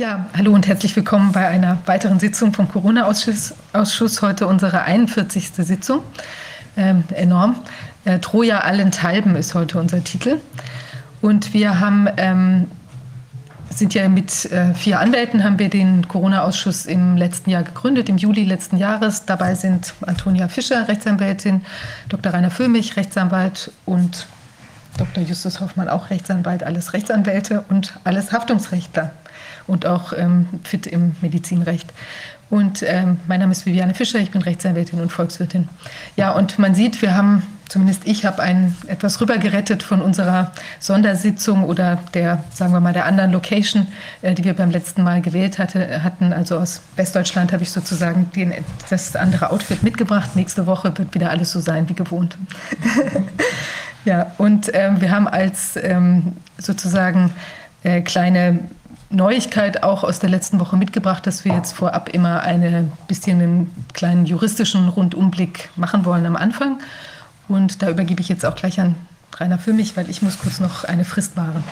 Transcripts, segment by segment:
Ja, hallo und herzlich willkommen bei einer weiteren Sitzung vom Corona-Ausschuss. Ausschuss. Heute unsere 41. Sitzung. Ähm, enorm. Äh, Troja allenthalben ist heute unser Titel. Und wir haben, ähm, sind ja mit äh, vier Anwälten, haben wir den Corona-Ausschuss im letzten Jahr gegründet, im Juli letzten Jahres. Dabei sind Antonia Fischer, Rechtsanwältin, Dr. Rainer Füllmich, Rechtsanwalt und Dr. Justus Hoffmann, auch Rechtsanwalt, alles Rechtsanwälte und alles Haftungsrechtler und auch ähm, fit im Medizinrecht. Und ähm, mein Name ist Viviane Fischer, ich bin Rechtsanwältin und Volkswirtin. Ja, und man sieht, wir haben, zumindest ich habe ein, etwas rübergerettet von unserer Sondersitzung oder der, sagen wir mal, der anderen Location, äh, die wir beim letzten Mal gewählt hatte, hatten. Also aus Westdeutschland habe ich sozusagen den, das andere Outfit mitgebracht. Nächste Woche wird wieder alles so sein wie gewohnt. ja, und ähm, wir haben als ähm, sozusagen äh, kleine Neuigkeit auch aus der letzten Woche mitgebracht, dass wir jetzt vorab immer ein bisschen einen kleinen juristischen Rundumblick machen wollen am Anfang. Und da übergebe ich jetzt auch gleich an Rainer für mich, weil ich muss kurz noch eine Frist wahren.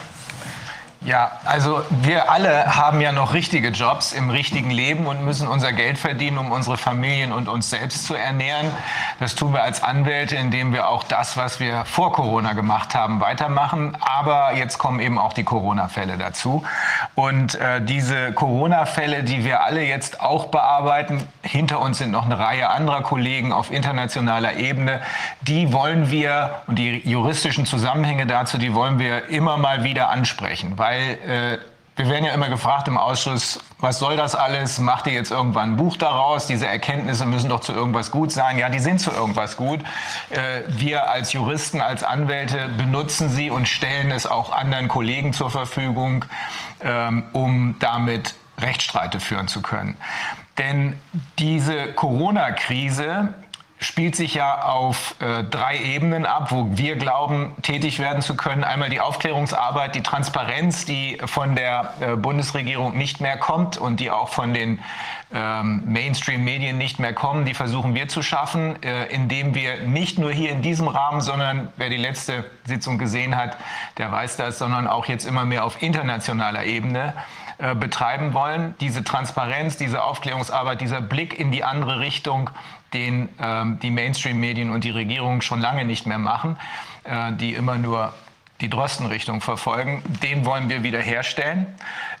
Ja, also wir alle haben ja noch richtige Jobs im richtigen Leben und müssen unser Geld verdienen, um unsere Familien und uns selbst zu ernähren. Das tun wir als Anwälte, indem wir auch das, was wir vor Corona gemacht haben, weitermachen. Aber jetzt kommen eben auch die Corona-Fälle dazu. Und äh, diese Corona-Fälle, die wir alle jetzt auch bearbeiten, hinter uns sind noch eine Reihe anderer Kollegen auf internationaler Ebene, die wollen wir und die juristischen Zusammenhänge dazu, die wollen wir immer mal wieder ansprechen, weil weil äh, wir werden ja immer gefragt im Ausschuss, was soll das alles? Macht ihr jetzt irgendwann ein Buch daraus? Diese Erkenntnisse müssen doch zu irgendwas gut sein. Ja, die sind zu irgendwas gut. Äh, wir als Juristen, als Anwälte benutzen sie und stellen es auch anderen Kollegen zur Verfügung, ähm, um damit Rechtsstreite führen zu können. Denn diese Corona-Krise spielt sich ja auf äh, drei Ebenen ab, wo wir glauben, tätig werden zu können. Einmal die Aufklärungsarbeit, die Transparenz, die von der äh, Bundesregierung nicht mehr kommt und die auch von den ähm, Mainstream-Medien nicht mehr kommen, die versuchen wir zu schaffen, äh, indem wir nicht nur hier in diesem Rahmen, sondern wer die letzte Sitzung gesehen hat, der weiß das, sondern auch jetzt immer mehr auf internationaler Ebene äh, betreiben wollen. Diese Transparenz, diese Aufklärungsarbeit, dieser Blick in die andere Richtung, den ähm, die Mainstream-Medien und die Regierung schon lange nicht mehr machen, äh, die immer nur die Drostenrichtung verfolgen, den wollen wir wiederherstellen.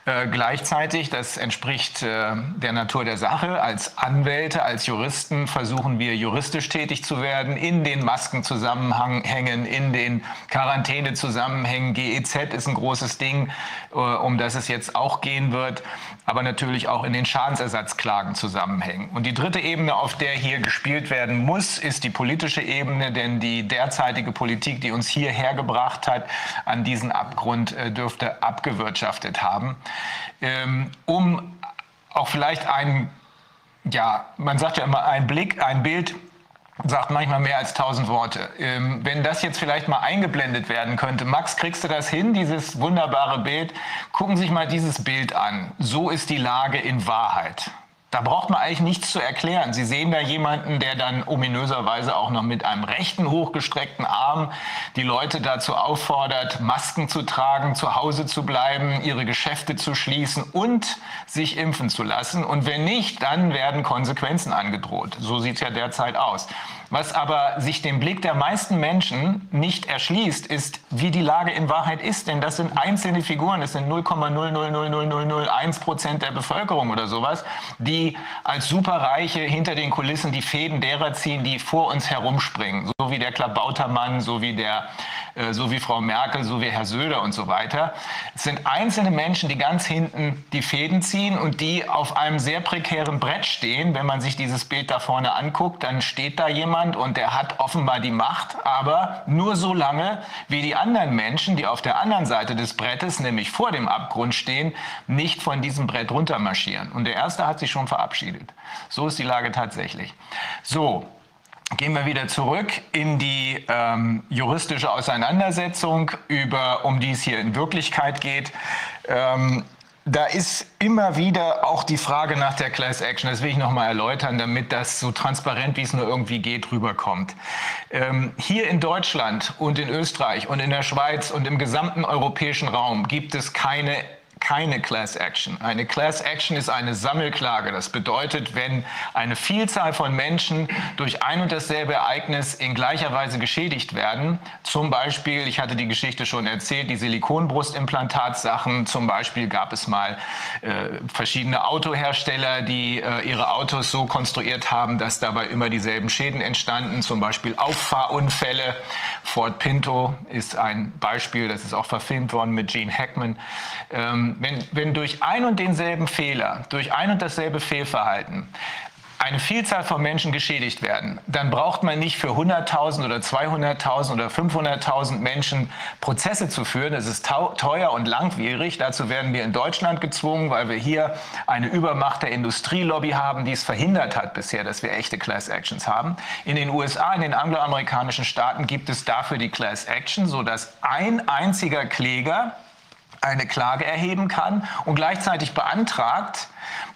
Äh, gleichzeitig, das entspricht äh, der Natur der Sache, als Anwälte, als Juristen versuchen wir juristisch tätig zu werden, in den Maskenzusammenhängen, in den Quarantänezusammenhängen. GEZ ist ein großes Ding, äh, um das es jetzt auch gehen wird, aber natürlich auch in den Schadensersatzklagen zusammenhängen. Und die dritte Ebene, auf der hier gespielt werden muss, ist die politische Ebene, denn die derzeitige Politik, die uns hierher gebracht hat, an diesen Abgrund äh, dürfte abgewirtschaftet haben. Ähm, um auch vielleicht ein, ja, man sagt ja immer, ein Blick, ein Bild sagt manchmal mehr als tausend Worte. Ähm, wenn das jetzt vielleicht mal eingeblendet werden könnte, Max, kriegst du das hin, dieses wunderbare Bild? Gucken Sie sich mal dieses Bild an. So ist die Lage in Wahrheit. Da braucht man eigentlich nichts zu erklären. Sie sehen da jemanden, der dann ominöserweise auch noch mit einem rechten hochgestreckten Arm die Leute dazu auffordert, Masken zu tragen, zu Hause zu bleiben, ihre Geschäfte zu schließen und sich impfen zu lassen. Und wenn nicht, dann werden Konsequenzen angedroht. So sieht es ja derzeit aus. Was aber sich dem Blick der meisten Menschen nicht erschließt, ist, wie die Lage in Wahrheit ist. Denn das sind einzelne Figuren, es sind 0,0000001 Prozent der Bevölkerung oder sowas, die als Superreiche hinter den Kulissen die Fäden derer ziehen, die vor uns herumspringen. So wie der Klabautermann, so wie der so wie Frau Merkel, so wie Herr Söder und so weiter. Es sind einzelne Menschen, die ganz hinten die Fäden ziehen und die auf einem sehr prekären Brett stehen. Wenn man sich dieses Bild da vorne anguckt, dann steht da jemand und der hat offenbar die Macht, aber nur so lange, wie die anderen Menschen, die auf der anderen Seite des Brettes, nämlich vor dem Abgrund stehen, nicht von diesem Brett runtermarschieren. Und der erste hat sich schon verabschiedet. So ist die Lage tatsächlich. So, gehen wir wieder zurück in die ähm, juristische Auseinandersetzung, über, um die es hier in Wirklichkeit geht. Ähm, da ist immer wieder auch die Frage nach der Class Action. Das will ich nochmal erläutern, damit das so transparent, wie es nur irgendwie geht, rüberkommt. Ähm, hier in Deutschland und in Österreich und in der Schweiz und im gesamten europäischen Raum gibt es keine keine Class Action. Eine Class Action ist eine Sammelklage. Das bedeutet, wenn eine Vielzahl von Menschen durch ein und dasselbe Ereignis in gleicher Weise geschädigt werden, zum Beispiel, ich hatte die Geschichte schon erzählt, die Silikonbrustimplantatsachen, zum Beispiel gab es mal äh, verschiedene Autohersteller, die äh, ihre Autos so konstruiert haben, dass dabei immer dieselben Schäden entstanden, zum Beispiel Auffahrunfälle. Ford Pinto ist ein Beispiel, das ist auch verfilmt worden mit Gene Hackman. Ähm, wenn, wenn durch ein und denselben Fehler, durch ein und dasselbe Fehlverhalten eine Vielzahl von Menschen geschädigt werden, dann braucht man nicht für 100.000 oder 200.000 oder 500.000 Menschen Prozesse zu führen. Das ist teuer und langwierig. Dazu werden wir in Deutschland gezwungen, weil wir hier eine Übermacht der Industrielobby haben, die es verhindert hat bisher, dass wir echte Class Actions haben. In den USA, in den angloamerikanischen Staaten gibt es dafür die Class Action, sodass ein einziger Kläger eine Klage erheben kann und gleichzeitig beantragt,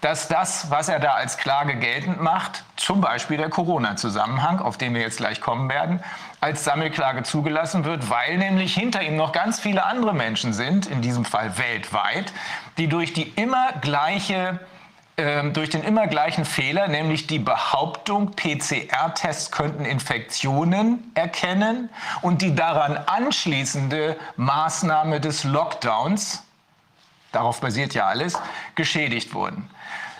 dass das, was er da als Klage geltend macht, zum Beispiel der Corona-Zusammenhang, auf den wir jetzt gleich kommen werden, als Sammelklage zugelassen wird, weil nämlich hinter ihm noch ganz viele andere Menschen sind, in diesem Fall weltweit, die durch die immer gleiche durch den immer gleichen Fehler, nämlich die Behauptung, PCR-Tests könnten Infektionen erkennen und die daran anschließende Maßnahme des Lockdowns, darauf basiert ja alles, geschädigt wurden.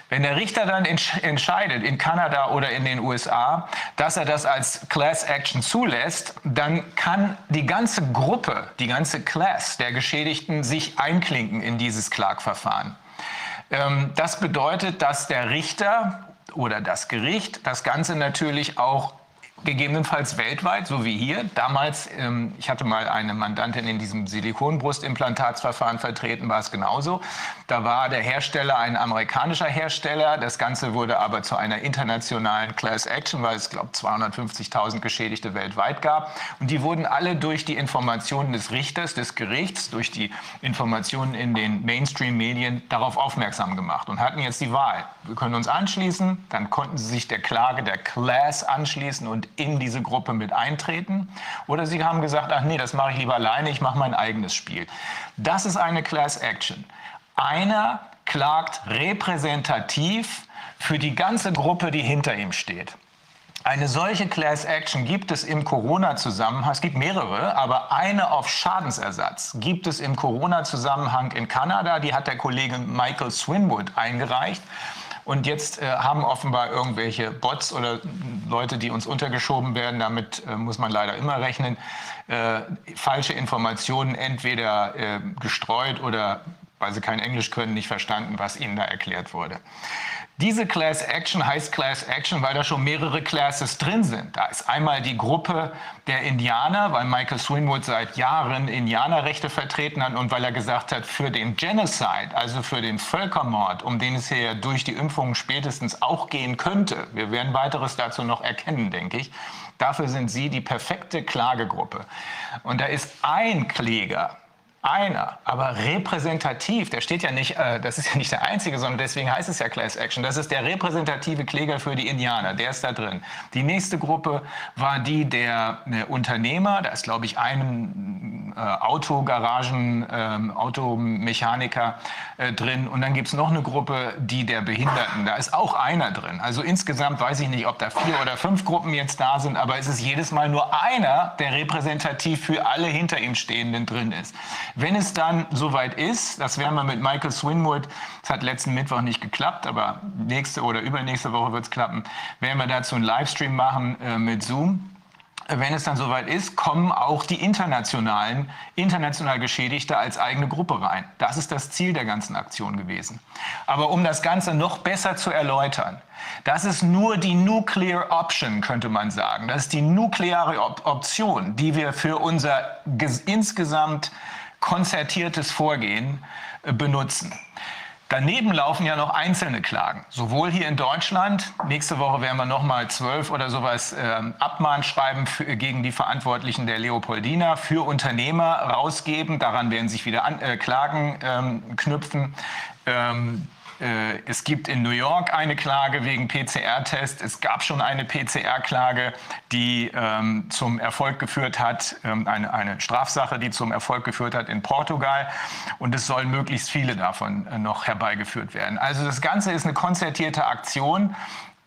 Wenn der Richter dann entscheidet, in Kanada oder in den USA, dass er das als Class Action zulässt, dann kann die ganze Gruppe, die ganze Class der Geschädigten sich einklinken in dieses Klagverfahren. Ähm, das bedeutet, dass der Richter oder das Gericht das Ganze natürlich auch gegebenenfalls weltweit, so wie hier. Damals, ähm, ich hatte mal eine Mandantin in diesem Silikonbrustimplantatsverfahren vertreten, war es genauso. Da war der Hersteller ein amerikanischer Hersteller. Das Ganze wurde aber zu einer internationalen Class Action, weil es, glaube ich, 250.000 Geschädigte weltweit gab. Und die wurden alle durch die Informationen des Richters, des Gerichts, durch die Informationen in den Mainstream-Medien darauf aufmerksam gemacht und hatten jetzt die Wahl. Wir können uns anschließen, dann konnten sie sich der Klage der Class anschließen und in diese Gruppe mit eintreten. Oder sie haben gesagt, ach nee, das mache ich lieber alleine, ich mache mein eigenes Spiel. Das ist eine Class Action. Einer klagt repräsentativ für die ganze Gruppe, die hinter ihm steht. Eine solche Class Action gibt es im Corona-Zusammenhang, es gibt mehrere, aber eine auf Schadensersatz gibt es im Corona-Zusammenhang in Kanada, die hat der Kollege Michael Swinwood eingereicht. Und jetzt äh, haben offenbar irgendwelche Bots oder Leute, die uns untergeschoben werden, damit äh, muss man leider immer rechnen, äh, falsche Informationen entweder äh, gestreut oder weil sie kein Englisch können, nicht verstanden, was ihnen da erklärt wurde. Diese Class Action heißt Class Action, weil da schon mehrere Classes drin sind. Da ist einmal die Gruppe der Indianer, weil Michael Swinwood seit Jahren Indianerrechte vertreten hat und weil er gesagt hat, für den Genocide, also für den Völkermord, um den es hier durch die Impfungen spätestens auch gehen könnte, wir werden weiteres dazu noch erkennen, denke ich, dafür sind sie die perfekte Klagegruppe. Und da ist ein Kläger, einer, aber repräsentativ, der steht ja nicht, äh, das ist ja nicht der einzige, sondern deswegen heißt es ja Class Action. Das ist der repräsentative Kläger für die Indianer, der ist da drin. Die nächste Gruppe war die der äh, Unternehmer, da ist glaube ich ein äh, Autogaragen, äh, Automechaniker äh, drin und dann gibt es noch eine Gruppe, die der Behinderten, da ist auch einer drin. Also insgesamt weiß ich nicht, ob da vier oder fünf Gruppen jetzt da sind, aber es ist jedes Mal nur einer, der repräsentativ für alle hinter ihm Stehenden drin ist. Wenn es dann soweit ist, das werden wir mit Michael Swinwood, das hat letzten Mittwoch nicht geklappt, aber nächste oder übernächste Woche wird es klappen, werden wir dazu einen Livestream machen äh, mit Zoom wenn es dann soweit ist, kommen auch die internationalen, international Geschädigte als eigene Gruppe rein. Das ist das Ziel der ganzen Aktion gewesen. Aber um das Ganze noch besser zu erläutern, das ist nur die Nuclear Option, könnte man sagen. Das ist die nukleare Option, die wir für unser insgesamt konzertiertes Vorgehen äh, benutzen. Daneben laufen ja noch einzelne Klagen, sowohl hier in Deutschland. Nächste Woche werden wir noch mal zwölf oder sowas ähm, Abmahnschreiben für, gegen die Verantwortlichen der Leopoldina für Unternehmer rausgeben. Daran werden sich wieder an, äh, Klagen ähm, knüpfen. Ähm, äh, es gibt in New York eine Klage wegen PCR-Test. Es gab schon eine PCR-Klage, die ähm, zum Erfolg geführt hat, ähm, eine, eine, Strafsache, die zum Erfolg geführt hat in Portugal. Und es sollen möglichst viele davon äh, noch herbeigeführt werden. Also das Ganze ist eine konzertierte Aktion.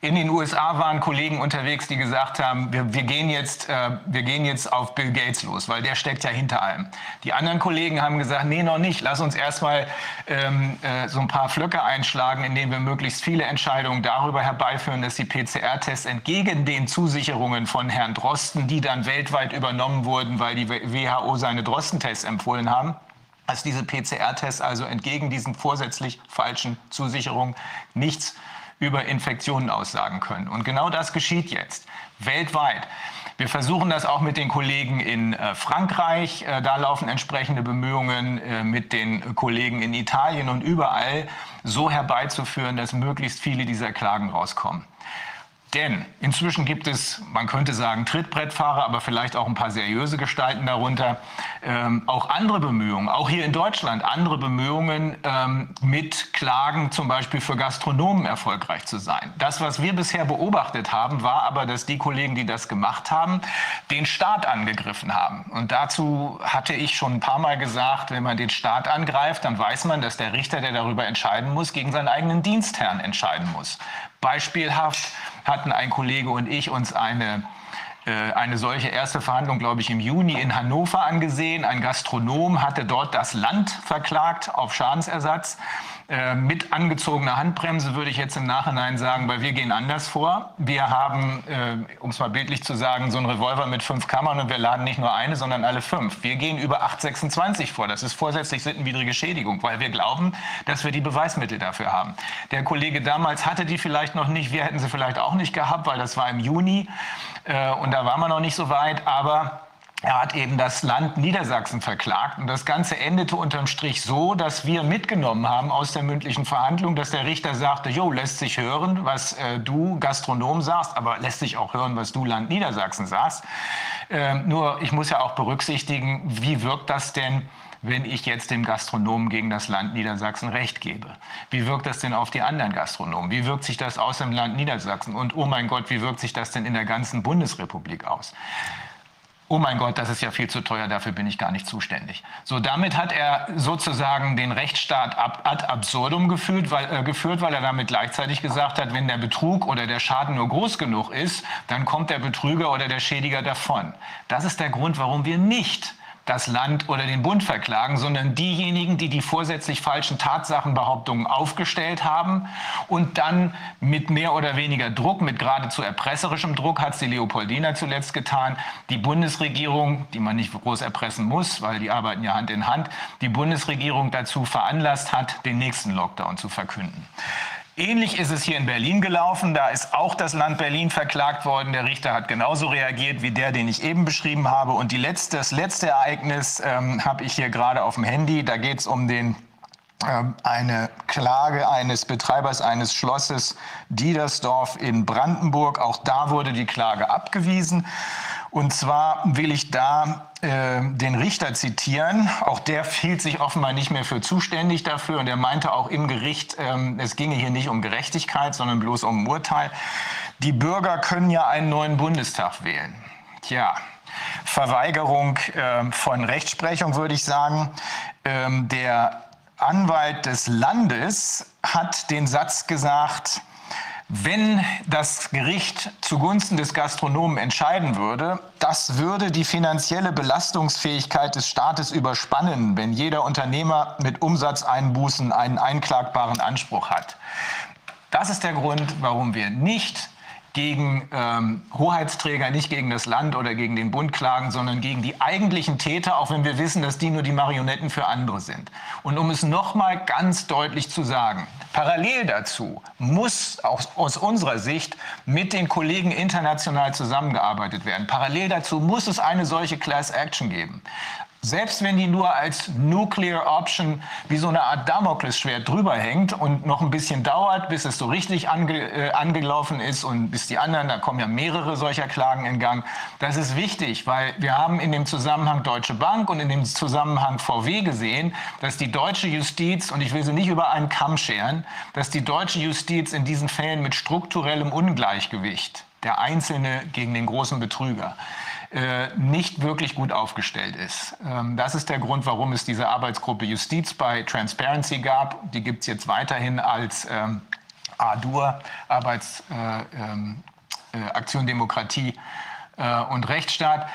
In den USA waren Kollegen unterwegs, die gesagt haben, wir, wir, gehen jetzt, äh, wir gehen jetzt auf Bill Gates los, weil der steckt ja hinter allem. Die anderen Kollegen haben gesagt, nee, noch nicht. Lass uns erstmal ähm, äh, so ein paar Flöcke einschlagen, indem wir möglichst viele Entscheidungen darüber herbeiführen, dass die PCR-Tests entgegen den Zusicherungen von Herrn Drosten, die dann weltweit übernommen wurden, weil die WHO seine Drosten-Tests empfohlen haben, dass diese PCR-Tests also entgegen diesen vorsätzlich falschen Zusicherungen nichts über Infektionen aussagen können. Und genau das geschieht jetzt weltweit. Wir versuchen das auch mit den Kollegen in äh, Frankreich. Äh, da laufen entsprechende Bemühungen äh, mit den Kollegen in Italien und überall so herbeizuführen, dass möglichst viele dieser Klagen rauskommen. Denn inzwischen gibt es, man könnte sagen, Trittbrettfahrer, aber vielleicht auch ein paar seriöse Gestalten darunter, ähm, auch andere Bemühungen, auch hier in Deutschland, andere Bemühungen, ähm, mit Klagen zum Beispiel für Gastronomen erfolgreich zu sein. Das, was wir bisher beobachtet haben, war aber, dass die Kollegen, die das gemacht haben, den Staat angegriffen haben. Und dazu hatte ich schon ein paar Mal gesagt, wenn man den Staat angreift, dann weiß man, dass der Richter, der darüber entscheiden muss, gegen seinen eigenen Dienstherrn entscheiden muss. Beispielhaft hatten ein Kollege und ich uns eine äh, eine solche erste Verhandlung, glaube ich, im Juni in Hannover angesehen. Ein Gastronom hatte dort das Land verklagt auf Schadensersatz. Äh, mit angezogener Handbremse würde ich jetzt im Nachhinein sagen, weil wir gehen anders vor. Wir haben, äh, um es mal bildlich zu sagen, so einen Revolver mit fünf Kammern und wir laden nicht nur eine, sondern alle fünf. Wir gehen über 826 vor. Das ist vorsätzlich sittenwidrige Schädigung, weil wir glauben, dass wir die Beweismittel dafür haben. Der Kollege damals hatte die vielleicht noch nicht, wir hätten sie vielleicht auch nicht gehabt, weil das war im Juni äh, und da waren wir noch nicht so weit, aber er hat eben das Land Niedersachsen verklagt und das Ganze endete unterm Strich so, dass wir mitgenommen haben aus der mündlichen Verhandlung, dass der Richter sagte, jo, lässt sich hören, was äh, du Gastronom sagst, aber lässt sich auch hören, was du Land Niedersachsen sagst. Äh, nur ich muss ja auch berücksichtigen, wie wirkt das denn, wenn ich jetzt dem Gastronomen gegen das Land Niedersachsen Recht gebe? Wie wirkt das denn auf die anderen Gastronomen? Wie wirkt sich das aus dem Land Niedersachsen? Und oh mein Gott, wie wirkt sich das denn in der ganzen Bundesrepublik aus? Oh mein Gott, das ist ja viel zu teuer, dafür bin ich gar nicht zuständig. So, damit hat er sozusagen den Rechtsstaat ad absurdum geführt weil, äh, geführt, weil er damit gleichzeitig gesagt hat, wenn der Betrug oder der Schaden nur groß genug ist, dann kommt der Betrüger oder der Schädiger davon. Das ist der Grund, warum wir nicht das Land oder den Bund verklagen, sondern diejenigen, die die vorsätzlich falschen Tatsachenbehauptungen aufgestellt haben und dann mit mehr oder weniger Druck, mit geradezu erpresserischem Druck, hat es die Leopoldina zuletzt getan, die Bundesregierung, die man nicht groß erpressen muss, weil die arbeiten ja Hand in Hand, die Bundesregierung dazu veranlasst hat, den nächsten Lockdown zu verkünden. Ähnlich ist es hier in Berlin gelaufen. Da ist auch das Land Berlin verklagt worden. Der Richter hat genauso reagiert wie der, den ich eben beschrieben habe. Und die letzte, das letzte Ereignis ähm, habe ich hier gerade auf dem Handy. Da geht es um den ähm, eine Klage eines Betreibers eines Schlosses Diedersdorf in Brandenburg. Auch da wurde die Klage abgewiesen. Und zwar will ich da äh, den Richter zitieren. Auch der hielt sich offenbar nicht mehr für zuständig dafür und er meinte auch im Gericht, ähm, es ginge hier nicht um Gerechtigkeit, sondern bloß um Urteil. Die Bürger können ja einen neuen Bundestag wählen. Tja, Verweigerung äh, von Rechtsprechung würde ich sagen. Ähm, der Anwalt des Landes hat den Satz gesagt, wenn das Gericht zugunsten des Gastronomen entscheiden würde, das würde die finanzielle Belastungsfähigkeit des Staates überspannen, wenn jeder Unternehmer mit Umsatzeinbußen einen einklagbaren Anspruch hat. Das ist der Grund, warum wir nicht gegen ähm, Hoheitsträger, nicht gegen das Land oder gegen den Bund klagen, sondern gegen die eigentlichen Täter, auch wenn wir wissen, dass die nur die Marionetten für andere sind. Und um es nochmal ganz deutlich zu sagen, parallel dazu muss aus, aus unserer Sicht mit den Kollegen international zusammengearbeitet werden. Parallel dazu muss es eine solche Class Action geben selbst wenn die nur als Nuclear Option wie so eine Art Damoklesschwert drüber hängt und noch ein bisschen dauert, bis es so richtig ange, äh, angelaufen ist und bis die anderen, da kommen ja mehrere solcher Klagen in Gang. Das ist wichtig, weil wir haben in dem Zusammenhang Deutsche Bank und in dem Zusammenhang VW gesehen, dass die deutsche Justiz, und ich will sie nicht über einen Kamm scheren, dass die deutsche Justiz in diesen Fällen mit strukturellem Ungleichgewicht, der Einzelne gegen den großen Betrüger, äh, nicht wirklich gut aufgestellt ist. Ähm, das ist der Grund, warum es diese Arbeitsgruppe Justiz bei Transparency gab. Die gibt es jetzt weiterhin als ähm, ADUR, Arbeitsaktion äh, ähm, Demokratie äh, und Rechtsstaat.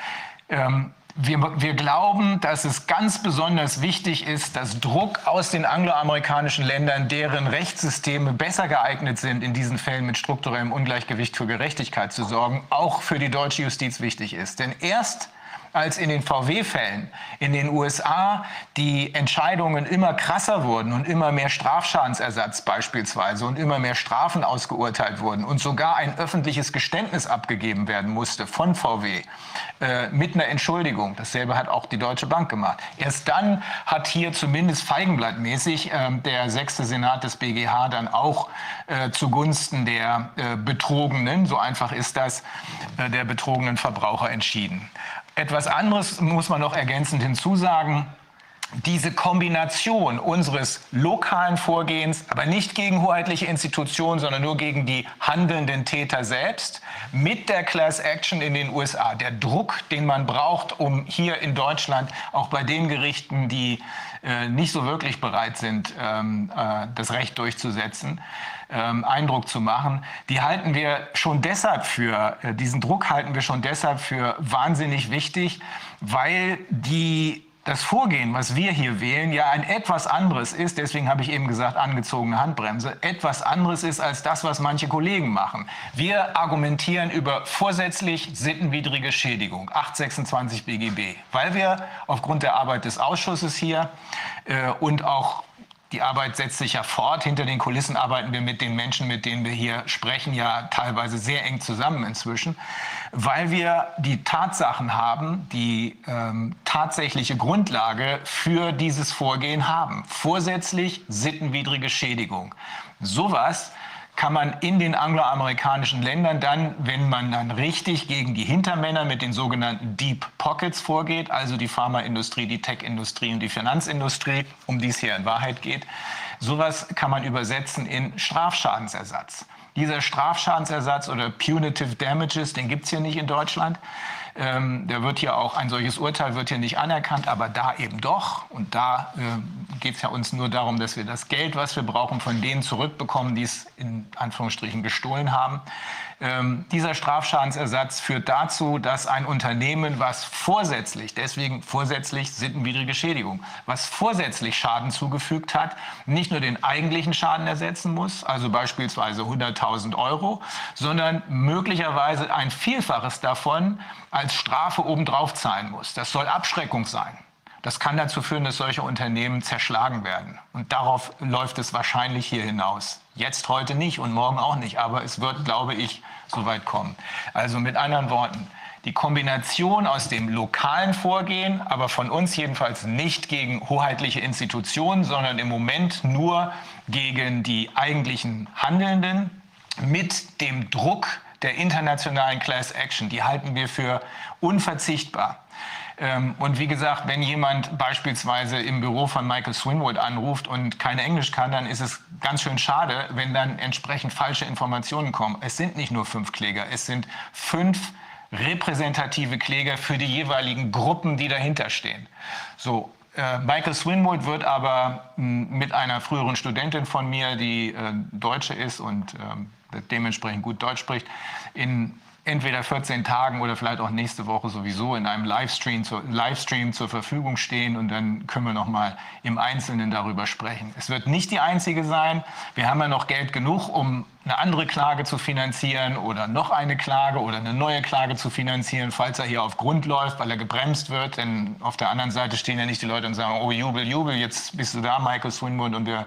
Wir, wir, glauben, dass es ganz besonders wichtig ist, dass Druck aus den angloamerikanischen Ländern, deren Rechtssysteme besser geeignet sind, in diesen Fällen mit strukturellem Ungleichgewicht für Gerechtigkeit zu sorgen, auch für die deutsche Justiz wichtig ist. Denn erst als in den VW-Fällen in den USA die Entscheidungen immer krasser wurden und immer mehr Strafschadensersatz beispielsweise und immer mehr Strafen ausgeurteilt wurden und sogar ein öffentliches Geständnis abgegeben werden musste von VW äh, mit einer Entschuldigung. Dasselbe hat auch die Deutsche Bank gemacht. Erst dann hat hier zumindest feigenblattmäßig äh, der sechste Senat des BGH dann auch äh, zugunsten der äh, Betrogenen, so einfach ist das, äh, der betrogenen Verbraucher entschieden. Etwas anderes muss man noch ergänzend hinzusagen. Diese Kombination unseres lokalen Vorgehens, aber nicht gegen hoheitliche Institutionen, sondern nur gegen die handelnden Täter selbst, mit der Class Action in den USA, der Druck, den man braucht, um hier in Deutschland auch bei den Gerichten, die äh, nicht so wirklich bereit sind, ähm, äh, das Recht durchzusetzen, ähm, Eindruck zu machen, die halten wir schon deshalb für, äh, diesen Druck halten wir schon deshalb für wahnsinnig wichtig, weil die das Vorgehen, was wir hier wählen, ja ein etwas anderes ist, deswegen habe ich eben gesagt, angezogene Handbremse, etwas anderes ist als das, was manche Kollegen machen. Wir argumentieren über vorsätzlich sittenwidrige Schädigung, 826 BGB, weil wir aufgrund der Arbeit des Ausschusses hier äh, und auch die Arbeit setzt sich ja fort. Hinter den Kulissen arbeiten wir mit den Menschen, mit denen wir hier sprechen, ja teilweise sehr eng zusammen inzwischen, weil wir die Tatsachen haben, die ähm, tatsächliche Grundlage für dieses Vorgehen haben. Vorsätzlich sittenwidrige Schädigung. Sowas kann man in den angloamerikanischen Ländern dann, wenn man dann richtig gegen die Hintermänner mit den sogenannten Deep Pockets vorgeht, also die Pharmaindustrie, die Tech-Industrie und die Finanzindustrie, um die es hier in Wahrheit geht, sowas kann man übersetzen in Strafschadensersatz. Dieser Strafschadensersatz oder Punitive Damages, den gibt es hier nicht in Deutschland. Ähm, der wird hier auch, ein solches Urteil wird hier nicht anerkannt, aber da eben doch. Und da äh, geht es ja uns nur darum, dass wir das Geld, was wir brauchen, von denen zurückbekommen, die es in Anführungsstrichen gestohlen haben. Ähm, dieser Strafschadensersatz führt dazu, dass ein Unternehmen, was vorsätzlich, deswegen vorsätzlich sittenwidrige Schädigung, was vorsätzlich Schaden zugefügt hat, nicht nur den eigentlichen Schaden ersetzen muss, also beispielsweise 100.000 Euro, sondern möglicherweise ein Vielfaches davon als Strafe obendrauf zahlen muss. Das soll Abschreckung sein. Das kann dazu führen, dass solche Unternehmen zerschlagen werden. Und darauf läuft es wahrscheinlich hier hinaus. Jetzt heute nicht und morgen auch nicht, aber es wird, glaube ich, so weit kommen. Also mit anderen Worten, die Kombination aus dem lokalen Vorgehen, aber von uns jedenfalls nicht gegen hoheitliche Institutionen, sondern im Moment nur gegen die eigentlichen Handelnden, mit dem Druck der internationalen Class Action, die halten wir für unverzichtbar. Ähm, und wie gesagt, wenn jemand beispielsweise im Büro von Michael Swinwood anruft und kein Englisch kann, dann ist es ganz schön schade, wenn dann entsprechend falsche Informationen kommen. Es sind nicht nur fünf Kläger, es sind fünf repräsentative Kläger für die jeweiligen Gruppen, die dahinter stehen. So, äh, Michael Swinwood wird aber mit einer früheren Studentin von mir, die äh, Deutsche ist und ähm, dementsprechend gut Deutsch spricht, in entweder 14 Tagen oder vielleicht auch nächste Woche sowieso in einem Livestream, zu, Livestream zur Verfügung stehen und dann können wir noch mal im Einzelnen darüber sprechen. Es wird nicht die einzige sein. Wir haben ja noch Geld genug, um eine andere Klage zu finanzieren oder noch eine Klage oder eine neue Klage zu finanzieren, falls er hier auf Grund läuft, weil er gebremst wird. Denn auf der anderen Seite stehen ja nicht die Leute und sagen, oh Jubel, Jubel, jetzt bist du da, Michael Swinburne, und wir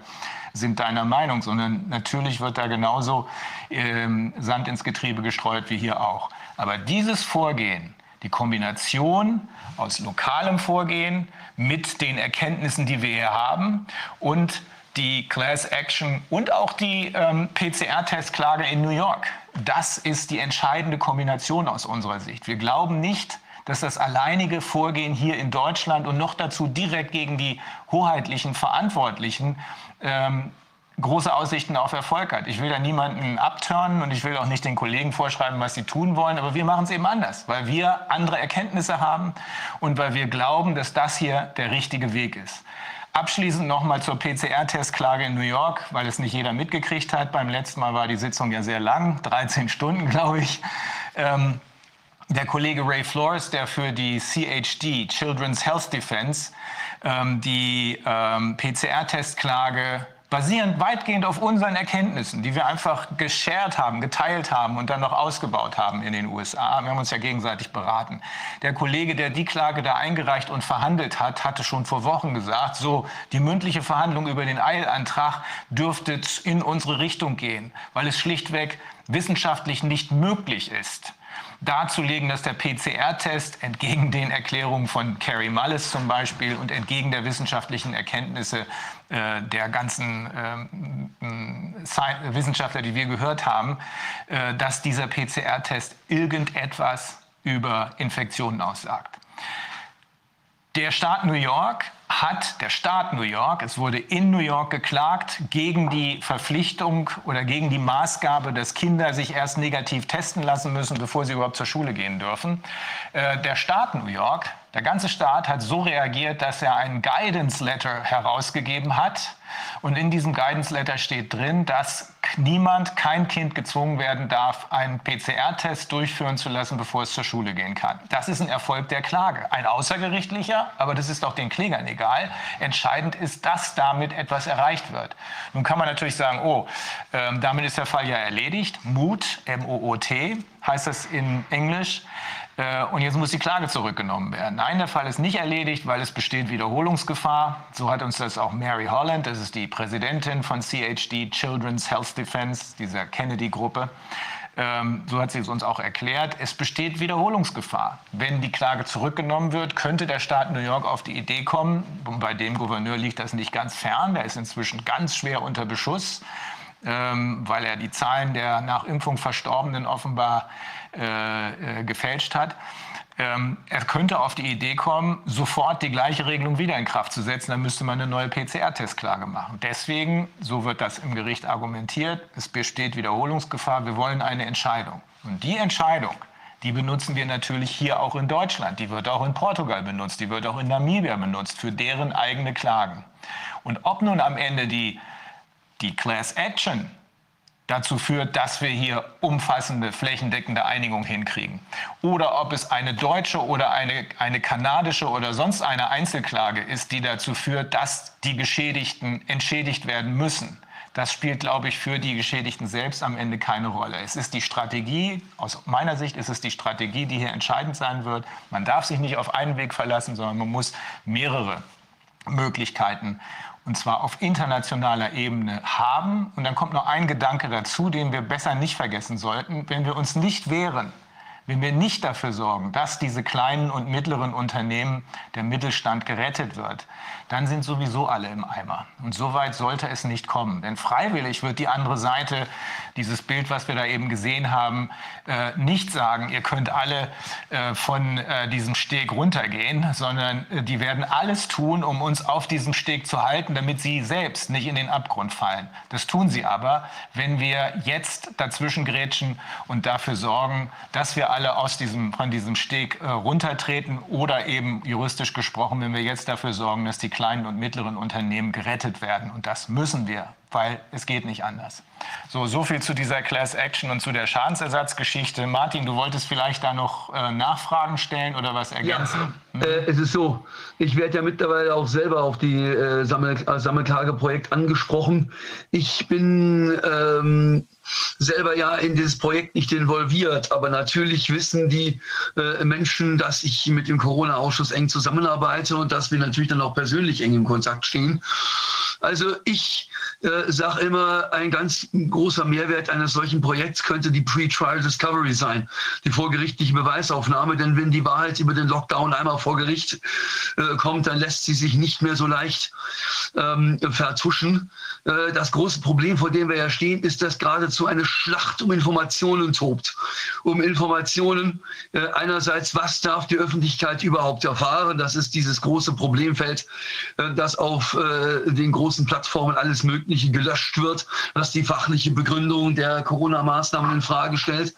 sind deiner Meinung, sondern natürlich wird da genauso ähm, Sand ins Getriebe gestreut wie hier auch. Aber dieses Vorgehen, Die Kombination aus lokalem Vorgehen mit den Erkenntnissen, die wir hier haben und die Class Action und auch die ähm, PCR-Testklage in New York. Das ist die entscheidende Kombination aus unserer Sicht. Wir glauben nicht, dass das alleinige Vorgehen hier in Deutschland und noch dazu direkt gegen die hoheitlichen Verantwortlichen ähm, große Aussichten auf Erfolg hat. Ich will da niemanden abturnen und ich will auch nicht den Kollegen vorschreiben, was sie tun wollen, aber wir machen es eben anders, weil wir andere Erkenntnisse haben und weil wir glauben, dass das hier der richtige Weg ist. Abschließend nochmal zur PCR-Testklage in New York, weil es nicht jeder mitgekriegt hat. Beim letzten Mal war die Sitzung ja sehr lang, 13 Stunden, glaube ich. Ähm, der Kollege Ray Flores, der für die CHD, Children's Health Defense, die ähm, PCR-Testklage basierend weitgehend auf unseren Erkenntnissen, die wir einfach geshared haben, geteilt haben und dann noch ausgebaut haben in den USA. Wir haben uns ja gegenseitig beraten. Der Kollege, der die Klage da eingereicht und verhandelt hat, hatte schon vor Wochen gesagt, so die mündliche Verhandlung über den Eilantrag dürfte in unsere Richtung gehen, weil es schlichtweg wissenschaftlich nicht möglich ist darzulegen, dass der PCR-Test entgegen den Erklärungen von Carrie Mullis zum Beispiel und entgegen der wissenschaftlichen Erkenntnisse äh, der ganzen äh, Wissenschaftler, die wir gehört haben, äh, dass dieser PCR-Test irgendetwas über Infektionen aussagt. Der Staat New York hat der Staat New York, es wurde in New York geklagt, gegen die Verpflichtung oder gegen die Maßgabe, dass Kinder sich erst negativ testen lassen müssen, bevor sie überhaupt zur Schule gehen dürfen. Äh, der Staat New York, der ganze Staat hat so reagiert, dass er einen Guidance Letter herausgegeben hat. Und in diesem Guidance Letter steht drin, dass niemand, kein Kind gezwungen werden darf, einen PCR-Test durchführen zu lassen, bevor es zur Schule gehen kann. Das ist ein Erfolg der Klage. Ein außergerichtlicher, aber das ist auch den Klägern egal. Entscheidend ist, dass damit etwas erreicht wird. Nun kann man natürlich sagen, oh, ähm, damit ist der Fall ja erledigt. Moot, M-O-O-T, heißt das in Englisch. Äh, und jetzt muss die Klage zurückgenommen werden. Nein, der Fall ist nicht erledigt, weil es besteht Wiederholungsgefahr. So hat uns das auch Mary Holland, das ist die Präsidentin von CHD, Children's Health Defense, dieser Kennedy-Gruppe. Ähm, so hat sie es uns auch erklärt. Es besteht Wiederholungsgefahr. Wenn die Klage zurückgenommen wird, könnte der Staat New York auf die Idee kommen, bei dem Gouverneur liegt das nicht ganz fern, der ist inzwischen ganz schwer unter Beschuss, ähm, weil er die Zahlen der nach Impfung Verstorbenen offenbar äh, äh, gefälscht hat. Ähm, er könnte auf die Idee kommen, sofort die gleiche Regelung wieder in Kraft zu setzen. Dann müsste man eine neue PCR-Testklage machen. Deswegen, so wird das im Gericht argumentiert, es besteht Wiederholungsgefahr. Wir wollen eine Entscheidung. Und die Entscheidung, die benutzen wir natürlich hier auch in Deutschland. Die wird auch in Portugal benutzt. Die wird auch in Namibia benutzt für deren eigene Klagen. Und ob nun am Ende die, die Class Action dazu führt, dass wir hier umfassende, flächendeckende Einigung hinkriegen. Oder ob es eine deutsche oder eine, eine kanadische oder sonst eine Einzelklage ist, die dazu führt, dass die Geschädigten entschädigt werden müssen. Das spielt, glaube ich, für die Geschädigten selbst am Ende keine Rolle. Es ist die Strategie, aus meiner Sicht ist es die Strategie, die hier entscheidend sein wird. Man darf sich nicht auf einen Weg verlassen, sondern man muss mehrere Möglichkeiten und zwar auf internationaler Ebene haben. Und dann kommt noch ein Gedanke dazu, den wir besser nicht vergessen sollten. Wenn wir uns nicht wehren, wenn wir nicht dafür sorgen, dass diese kleinen und mittleren Unternehmen, der Mittelstand gerettet wird, dann sind sowieso alle im Eimer. Und so weit sollte es nicht kommen. Denn freiwillig wird die andere Seite, dieses Bild, was wir da eben gesehen haben, äh, nicht sagen, ihr könnt alle äh, von äh, diesem Steg runtergehen, sondern die werden alles tun, um uns auf diesem Steg zu halten, damit sie selbst nicht in den Abgrund fallen. Das tun sie aber, wenn wir jetzt dazwischen grätschen und dafür sorgen, dass wir alle aus diesem, von diesem Steg äh, runtertreten oder eben juristisch gesprochen, wenn wir jetzt dafür sorgen, dass die kleinen und mittleren Unternehmen gerettet werden. Und das müssen wir, weil es geht nicht anders. So, so viel zu dieser Class Action und zu der Schadensersatzgeschichte. Martin, du wolltest vielleicht da noch äh, Nachfragen stellen oder was ergänzen? Ja, äh, es ist so, ich werde ja mittlerweile auch selber auf die äh, Sammel Sammelklageprojekt angesprochen. Ich bin ähm, selber ja in dieses Projekt nicht involviert, aber natürlich wissen die äh, Menschen, dass ich mit dem Corona-Ausschuss eng zusammenarbeite und dass wir natürlich dann auch persönlich eng im Kontakt stehen. Also ich äh, sage immer, ein ganz großer Mehrwert eines solchen Projekts könnte die Pre-Trial Discovery sein, die vorgerichtliche Beweisaufnahme. Denn wenn die Wahrheit über den Lockdown einmal vor Gericht äh, kommt, dann lässt sie sich nicht mehr so leicht ähm, vertuschen. Äh, das große Problem, vor dem wir ja stehen, ist, dass geradezu eine Schlacht um Informationen tobt. Um Informationen äh, einerseits, was darf die Öffentlichkeit überhaupt erfahren? Das ist dieses große Problemfeld, äh, dass auf den großen Plattformen alles Mögliche gelöscht wird, was die fachliche Begründung der Corona-Maßnahmen in Frage stellt.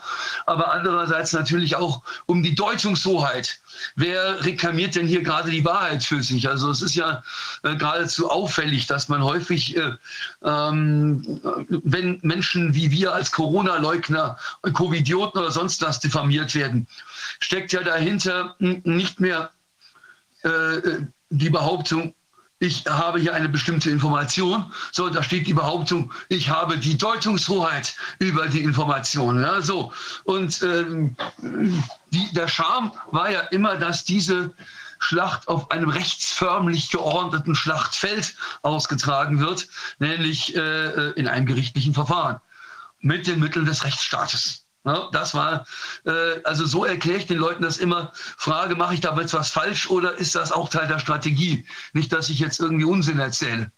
Aber andererseits natürlich auch um die Deutungshoheit. Wer reklamiert denn hier gerade die Wahrheit für sich? Also es ist ja äh, geradezu auffällig, dass man häufig, äh, ähm, wenn Menschen wie wir als Corona-Leugner, Covidioten oder sonst was diffamiert werden, steckt ja dahinter nicht mehr äh, die Behauptung, ich habe hier eine bestimmte Information, so da steht die Behauptung, ich habe die Deutungshoheit über die Information. Ja, so und ähm, die, der Charme war ja immer, dass diese Schlacht auf einem rechtsförmlich geordneten Schlachtfeld ausgetragen wird, nämlich äh, äh in einem gerichtlichen Verfahren mit den Mitteln des Rechtsstaates. Ja, das war, äh, also so erkläre ich den Leuten das immer. Frage, mache ich damit was falsch oder ist das auch Teil der Strategie? Nicht, dass ich jetzt irgendwie Unsinn erzähle.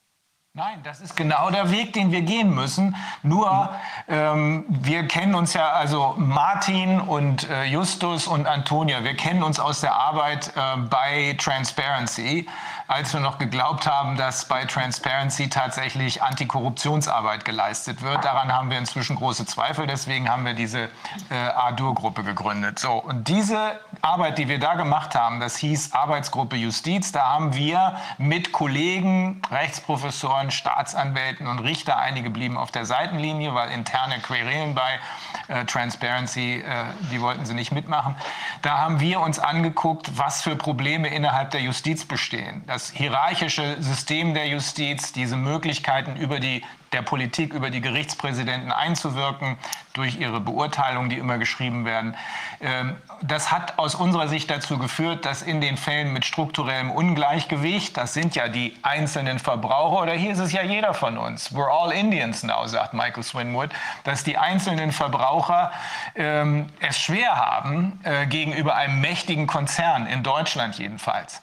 Nein, das ist genau der Weg, den wir gehen müssen. Nur, ähm, wir kennen uns ja, also Martin und äh, Justus und Antonia, wir kennen uns aus der Arbeit äh, bei Transparency als wir noch geglaubt haben, dass bei Transparency tatsächlich Antikorruptionsarbeit geleistet wird. Daran haben wir inzwischen große Zweifel. Deswegen haben wir diese äh, ADUR-Gruppe gegründet. So, und diese Arbeit, die wir da gemacht haben, das hieß Arbeitsgruppe Justiz. Da haben wir mit Kollegen, Rechtsprofessoren, Staatsanwälten und Richter, einige blieben auf der Seitenlinie, weil interne Querelen bei äh, Transparency, äh, die wollten sie nicht mitmachen. Da haben wir uns angeguckt, was für Probleme innerhalb der Justiz bestehen. Das das hierarchische System der Justiz, diese Möglichkeiten über die der Politik über die Gerichtspräsidenten einzuwirken durch ihre Beurteilungen, die immer geschrieben werden. Ähm, das hat aus unserer Sicht dazu geführt, dass in den Fällen mit strukturellem Ungleichgewicht, das sind ja die einzelnen Verbraucher, oder hier ist es ja jeder von uns, we're all Indians now, sagt Michael Swinwood, dass die einzelnen Verbraucher ähm, es schwer haben äh, gegenüber einem mächtigen Konzern, in Deutschland jedenfalls.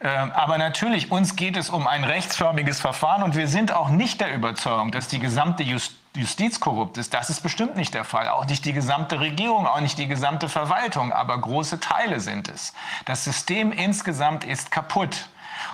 Ähm, aber natürlich, uns geht es um ein rechtsförmiges Verfahren und wir sind auch nicht der Überzeugung, Auffassung, dass die gesamte Justiz korrupt ist, das ist bestimmt nicht der Fall. Auch nicht die gesamte Regierung, auch nicht die gesamte Verwaltung, aber große Teile sind es. Das System insgesamt ist kaputt.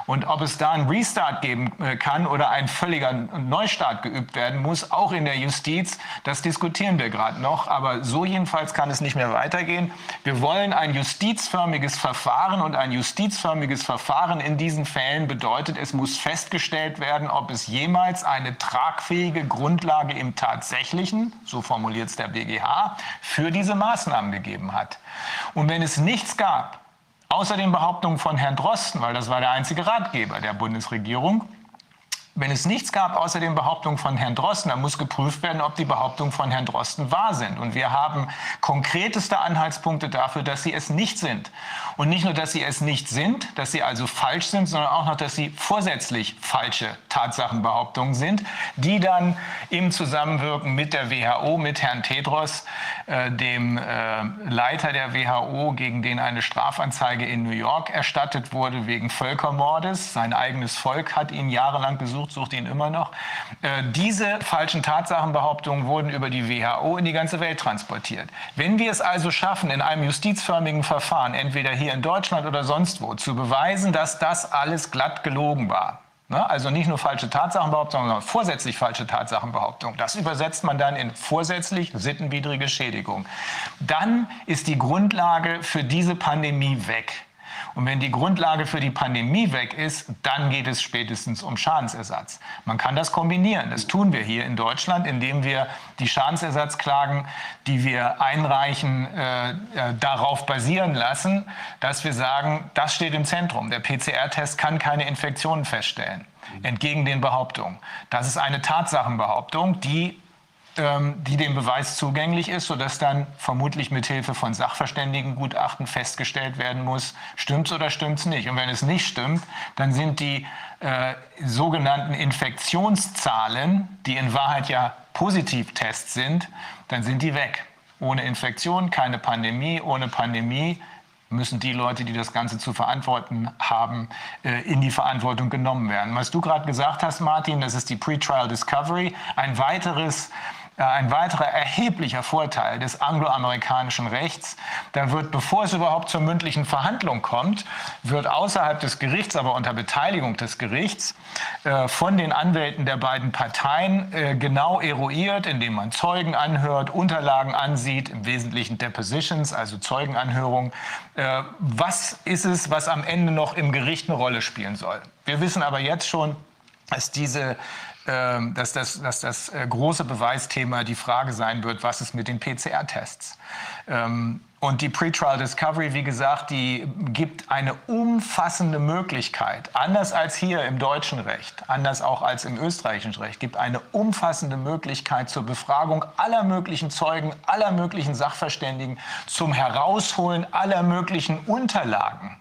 Und ob es da einen Restart geben äh, kann oder ein völliger Neustart geübt werden muss, auch in der Justiz, das diskutieren wir gerade noch. Aber so jedenfalls kann es nicht mehr weitergehen. Wir wollen ein justizförmiges Verfahren und ein justizförmiges Verfahren in diesen Fällen bedeutet, es muss festgestellt werden, ob es jemals eine tragfähige Grundlage im tatsächlichen, so formuliert es der BGH, für diese Maßnahmen gegeben hat. Und wenn es nichts gab, Außer den Behauptungen von Herrn Drosten, weil das war der einzige Ratgeber der Bundesregierung, wenn es nichts gab außer den Behauptungen von Herrn Drosten, dann muss geprüft werden, ob die Behauptungen von Herrn Drosten wahr sind. Und wir haben konkreteste Anhaltspunkte dafür, dass sie es nicht sind. Und nicht nur, dass sie es nicht sind, dass sie also falsch sind, sondern auch noch, dass sie vorsätzlich falsche Tatsachenbehauptungen sind, die dann im Zusammenwirken mit der WHO, mit Herrn Tedros, äh, dem äh, Leiter der WHO, gegen den eine Strafanzeige in New York erstattet wurde wegen Völkermordes. Sein eigenes Volk hat ihn jahrelang besucht gesucht, sucht ihn immer noch. Äh, diese falschen Tatsachenbehauptungen wurden über die WHO in die ganze Welt transportiert. Wenn wir es also schaffen, in einem justizförmigen Verfahren, entweder hier in Deutschland oder sonst wo, zu beweisen, dass das alles glatt gelogen war, ne, also nicht nur falsche Tatsachenbehauptungen, sondern vorsätzlich falsche Tatsachenbehauptungen. Das übersetzt man dann in vorsätzlich sittenwidrige Schädigung. Dann ist die Grundlage für diese Pandemie weg. Und wenn die Grundlage für die Pandemie weg ist, dann geht es spätestens um Schadensersatz. Man kann das kombinieren. Das tun wir hier in Deutschland, indem wir die Schadensersatzklagen, die wir einreichen, äh, äh darauf basieren lassen, dass wir sagen, das steht im Zentrum. Der PCR-Test kann keine Infektionen feststellen, entgegen den Behauptungen. Das ist eine Tatsachenbehauptung, die die dem Beweis zugänglich ist, sodass dann vermutlich mit Hilfe von Sachverständigengutachten festgestellt werden muss, stimmt's oder stimmt's nicht. Und wenn es nicht stimmt, dann sind die äh, sogenannten Infektionszahlen, die in Wahrheit ja Positivtests sind, dann sind die weg. Ohne Infektion keine Pandemie, ohne Pandemie müssen die Leute, die das Ganze zu verantworten haben, äh, in die Verantwortung genommen werden. Was du gerade gesagt hast, Martin, das ist die Pre-Trial Discovery, ein weiteres ein weiterer erheblicher Vorteil des angloamerikanischen Rechts. Da wird, bevor es überhaupt zur mündlichen Verhandlung kommt, wird außerhalb des Gerichts, aber unter Beteiligung des Gerichts, äh, von den Anwälten der beiden Parteien äh, genau eruiert, indem man Zeugen anhört, Unterlagen ansieht, im Wesentlichen Depositions, also Zeugenanhörungen. Was ist es, was am Ende noch im Gericht eine Rolle spielen soll? Wir wissen aber jetzt schon, dass diese dass das, dass das äh, große Beweisthema die Frage sein wird, was ist mit den PCR-Tests. Ähm, und die Pretrial Discovery, wie gesagt, die gibt eine umfassende Möglichkeit, anders als hier im deutschen Recht, anders auch als im österreichischen Recht, gibt eine umfassende Möglichkeit zur Befragung aller möglichen Zeugen, aller möglichen Sachverständigen, zum Herausholen aller möglichen Unterlagen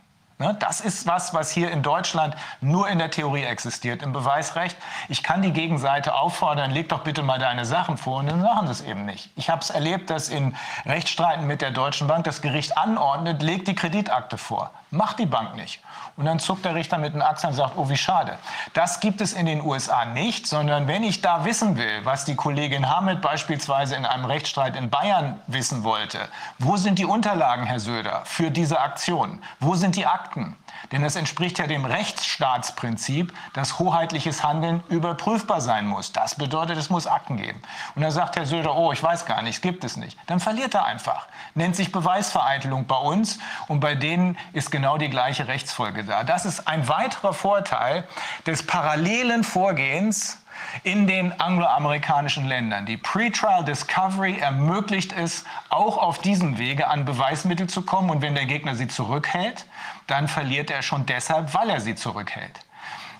das ist was, was hier in Deutschland nur in der Theorie existiert, im Beweisrecht. Ich kann die Gegenseite auffordern, leg doch bitte mal deine Sachen vor und dann machen sie es eben nicht. Ich habe es erlebt, dass in Rechtsstreiten mit der Deutschen Bank das Gericht anordnet, legt die Kreditakte vor. Macht die Bank nicht. Und dann zuckt der Richter mit den Achseln und sagt, oh, wie schade. Das gibt es in den USA nicht, sondern wenn ich da wissen will, was die Kollegin Hamid beispielsweise in einem Rechtsstreit in Bayern wissen wollte, wo sind die Unterlagen, Herr Söder, für diese Aktion? Wo sind die Akten? Denn das entspricht ja dem Rechtsstaatsprinzip, dass hoheitliches Handeln überprüfbar sein muss. Das bedeutet, es muss Akten geben. Und dann sagt Herr Söder, oh, ich weiß gar nicht, es gibt es nicht. Dann verliert er einfach. Nennt sich Beweisvereitelung bei uns und bei denen ist genau die gleiche Rechtsfolge da. Das ist ein weiterer Vorteil des parallelen Vorgehens in den angloamerikanischen Ländern. Die Pretrial Discovery ermöglicht es, auch auf diesem Wege an Beweismittel zu kommen. Und wenn der Gegner sie zurückhält, dann verliert er schon deshalb, weil er sie zurückhält.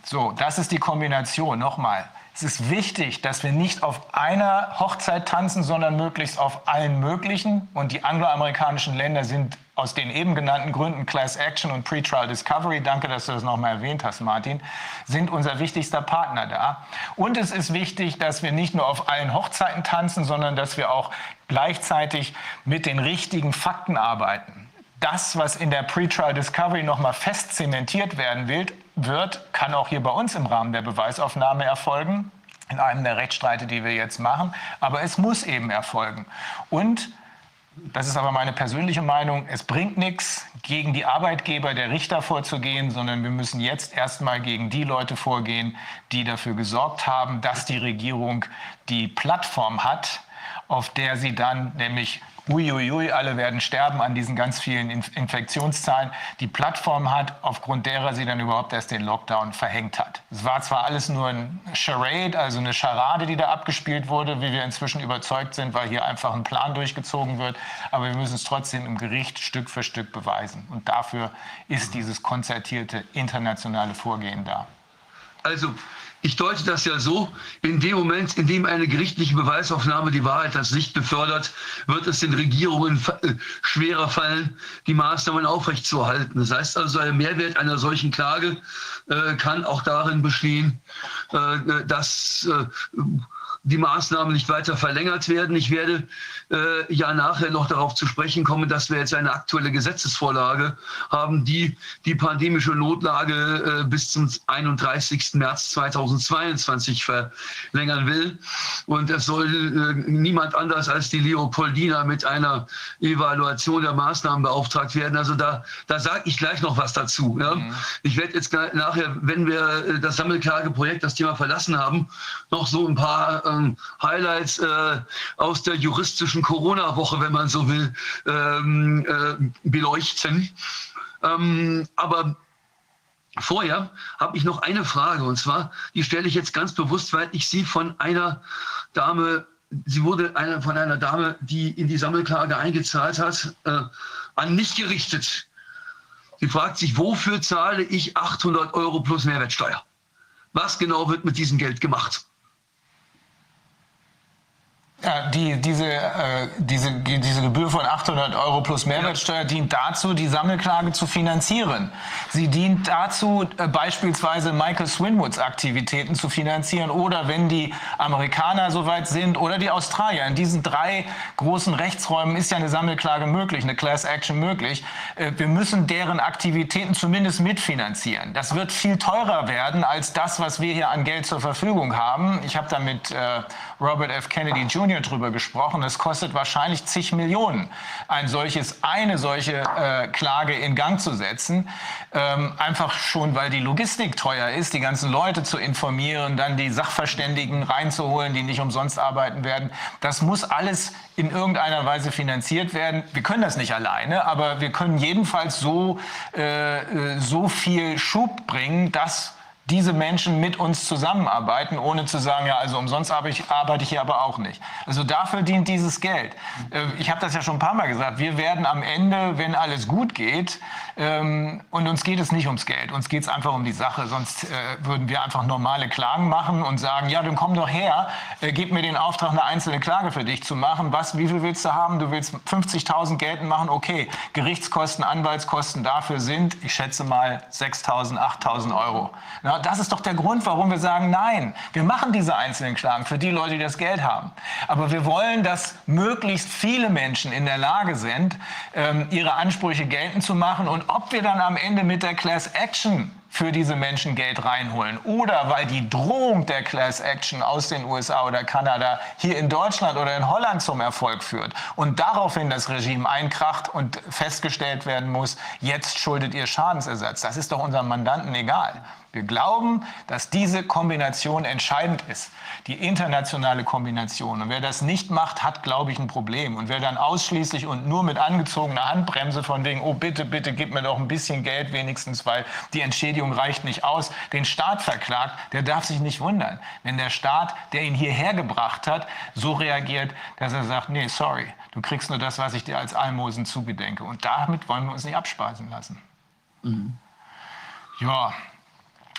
So, das ist die Kombination. Nochmal. Es ist wichtig, dass wir nicht auf einer Hochzeit tanzen, sondern möglichst auf allen möglichen. Und die angloamerikanischen Länder sind aus den eben genannten Gründen Class Action und Pretrial Discovery, danke, dass du das nochmal erwähnt hast, Martin, sind unser wichtigster Partner da. Und es ist wichtig, dass wir nicht nur auf allen Hochzeiten tanzen, sondern dass wir auch gleichzeitig mit den richtigen Fakten arbeiten. Das, was in der Pretrial Discovery nochmal fest zementiert werden wird, kann auch hier bei uns im Rahmen der Beweisaufnahme erfolgen, in einem der Rechtsstreite, die wir jetzt machen. Aber es muss eben erfolgen. Und das ist aber meine persönliche Meinung. Es bringt nichts, gegen die Arbeitgeber der Richter vorzugehen, sondern wir müssen jetzt erstmal gegen die Leute vorgehen, die dafür gesorgt haben, dass die Regierung die Plattform hat, auf der sie dann nämlich uiuiui, alle werden sterben an diesen ganz vielen Infektionszahlen, die Plattform hat, aufgrund derer sie dann überhaupt erst den Lockdown verhängt hat. Es war zwar alles nur ein Charade, also eine Charade, die da abgespielt wurde, wie wir inzwischen überzeugt sind, weil hier einfach ein Plan durchgezogen wird, aber wir müssen es trotzdem im Gericht Stück für Stück beweisen. Und dafür ist dieses konzertierte internationale Vorgehen da. Also ich deute das ja so, in dem Moment, in dem eine gerichtliche Beweisaufnahme die Wahrheit als Licht befördert, wird es den Regierungen äh, schwerer fallen, die Maßnahmen aufrechtzuerhalten. Das heißt also, der Mehrwert einer solchen Klage äh, kann auch darin bestehen, äh, dass äh, die Maßnahmen nicht weiter verlängert werden. Ich werde äh, ja nachher noch darauf zu sprechen kommen, dass wir jetzt eine aktuelle Gesetzesvorlage haben, die die pandemische Notlage äh, bis zum 31. März 2022 verlängern will. Und es soll äh, niemand anders als die Leopoldina mit einer Evaluation der Maßnahmen beauftragt werden. Also da, da sage ich gleich noch was dazu. Ja? Mhm. Ich werde jetzt nachher, wenn wir äh, das Sammelklageprojekt, das Thema verlassen haben, noch so ein paar ähm, Highlights äh, aus der juristischen Corona-Woche, wenn man so will, ähm, äh, beleuchten. Ähm, aber Vorher habe ich noch eine Frage und zwar, die stelle ich jetzt ganz bewusst, weil ich sie von einer Dame, sie wurde eine, von einer Dame, die in die Sammelklage eingezahlt hat, äh, an mich gerichtet. Sie fragt sich, wofür zahle ich 800 Euro plus Mehrwertsteuer? Was genau wird mit diesem Geld gemacht? Ja, die, diese, äh, diese, diese Gebühr von 800 Euro plus Mehrwertsteuer dient dazu, die Sammelklage zu finanzieren. Sie dient dazu, äh, beispielsweise Michael Swinwoods Aktivitäten zu finanzieren oder wenn die Amerikaner soweit sind oder die Australier. In diesen drei großen Rechtsräumen ist ja eine Sammelklage möglich, eine Class Action möglich. Äh, wir müssen deren Aktivitäten zumindest mitfinanzieren. Das wird viel teurer werden als das, was wir hier an Geld zur Verfügung haben. Ich habe da mit äh, Robert F. Kennedy Jr. drüber gesprochen. Es kostet wahrscheinlich zig Millionen, ein solches, eine solche äh, Klage in Gang zu setzen. Ähm, einfach schon, weil die Logistik teuer ist, die ganzen Leute zu informieren, dann die Sachverständigen reinzuholen, die nicht umsonst arbeiten werden. Das muss alles in irgendeiner Weise finanziert werden. Wir können das nicht alleine, aber wir können jedenfalls so, äh, äh so viel Schub bringen, dass diese Menschen mit uns zusammenarbeiten, ohne zu sagen, ja, also umsonst arbeite ich, hier aber auch nicht. Also dafür dient dieses Geld. Äh, ich habe das ja schon ein paar Mal gesagt, wir werden am Ende, wenn alles gut geht, und uns geht es nicht ums Geld, uns geht es einfach um die Sache, sonst äh, würden wir einfach normale Klagen machen und sagen, ja, dann komm doch her, äh, gib mir den Auftrag, eine einzelne Klage für dich zu machen. Was, wie viel willst du haben? Du willst 50.000 geltend machen? Okay, Gerichtskosten, Anwaltskosten dafür sind, ich schätze mal, 6.000, 8.000 Euro. Na, das ist doch der Grund, warum wir sagen, nein, wir machen diese einzelnen Klagen für die Leute, die das Geld haben. Aber wir wollen, dass möglichst viele Menschen in der Lage sind, ähm, ihre Ansprüche geltend zu machen und ob wir dann am Ende mit der Class Action für diese Menschen Geld reinholen oder weil die Drohung der Class Action aus den USA oder Kanada hier in Deutschland oder in Holland zum Erfolg führt und daraufhin das Regime einkracht und festgestellt werden muss, jetzt schuldet ihr Schadensersatz. Das ist doch unserem Mandanten egal. Wir glauben, dass diese Kombination entscheidend ist, die internationale Kombination. Und wer das nicht macht, hat, glaube ich, ein Problem. Und wer dann ausschließlich und nur mit angezogener Handbremse von wegen, oh bitte, bitte, gib mir doch ein bisschen Geld wenigstens, weil die Entschädigung reicht nicht aus, den Staat verklagt, der darf sich nicht wundern. Wenn der Staat, der ihn hierher gebracht hat, so reagiert, dass er sagt, nee, sorry, du kriegst nur das, was ich dir als Almosen zugedenke. Und damit wollen wir uns nicht abspeisen lassen. Mhm. Ja,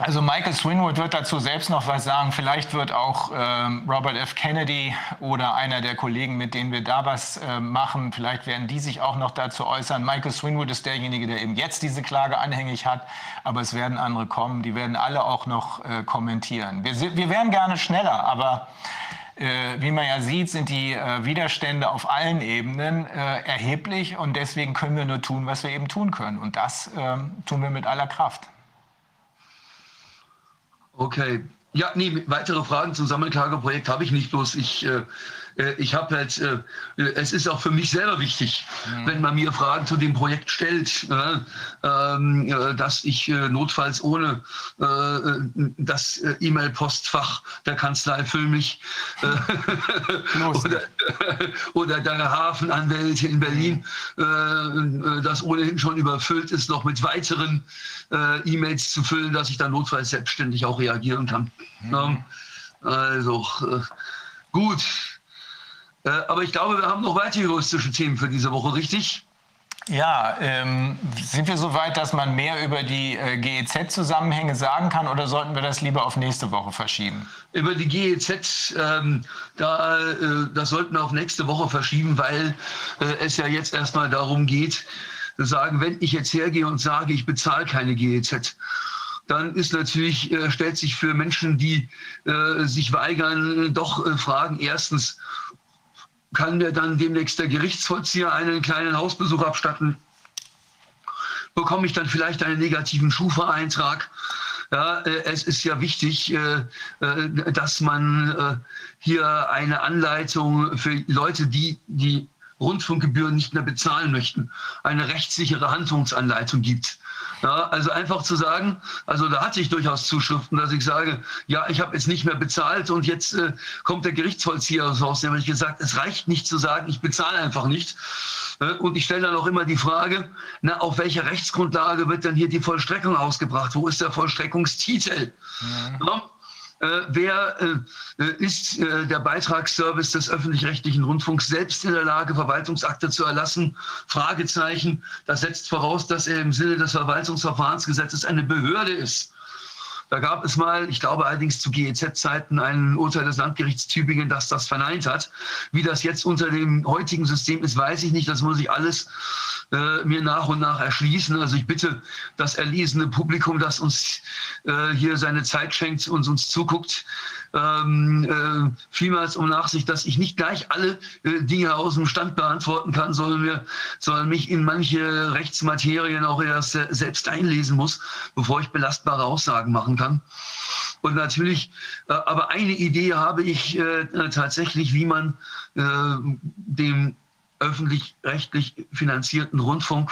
also Michael Swinwood wird dazu selbst noch was sagen. Vielleicht wird auch ähm, Robert F. Kennedy oder einer der Kollegen, mit denen wir da was äh, machen, vielleicht werden die sich auch noch dazu äußern. Michael Swinwood ist derjenige, der eben jetzt diese Klage anhängig hat, aber es werden andere kommen. Die werden alle auch noch äh, kommentieren. Wir, wir wären gerne schneller, aber äh, wie man ja sieht, sind die äh, Widerstände auf allen Ebenen äh, erheblich und deswegen können wir nur tun, was wir eben tun können. Und das ähm, tun wir mit aller Kraft. Okay. Ja, nee, weitere Fragen zum Sammelklageprojekt habe ich nicht. Bloß ich äh, ich habe halt, äh, es ist auch für mich selber wichtig, mhm. wenn man mir Fragen zu dem Projekt stellt, ähm, äh, dass ich notfalls ohne das E-Mail-Postfach der Kanzlei Füllmich oder, oder der Hafenanwälte in Berlin, das ohnehin schon überfüllt ist, noch mit weiteren E-Mails zu füllen, dass ich dann notfalls selbstständig auch reagieren kann. Mhm. Also gut. Äh, aber ich glaube, wir haben noch weitere juristische Themen für diese Woche, richtig? Ja, ähm, sind wir so weit, dass man mehr über die äh, GEZ-Zusammenhänge sagen kann oder sollten wir das lieber auf nächste Woche verschieben? Über die GEZ, ähm, da, äh, das sollten wir auf nächste Woche verschieben, weil äh, es ja jetzt erstmal darum geht, zu sagen, wenn ich jetzt hergehe und sage, ich bezahle keine GEZ, dann ist natürlich, äh, stellt sich für Menschen, die äh, sich weigern, doch Fragen. Erstens, kann mir dann demnächst der Gerichtsvollzieher einen kleinen Hausbesuch abstatten? Bekomme ich dann vielleicht einen negativen Schufa-Eintrag? Ja, äh, es ist ja wichtig, äh, äh, dass man hier eine Anleitung für Leute, die die Rundfunkgebühren nicht mehr bezahlen möchten, eine rechtssichere Handlungsanleitung gibt. Ja, also einfach zu sagen, also da hatte ich durchaus Zuschriften, dass ich sage, ja, ich habe jetzt nicht mehr bezahlt und jetzt äh, kommt der Gerichtsvollzieher raus. Da habe ich gesagt, es reicht nicht zu sagen, ich bezahle einfach nicht. Äh, und ich stelle dann auch immer die Frage, na, auf welcher Rechtsgrundlage wird denn hier die Vollstreckung ausgebracht? Wo ist der Vollstreckungstitel? Mhm. Ja, wer äh, äh, ist der Beitragsservice des öffentlich-rechtlichen Rundfunks selbst in der Lage, Verwaltungsakte zu erlassen? Fragezeichen. Das setzt voraus, dass er im Sinne des Verwaltungsverfahrensgesetzes eine Behörde ist. Da gab es mal, ich glaube allerdings zu GEZ-Zeiten, ein Urteil des Landgerichts Tübingen, das das verneint hat. Wie das jetzt unter dem heutigen System ist, weiß ich nicht. Das muss ich alles äh, mir nach und nach erschließen. Also ich bitte das erlesene Publikum, das uns äh, hier seine Zeit schenkt und uns zuguckt, ähm, äh, vielmals um Nachsicht, dass ich nicht gleich alle äh, Dinge aus dem Stand beantworten kann, sondern, mir, sondern mich in manche Rechtsmaterien auch erst äh, selbst einlesen muss, bevor ich belastbare Aussagen machen kann. Und natürlich, äh, aber eine Idee habe ich äh, tatsächlich, wie man äh, dem öffentlich-rechtlich finanzierten Rundfunk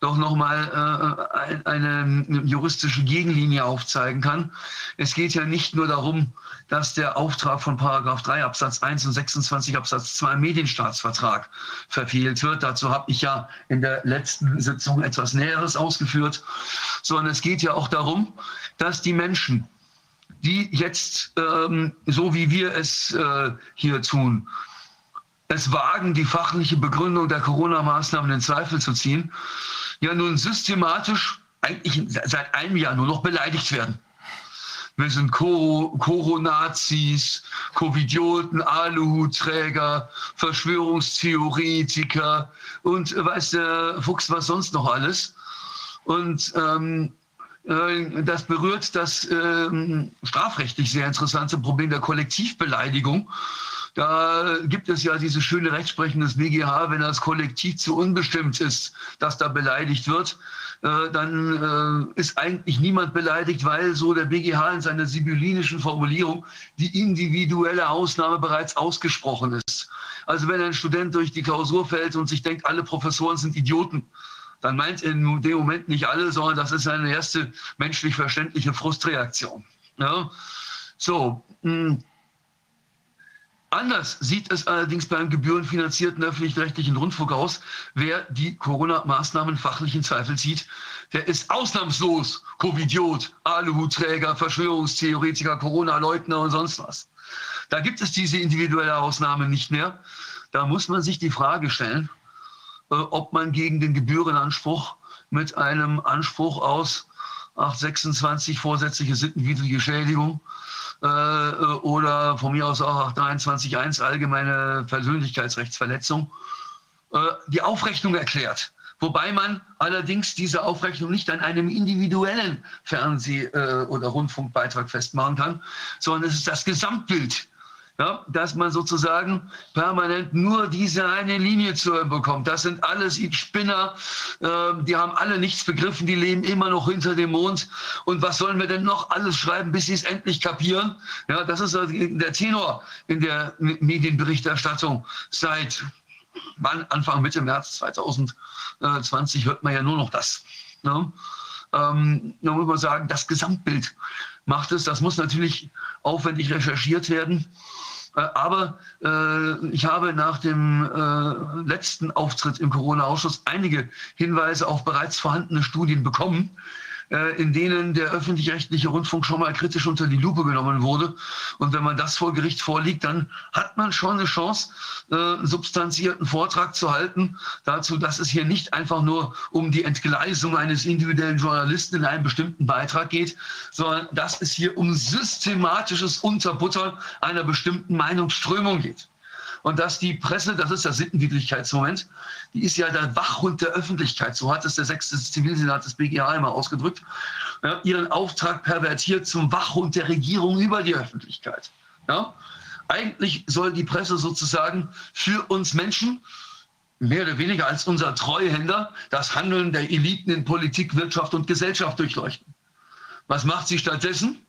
doch nochmal äh, eine juristische Gegenlinie aufzeigen kann. Es geht ja nicht nur darum, dass der Auftrag von Paragraph 3 Absatz 1 und 26 Absatz 2 Medienstaatsvertrag verfehlt wird. Dazu habe ich ja in der letzten Sitzung etwas Näheres ausgeführt, sondern es geht ja auch darum, dass die Menschen, die jetzt, ähm, so wie wir es äh, hier tun, es wagen, die fachliche Begründung der Corona-Maßnahmen in Zweifel zu ziehen, ja nun systematisch eigentlich seit einem Jahr nur noch beleidigt werden. Wir sind Koronazis, Covidioten, Aluhutträger, Verschwörungstheoretiker und weiß der Fuchs was sonst noch alles. Und ähm, äh, das berührt das ähm, strafrechtlich sehr interessante Problem der Kollektivbeleidigung. Da gibt es ja diese schöne Rechtsprechung des BGH, wenn das Kollektiv zu unbestimmt ist, dass da beleidigt wird, äh, dann äh, ist eigentlich niemand beleidigt, weil so der BGH in seiner sibyllinischen Formulierung die individuelle Ausnahme bereits ausgesprochen ist. Also wenn ein Student durch die Klausur fällt und sich denkt, alle Professoren sind Idioten, dann meint in dem Moment nicht alle, sondern das ist eine erste menschlich verständliche Frustreaktion. Ja? So, mh. Anders sieht es allerdings beim gebührenfinanzierten öffentlich-rechtlichen Rundfunk aus. Wer die Corona-Maßnahmen fachlich in Zweifel zieht, der ist ausnahmslos Covidiot, Aluhutträger, Verschwörungstheoretiker, Corona-Leugner und sonst was. Da gibt es diese individuelle Ausnahme nicht mehr. Da muss man sich die Frage stellen, äh, ob man gegen den Gebührenanspruch mit einem Anspruch aus 826 vorsätzliche sittenwidrige Schädigung äh, oder von mir aus auch 23.1 allgemeine Persönlichkeitsrechtsverletzung, äh, die Aufrechnung erklärt. Wobei man allerdings diese Aufrechnung nicht an einem individuellen Fernseh- äh, oder Rundfunkbeitrag festmachen kann, sondern es ist das Gesamtbild ja, dass man sozusagen permanent nur diese eine Linie zu hören bekommt. Das sind alles Spinner, äh, die haben alle nichts begriffen, die leben immer noch hinter dem Mond. Und was sollen wir denn noch alles schreiben, bis sie es endlich kapieren? Ja, das ist der Tenor in der Medienberichterstattung seit Anfang Mitte März 2020 hört man ja nur noch das. Ne? Ähm, da muss man sagen, das Gesamtbild macht es. Das muss natürlich aufwendig recherchiert werden. Äh, aber äh, ich habe nach dem äh, letzten Auftritt im Corona-Ausschuss einige Hinweise auf bereits vorhandene Studien bekommen, in denen der öffentlich-rechtliche Rundfunk schon mal kritisch unter die Lupe genommen wurde. Und wenn man das vor Gericht vorliegt, dann hat man schon eine Chance, äh, einen substanzierten Vortrag zu halten dazu, dass es hier nicht einfach nur um die Entgleisung eines individuellen Journalisten in einem bestimmten Beitrag geht, sondern dass es hier um systematisches Unterbuttern einer bestimmten Meinungsströmung geht. Und dass die Presse, das ist der Sittenwidrigkeitsmoment, die ist ja der Wachhund der Öffentlichkeit, so hat es der sechste Zivilsenat des BGH immer ausgedrückt, ja, ihren Auftrag pervertiert zum Wachhund der Regierung über die Öffentlichkeit. Ja? Eigentlich soll die Presse sozusagen für uns Menschen, mehr oder weniger als unser Treuhänder, das Handeln der Eliten in Politik, Wirtschaft und Gesellschaft durchleuchten. Was macht sie stattdessen?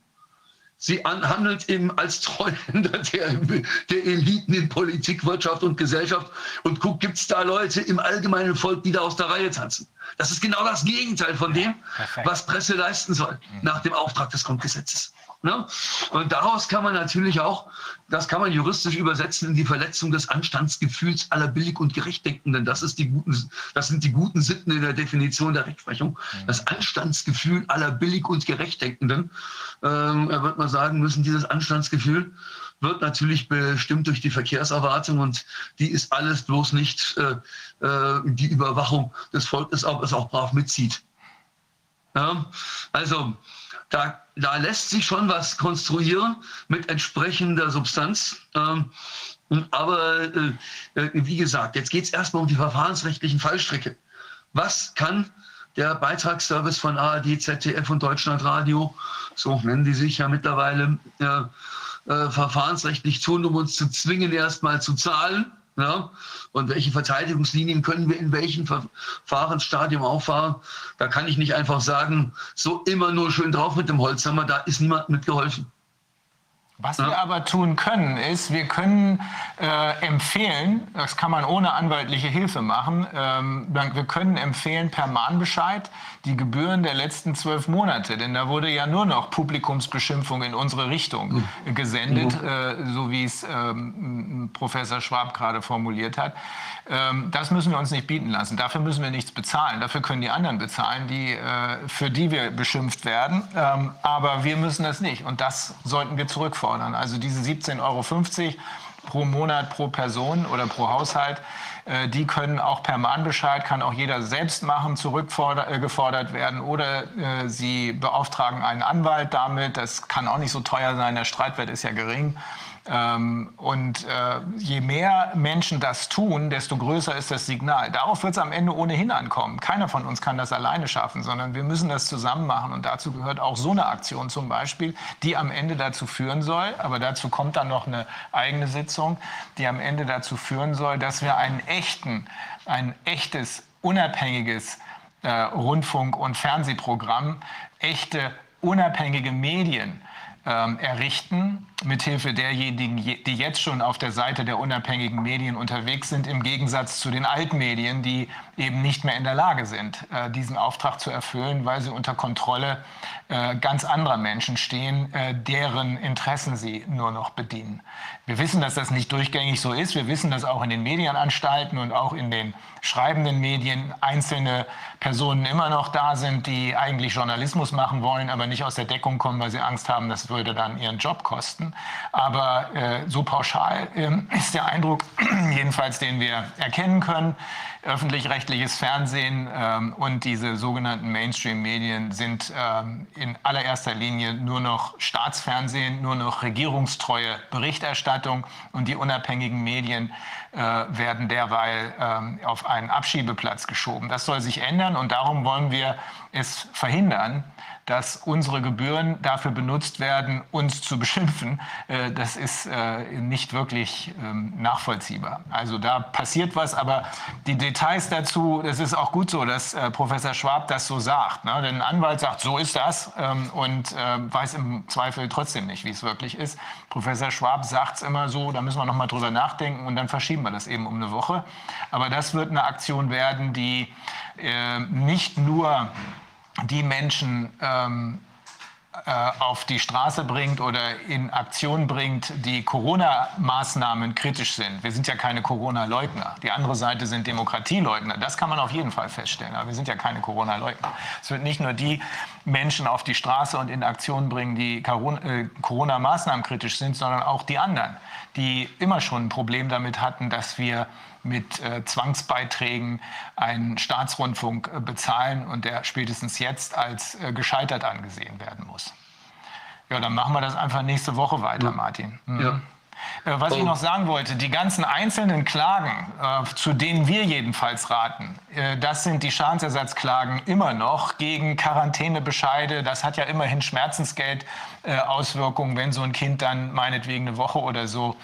Sie handelt eben als Treuhänder der, der, Eliten in Politik, Wirtschaft und Gesellschaft und guckt, gibt es da Leute im allgemeinen Volk, die da aus der Reihe tanzen. Das ist genau das Gegenteil von dem, Perfekt. was Presse leisten soll, mhm. nach dem Auftrag des Grundgesetzes. Ne? Und daraus kann man natürlich auch, das kann man juristisch übersetzen in die Verletzung des Anstandsgefühls aller billig und gerechtdenkenden. Das, ist die guten, das sind die guten Sitten in der Definition der Rechtsprechung. Mhm. Das Anstandsgefühl aller billig und gerechtdenkenden. Ähm, wird man sagen müssen, dieses Anstandsgefühl wird natürlich bestimmt durch die Verkehrserwartung und die ist alles bloß nicht äh, äh die Überwachung des Volkes, ob es auch brav mitzieht. Ja? Also da, da lässt sich schon was konstruieren mit entsprechender Substanz. Ähm, aber äh, äh, wie gesagt, jetzt geht es erstmal um die verfahrensrechtlichen Fallstricke. Was kann der Beitragsservice von ARD, ZDF und Deutschlandradio, so nennen die sich ja mittlerweile, äh, äh, verfahrensrechtlich tun, um uns zu zwingen, erstmal zu zahlen? Ja? Und welche Verteidigungslinien können wir in welchem Verfahrensstadium auffahren? Da kann ich nicht einfach sagen, so immer nur schön drauf mit dem Holzhammer, da ist niemand mitgeholfen. Was ja. wir aber tun können, ist, wir können äh, empfehlen, das kann man ohne anwaltliche Hilfe machen, ähm, wir können empfehlen per Mahnbescheid die Gebühren der letzten zwölf Monate, denn da wurde ja nur noch Publikumsbeschimpfung in unsere Richtung gesendet, äh, so wie es ähm, Professor Schwab gerade formuliert hat. Ähm, das müssen wir uns nicht bieten lassen. Dafür müssen wir nichts bezahlen. Dafür können die anderen bezahlen, die, äh, für die wir beschimpft werden. Ähm, aber wir müssen das nicht. Und das sollten wir zurückfordern. Also diese 17,50 Euro pro Monat pro Person oder pro Haushalt, äh, die können auch per Mahnbescheid, kann auch jeder selbst machen, zurückgefordert äh, werden oder äh, Sie beauftragen einen Anwalt damit. Das kann auch nicht so teuer sein, der Streitwert ist ja gering. Ähm, und äh, je mehr Menschen das tun, desto größer ist das Signal. Darauf wird es am Ende ohnehin ankommen. Keiner von uns kann das alleine schaffen, sondern wir müssen das zusammen machen. Und dazu gehört auch so eine Aktion zum Beispiel, die am Ende dazu führen soll, aber dazu kommt dann noch eine eigene Sitzung, die am Ende dazu führen soll, dass wir einen echten, ein echtes, unabhängiges äh, Rundfunk- und Fernsehprogramm, echte, unabhängige Medien, ähm, errichten, mithilfe derjenigen, die jetzt schon auf der Seite der unabhängigen Medien unterwegs sind, im Gegensatz zu den Altmedien, die eben nicht mehr in der Lage sind, äh, diesen Auftrag zu erfüllen, weil sie unter Kontrolle äh, ganz anderer Menschen stehen, äh, deren Interessen sie nur noch bedienen. Wir wissen, dass das nicht durchgängig so ist. Wir wissen, dass auch in den Medienanstalten und auch in den schreibenden Medien einzelne Personen immer noch da sind, die eigentlich Journalismus machen wollen, aber nicht aus der Deckung kommen, weil sie Angst haben, das würde dann ihren Job kosten. Aber so pauschal äh, ist der Eindruck, jedenfalls den wir erkennen können, öffentlich-rechtliches Fernsehen ähm, und diese sogenannten Mainstream-Medien sind ähm, in allererster Linie nur noch Staatsfernsehen, nur noch regierungstreue Berichterstattung und die unabhängigen Medien äh, werden derweil ähm, auf einen Abschiebeplatz geschoben. Das soll sich ändern und darum wollen wir es verhindern, dass unsere Gebühren dafür benutzt werden, uns zu beschimpfen, äh, das ist äh, nicht wirklich ähm, nachvollziehbar. Also da passiert was, aber die Details dazu, das ist auch gut so, dass äh, Professor Schwab das so sagt. Ne? Denn ein Anwalt sagt, so ist das ähm, und weiß im Zweifel trotzdem nicht, wie es wirklich ist. Professor Schwab sagt es immer so, da müssen wir noch mal drüber nachdenken und dann verschieben wir das eben um eine Woche. Aber das wird eine Aktion werden, die nicht nur die Menschen ähm, äh, auf die Straße bringt oder in Aktion bringt, die Corona-Maßnahmen kritisch sind. Wir sind ja keine Corona-Leugner. Die andere Seite sind Demokratieleugner. Das kann man auf jeden Fall feststellen. Aber wir sind ja keine Corona-Leugner. Es wird nicht nur die Menschen auf die Straße und in Aktion bringen, die äh, Corona-Maßnahmen kritisch sind, sondern auch die anderen, die immer schon ein Problem damit hatten, dass wir mit äh, Zwangsbeiträgen einen Staatsrundfunk äh, bezahlen und der spätestens jetzt als äh, gescheitert angesehen werden muss. Ja, dann machen wir das einfach nächste Woche weiter, Martin. Mhm. Ja. Äh, was ich oh. noch sagen wollte, die ganzen einzelnen Klagen, äh, zu denen wir jedenfalls raten, äh, das sind die Schadensersatzklagen immer noch gegen Quarantänebescheide. Das hat ja immerhin Schmerzensgeld Auswirkungen, wenn so ein Kind dann meinetwegen eine Woche oder so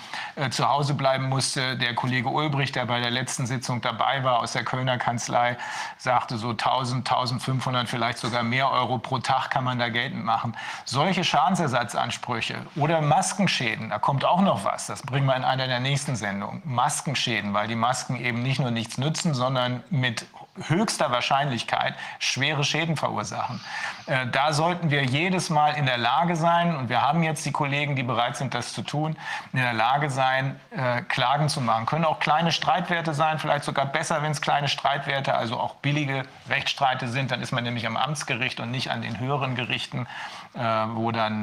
zu Hause bleiben musste. Der Kollege Ulbricht, der bei der letzten Sitzung dabei war aus der Kölner Kanzlei, sagte so 1000, 1500, vielleicht sogar mehr Euro pro Tag kann man da geltend machen. Solche Schadensersatzansprüche oder Maskenschäden, da kommt auch noch was. Das bringen wir in einer der nächsten Sendungen. Maskenschäden, weil die Masken eben nicht nur nichts nützen, sondern mit höchster Wahrscheinlichkeit schwere Schäden verursachen. Äh, da sollten wir jedes Mal in der Lage sein, und wir haben jetzt die Kollegen, die bereit sind, das zu tun, in der Lage sein, äh, Klagen zu machen. Können auch kleine Streitwerte sein, vielleicht sogar besser, wenn es kleine Streitwerte, also auch billige Rechtsstreite sind. Dann ist man nämlich am Amtsgericht und nicht an den höheren Gerichten, äh, wo dann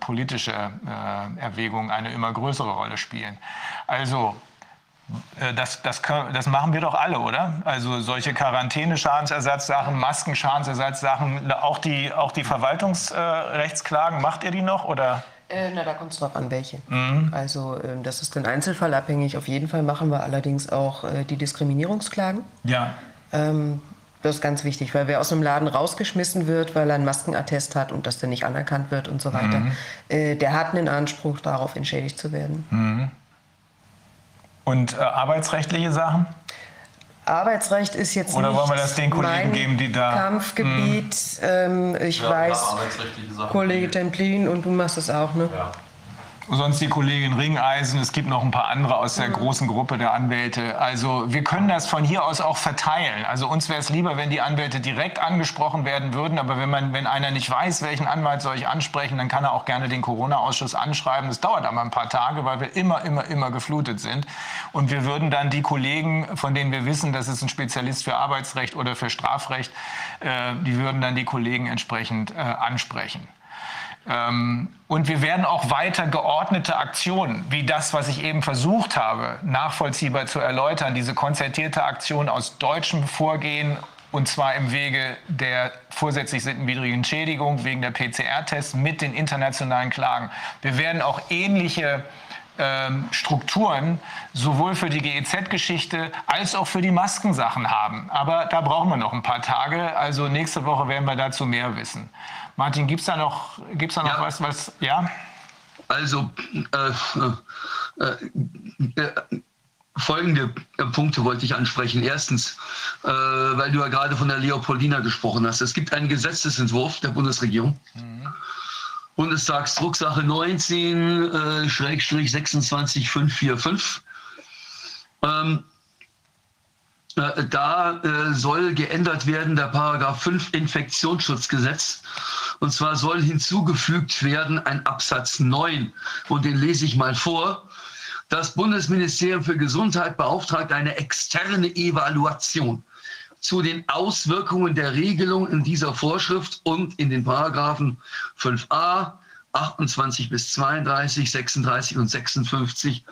politische Erwägungen eine immer größere Rolle spielen. Also das, das, das machen wir doch alle, oder? Also solche Quarantäne-Schadensersatzsachen, Masken-Schadensersatzsachen, auch die, auch die Verwaltungsrechtsklagen, macht ihr die noch? Oder? Äh, na, da kommt es drauf an, welche. Mhm. Also ähm, das ist den Einzelfall abhängig. Auf jeden Fall machen wir allerdings auch äh, die Diskriminierungsklagen. Ja. Ähm, das ist ganz wichtig, weil wer aus einem Laden rausgeschmissen wird, weil er einen Maskenattest hat und das dann nicht anerkannt wird und so weiter, mhm. äh, der hat einen Anspruch darauf, entschädigt zu werden. Mhm. Und äh, arbeitsrechtliche Sachen? Arbeitsrecht ist jetzt Oder wollen wir das den Kollegen geben, die da... Kampfgebiet, hm. ähm, ich ja, weiß, Kollege Templin und du machst das auch, ne? Ja sonst die Kollegin Ringeisen, es gibt noch ein paar andere aus der mhm. großen Gruppe der Anwälte. Also wir können das von hier aus auch verteilen. Also uns wäre es lieber, wenn die Anwälte direkt angesprochen werden würden, aber wenn man, wenn einer nicht weiß, welchen Anwalt soll ich ansprechen, dann kann er auch gerne den Corona-Ausschuss anschreiben. Das dauert aber ein paar Tage, weil wir immer, immer, immer geflutet sind. Und wir würden dann die Kollegen, von denen wir wissen, das ist ein Spezialist für Arbeitsrecht oder für Strafrecht, äh, die würden dann die Kollegen entsprechend äh, ansprechen. Ähm, und wir werden auch weiter geordnete Aktionen, wie das, was ich eben versucht habe, nachvollziehbar zu erläutern, diese konzertierte Aktion aus deutschem Vorgehen und zwar im Wege der vorsätzlich sittenwidrigen Schädigung, wegen der PCR-Tests mit den internationalen Klagen. Wir werden auch ähnliche ähm, Strukturen sowohl für die GEZ-Geschichte als auch für die Maskensachen haben. Aber da brauchen wir noch ein paar Tage. Also nächste Woche werden wir dazu mehr wissen. Martin, gibt es da noch, gibt's da noch ja. was, was, ja? Also, äh, äh, äh, folgende Punkte wollte ich ansprechen. Erstens, äh, weil du ja gerade von der Leopoldina gesprochen hast. Es gibt einen Gesetzesentwurf der Bundesregierung. Mhm. Bundestagsdrucksache 19, äh, Schrägstrich 26545. Ähm, äh, da soll geändert werden der Paragraph 5 Infektionsschutzgesetz. Und zwar soll hinzugefügt werden ein Absatz 9. Und den lese ich mal vor. Das Bundesministerium für Gesundheit beauftragt eine externe Evaluation zu den Auswirkungen der Regelung in dieser Vorschrift und in den Paragraphen 5a, 28 bis 32, 36 und 56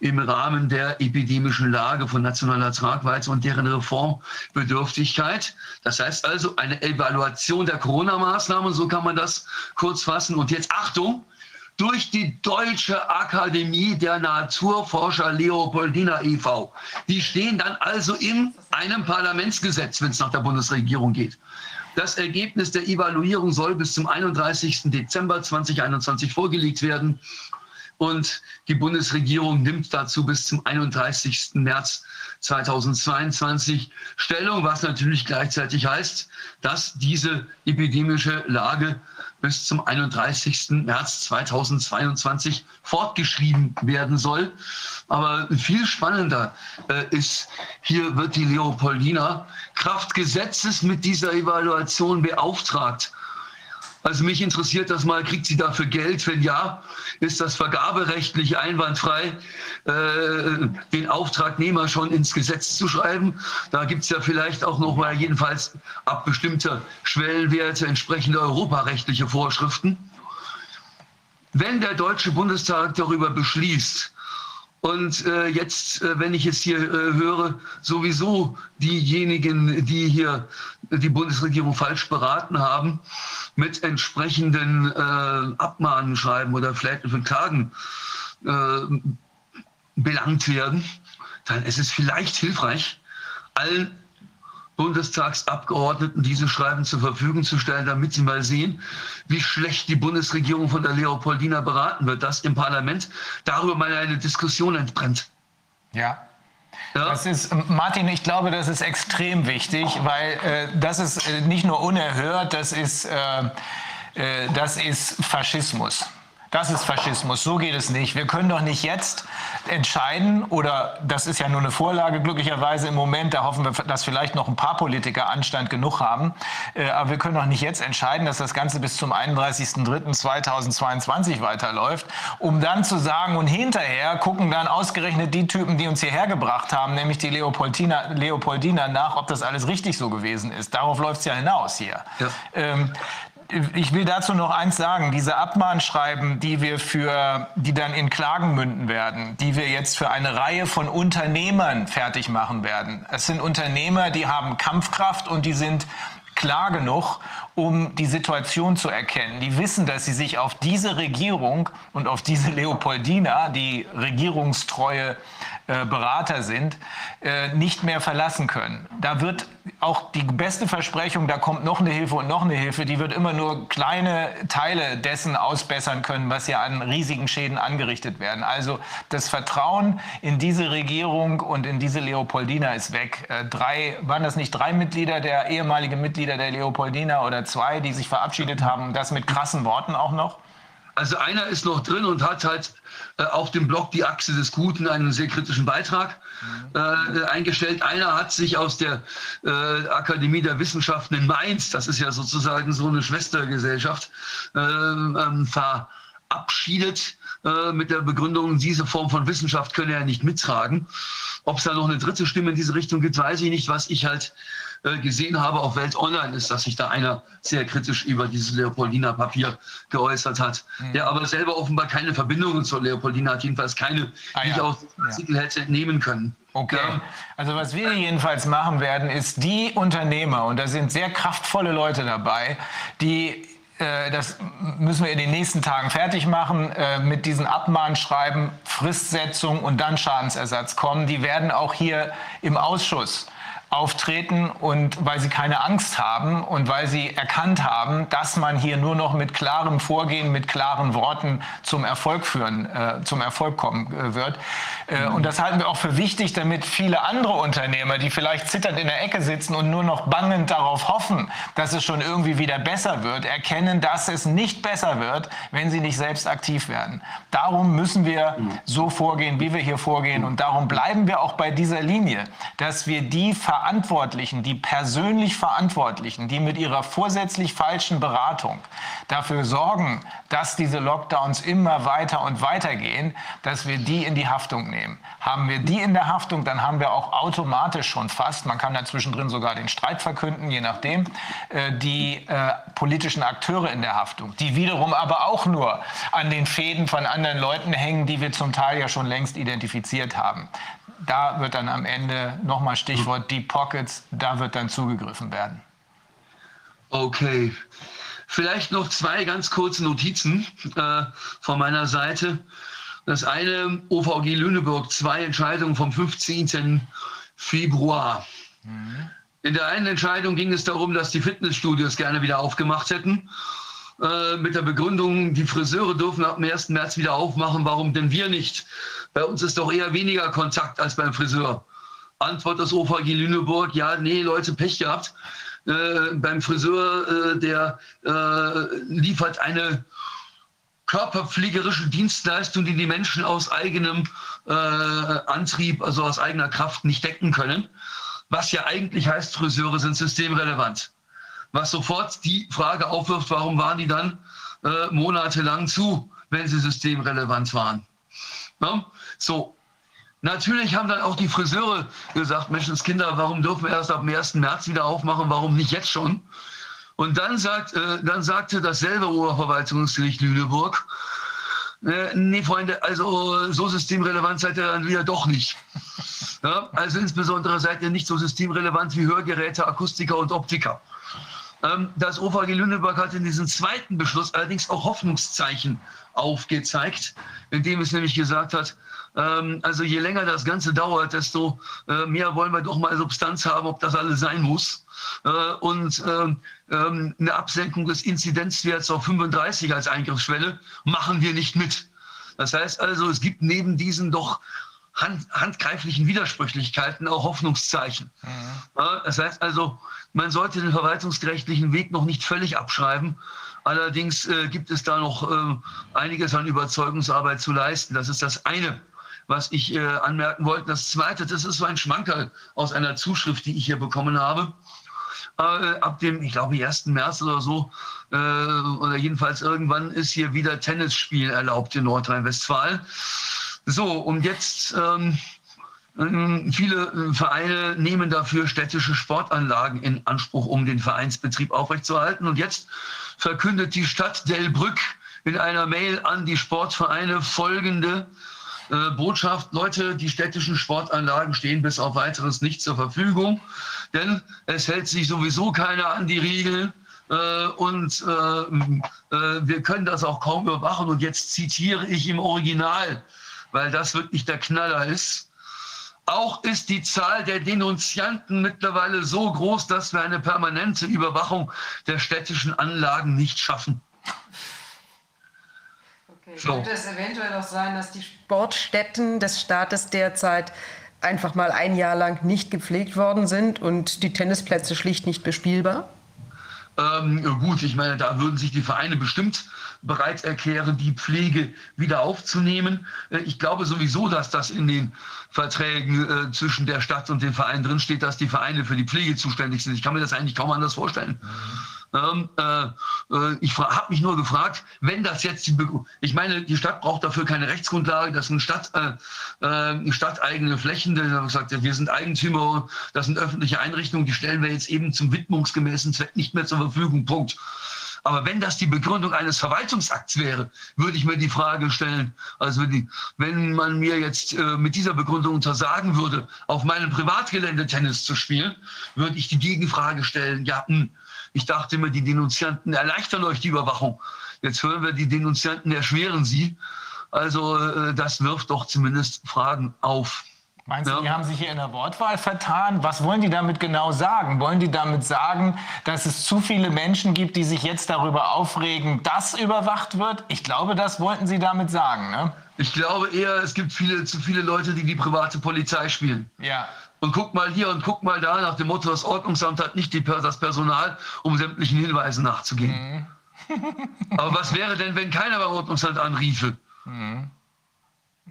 im Rahmen der epidemischen Lage von nationaler Tragweite und deren Reformbedürftigkeit. Das heißt also eine Evaluation der Corona-Maßnahmen, so kann man das kurz fassen. Und jetzt Achtung, durch die Deutsche Akademie der Naturforscher Leopoldina e.V. Die stehen dann also in einem Parlamentsgesetz, wenn es nach der Bundesregierung geht. Das Ergebnis der Evaluierung soll bis zum 31. Dezember 2021 vorgelegt werden. Und die Bundesregierung nimmt dazu bis zum 31. März 2022 Stellung, was natürlich gleichzeitig heißt, dass diese epidemische Lage bis zum 31. März 2022 fortgeschrieben werden soll. Aber viel spannender äh, ist, hier wird die Leopoldina Kraft Gesetzes mit dieser Evaluation beauftragt. Also mich interessiert das mal, kriegt sie dafür Geld? Wenn ja, ist das vergaberechtlich einwandfrei, äh, den Auftragnehmer schon ins Gesetz zu schreiben? Da gibt es ja vielleicht auch noch mal jedenfalls ab bestimmter Schwellenwerte entsprechende europarechtliche Vorschriften. Wenn der Deutsche Bundestag darüber beschließt, und äh, jetzt, äh, wenn ich jetzt hier äh, höre, sowieso diejenigen, die hier die Bundesregierung falsch beraten haben, mit entsprechenden äh, Abmahnschreiben oder vielleicht von Klagen äh, belangt werden, dann ist es vielleicht hilfreich, allen Bundestagsabgeordneten diese Schreiben zur Verfügung zu stellen, damit sie mal sehen, wie schlecht die Bundesregierung von der Leopoldina beraten wird, dass im Parlament darüber mal eine Diskussion entbrennt. Ja. Ja. Das ist, Martin, ich glaube, das ist extrem wichtig, weil äh, das ist äh, nicht nur unerhört, das ist, äh, äh das ist Faschismus. Das ist Faschismus. So geht es nicht. Wir können doch nicht jetzt entscheiden, oder das ist ja nur eine Vorlage glücklicherweise im Moment, da hoffen wir, dass vielleicht noch ein paar Politiker Anstand genug haben. Äh, aber wir können doch nicht jetzt entscheiden, dass das Ganze bis zum 31.03.2022 weiterläuft, um dann zu sagen, und hinterher gucken dann ausgerechnet die Typen, die uns hierher gebracht haben, nämlich die Leopoldina, Leopoldina nach, ob das alles richtig so gewesen ist. Darauf läuft es ja hinaus hier. Ja. Ähm, ich will dazu noch eins sagen. Diese Abmahnschreiben, die wir für, die dann in Klagen münden werden, die wir jetzt für eine Reihe von Unternehmern fertig machen werden. Es sind Unternehmer, die haben Kampfkraft und die sind klar genug, um die Situation zu erkennen. Die wissen, dass sie sich auf diese Regierung und auf diese Leopoldina, die regierungstreue äh, Berater sind, äh, nicht mehr verlassen können. Da wird auch die beste Versprechung, da kommt noch eine Hilfe und noch eine Hilfe, die wird immer nur kleine Teile dessen ausbessern können, was ja an riesigen Schäden angerichtet werden. Also das Vertrauen in diese Regierung und in diese Leopoldina ist weg. Äh, drei, waren das nicht drei Mitglieder, der ehemalige Mitglieder der Leopoldina oder zwei, die sich verabschiedet haben, das mit krassen Worten auch noch? Also einer ist noch drin und hat halt äh, auf dem Blog Die Achse des Guten einen sehr kritischen Beitrag äh, eingestellt. Einer hat sich aus der äh, Akademie der Wissenschaften in Mainz, das ist ja sozusagen so eine Schwestergesellschaft, ähm, ähm verabschiedet äh, mit der Begründung, diese Form von Wissenschaft könne er nicht mittragen. Ob es da noch eine dritte Stimme in diese Richtung gibt, weiß ich nicht. Was ich halt gesehen habe auf Welt Online, ist, dass sich da einer sehr kritisch über dieses Leopoldina Papier geäußert hat, mhm. der aber selber offenbar keine Verbindungen zur Leopoldina hat, jedenfalls keine, ah, die ja. ich aus dem Artikel ja. hätte entnehmen können. Okay. Ja. Also was wir jedenfalls machen werden, ist die Unternehmer, und da sind sehr kraftvolle Leute dabei, die äh, das müssen wir in den nächsten Tagen fertig machen, äh, mit diesen Abmahnschreiben, Fristsetzung und dann Schadensersatz kommen. Die werden auch hier im Ausschuss auftreten und weil sie keine Angst haben und weil sie erkannt haben, dass man hier nur noch mit klarem Vorgehen, mit klaren Worten zum Erfolg führen, äh, zum Erfolg kommen äh, wird. Äh, und das halten wir auch für wichtig, damit viele andere Unternehmer, die vielleicht zitternd in der Ecke sitzen und nur noch bangend darauf hoffen, dass es schon irgendwie wieder besser wird, erkennen, dass es nicht besser wird, wenn sie nicht selbst aktiv werden. Darum müssen wir so vorgehen, wie wir hier vorgehen und darum bleiben wir auch bei dieser Linie, dass wir die Verantwortlichen, die persönlich Verantwortlichen, die mit ihrer vorsätzlich falschen Beratung dafür sorgen, dass diese Lockdowns immer weiter und weiter gehen, dass wir die in die Haftung nehmen. Haben wir die in der Haftung, dann haben wir auch automatisch schon fast, man kann da zwischendrin sogar den Streit verkünden, je nachdem, äh, die äh, politischen Akteure in der Haftung, die wiederum aber auch nur an den Fäden von anderen Leuten hängen, die wir zum Teil ja schon längst identifiziert haben da wird dann am Ende nochmal Stichwort Deep Pockets, da wird dann zugegriffen werden. Okay. Vielleicht noch zwei ganz kurze Notizen äh, von meiner Seite. Das eine, OVG Lüneburg, zwei Entscheidungen vom 15. Februar. Mhm. In der einen Entscheidung ging es darum, dass die Fitnessstudios gerne wieder aufgemacht hätten. Äh, mit der Begründung, die Friseure dürfen ab dem 1. März wieder aufmachen, warum denn wir nicht? Bei uns ist doch eher weniger Kontakt als beim Friseur. Antwort des OVG Lüneburg, ja, nee, Leute, Pech gehabt. Äh, beim Friseur, äh, der äh, liefert eine körperpflegerische Dienstleistung, die die Menschen aus eigenem äh, Antrieb, also aus eigener Kraft nicht decken können. Was ja eigentlich heißt, Friseure sind systemrelevant. Was sofort die Frage aufwirft, warum waren die dann äh, monatelang zu, wenn sie systemrelevant waren? Ja? So. Natürlich haben dann auch die Friseure gesagt, Menschenskinder, warum dürfen wir erst ab dem 1. März wieder aufmachen, warum nicht jetzt schon? Und dann, sagt, äh, dann sagte dasselbe Oberverwaltungsgericht Lüneburg, äh, nee, Freunde, also so systemrelevant seid ihr dann wieder doch nicht. Ja, also insbesondere seid ihr nicht so systemrelevant wie Hörgeräte, Akustiker und Optiker. Ähm, das OVG Lüneburg hat in diesem zweiten Beschluss allerdings auch Hoffnungszeichen aufgezeigt, indem es nämlich gesagt hat, ähm, also je länger das Ganze dauert, desto äh, mehr wollen wir doch mal Substanz haben, ob das alles sein muss. Äh, und ähm, ähm, eine Absenkung des Inzidenzwerts auf 35 als Eingriffsschwelle machen wir nicht mit. Das heißt also, es gibt neben diesen doch hand, handgreiflichen Widersprüchlichkeiten auch Hoffnungszeichen. Mhm. Das heißt also, man sollte den verwaltungsgerechtlichen Weg noch nicht völlig abschreiben. Allerdings äh, gibt es da noch äh, einiges an Überzeugungsarbeit zu leisten. Das ist das eine, was ich äh, anmerken wollte. Das zweite, das ist so ein Schmankerl aus einer Zuschrift, die ich hier bekommen habe. Äh, ab dem, ich glaube, 1. März oder so, äh, oder jedenfalls irgendwann ist hier wieder Tennisspiel erlaubt in Nordrhein-Westfalen. So, und jetzt ähm, ähm viele äh, Vereine nehmen dafür städtische Sportanlagen in Anspruch, um den Vereinsbetrieb aufrechtzuerhalten. Und jetzt verkündet die Stadt Delbrück in einer Mail an die Sportvereine folgende äh, Botschaft, Leute, die städtischen Sportanlagen stehen bis auf weiteres nicht zur Verfügung, denn es hält sich sowieso keiner an die Regeln. Äh, und äh, äh, wir können das auch kaum überwachen. Und jetzt zitiere ich im Original, weil das wirklich der Knaller ist. Auch ist die Zahl der Denunzianten mittlerweile so groß, dass wir eine permanente Überwachung der städtischen Anlagen nicht schaffen. Könnte es eventuell auch sein, dass die Sportstätten des Staates derzeit einfach mal ein Jahr lang nicht gepflegt worden sind und die Tennisplätze schlicht nicht bespielbar? Ähm, gut, ich meine, da würden sich die Vereine bestimmt bereit erklären, die Pflege wieder aufzunehmen. Äh, ich glaube sowieso, dass das in den Verträgen äh, zwischen der Stadt und den Vereinen drinsteht, dass die Vereine für die Pflege zuständig sind. Ich kann mir das eigentlich kaum anders vorstellen. Ähm, äh, äh, ich habe mich nur gefragt, wenn das jetzt die, Be ich meine, die Stadt braucht dafür keine Rechtsgrundlage, das sind Stadt, äh, äh, stadteigene Flächen, gesagt, wir sind Eigentümer, das sind öffentliche Einrichtungen, die stellen wir jetzt eben zum widmungsgemäßen Zweck nicht mehr zur Verfügung. Punkt. Aber wenn das die Begründung eines Verwaltungsakts wäre, würde ich mir die Frage stellen, also die, wenn man mir jetzt äh, mit dieser Begründung untersagen würde, auf meinem Privatgelände Tennis zu spielen, würde ich die Gegenfrage stellen, ja, mh, hm, ich dachte immer, die Denunzianten erleichtern euch die Überwachung. Jetzt hören wir, die Denunzianten erschweren sie. Also äh, das wirft doch zumindest Fragen auf. Meinst du, die haben sich hier in der Wortwahl vertan? Was wollen die damit genau sagen? Wollen die damit sagen, dass es zu viele Menschen gibt, die sich jetzt darüber aufregen, dass überwacht wird? Ich glaube, das wollten sie damit sagen. Ne? Ich glaube eher, es gibt viele, zu viele Leute, die die private Polizei spielen. Ja und guck mal hier und guck mal da nach dem Motto, das Ordnungsamt hat nicht die, das Personal, um sämtlichen Hinweisen nachzugehen. Mhm. Aber was wäre denn, wenn keiner beim Ordnungsamt anriefe? Mhm.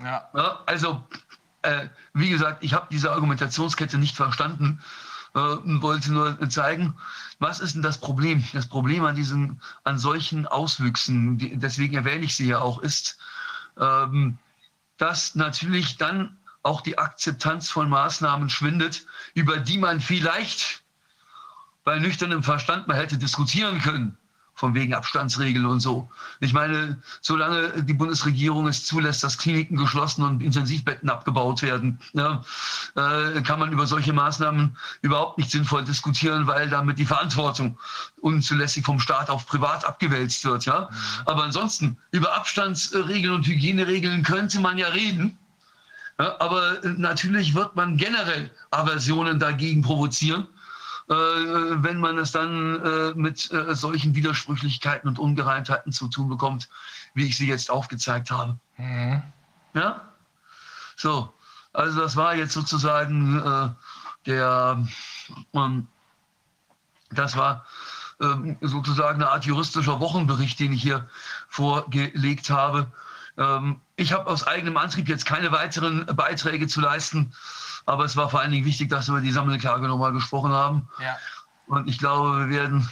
Ja. ja. Also, äh, wie gesagt, ich habe diese Argumentationskette nicht verstanden äh, und wollte nur zeigen, was ist denn das Problem? Das Problem an diesen, an solchen Auswüchsen, die, deswegen erwähne ich sie ja auch, ist, ähm, dass natürlich dann auch die Akzeptanz von Maßnahmen schwindet, über die man vielleicht bei nüchternem Verstand mal hätte diskutieren können, von wegen Abstandsregeln und so. Ich meine, solange die Bundesregierung es zulässt, dass Kliniken geschlossen und Intensivbetten abgebaut werden, ja, äh, kann man über solche Maßnahmen überhaupt nicht sinnvoll diskutieren, weil damit die Verantwortung unzulässig vom Staat auf privat abgewälzt wird. Ja? Aber ansonsten, über Abstandsregeln und Hygieneregeln könnte man ja reden. Ja, aber natürlich wird man generell Aversionen dagegen provozieren, wenn man es dann äh, mit äh, solchen Widersprüchlichkeiten und Ungereimtheiten zu tun bekommt, wie ich sie jetzt aufgezeigt habe. Mhm. Ja? So, also das war jetzt sozusagen äh, der, ähm, das war ähm, sozusagen eine Art juristischer Wochenbericht, den ich hier vorgelegt habe. Ähm, ich habe aus eigenem Antrieb jetzt keine weiteren Beiträge zu leisten, aber es war vor allen Dingen wichtig, dass wir über die Sammelklage nochmal gesprochen haben. Ja. Und ich glaube, wir werden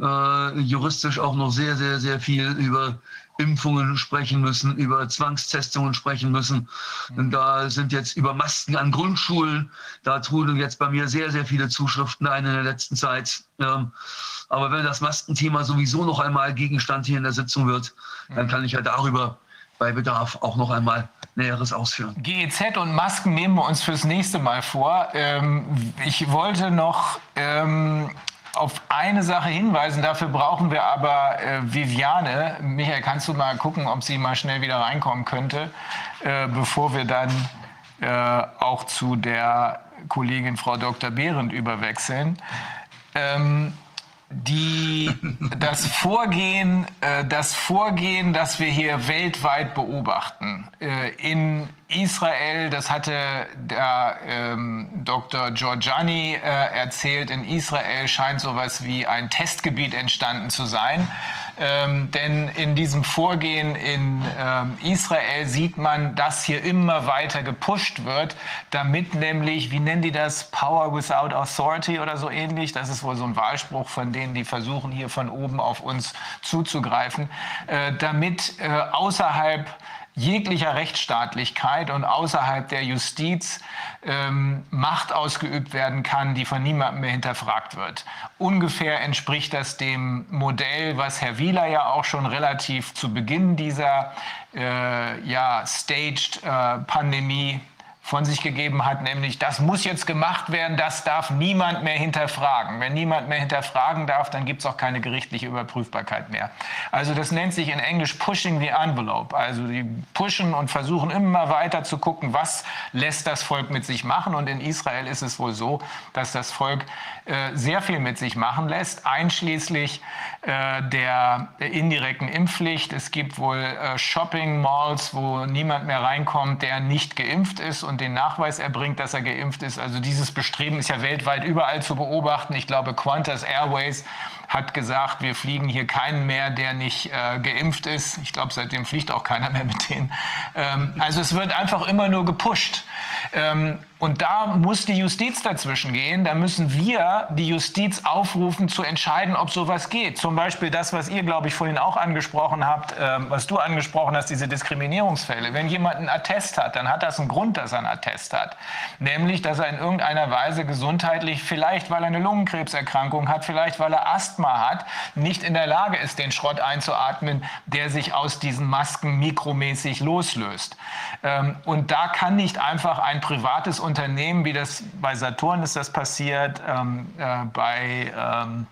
äh, juristisch auch noch sehr, sehr, sehr viel über Impfungen sprechen müssen, über Zwangstestungen sprechen müssen. Mhm. Da sind jetzt über Masken an Grundschulen, da trudeln jetzt bei mir sehr, sehr viele Zuschriften ein in der letzten Zeit. Ja. Aber wenn das Maskenthema sowieso noch einmal Gegenstand hier in der Sitzung wird, mhm. dann kann ich ja darüber bei Bedarf auch noch einmal Näheres ausführen. GEZ und Masken nehmen wir uns fürs nächste Mal vor. Ähm, ich wollte noch ähm, auf eine Sache hinweisen. Dafür brauchen wir aber äh, Viviane. Michael, kannst du mal gucken, ob sie mal schnell wieder reinkommen könnte, äh, bevor wir dann äh, auch zu der Kollegin Frau Dr. Behrendt überwechseln. Ähm, die, das Vorgehen, äh, das Vorgehen, das wir hier weltweit beobachten. Äh, in Israel, das hatte der ähm, Dr. Giorgiani äh, erzählt, in Israel scheint sowas wie ein Testgebiet entstanden zu sein. Ähm, denn in diesem Vorgehen in ähm, Israel sieht man, dass hier immer weiter gepusht wird, damit nämlich, wie nennen die das, Power without Authority oder so ähnlich, das ist wohl so ein Wahlspruch von denen, die versuchen hier von oben auf uns zuzugreifen, äh, damit äh, außerhalb jeglicher Rechtsstaatlichkeit und außerhalb der Justiz ähm, Macht ausgeübt werden kann, die von niemandem mehr hinterfragt wird. Ungefähr entspricht das dem Modell, was Herr Wieler ja auch schon relativ zu Beginn dieser äh, ja, staged äh, Pandemie von sich gegeben hat, nämlich das muss jetzt gemacht werden, das darf niemand mehr hinterfragen. Wenn niemand mehr hinterfragen darf, dann gibt es auch keine gerichtliche Überprüfbarkeit mehr. Also das nennt sich in Englisch pushing the envelope. Also die pushen und versuchen immer weiter zu gucken, was lässt das Volk mit sich machen. Und in Israel ist es wohl so, dass das Volk äh, sehr viel mit sich machen lässt, einschließlich äh, der indirekten Impfpflicht. Es gibt wohl äh, Shopping Malls, wo niemand mehr reinkommt, der nicht geimpft ist und den Nachweis erbringt, dass er geimpft ist. Also dieses Bestreben ist ja weltweit überall zu beobachten. Ich glaube, Qantas Airways hat gesagt, wir fliegen hier keinen mehr, der nicht äh, geimpft ist. Ich glaube, seitdem fliegt auch keiner mehr mit denen. Ähm, also es wird einfach immer nur gepusht. Ähm, und da muss die Justiz dazwischen gehen. Da müssen wir die Justiz aufrufen, zu entscheiden, ob sowas geht. Zum Beispiel das, was ihr, glaube ich, vorhin auch angesprochen habt, äh, was du angesprochen hast, diese Diskriminierungsfälle. Wenn jemand einen Attest hat, dann hat das einen Grund, dass er einen Attest hat. Nämlich, dass er in irgendeiner Weise gesundheitlich, vielleicht weil er eine Lungenkrebserkrankung hat, vielleicht weil er Asthma hat, nicht in der Lage ist, den Schrott einzuatmen, der sich aus diesen Masken mikromäßig loslöst. Ähm, und da kann nicht einfach ein privates Unternehmen, wie das bei Saturn ist das passiert, ähm, äh, bei ähm,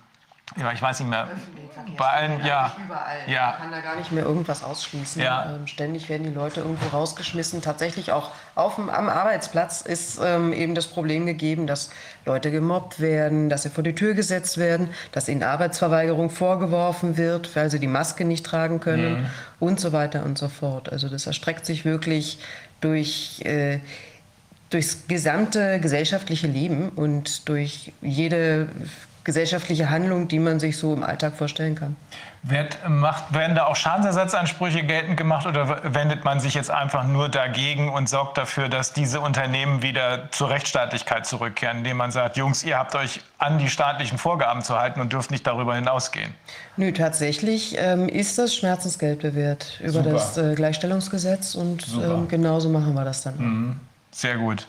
ja, ich weiß nicht mehr. Bei allen, ja. Überall. Ja. Man kann da gar nicht mehr irgendwas ausschließen. Ja. Ähm, ständig werden die Leute irgendwo rausgeschmissen. Tatsächlich auch auf dem, am Arbeitsplatz ist ähm, eben das Problem gegeben, dass Leute gemobbt werden, dass sie vor die Tür gesetzt werden, dass ihnen Arbeitsverweigerung vorgeworfen wird, weil sie die Maske nicht tragen können mhm. und so weiter und so fort. Also das erstreckt sich wirklich durch äh, durchs gesamte gesellschaftliche Leben und durch jede gesellschaftliche Handlung, die man sich so im Alltag vorstellen kann. Wird, macht, werden da auch Schadensersatzansprüche geltend gemacht oder wendet man sich jetzt einfach nur dagegen und sorgt dafür, dass diese Unternehmen wieder zur Rechtsstaatlichkeit zurückkehren, indem man sagt, Jungs, ihr habt euch an die staatlichen Vorgaben zu halten und dürft nicht darüber hinausgehen? Nö, tatsächlich ähm, ist das Schmerzensgeld bewährt über Super. das äh, Gleichstellungsgesetz und ähm, genauso machen wir das dann. Mhm. Sehr gut.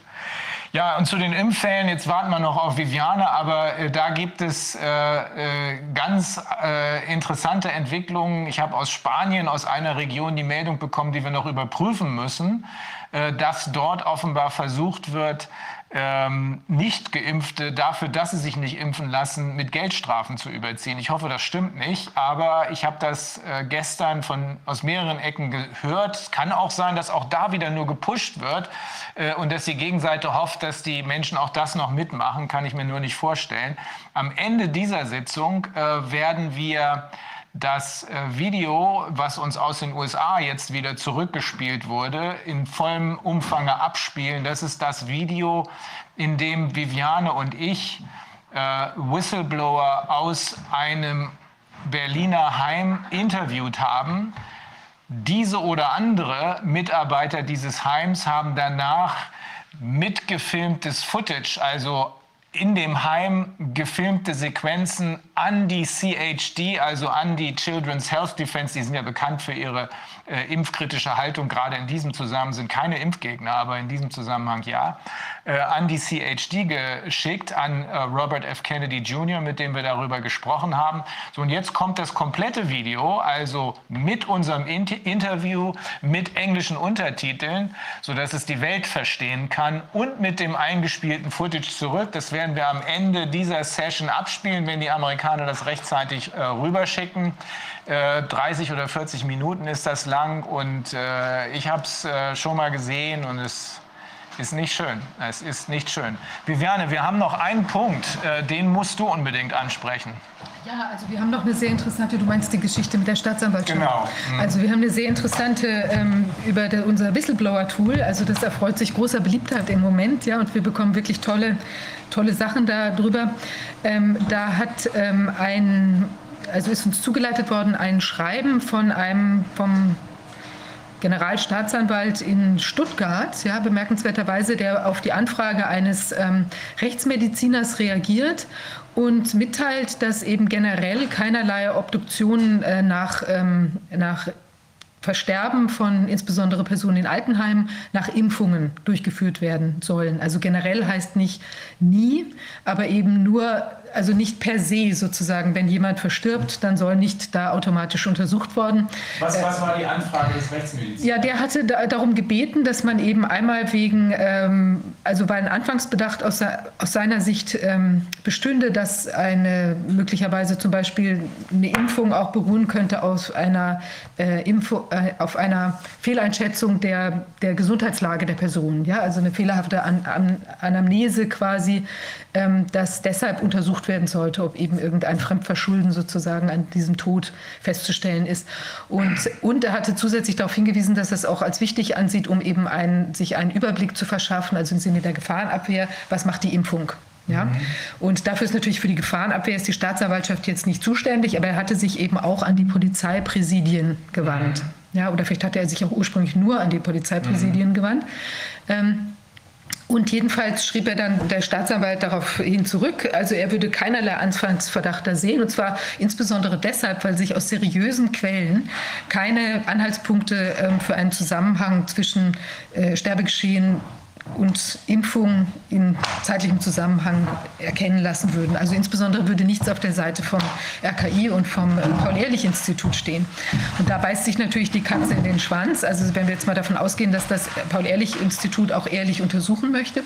Ja, und zu den Impffällen, jetzt warten wir noch auf Viviane, aber äh, da gibt es äh, äh, ganz äh, interessante Entwicklungen. Ich habe aus Spanien, aus einer Region, die Meldung bekommen, die wir noch überprüfen müssen, äh, dass dort offenbar versucht wird, ähm, Nicht-Geimpfte dafür, dass sie sich nicht impfen lassen, mit Geldstrafen zu überziehen. Ich hoffe, das stimmt nicht, aber ich habe das äh, gestern von, aus mehreren Ecken gehört. Es kann auch sein, dass auch da wieder nur gepusht wird äh, und dass die Gegenseite hofft, dass die Menschen auch das noch mitmachen, kann ich mir nur nicht vorstellen. Am Ende dieser Sitzung äh, werden wir das äh, Video, was uns aus den USA jetzt wieder zurückgespielt wurde, in vollem Umfang abspielen. Das ist das Video, in dem Viviane und ich äh, Whistleblower aus einem Berliner Heim interviewt haben. Diese oder andere Mitarbeiter dieses Heims haben danach mitgefilmtes Footage, also in dem Heim gefilmte Sequenzen an die CHD, also an die Children's Health Defense, die sind ja bekannt für ihre äh, impfkritische Haltung, gerade in diesem Zusammenhang sind keine Impfgegner, aber in diesem Zusammenhang ja, äh, an die CHD geschickt, an äh, Robert F. Kennedy Jr., mit dem wir darüber gesprochen haben. So, und jetzt kommt das komplette Video, also mit unserem Inter Interview, mit englischen Untertiteln, sodass es die Welt verstehen kann und mit dem eingespielten Footage zurück. Das werden wir am Ende dieser Session abspielen, wenn die Amerikaner das rechtzeitig äh, rüberschicken. 30 äh, oder 40 Minuten ist das lang und äh, ich habe es äh, schon mal gesehen und es ist nicht schön. Es ist nicht schön. Viviane, wir haben noch einen Punkt, äh, den musst du unbedingt ansprechen. Ja, also wir haben noch eine sehr interessante, du meinst die Geschichte mit der Staatsanwaltschaft. Genau. Mhm. Also wir haben eine sehr interessante ähm, über der, unser Whistleblower-Tool. Also das erfreut sich großer Beliebtheit im Moment, ja, und wir bekommen wirklich tolle, tolle Sachen darüber. Ähm, da hat ähm, ein, also ist uns zugeleitet worden ein Schreiben von einem vom Generalstaatsanwalt in Stuttgart, ja, bemerkenswerterweise, der auf die Anfrage eines ähm, Rechtsmediziners reagiert und mitteilt, dass eben generell keinerlei Obduktionen äh, nach, ähm, nach Versterben von insbesondere Personen in Altenheimen nach Impfungen durchgeführt werden sollen. Also generell heißt nicht nie, aber eben nur also nicht per se sozusagen, wenn jemand verstirbt, dann soll nicht da automatisch untersucht worden. Was, was war die Anfrage des Rechtsmediziners? Ja, der hatte da, darum gebeten, dass man eben einmal wegen, ähm, also weil ein Anfangsbedacht aus, aus seiner Sicht ähm, bestünde, dass eine möglicherweise zum Beispiel eine Impfung auch beruhen könnte aus einer äh, Info, äh, auf einer Fehleinschätzung der, der Gesundheitslage der Person, ja, also eine fehlerhafte An An Anamnese quasi, ähm, dass deshalb untersucht werden sollte, ob eben irgendein Fremdverschulden sozusagen an diesem Tod festzustellen ist. Und, und er hatte zusätzlich darauf hingewiesen, dass er es auch als wichtig ansieht, um eben einen, sich einen Überblick zu verschaffen, also im Sinne der Gefahrenabwehr, was macht die Impfung? Ja? Mhm. Und dafür ist natürlich für die Gefahrenabwehr ist die Staatsanwaltschaft jetzt nicht zuständig, aber er hatte sich eben auch an die Polizeipräsidien gewandt. Mhm. Ja, oder vielleicht hatte er sich auch ursprünglich nur an die Polizeipräsidien mhm. gewandt. Ähm, und jedenfalls schrieb er dann der Staatsanwalt daraufhin zurück, also er würde keinerlei Anfangsverdacht da sehen, und zwar insbesondere deshalb, weil sich aus seriösen Quellen keine Anhaltspunkte ähm, für einen Zusammenhang zwischen äh, Sterbegeschehen und Impfung in zeitlichem Zusammenhang erkennen lassen würden. Also insbesondere würde nichts auf der Seite vom RKI und vom äh, Paul-Ehrlich-Institut stehen. Und da beißt sich natürlich die Katze in den Schwanz. Also wenn wir jetzt mal davon ausgehen, dass das Paul-Ehrlich-Institut auch ehrlich untersuchen möchte,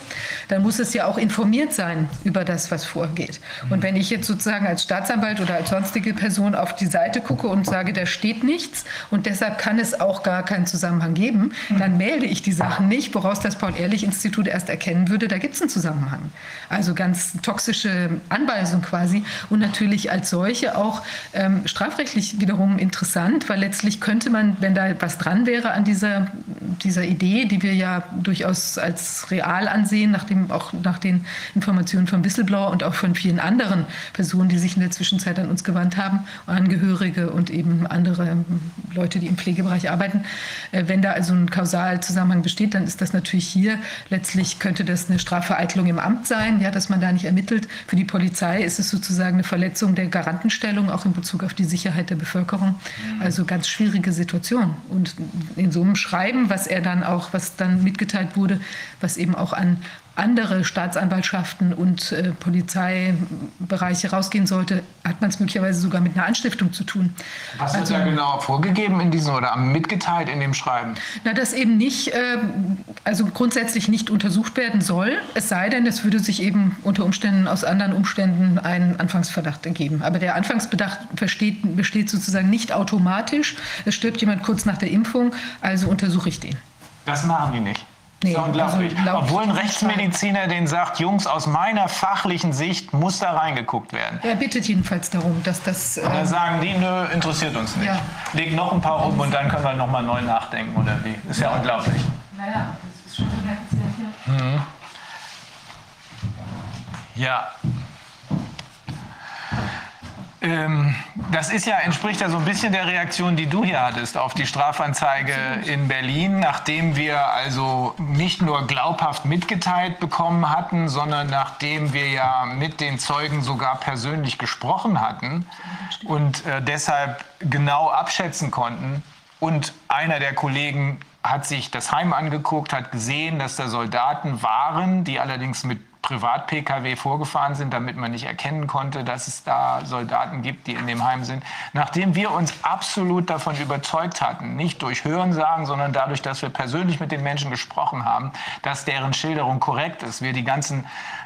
dann muss es ja auch informiert sein über das, was vorgeht. Und wenn ich jetzt sozusagen als Staatsanwalt oder als sonstige Person auf die Seite gucke und sage, da steht nichts und deshalb kann es auch gar keinen Zusammenhang geben, dann melde ich die Sachen nicht, woraus das Paul-Ehrlich-Institut Institut erst erkennen würde, da gibt es einen Zusammenhang. Also ganz toxische Anweisung quasi und natürlich als solche auch ähm, strafrechtlich wiederum interessant, weil letztlich könnte man, wenn da was dran wäre an dieser, dieser Idee, die wir ja durchaus als real ansehen, nachdem auch nach den Informationen von Whistleblower und auch von vielen anderen Personen, die sich in der Zwischenzeit an uns gewandt haben, Angehörige und eben andere Leute, die im Pflegebereich arbeiten, äh, wenn da also ein Kausalzusammenhang besteht, dann ist das natürlich hier Letztlich könnte das eine Strafvereitelung im Amt sein, ja, dass man da nicht ermittelt. Für die Polizei ist es sozusagen eine Verletzung der Garantenstellung, auch in Bezug auf die Sicherheit der Bevölkerung. Also ganz schwierige Situation. Und in so einem Schreiben, was er dann auch, was dann mitgeteilt wurde, was eben auch an andere Staatsanwaltschaften und äh, Polizeibereiche rausgehen sollte, hat man es möglicherweise sogar mit einer Anstiftung zu tun. Was also, wird da genau vorgegeben in diesem oder mitgeteilt in dem Schreiben? Na, dass eben nicht, äh, also grundsätzlich nicht untersucht werden soll, es sei denn, es würde sich eben unter Umständen aus anderen Umständen ein Anfangsverdacht ergeben. Aber der Anfangsbedacht besteht, besteht sozusagen nicht automatisch. Es stirbt jemand kurz nach der Impfung, also untersuche ich den. Das machen die nicht. Nee, so unglaublich. Also Obwohl ein Rechtsmediziner den sagt, Jungs, aus meiner fachlichen Sicht muss da reingeguckt werden. Er bittet jedenfalls darum, dass das. Und dann ähm, sagen die, nö, interessiert uns nicht. Ja. Leg noch ein paar um und dann können wir noch mal neu nachdenken, oder wie? Ist ja, ja. unglaublich. Naja, das ist schon bemerkenswert. Mhm. Ja, ähm, das ist ja, entspricht ja so ein bisschen der Reaktion, die du hier hattest auf die Strafanzeige in Berlin, nachdem wir also nicht nur glaubhaft mitgeteilt bekommen hatten, sondern nachdem wir ja mit den Zeugen sogar persönlich gesprochen hatten und äh, deshalb genau abschätzen konnten. Und einer der Kollegen hat sich das Heim angeguckt, hat gesehen, dass da Soldaten waren, die allerdings mit Privat-Pkw vorgefahren sind, damit man nicht erkennen konnte, dass es da Soldaten gibt, die in dem Heim sind. Nachdem wir uns absolut davon überzeugt hatten, nicht durch Hörensagen, sondern dadurch, dass wir persönlich mit den Menschen gesprochen haben, dass deren Schilderung korrekt ist, wir die ganzen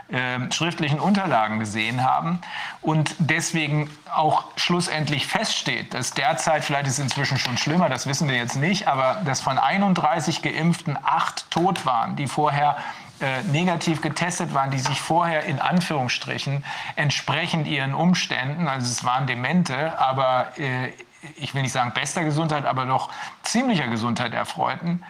äh, schriftlichen Unterlagen gesehen haben und deswegen auch schlussendlich feststeht, dass derzeit, vielleicht ist es inzwischen schon schlimmer, das wissen wir jetzt nicht, aber dass von 31 Geimpften acht tot waren, die vorher äh, negativ getestet waren, die sich vorher in Anführungsstrichen entsprechend ihren Umständen, also es waren Demente, aber äh, ich will nicht sagen bester Gesundheit, aber doch ziemlicher Gesundheit erfreuten.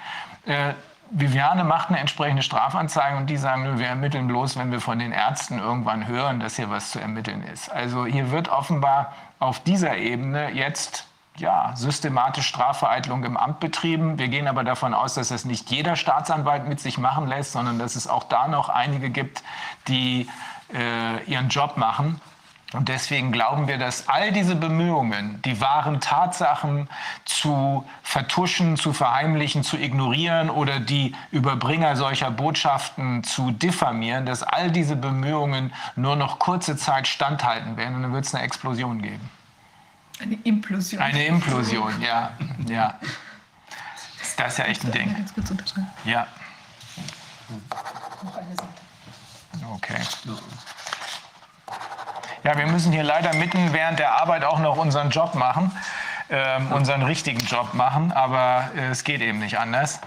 Äh, Viviane macht eine entsprechende Strafanzeige und die sagen, wir ermitteln bloß, wenn wir von den Ärzten irgendwann hören, dass hier was zu ermitteln ist. Also hier wird offenbar auf dieser Ebene jetzt ja, systematisch Strafvereitelung im Amt betrieben. Wir gehen aber davon aus, dass es nicht jeder Staatsanwalt mit sich machen lässt, sondern dass es auch da noch einige gibt, die äh, ihren Job machen. Und deswegen glauben wir, dass all diese Bemühungen, die wahren Tatsachen zu vertuschen, zu verheimlichen, zu ignorieren oder die Überbringer solcher Botschaften zu diffamieren, dass all diese Bemühungen nur noch kurze Zeit standhalten werden und dann wird es eine Explosion geben. Eine Implosion. Eine Implosion, ja. ja. Das ist ja echt ein Ding. Ganz kurz unterschreiben. Ja. Noch eine Seite. Okay. Ja, wir müssen hier leider mitten während der Arbeit auch noch unseren Job machen, ähm, unseren richtigen Job machen, aber äh, es geht eben nicht anders.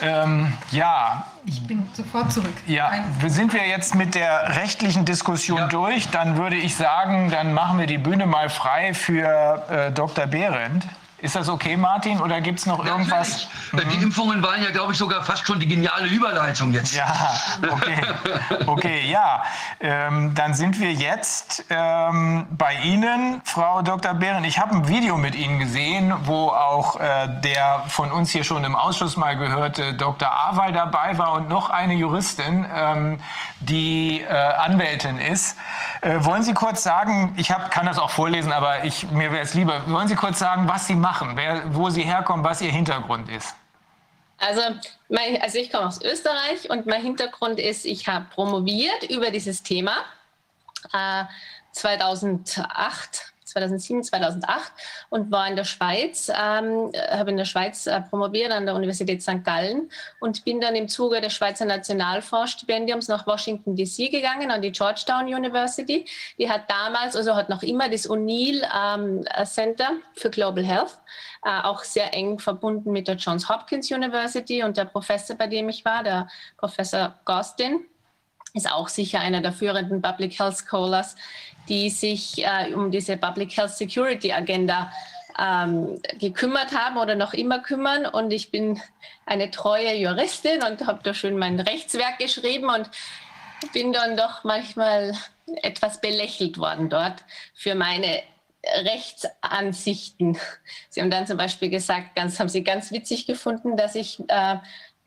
Ähm, ja. Ich bin sofort zurück. Ja, sind wir jetzt mit der rechtlichen Diskussion ja. durch? Dann würde ich sagen, dann machen wir die Bühne mal frei für äh, Dr. Behrendt. Ist das okay, Martin, oder gibt es noch ja, irgendwas? Mhm. Die Impfungen waren ja, glaube ich, sogar fast schon die geniale Überleitung jetzt. Ja, okay. Okay, ja. Ähm, dann sind wir jetzt ähm, bei Ihnen, Frau Dr. Behren. Ich habe ein Video mit Ihnen gesehen, wo auch äh, der von uns hier schon im Ausschuss mal gehörte Dr. Awey dabei war und noch eine Juristin, ähm, die äh, Anwältin ist. Äh, wollen Sie kurz sagen, ich hab, kann das auch vorlesen, aber ich, mir wäre es lieber, wollen Sie kurz sagen, was Sie machen, wer, wo Sie herkommen, was Ihr Hintergrund ist? Also, mein, also ich komme aus Österreich und mein Hintergrund ist, ich habe promoviert über dieses Thema äh, 2008 2007, 2008 und war in der Schweiz, ähm, habe in der Schweiz äh, promoviert an der Universität St. Gallen und bin dann im Zuge des Schweizer Nationalfondsstipendiums nach Washington DC gegangen, an die Georgetown University. Die hat damals, also hat noch immer das O'Neill ähm, Center für Global Health, äh, auch sehr eng verbunden mit der Johns Hopkins University und der Professor, bei dem ich war, der Professor Gostin, ist auch sicher einer der führenden Public Health Scholars die sich äh, um diese Public Health Security Agenda ähm, gekümmert haben oder noch immer kümmern. Und ich bin eine treue Juristin und habe da schön mein Rechtswerk geschrieben und bin dann doch manchmal etwas belächelt worden dort für meine Rechtsansichten. Sie haben dann zum Beispiel gesagt, ganz, haben Sie ganz witzig gefunden, dass ich äh,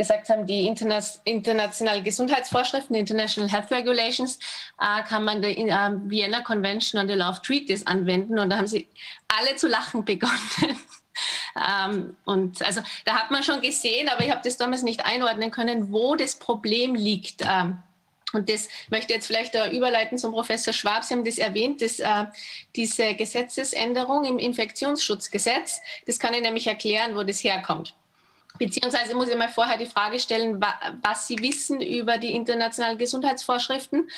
gesagt haben, die Interna internationalen Gesundheitsvorschriften, International Health Regulations, äh, kann man die äh, Vienna Convention on the Law of Treaties anwenden. Und da haben sie alle zu lachen begonnen. ähm, und also da hat man schon gesehen, aber ich habe das damals nicht einordnen können, wo das Problem liegt. Ähm, und das möchte jetzt vielleicht überleiten zum Professor Schwab. Sie haben das erwähnt, dass, äh, diese Gesetzesänderung im Infektionsschutzgesetz. Das kann ich nämlich erklären, wo das herkommt. Beziehungsweise muss ich mal vorher die Frage stellen, was Sie wissen über die internationalen Gesundheitsvorschriften,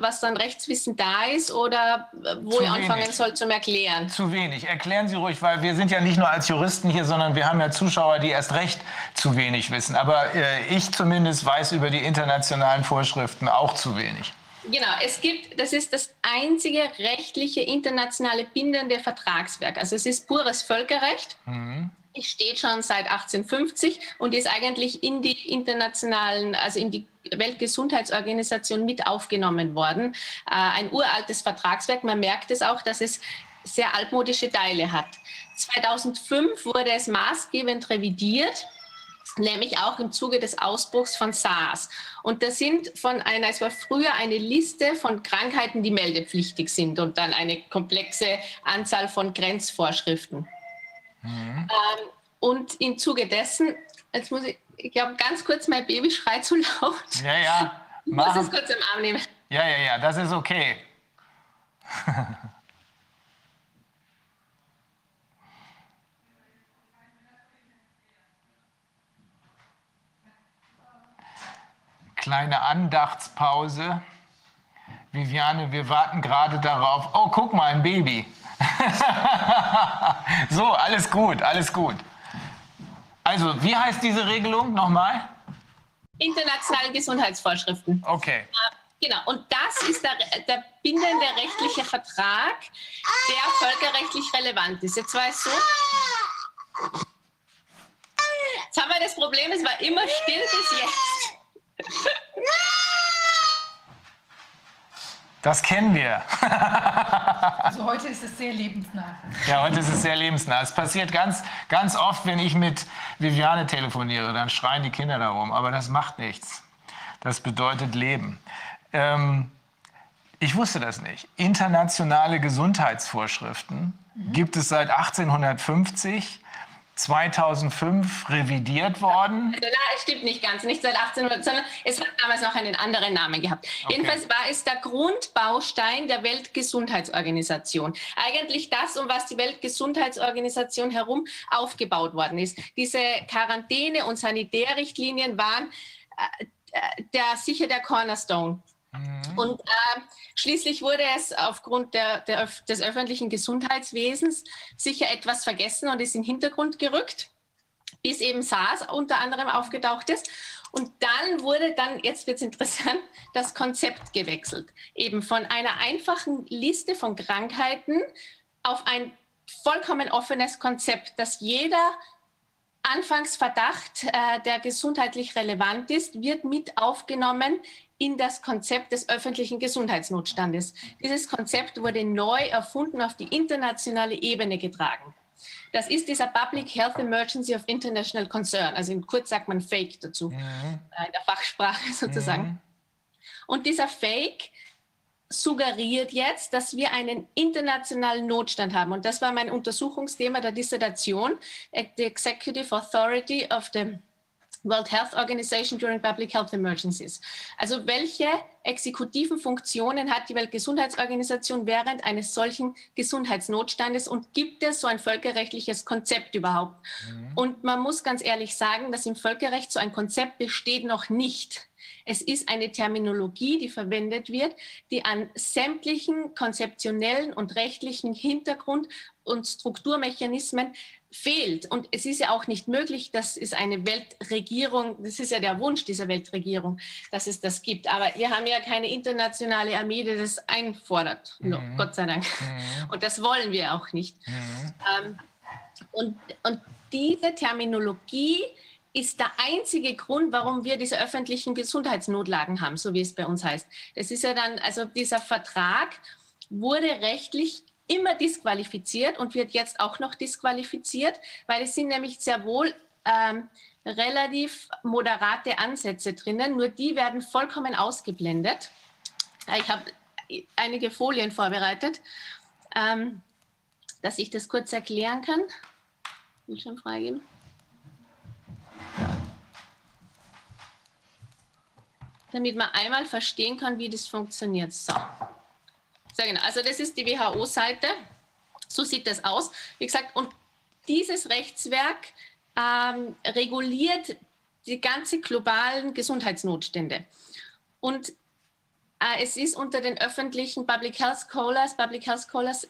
was dann Rechtswissen da ist oder wo zu ich anfangen soll zum Erklären. Zu wenig. Erklären Sie ruhig, weil wir sind ja nicht nur als Juristen hier, sondern wir haben ja Zuschauer, die erst recht zu wenig wissen. Aber äh, ich zumindest weiß über die internationalen Vorschriften auch zu wenig. Genau, es gibt, das ist das einzige rechtliche internationale bindende Vertragswerk. Also es ist pures Völkerrecht. Mhm steht schon seit 1850 und ist eigentlich in die internationalen, also in die Weltgesundheitsorganisation mit aufgenommen worden. Äh, ein uraltes Vertragswerk. Man merkt es auch, dass es sehr altmodische Teile hat. 2005 wurde es maßgebend revidiert nämlich auch im Zuge des Ausbruchs von SARS. Und das sind von einer, es war früher eine Liste von Krankheiten, die meldepflichtig sind und dann eine komplexe Anzahl von Grenzvorschriften. Mhm. Ähm, und im Zuge dessen, jetzt muss ich, ich glaube, ganz kurz, mein Baby schreit zu laut. Ja, ja. Ich muss es kurz im Arm nehmen. Ja, ja, ja, das ist okay. Kleine Andachtspause. Viviane, wir warten gerade darauf. Oh, guck mal, ein Baby. so, alles gut, alles gut. Also, wie heißt diese Regelung nochmal? Internationale Gesundheitsvorschriften. Okay. Äh, genau, und das ist der, der bindende rechtliche Vertrag, der völkerrechtlich relevant ist. Jetzt war es so. Jetzt haben wir das Problem, es war immer still bis jetzt. Das kennen wir. also heute ist es sehr lebensnah. Ja, heute ist es sehr lebensnah. Es passiert ganz, ganz oft, wenn ich mit Viviane telefoniere, dann schreien die Kinder darum. Aber das macht nichts. Das bedeutet Leben. Ähm, Ich wusste das nicht. Internationale Gesundheitsvorschriften mhm. gibt es seit 1850 2005 revidiert worden. Also, na, stimmt nicht ganz, nicht seit 1800, sondern es hat damals noch einen anderen Namen gehabt. Okay. Jedenfalls war es der Grundbaustein der Weltgesundheitsorganisation. Eigentlich das, um was die Weltgesundheitsorganisation herum aufgebaut worden ist. Diese Quarantäne- und Sanitärrichtlinien waren äh, äh der, sicher der Cornerstone Mhm. Und äh, schließlich wurde es aufgrund der, der, des öffentlichen Gesundheitswesens sicher etwas vergessen und ist in den Hintergrund gerückt, bis eben SARS unter anderem aufgetaucht ist. Und dann wurde dann, jetzt wird es interessant, das Konzept gewechselt. Eben von einer einfachen Liste von Krankheiten auf ein vollkommen offenes Konzept, das jeder Anfangsverdacht, äh, der gesundheitlich relevant ist, wird mit aufgenommen in das Konzept des öffentlichen Gesundheitsnotstandes. Dieses Konzept wurde neu erfunden, auf die internationale Ebene getragen. Das ist dieser Public Health Emergency of International Concern, also in kurz sagt man Fake dazu, mhm. Äh, in der Fachsprache sozusagen. Mhm. Und dieser Fake suggeriert jetzt, dass wir einen internationalen Notstand haben. Und das war mein Untersuchungsthema der Dissertation, the Executive Authority of the World Health Organization during Public Health Emergencies. Also welche exekutiven Funktionen hat die Weltgesundheitsorganisation während eines solchen Gesundheitsnotstandes und gibt es so ein völkerrechtliches Konzept überhaupt? Mhm. Und man muss ganz ehrlich sagen, dass im Völkerrecht so ein Konzept besteht noch nicht. Es ist eine Terminologie, die verwendet wird, die an sämtlichen konzeptionellen und rechtlichen Hintergrund und Strukturmechanismen fehlt. Und es ist ja auch nicht möglich, dass es eine Weltregierung, das ist ja der Wunsch dieser Weltregierung, dass es das gibt. Aber wir haben ja keine internationale Armee, die das einfordert. Mhm. No, Gott sei Dank. Mhm. Und das wollen wir auch nicht. Mhm. Ähm, und, und diese Terminologie ist der einzige Grund, warum wir diese öffentlichen Gesundheitsnotlagen haben, so wie es bei uns heißt. Das ist ja dann, also dieser Vertrag wurde rechtlich immer disqualifiziert und wird jetzt auch noch disqualifiziert, weil es sind nämlich sehr wohl ähm, relativ moderate Ansätze drinnen, nur die werden vollkommen ausgeblendet. Ich habe einige Folien vorbereitet, ähm, dass ich das kurz erklären kann. Bildschirm freigeben. Damit man einmal verstehen kann, wie das funktioniert. So. Sehr genau. Also das ist die WHO-Seite. So sieht das aus. Wie gesagt, und dieses Rechtswerk ähm, reguliert die ganze globalen Gesundheitsnotstände. Und äh, es ist unter den öffentlichen Public Health Scholars, Public Health Scholars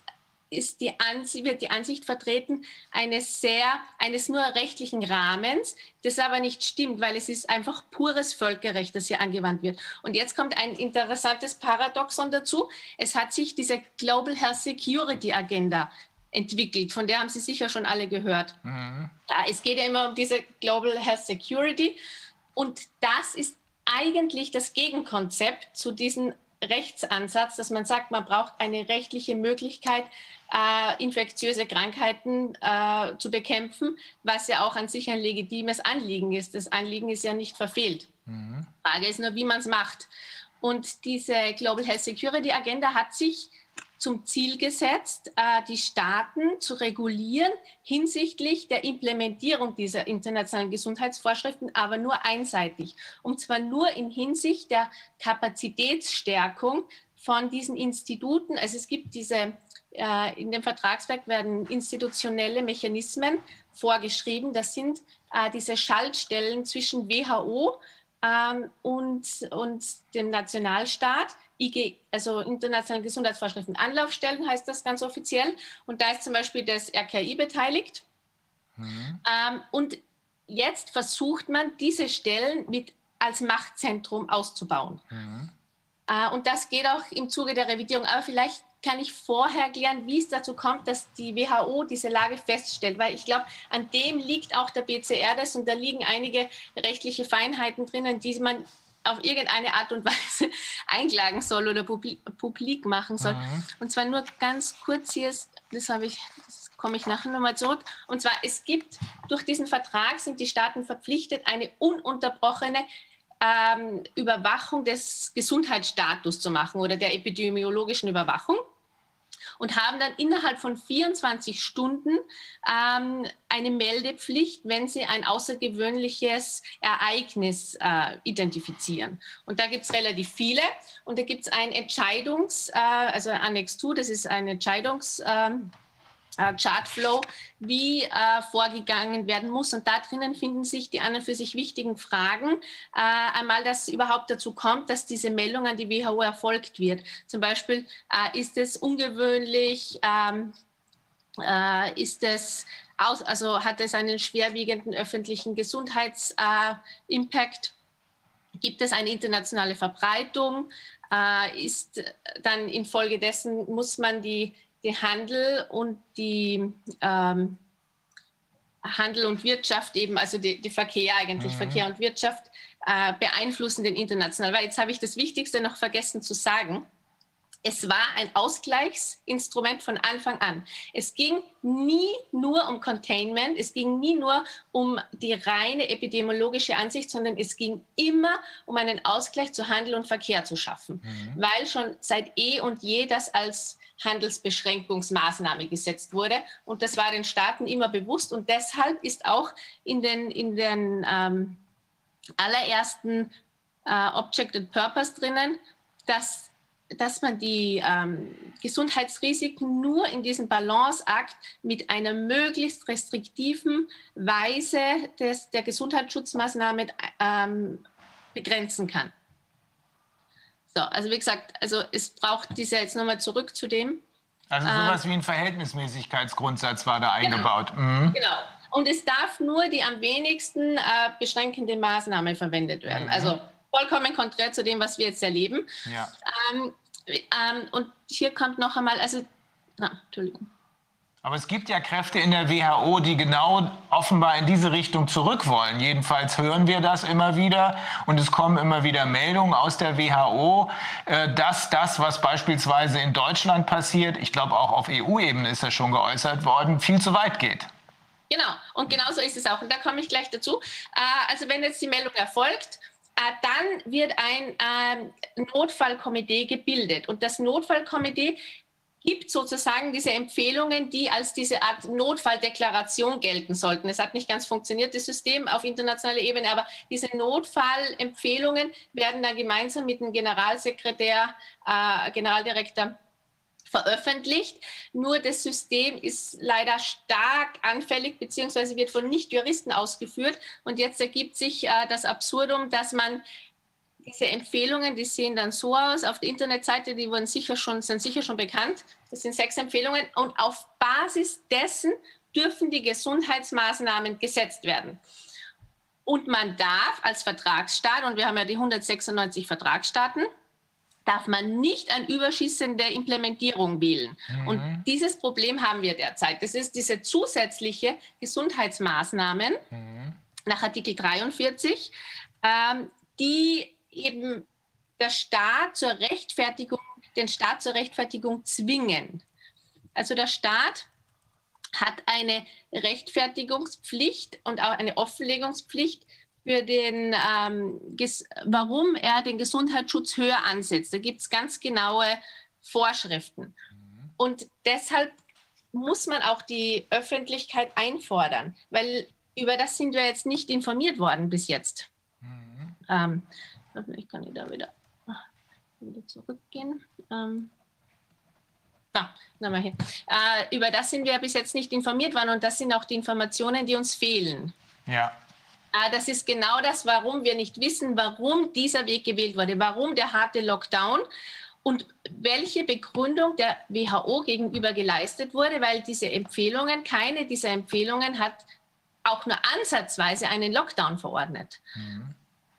ist die Ansicht, wird die Ansicht vertreten eines sehr, eines nur rechtlichen Rahmens, das aber nicht stimmt, weil es ist einfach pures Völkerrecht, das hier angewandt wird. Und jetzt kommt ein interessantes Paradoxon dazu. Es hat sich diese Global Health Security Agenda entwickelt, von der haben Sie sicher schon alle gehört. Mhm. Es geht ja immer um diese Global Health Security und das ist eigentlich das Gegenkonzept zu diesem Rechtsansatz, dass man sagt, man braucht eine rechtliche Möglichkeit, äh, infektiöse Krankheiten äh, zu bekämpfen, was ja auch an sich ein legitimes Anliegen ist. Das Anliegen ist ja nicht verfehlt. Mhm. Frage ist nur, wie man es macht. Und diese Global Health Security Agenda hat sich zum Ziel gesetzt, äh, die Staaten zu regulieren hinsichtlich der Implementierung dieser internationalen Gesundheitsvorschriften, aber nur einseitig. Und zwar nur in Hinsicht der Kapazitätsstärkung von diesen Instituten. Also es gibt diese äh, in dem Vertragswerk werden institutionelle Mechanismen vorgeschrieben. Das sind äh, diese Schaltstellen zwischen WHO ähm, und, und dem Nationalstaat. IG, also internationale Gesundheitsvorschriften Anlaufstellen heißt das ganz offiziell. Und da ist zum Beispiel das RKI beteiligt. Mhm. Ähm, und jetzt versucht man, diese Stellen mit als Machtzentrum auszubauen. Mhm. Äh, und das geht auch im Zuge der Revidierung. Aber vielleicht kann ich vorher erklären, wie es dazu kommt, dass die WHO diese Lage feststellt, weil ich glaube, an dem liegt auch der BCR das und da liegen einige rechtliche Feinheiten drinnen, die man auf irgendeine Art und Weise einklagen soll oder publik machen soll. Mhm. Und zwar nur ganz kurz hier, das habe ich, das komme ich nachher nochmal zurück. Und zwar, es gibt durch diesen Vertrag sind die Staaten verpflichtet, eine ununterbrochene ähm, Überwachung des Gesundheitsstatus zu machen oder der epidemiologischen Überwachung und haben dann innerhalb von 24 Stunden ähm, eine Meldepflicht, wenn sie ein außergewöhnliches Ereignis äh, identifizieren. Und da gibt es relativ viele. Und da gibt es ein Entscheidungs-, äh, also Annex 2, das ist ein Entscheidungs- ähm, äh, Chartflow, wie äh, vorgegangen werden muss. Und da drinnen finden sich die an und für sich wichtigen Fragen. Äh, einmal, dass überhaupt dazu kommt, dass diese Meldung an die WHO erfolgt wird. Zum Beispiel, äh, ist es ungewöhnlich, ähm, äh, ist es aus, also hat es einen schwerwiegenden öffentlichen Gesundheitsimpact? Gibt es eine internationale Verbreitung? Äh, ist dann infolgedessen muss man die die Handel und die ähm, Handel und Wirtschaft eben, also die, die Verkehr eigentlich, mhm. Verkehr und Wirtschaft äh, beeinflussen den international. Weil jetzt habe ich das Wichtigste noch vergessen zu sagen. Es war ein Ausgleichsinstrument von Anfang an. Es ging nie nur um Containment, es ging nie nur um die reine epidemiologische Ansicht, sondern es ging immer um einen Ausgleich zu Handel und Verkehr zu schaffen, mhm. weil schon seit eh und je das als Handelsbeschränkungsmaßnahme gesetzt wurde. Und das war den Staaten immer bewusst. Und deshalb ist auch in den, in den ähm, allerersten äh, Object and Purpose drinnen, dass, dass man die ähm, Gesundheitsrisiken nur in diesem Balanceakt mit einer möglichst restriktiven Weise des, der Gesundheitsschutzmaßnahme ähm, begrenzen kann. So, also wie gesagt, also es braucht diese jetzt nochmal zurück zu dem. Also sowas ähm, wie ein Verhältnismäßigkeitsgrundsatz war da genau. eingebaut. Genau. Mhm. genau. Und es darf nur die am wenigsten äh, beschränkende Maßnahme verwendet werden. Mhm. Also vollkommen konträr zu dem, was wir jetzt erleben. Ja. Ähm, ähm, und hier kommt noch einmal, also, na, Entschuldigung. Aber es gibt ja Kräfte in der WHO, die genau offenbar in diese Richtung zurück wollen. Jedenfalls hören wir das immer wieder und es kommen immer wieder Meldungen aus der WHO, äh, dass das, was beispielsweise in Deutschland passiert, ich glaube auch auf EU-Ebene ist das schon geäußert worden, viel zu weit geht. Genau, und genau so ist es auch. Und da komme ich gleich dazu. Äh, also wenn jetzt die Meldung erfolgt, äh, dann wird ein Notfallkomitee gebildet. Und das Notfallkomitee gibt sozusagen diese Empfehlungen, die als diese Art Notfalldeklaration gelten sollten. Es hat nicht ganz funktioniert, das System auf internationaler Ebene, aber diese Notfallempfehlungen werden dann gemeinsam mit dem Generalsekretär, äh, Generaldirektor veröffentlicht. Nur das System ist leider stark anfällig beziehungsweise wird von Nichtjuristen ausgeführt. Und jetzt ergibt sich äh, das Absurdum, dass man diese Empfehlungen, die sehen dann so aus auf der Internetseite, die wurden sicher schon, sind sicher schon bekannt. Das sind sechs Empfehlungen und auf Basis dessen dürfen die Gesundheitsmaßnahmen gesetzt werden. Und man darf als Vertragsstaat, und wir haben ja die 196 Vertragsstaaten, darf man nicht an überschießende Implementierung wählen. Mhm. Und dieses Problem haben wir derzeit. Das ist diese zusätzliche Gesundheitsmaßnahmen mhm. nach Artikel 43, ähm, die eben der Staat zur Rechtfertigung, den Staat zur Rechtfertigung zwingen. Also der Staat hat eine Rechtfertigungspflicht und auch eine Offenlegungspflicht für den, ähm, warum er den Gesundheitsschutz höher ansetzt. Da gibt es ganz genaue Vorschriften. Und deshalb muss man auch die Öffentlichkeit einfordern, weil über das sind wir jetzt nicht informiert worden bis jetzt. Mhm. Ähm, ich kann ich da wieder, wieder zurückgehen. Ähm, Ah, na, hier. Äh, über das sind wir bis jetzt nicht informiert worden und das sind auch die Informationen, die uns fehlen. Ja. Äh, das ist genau das, warum wir nicht wissen, warum dieser Weg gewählt wurde, warum der harte Lockdown und welche Begründung der WHO gegenüber geleistet wurde, weil diese Empfehlungen, keine dieser Empfehlungen hat auch nur ansatzweise einen Lockdown verordnet. Mhm.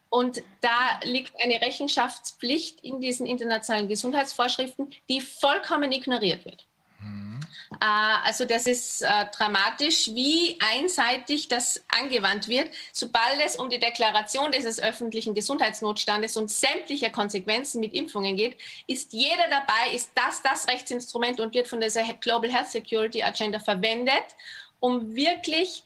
Und da liegt eine Rechenschaftspflicht in diesen internationalen Gesundheitsvorschriften, die vollkommen ignoriert wird. Mhm. Also das ist äh, dramatisch, wie einseitig das angewandt wird. Sobald es um die Deklaration dieses öffentlichen Gesundheitsnotstandes und sämtlicher Konsequenzen mit Impfungen geht, ist jeder dabei, ist das das Rechtsinstrument und wird von dieser Global Health Security Agenda verwendet, um wirklich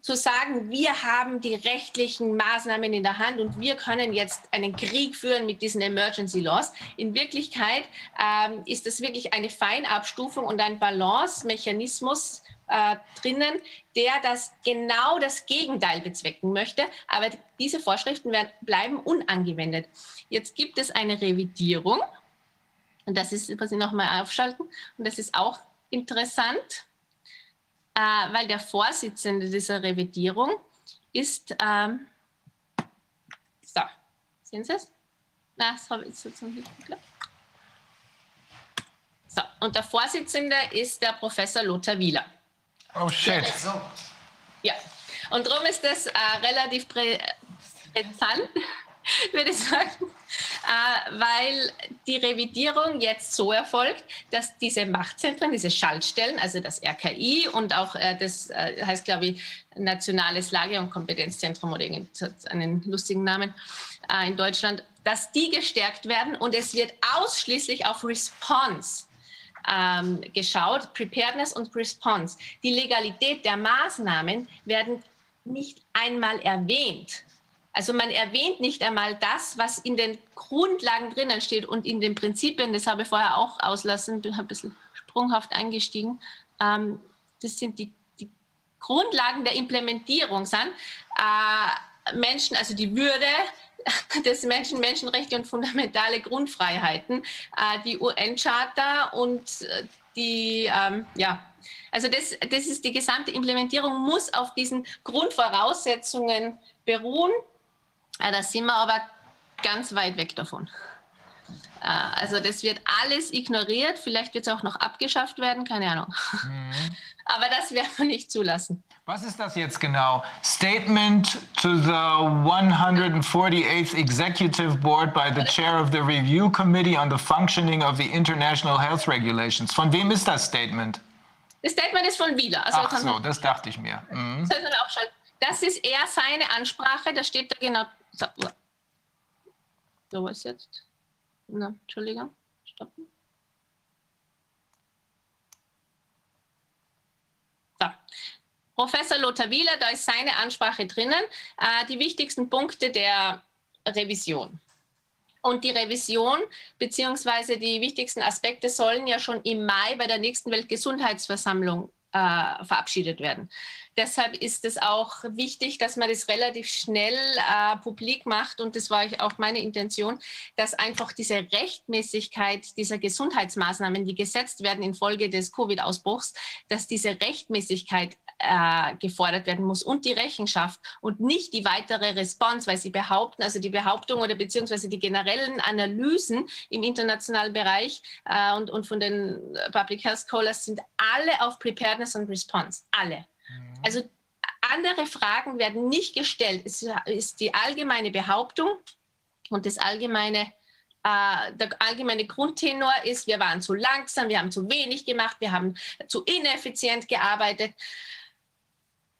zu sagen, wir haben die rechtlichen Maßnahmen in der Hand und wir können jetzt einen Krieg führen mit diesen Emergency Laws. In Wirklichkeit ähm, ist das wirklich eine Feinabstufung und ein Balance-Mechanismus äh, drinnen, der das genau das Gegenteil bezwecken möchte. Aber diese Vorschriften werden, bleiben unangewendet. Jetzt gibt es eine Revidierung. Und das ist, was ich nochmal aufschalten. Und das ist auch interessant äh, weil der Vorsitzende dieser Revidierung ist, ähm, so, sehen Sie es? Na, das habe ich jetzt zum Glück geklappt. So, und der Vorsitzende ist der Professor Lothar Wieler. Oh shit. Ja, und darum ist das äh, relativ präsent, würde ich sagen, äh, weil die Revidierung jetzt so erfolgt, dass diese Machtzentren, diese Schaltstellen, also das RKI und auch äh, das äh, heißt, glaube ich, Nationales Lage- und Kompetenzzentrum oder einen lustigen Namen äh, in Deutschland, dass die gestärkt werden und es wird ausschließlich auf Response ähm, geschaut, Preparedness und Response. Die Legalität der Maßnahmen werden nicht einmal erwähnt. Also man erwähnt nicht einmal das, was in den Grundlagen drinnen steht und in den Prinzipien, das habe ich vorher auch auslassen, bin ein bisschen sprunghaft eingestiegen. Ähm, das sind die, die, Grundlagen der Implementierung, sind äh, Menschen, also die Würde des Menschen, Menschenrechte und fundamentale Grundfreiheiten, äh, die UN-Charta und äh, die, ähm, ja, also das, das ist die gesamte Implementierung muss auf diesen Grundvoraussetzungen beruhen ja, da sind wir aber ganz weit weg davon. Äh, also das wird alles ignoriert, vielleicht wird es auch noch abgeschafft werden, keine Ahnung. Mhm. Aber das werden wir nicht zulassen. Was ist das jetzt genau? Statement to the 148th Executive Board by the Chair of the Review Committee on the Functioning of the International Health Regulations. Von wem ist das Statement? Das Statement ist von Wieler. Also Ach so, das dachte ich mir. Mhm. Das ist eher seine Ansprache, da steht da genau so, was jetzt? Na, Entschuldigung, stoppen. So. Professor Lothar Wieler, da ist seine Ansprache drinnen. Äh, die wichtigsten Punkte der Revision. Und die Revision beziehungsweise die wichtigsten Aspekte sollen ja schon im Mai bei der nächsten Weltgesundheitsversammlung äh, verabschiedet werden. Deshalb ist es auch wichtig, dass man das relativ schnell äh, publik macht. Und das war auch meine Intention, dass einfach diese Rechtmäßigkeit dieser Gesundheitsmaßnahmen, die gesetzt werden infolge des Covid-Ausbruchs, dass diese Rechtmäßigkeit äh, gefordert werden muss und die Rechenschaft und nicht die weitere Response, weil sie behaupten, also die Behauptung oder beziehungsweise die generellen Analysen im internationalen Bereich äh, und, und von den Public Health Scholars sind alle auf Preparedness und Response. Alle. Mhm. Also andere Fragen werden nicht gestellt. Es ist die allgemeine Behauptung und das allgemeine, äh, der allgemeine Grundtenor ist, wir waren zu langsam, wir haben zu wenig gemacht, wir haben zu ineffizient gearbeitet.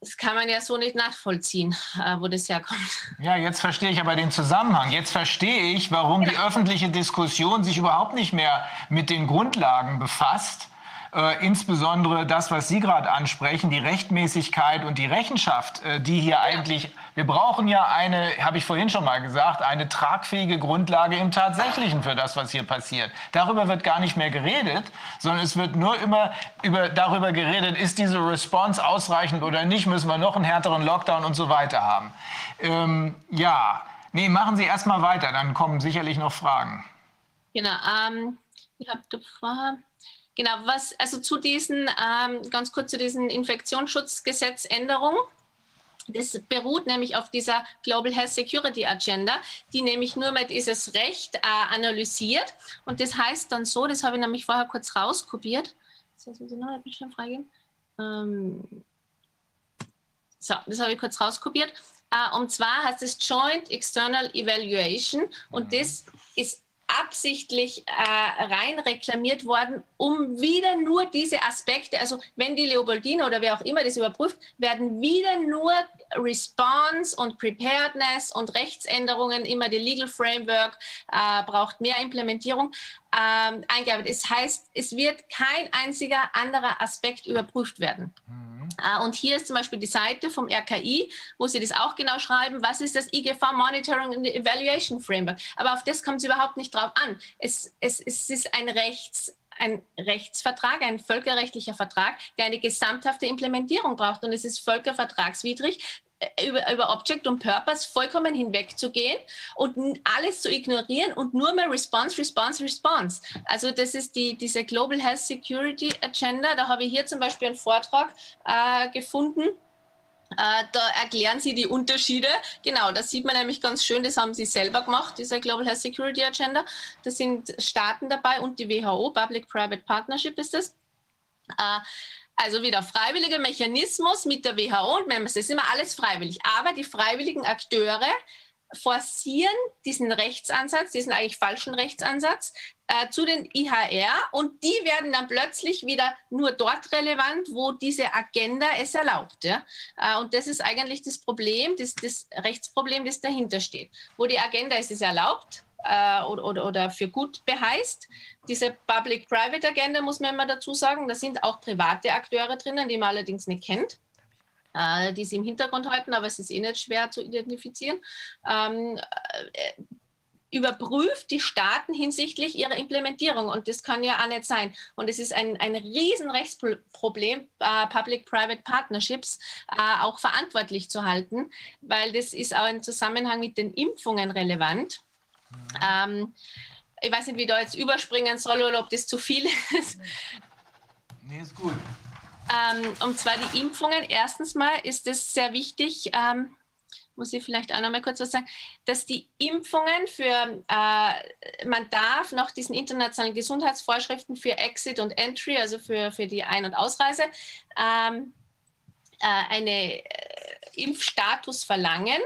Das kann man ja so nicht nachvollziehen, äh, wo das herkommt. Ja, jetzt verstehe ich aber den Zusammenhang. Jetzt verstehe ich, warum die öffentliche Diskussion sich überhaupt nicht mehr mit den Grundlagen befasst äh, insbesondere das, was Sie gerade ansprechen, die Rechtmäßigkeit und die Rechenschaft, äh, die hier eigentlich, wir brauchen ja eine, habe ich vorhin schon mal gesagt, eine tragfähige Grundlage im Tatsächlichen für das, was hier passiert. Darüber wird gar nicht mehr geredet, sondern es wird nur immer über, darüber geredet, ist diese Response ausreichend oder nicht, müssen wir noch einen härteren Lockdown und so weiter haben. Ähm, ja, nee, machen Sie erst mal weiter, dann kommen sicherlich noch Fragen. Genau, ähm, ich habe vorher Genau, was also zu diesen, ähm, ganz kurz zu diesen Infektionsschutzgesetzänderungen. Das beruht nämlich auf dieser Global Health Security Agenda, die nämlich nur mal dieses Recht äh, analysiert. Und das heißt dann so, das habe ich nämlich vorher kurz rauskopiert. Das muss ich noch ein bisschen freigeben. Ähm, so, das habe ich kurz rauskopiert. Äh, und zwar heißt es Joint External Evaluation. Und mhm. das ist absichtlich äh, rein reklamiert worden, um wieder nur diese Aspekte, also wenn die Leopoldina oder wer auch immer das überprüft, werden wieder nur Response und Preparedness und Rechtsänderungen, immer die Legal Framework äh, braucht mehr Implementierung ähm, eingearbeitet. Das heißt, es wird kein einziger anderer Aspekt überprüft werden. Mhm. Äh, und hier ist zum Beispiel die Seite vom RKI, wo sie das auch genau schreiben, was ist das IGV Monitoring and Evaluation Framework. Aber auf das kommt es überhaupt nicht drauf an. Es, es, es ist ein Rechts, ein Rechtsvertrag, ein völkerrechtlicher Vertrag, der eine gesamthafte Implementierung braucht. Und es ist völkervertragswidrig, über, über Object und Purpose vollkommen hinwegzugehen und alles zu ignorieren und nur mehr Response, Response, Response. Also das ist die, diese Global Health Security Agenda. Da habe ich hier zum Beispiel einen Vortrag äh, gefunden. Äh, da erklären sie die Unterschiede. Genau, das sieht man nämlich ganz schön, das haben sie selber gemacht, diese Global Health Security Agenda. Da sind Staaten dabei und die WHO, Public-Private Partnership ist das. Äh, also wieder freiwilliger Mechanismus mit der WHO und das ist immer alles freiwillig. Aber die freiwilligen Akteure forcieren diesen Rechtsansatz, diesen eigentlich falschen Rechtsansatz äh, zu den IHR und die werden dann plötzlich wieder nur dort relevant, wo diese Agenda es erlaubt. Ja? Äh, und das ist eigentlich das Problem, das, das Rechtsproblem, das dahinter steht. Wo die Agenda es erlaubt, äh, oder, oder, oder für gut beheißt. Diese Public-Private Agenda muss man immer dazu sagen, da sind auch private Akteure drinnen, die man allerdings nicht kennt äh, die sie im Hintergrund halten, aber es ist eh nicht schwer zu identifizieren. Ähm, äh, überprüft die Staaten hinsichtlich ihrer Implementierung. Und das kann ja auch nicht sein. Und es ist ein, ein Riesenrechtsproblem, äh, Public-Private Partnerships äh, auch verantwortlich zu halten, weil das ist auch im Zusammenhang mit den Impfungen relevant. Ähm, ich weiß nicht, wie da jetzt überspringen soll oder ob das zu viel ist. Nee, ist gut. Ähm, und zwar die Impfungen. Erstens mal ist es sehr wichtig, ähm, muss ich vielleicht auch noch mal kurz was sagen, dass die Impfungen für, äh, man darf nach diesen internationalen Gesundheitsvorschriften für Exit und Entry, also für, für die Ein- und Ausreise, ähm, äh, einen äh, Impfstatus verlangen.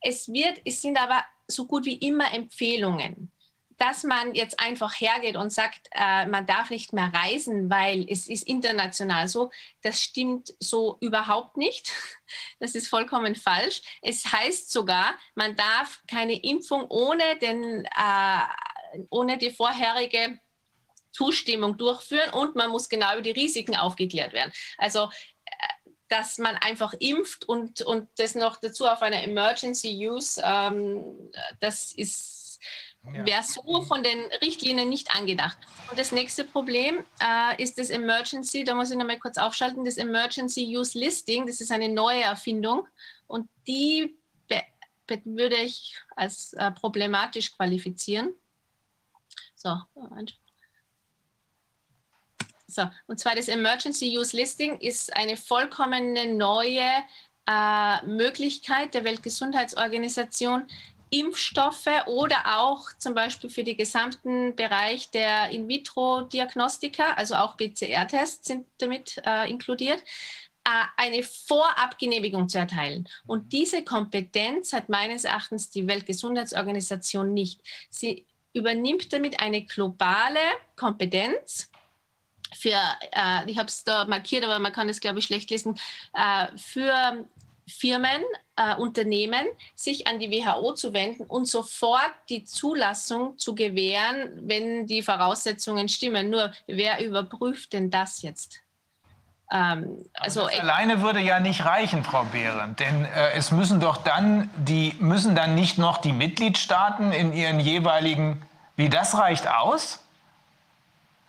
Es, wird, es sind aber so gut wie immer Empfehlungen. Dass man jetzt einfach hergeht und sagt, äh, man darf nicht mehr reisen, weil es ist international so, das stimmt so überhaupt nicht. Das ist vollkommen falsch. Es heißt sogar, man darf keine Impfung ohne, den, äh, ohne die vorherige Zustimmung durchführen und man muss genau über die Risiken aufgeklärt werden. Also dass man einfach impft und, und das noch dazu auf einer Emergency Use, ähm, das ist, ja. wäre so von den Richtlinien nicht angedacht. Und das nächste Problem äh, ist das Emergency, da muss ich nochmal kurz aufschalten, das Emergency Use Listing, das ist eine neue Erfindung und die würde ich als äh, problematisch qualifizieren. So, Moment. So, und zwar das Emergency Use Listing ist eine vollkommen neue äh, Möglichkeit der Weltgesundheitsorganisation, Impfstoffe oder auch zum Beispiel für den gesamten Bereich der In-vitro-Diagnostika, also auch PCR-Tests sind damit äh, inkludiert, äh, eine Vorabgenehmigung zu erteilen. Und diese Kompetenz hat meines Erachtens die Weltgesundheitsorganisation nicht. Sie übernimmt damit eine globale Kompetenz für, äh, ich habe es da markiert, aber man kann es, glaube ich, schlecht lesen, äh, für Firmen, äh, Unternehmen, sich an die WHO zu wenden und sofort die Zulassung zu gewähren, wenn die Voraussetzungen stimmen. Nur wer überprüft denn das jetzt? Ähm, also das alleine würde ja nicht reichen, Frau Behrendt, denn äh, es müssen doch dann die müssen dann nicht noch die Mitgliedstaaten in ihren jeweiligen, wie das reicht aus?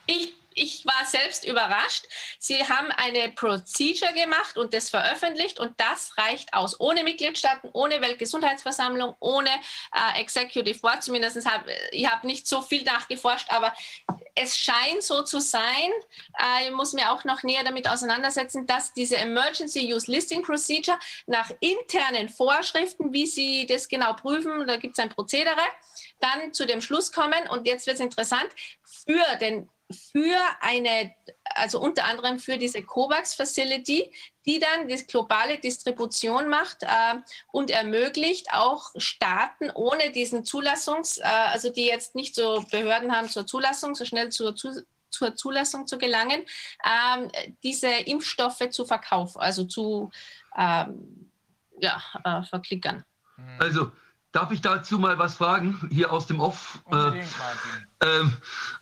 Ich ich war selbst überrascht. Sie haben eine Procedure gemacht und das veröffentlicht und das reicht aus. Ohne Mitgliedstaaten, ohne Weltgesundheitsversammlung, ohne äh, Executive Board. Zumindest habe ich habe nicht so viel nachgeforscht, aber es scheint so zu sein. Äh, ich muss mir auch noch näher damit auseinandersetzen, dass diese Emergency Use Listing Procedure nach internen Vorschriften, wie Sie das genau prüfen, da gibt es ein Prozedere, dann zu dem Schluss kommen und jetzt wird es interessant, für den für eine, also unter anderem für diese COVAX Facility, die dann die globale Distribution macht äh, und ermöglicht auch Staaten ohne diesen Zulassungs, äh, also die jetzt nicht so Behörden haben zur Zulassung, so schnell zur, zu, zur Zulassung zu gelangen, ähm, diese Impfstoffe zu verkaufen, also zu ähm, ja, äh, verklickern. Also Darf ich dazu mal was fragen, hier aus dem Off? Äh, äh,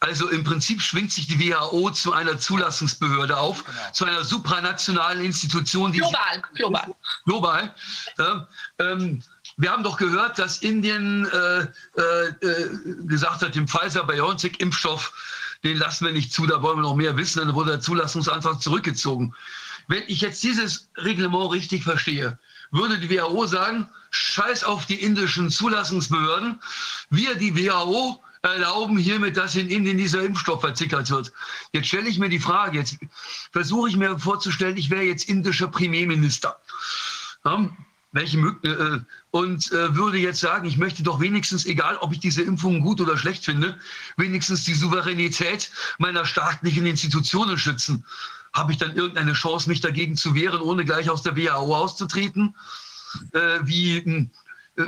also im Prinzip schwingt sich die WHO zu einer Zulassungsbehörde auf, genau. zu einer supranationalen Institution. Die global, global. Global. Ähm, wir haben doch gehört, dass Indien äh, äh, gesagt hat, dem Pfizer-BioNTech-Impfstoff, den lassen wir nicht zu, da wollen wir noch mehr wissen, dann wurde der Zulassungsantrag zurückgezogen. Wenn ich jetzt dieses Reglement richtig verstehe, würde die WHO sagen, scheiß auf die indischen Zulassungsbehörden. Wir, die WHO, erlauben hiermit, dass in Indien dieser Impfstoff verzickert wird. Jetzt stelle ich mir die Frage, jetzt versuche ich mir vorzustellen, ich wäre jetzt indischer Premierminister. Ja, welche äh, und äh, würde jetzt sagen, ich möchte doch wenigstens, egal ob ich diese Impfungen gut oder schlecht finde, wenigstens die Souveränität meiner staatlichen Institutionen schützen. Habe ich dann irgendeine Chance, mich dagegen zu wehren, ohne gleich aus der WHO auszutreten? Äh, wie hm, äh,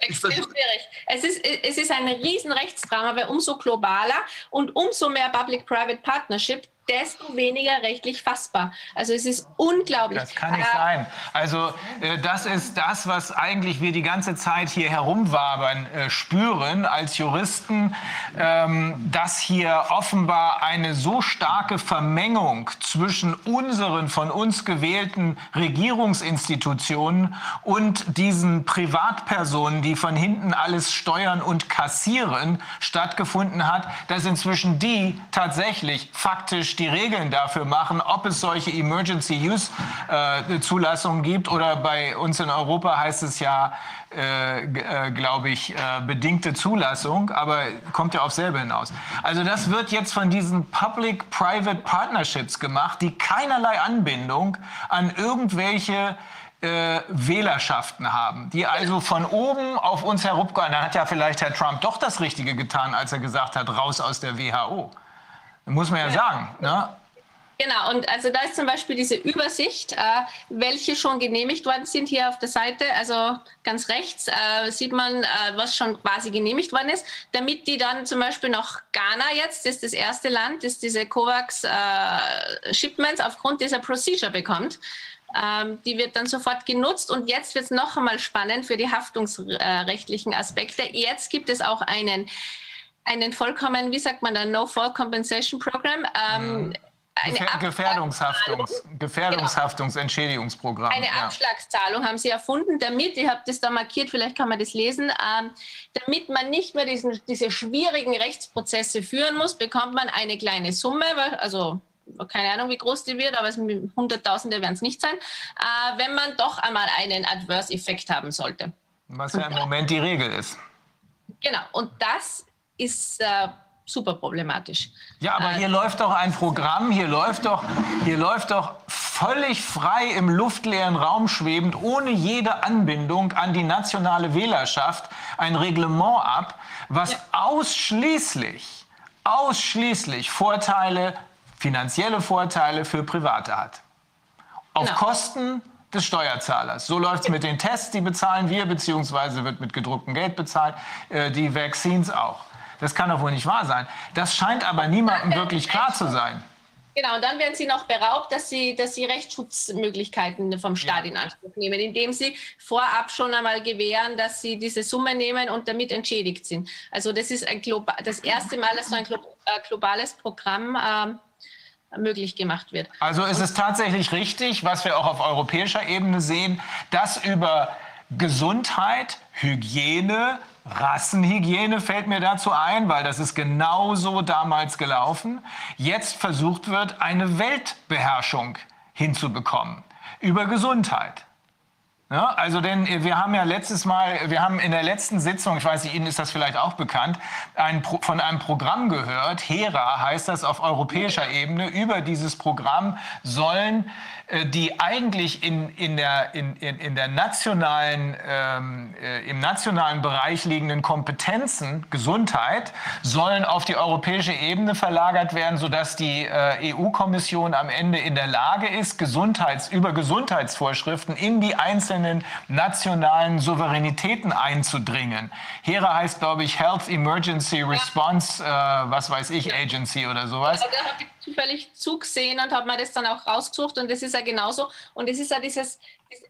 Extrem schwierig. Es ist, es ist ein riesen Rechtsdrama, weil umso globaler und umso mehr Public-Private Partnership desto weniger rechtlich fassbar. Also es ist unglaublich. Das kann nicht äh, sein. Also äh, das ist das, was eigentlich wir die ganze Zeit hier herumwabern äh, spüren als Juristen, ähm, dass hier offenbar eine so starke Vermengung zwischen unseren von uns gewählten Regierungsinstitutionen und diesen Privatpersonen, die von hinten alles steuern und kassieren, stattgefunden hat, dass inzwischen die tatsächlich faktisch die Regeln dafür machen, ob es solche Emergency Use äh, Zulassungen gibt oder bei uns in Europa heißt es ja, äh, äh, glaube ich, äh, bedingte Zulassung, aber kommt ja auf selber hinaus. Also das wird jetzt von diesen Public-Private Partnerships gemacht, die keinerlei Anbindung an irgendwelche äh, Wählerschaften haben, die also von oben auf uns herabgehen. Dann hat ja vielleicht Herr Trump doch das Richtige getan, als er gesagt hat, raus aus der WHO. Muss man ja, ja. sagen. Ne? Genau, und also da ist zum Beispiel diese Übersicht, äh, welche schon genehmigt worden sind hier auf der Seite. Also ganz rechts äh, sieht man, äh, was schon quasi genehmigt worden ist, damit die dann zum Beispiel noch Ghana jetzt, das ist das erste Land, das diese COVAX-Shipments äh, aufgrund dieser Procedure bekommt. Ähm, die wird dann sofort genutzt und jetzt wird es noch einmal spannend für die haftungsrechtlichen Aspekte. Jetzt gibt es auch einen einen vollkommen, wie sagt man da, No-Fall Compensation Program. Ähm, mhm. Gefähr Gefährdungshaftungs Gefährdungshaftungsentschädigungsprogramm. Eine Abschlagszahlung haben sie erfunden, damit, ich habe das da markiert, vielleicht kann man das lesen, ähm, damit man nicht mehr diesen, diese schwierigen Rechtsprozesse führen muss, bekommt man eine kleine Summe, also keine Ahnung, wie groß die wird, aber es Hunderttausende werden es nicht sein, äh, wenn man doch einmal einen Adverse-Effekt haben sollte. Was ja im Moment die Regel ist. Genau, und das ist äh, super problematisch. Ja, aber hier äh, läuft doch ein Programm, hier läuft doch, hier läuft doch völlig frei im luftleeren Raum schwebend, ohne jede Anbindung an die nationale Wählerschaft, ein Reglement ab, was ja. ausschließlich, ausschließlich Vorteile, finanzielle Vorteile für Private hat. Auf genau. Kosten des Steuerzahlers. So läuft es mit den Tests, die bezahlen wir, beziehungsweise wird mit gedrucktem Geld bezahlt, äh, die Vaccines auch. Das kann doch wohl nicht wahr sein. Das scheint aber niemandem wirklich klar zu sein. Genau, und dann werden sie noch beraubt, dass sie, dass sie Rechtsschutzmöglichkeiten vom Staat ja. in Anspruch nehmen, indem sie vorab schon einmal gewähren, dass sie diese Summe nehmen und damit entschädigt sind. Also das ist ein das erste Mal, dass so ein äh, globales Programm äh, möglich gemacht wird. Also ist es tatsächlich richtig, was wir auch auf europäischer Ebene sehen, dass über Gesundheit, Hygiene, Rassenhygiene fällt mir dazu ein, weil das ist genauso damals gelaufen. Jetzt versucht wird, eine Weltbeherrschung hinzubekommen über Gesundheit. Ja, also denn wir haben ja letztes Mal, wir haben in der letzten Sitzung, ich weiß nicht, Ihnen ist das vielleicht auch bekannt, ein, von einem Programm gehört, HERA heißt das auf europäischer Ebene. Über dieses Programm sollen äh, die eigentlich in, in, der, in, in der nationalen, ähm, äh, im nationalen Bereich liegenden Kompetenzen, Gesundheit, sollen auf die europäische Ebene verlagert werden, sodass die äh, EU-Kommission am Ende in der Lage ist, Gesundheits, über Gesundheitsvorschriften in die einzelnen einzelnen nationalen Souveränitäten einzudringen. HERA heißt, glaube ich, Health Emergency Response, äh, was weiß ich, Agency oder sowas. Zufällig zugesehen und habe mir das dann auch rausgesucht und das ist ja genauso. Und es ist ja dieses,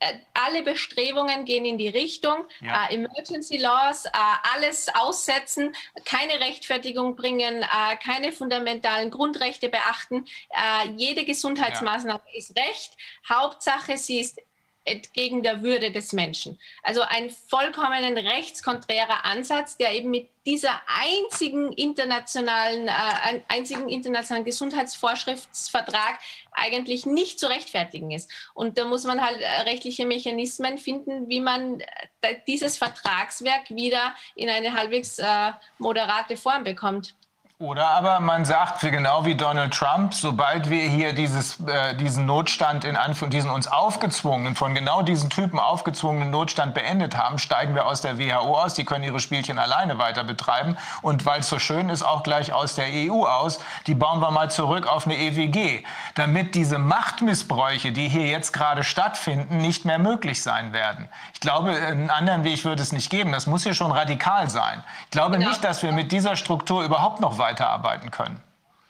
äh, alle Bestrebungen gehen in die Richtung, ja. äh, Emergency Laws, äh, alles aussetzen, keine Rechtfertigung bringen, äh, keine fundamentalen Grundrechte beachten. Äh, jede Gesundheitsmaßnahme ja. ist Recht. Hauptsache, sie ist entgegen der Würde des Menschen. Also ein vollkommen rechtskonträrer Ansatz, der eben mit dieser einzigen internationalen, äh, einzigen internationalen Gesundheitsvorschriftsvertrag eigentlich nicht zu rechtfertigen ist. Und da muss man halt äh, rechtliche Mechanismen finden, wie man äh, dieses Vertragswerk wieder in eine halbwegs äh, moderate Form bekommt. Oder aber man sagt, wie genau wie Donald Trump, sobald wir hier dieses, äh, diesen Notstand in Anführungszeichen, diesen uns aufgezwungenen, von genau diesen Typen aufgezwungenen Notstand beendet haben, steigen wir aus der WHO aus. Die können ihre Spielchen alleine weiter betreiben. Und weil es so schön ist, auch gleich aus der EU aus. Die bauen wir mal zurück auf eine EWG, damit diese Machtmissbräuche, die hier jetzt gerade stattfinden, nicht mehr möglich sein werden. Ich glaube, einen anderen Weg würde es nicht geben. Das muss hier schon radikal sein. Ich glaube genau. nicht, dass wir mit dieser Struktur überhaupt noch weiter weiterarbeiten können.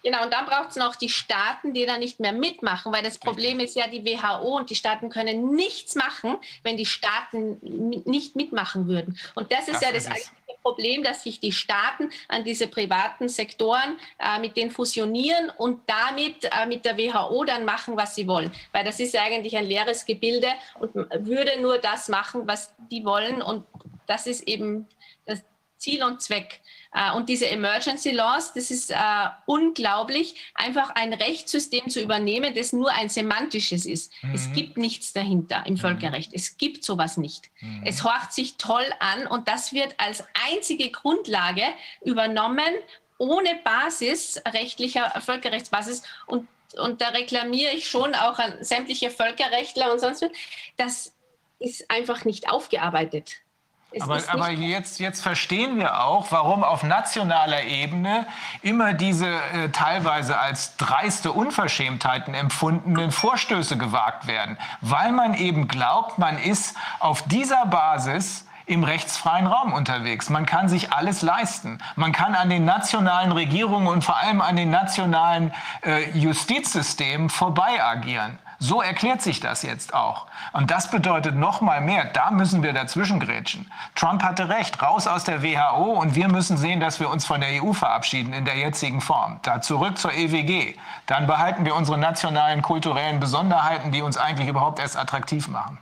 Genau, und dann braucht es noch die Staaten, die da nicht mehr mitmachen, weil das Problem ist ja, die WHO und die Staaten können nichts machen, wenn die Staaten nicht mitmachen würden. Und das ist das ja das eigentliche Problem, dass sich die Staaten an diese privaten Sektoren äh, mit denen fusionieren und damit äh, mit der WHO dann machen, was sie wollen. Weil das ist ja eigentlich ein leeres Gebilde und würde nur das machen, was die wollen. Und das ist eben das Ziel und Zweck. Äh, und diese Emergency Laws, das ist äh, unglaublich, einfach ein Rechtssystem zu übernehmen, das nur ein semantisches ist. Mhm. Es gibt nichts dahinter im mhm. Völkerrecht. Es gibt sowas nicht. Mhm. Es horcht sich toll an und das wird als einzige Grundlage übernommen, ohne Basis, rechtlicher Völkerrechtsbasis. Und, und da reklamiere ich schon auch an sämtliche Völkerrechtler und sonst was, das ist einfach nicht aufgearbeitet. Aber, aber, jetzt, jetzt verstehen wir auch, warum auf nationaler Ebene immer diese äh, teilweise als dreiste Unverschämtheiten empfundenen Vorstöße gewagt werden. Weil man eben glaubt, man ist auf dieser Basis im rechtsfreien Raum unterwegs. Man kann sich alles leisten. Man kann an den nationalen Regierungen und vor allem an den nationalen äh, Justizsystemen vorbei agieren. So erklärt sich das jetzt auch. Und das bedeutet noch mal mehr. Da müssen wir dazwischen grätschen. Trump hatte recht. Raus aus der WHO und wir müssen sehen, dass wir uns von der EU verabschieden in der jetzigen Form. Da zurück zur EWG. Dann behalten wir unsere nationalen kulturellen Besonderheiten, die uns eigentlich überhaupt erst attraktiv machen.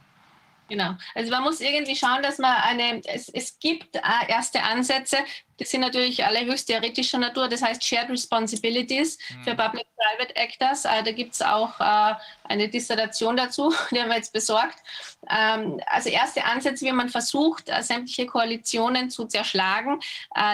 Genau. Also man muss irgendwie schauen, dass man eine, es, es gibt äh, erste Ansätze, die sind natürlich alle höchst theoretischer Natur, das heißt Shared Responsibilities mhm. für Public-Private Actors. Äh, da gibt es auch äh, eine Dissertation dazu, die haben wir jetzt besorgt. Ähm, also erste Ansätze, wie man versucht, äh, sämtliche Koalitionen zu zerschlagen,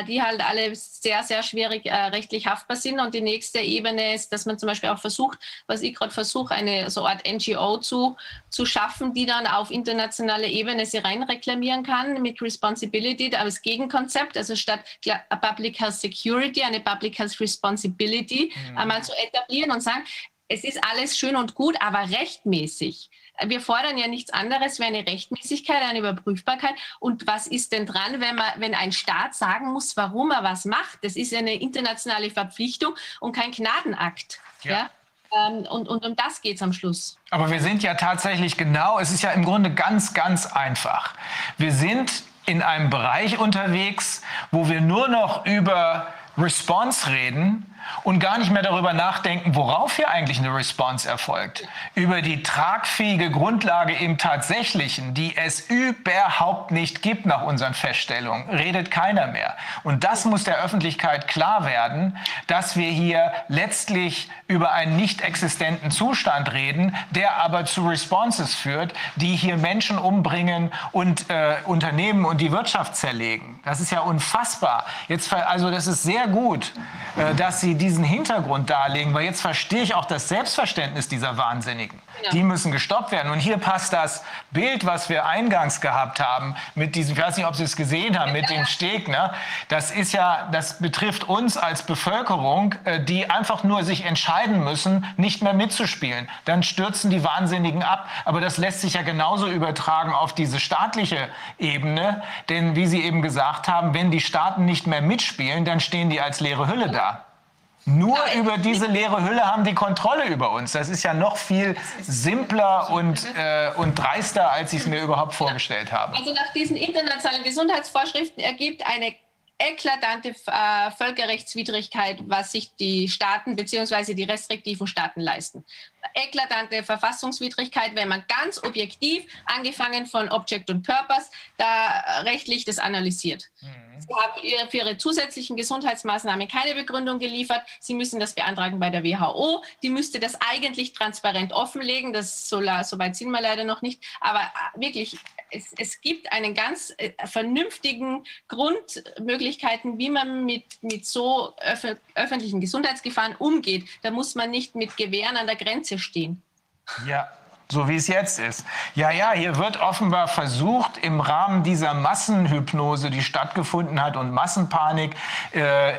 die halt alle sehr, sehr schwierig rechtlich haftbar sind. Und die nächste Ebene ist, dass man zum Beispiel auch versucht, was ich gerade versuche, eine so Art NGO zu, zu schaffen, die dann auf internationale Ebene sie reinreklamieren kann mit Responsibility als Gegenkonzept, also statt Public Health Security, eine Public Health Responsibility mhm. einmal zu etablieren und sagen, es ist alles schön und gut, aber rechtmäßig. Wir fordern ja nichts anderes wie eine Rechtmäßigkeit, eine Überprüfbarkeit. Und was ist denn dran, wenn, man, wenn ein Staat sagen muss, warum er was macht? Das ist eine internationale Verpflichtung und kein Gnadenakt. Ja. ja? Ähm, und, und um das geht es am Schluss. Aber wir sind ja tatsächlich genau, es ist ja im Grunde ganz, ganz einfach. Wir sind in einem Bereich unterwegs, wo wir nur noch über Response reden und gar nicht mehr darüber nachdenken, worauf hier eigentlich eine Response erfolgt. Über die tragfähige Grundlage im Tatsächlichen, die es überhaupt nicht gibt nach unseren Feststellungen, redet keiner mehr. Und das muss der Öffentlichkeit klar werden, dass wir hier letztlich über einen nicht existenten Zustand reden, der aber zu Responses führt, die hier Menschen umbringen und äh, Unternehmen und die Wirtschaft zerlegen. Das ist ja unfassbar. Jetzt, also das ist sehr gut, äh, dass Sie diesen Hintergrund darlegen, weil jetzt verstehe ich auch das Selbstverständnis dieser Wahnsinnigen. Ja. Die müssen gestoppt werden. Und hier passt das Bild, was wir eingangs gehabt haben, mit diesem, ich weiß nicht, ob Sie es gesehen haben, mit dem Stegner. Das ist ja, das betrifft uns als Bevölkerung, äh, die einfach nur sich entscheiden müssen, nicht mehr mitzuspielen. Dann stürzen die Wahnsinnigen ab. Aber das lässt sich ja genauso übertragen auf diese staatliche Ebene. Denn wie Sie eben gesagt haben, wenn die Staaten nicht mehr mitspielen, dann stehen die als leere Hülle da. Nur Nein. über diese leere Hülle haben die Kontrolle über uns. Das ist ja noch viel simpler und, äh, und dreister, als ich es mir überhaupt vorgestellt habe. Also nach diesen internationalen Gesundheitsvorschriften ergibt eine eklatante äh, Völkerrechtswidrigkeit, was sich die Staaten bzw. die restriktiven Staaten leisten. Eklatante Verfassungswidrigkeit, wenn man ganz objektiv, angefangen von Object und Purpose, da rechtlich das analysiert. Mhm. Sie haben für ihre zusätzlichen Gesundheitsmaßnahmen keine Begründung geliefert. Sie müssen das beantragen bei der WHO. Die müsste das eigentlich transparent offenlegen. Das so, so weit sind wir leider noch nicht. Aber äh, wirklich, es, es gibt einen ganz äh, vernünftigen Grundmöglichkeiten, wie man mit, mit so öf öffentlichen Gesundheitsgefahren umgeht. Da muss man nicht mit Gewehren an der Grenze stehen. Ja, so wie es jetzt ist. Ja, ja, hier wird offenbar versucht, im Rahmen dieser Massenhypnose, die stattgefunden hat und Massenpanik, äh,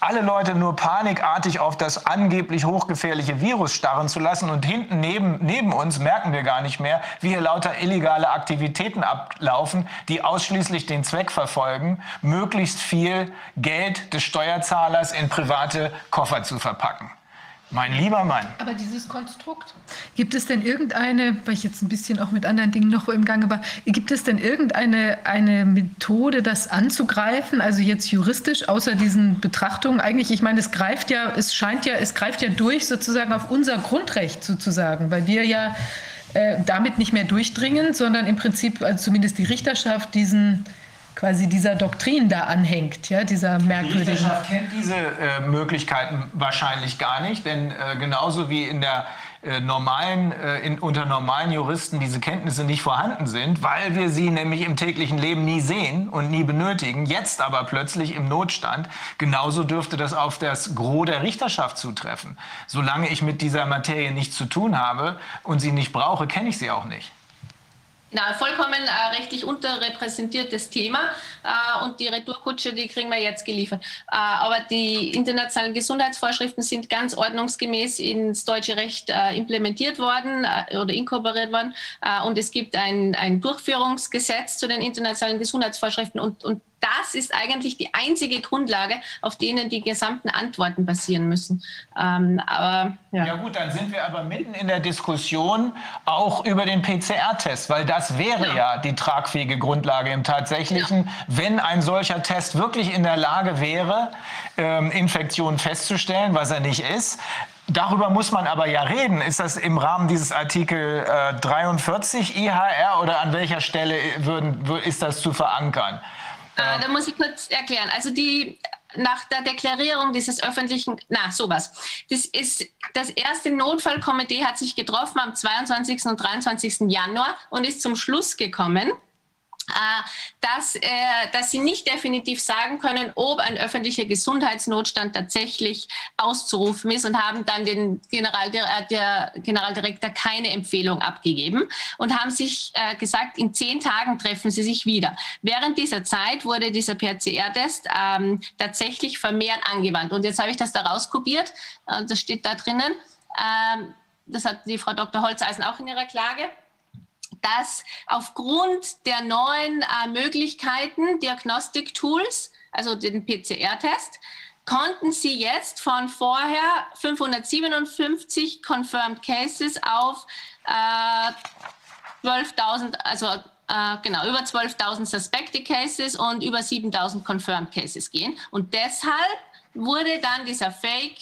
alle Leute nur panikartig auf das angeblich hochgefährliche Virus starren zu lassen. Und hinten neben, neben uns merken wir gar nicht mehr, wie hier lauter illegale Aktivitäten ablaufen, die ausschließlich den Zweck verfolgen, möglichst viel Geld des Steuerzahlers in private Koffer zu verpacken. Mein lieber Mann. Aber dieses Konstrukt, gibt es denn irgendeine, weil ich jetzt ein bisschen auch mit anderen Dingen noch im Gange war, gibt es denn irgendeine eine Methode, das anzugreifen, also jetzt juristisch, außer diesen Betrachtungen? Eigentlich, ich meine, es greift ja, es scheint ja, es greift ja durch sozusagen auf unser Grundrecht sozusagen, weil wir ja äh, damit nicht mehr durchdringen, sondern im Prinzip, also zumindest die Richterschaft, diesen quasi dieser Doktrin da anhängt, ja, dieser merkwürdigen. Die Richterschaft kennt diese äh, Möglichkeiten wahrscheinlich gar nicht, denn äh, genauso wie in der äh, normalen, äh, in, unter normalen Juristen diese Kenntnisse nicht vorhanden sind, weil wir sie nämlich im täglichen Leben nie sehen und nie benötigen, jetzt aber plötzlich im Notstand, genauso dürfte das auf das Gros der Richterschaft zutreffen. Solange ich mit dieser Materie nichts zu tun habe und sie nicht brauche, kenne ich sie auch nicht. Na, vollkommen äh, rechtlich unterrepräsentiertes Thema äh, und die Retourkutsche, die kriegen wir jetzt geliefert. Äh, aber die internationalen Gesundheitsvorschriften sind ganz ordnungsgemäß ins deutsche Recht äh, implementiert worden äh, oder inkorporiert worden äh, und es gibt ein, ein Durchführungsgesetz zu den internationalen Gesundheitsvorschriften und, und das ist eigentlich die einzige Grundlage, auf denen die gesamten Antworten basieren müssen. Ähm, aber, ja. ja. gut, dann sind wir aber mitten in der Diskussion auch über den PCR-Test, weil das wäre ja. ja. die tragfähige Grundlage im Tatsächlichen, ja. wenn ein solcher Test wirklich in der Lage wäre, ähm, Infektionen festzustellen, was er nicht ist. Darüber muss man aber ja reden. Ist das im Rahmen dieses Artikel äh, 43 IHR oder an welcher Stelle würden, ist das zu verankern? Äh, da muss ich kurz erklären. Also die nach der Deklarierung dieses öffentlichen, na sowas. Das ist das erste Notfallkomitee hat sich getroffen am 22. und 23. Januar und ist zum Schluss gekommen, dass, äh, dass sie nicht definitiv sagen können, ob ein öffentlicher Gesundheitsnotstand tatsächlich auszurufen ist und haben dann den General, äh, Generaldirektor keine Empfehlung abgegeben und haben sich gesagt, in zehn Tagen treffen sie sich wieder. Während dieser Zeit wurde dieser PCR-Test ähm, tatsächlich vermehrt angewandt. Und jetzt habe ich das da rauskopiert, äh, das steht da drinnen. Ähm, das hat die Frau Dr. Holzeisen auch in ihrer Klage dass aufgrund der neuen äh, Möglichkeiten, Diagnostik-Tools, also den PCR-Test, konnten sie jetzt von vorher 557 confirmed cases auf äh, 12.000, also äh, genau, über 12.000 suspected cases und über 7.000 confirmed cases gehen. Und deshalb wurde dann dieser Fake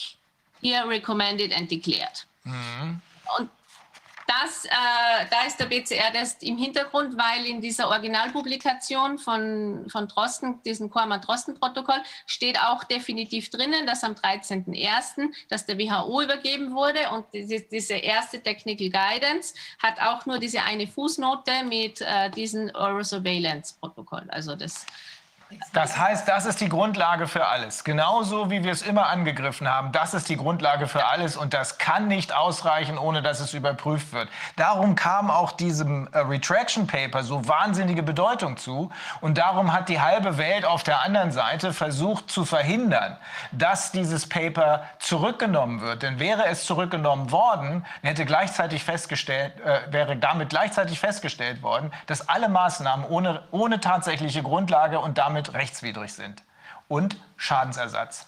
hier recommended and declared. Mhm. Und das, äh, da ist der BCR-Test im Hintergrund, weil in dieser Originalpublikation von, von Drosten, diesem Kormann-Drosten-Protokoll, steht auch definitiv drinnen, dass am 13.01. dass der WHO übergeben wurde und die, diese erste Technical Guidance hat auch nur diese eine Fußnote mit äh, diesem Oral Surveillance-Protokoll. Also das Das heißt, das ist die Grundlage für alles. Genauso wie wir es immer angegriffen haben, das ist die Grundlage für alles und das kann nicht ausreichen, ohne dass es überprüft wird. Darum kam auch diesem äh, Retraction Paper so wahnsinnige Bedeutung zu und darum hat die halbe Welt auf der anderen Seite versucht zu verhindern, dass dieses Paper zurückgenommen wird. Denn wäre es zurückgenommen worden, hätte gleichzeitig festgestellt, äh, wäre damit gleichzeitig festgestellt worden, dass alle Maßnahmen ohne, ohne tatsächliche Grundlage und damit damit rechtswidrig sind. Und Schadensersatz.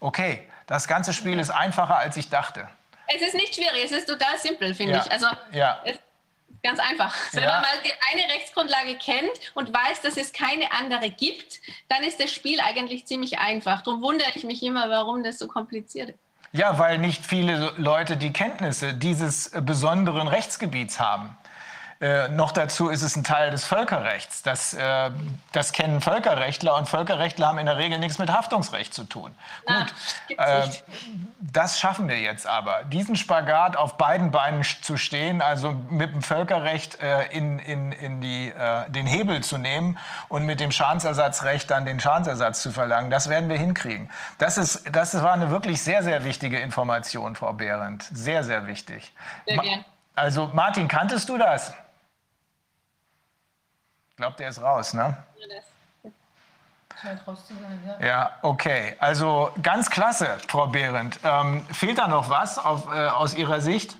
Okay, das ganze Spiel ist einfacher, als ich dachte. Es ist nicht schwierig, es ist total simpel, finde ja. ich. Also, ja. Ganz einfach. Wenn ja. man mal eine Rechtsgrundlage kennt und weiß, dass es keine andere gibt, dann ist das Spiel eigentlich ziemlich einfach. Darum wundere ich mich immer, warum das so kompliziert ist. Ja, weil nicht viele Leute die Kenntnisse dieses besonderen Rechtsgebiets haben. Äh, noch dazu ist es ein Teil des Völkerrechts. Das, äh, das kennen Völkerrechtler und Völkerrechtler haben in der Regel nichts mit Haftungsrecht zu tun. Na, Gut, äh, das schaffen wir jetzt aber. Diesen Spagat auf beiden Beinen zu stehen, also mit dem Völkerrecht äh, in, in, in die, äh, den Hebel zu nehmen und mit dem Schadensersatzrecht dann den Schadensersatz zu verlangen, das werden wir hinkriegen. Das, ist, das war eine wirklich sehr, sehr wichtige Information, Frau Behrendt. Sehr, sehr wichtig. Sehr. Also Martin, kanntest du das? Ich glaube, der ist raus, ne? Ja. Okay. Also ganz klasse, Frau Behrendt. Ähm, fehlt da noch was auf, äh, aus Ihrer Sicht?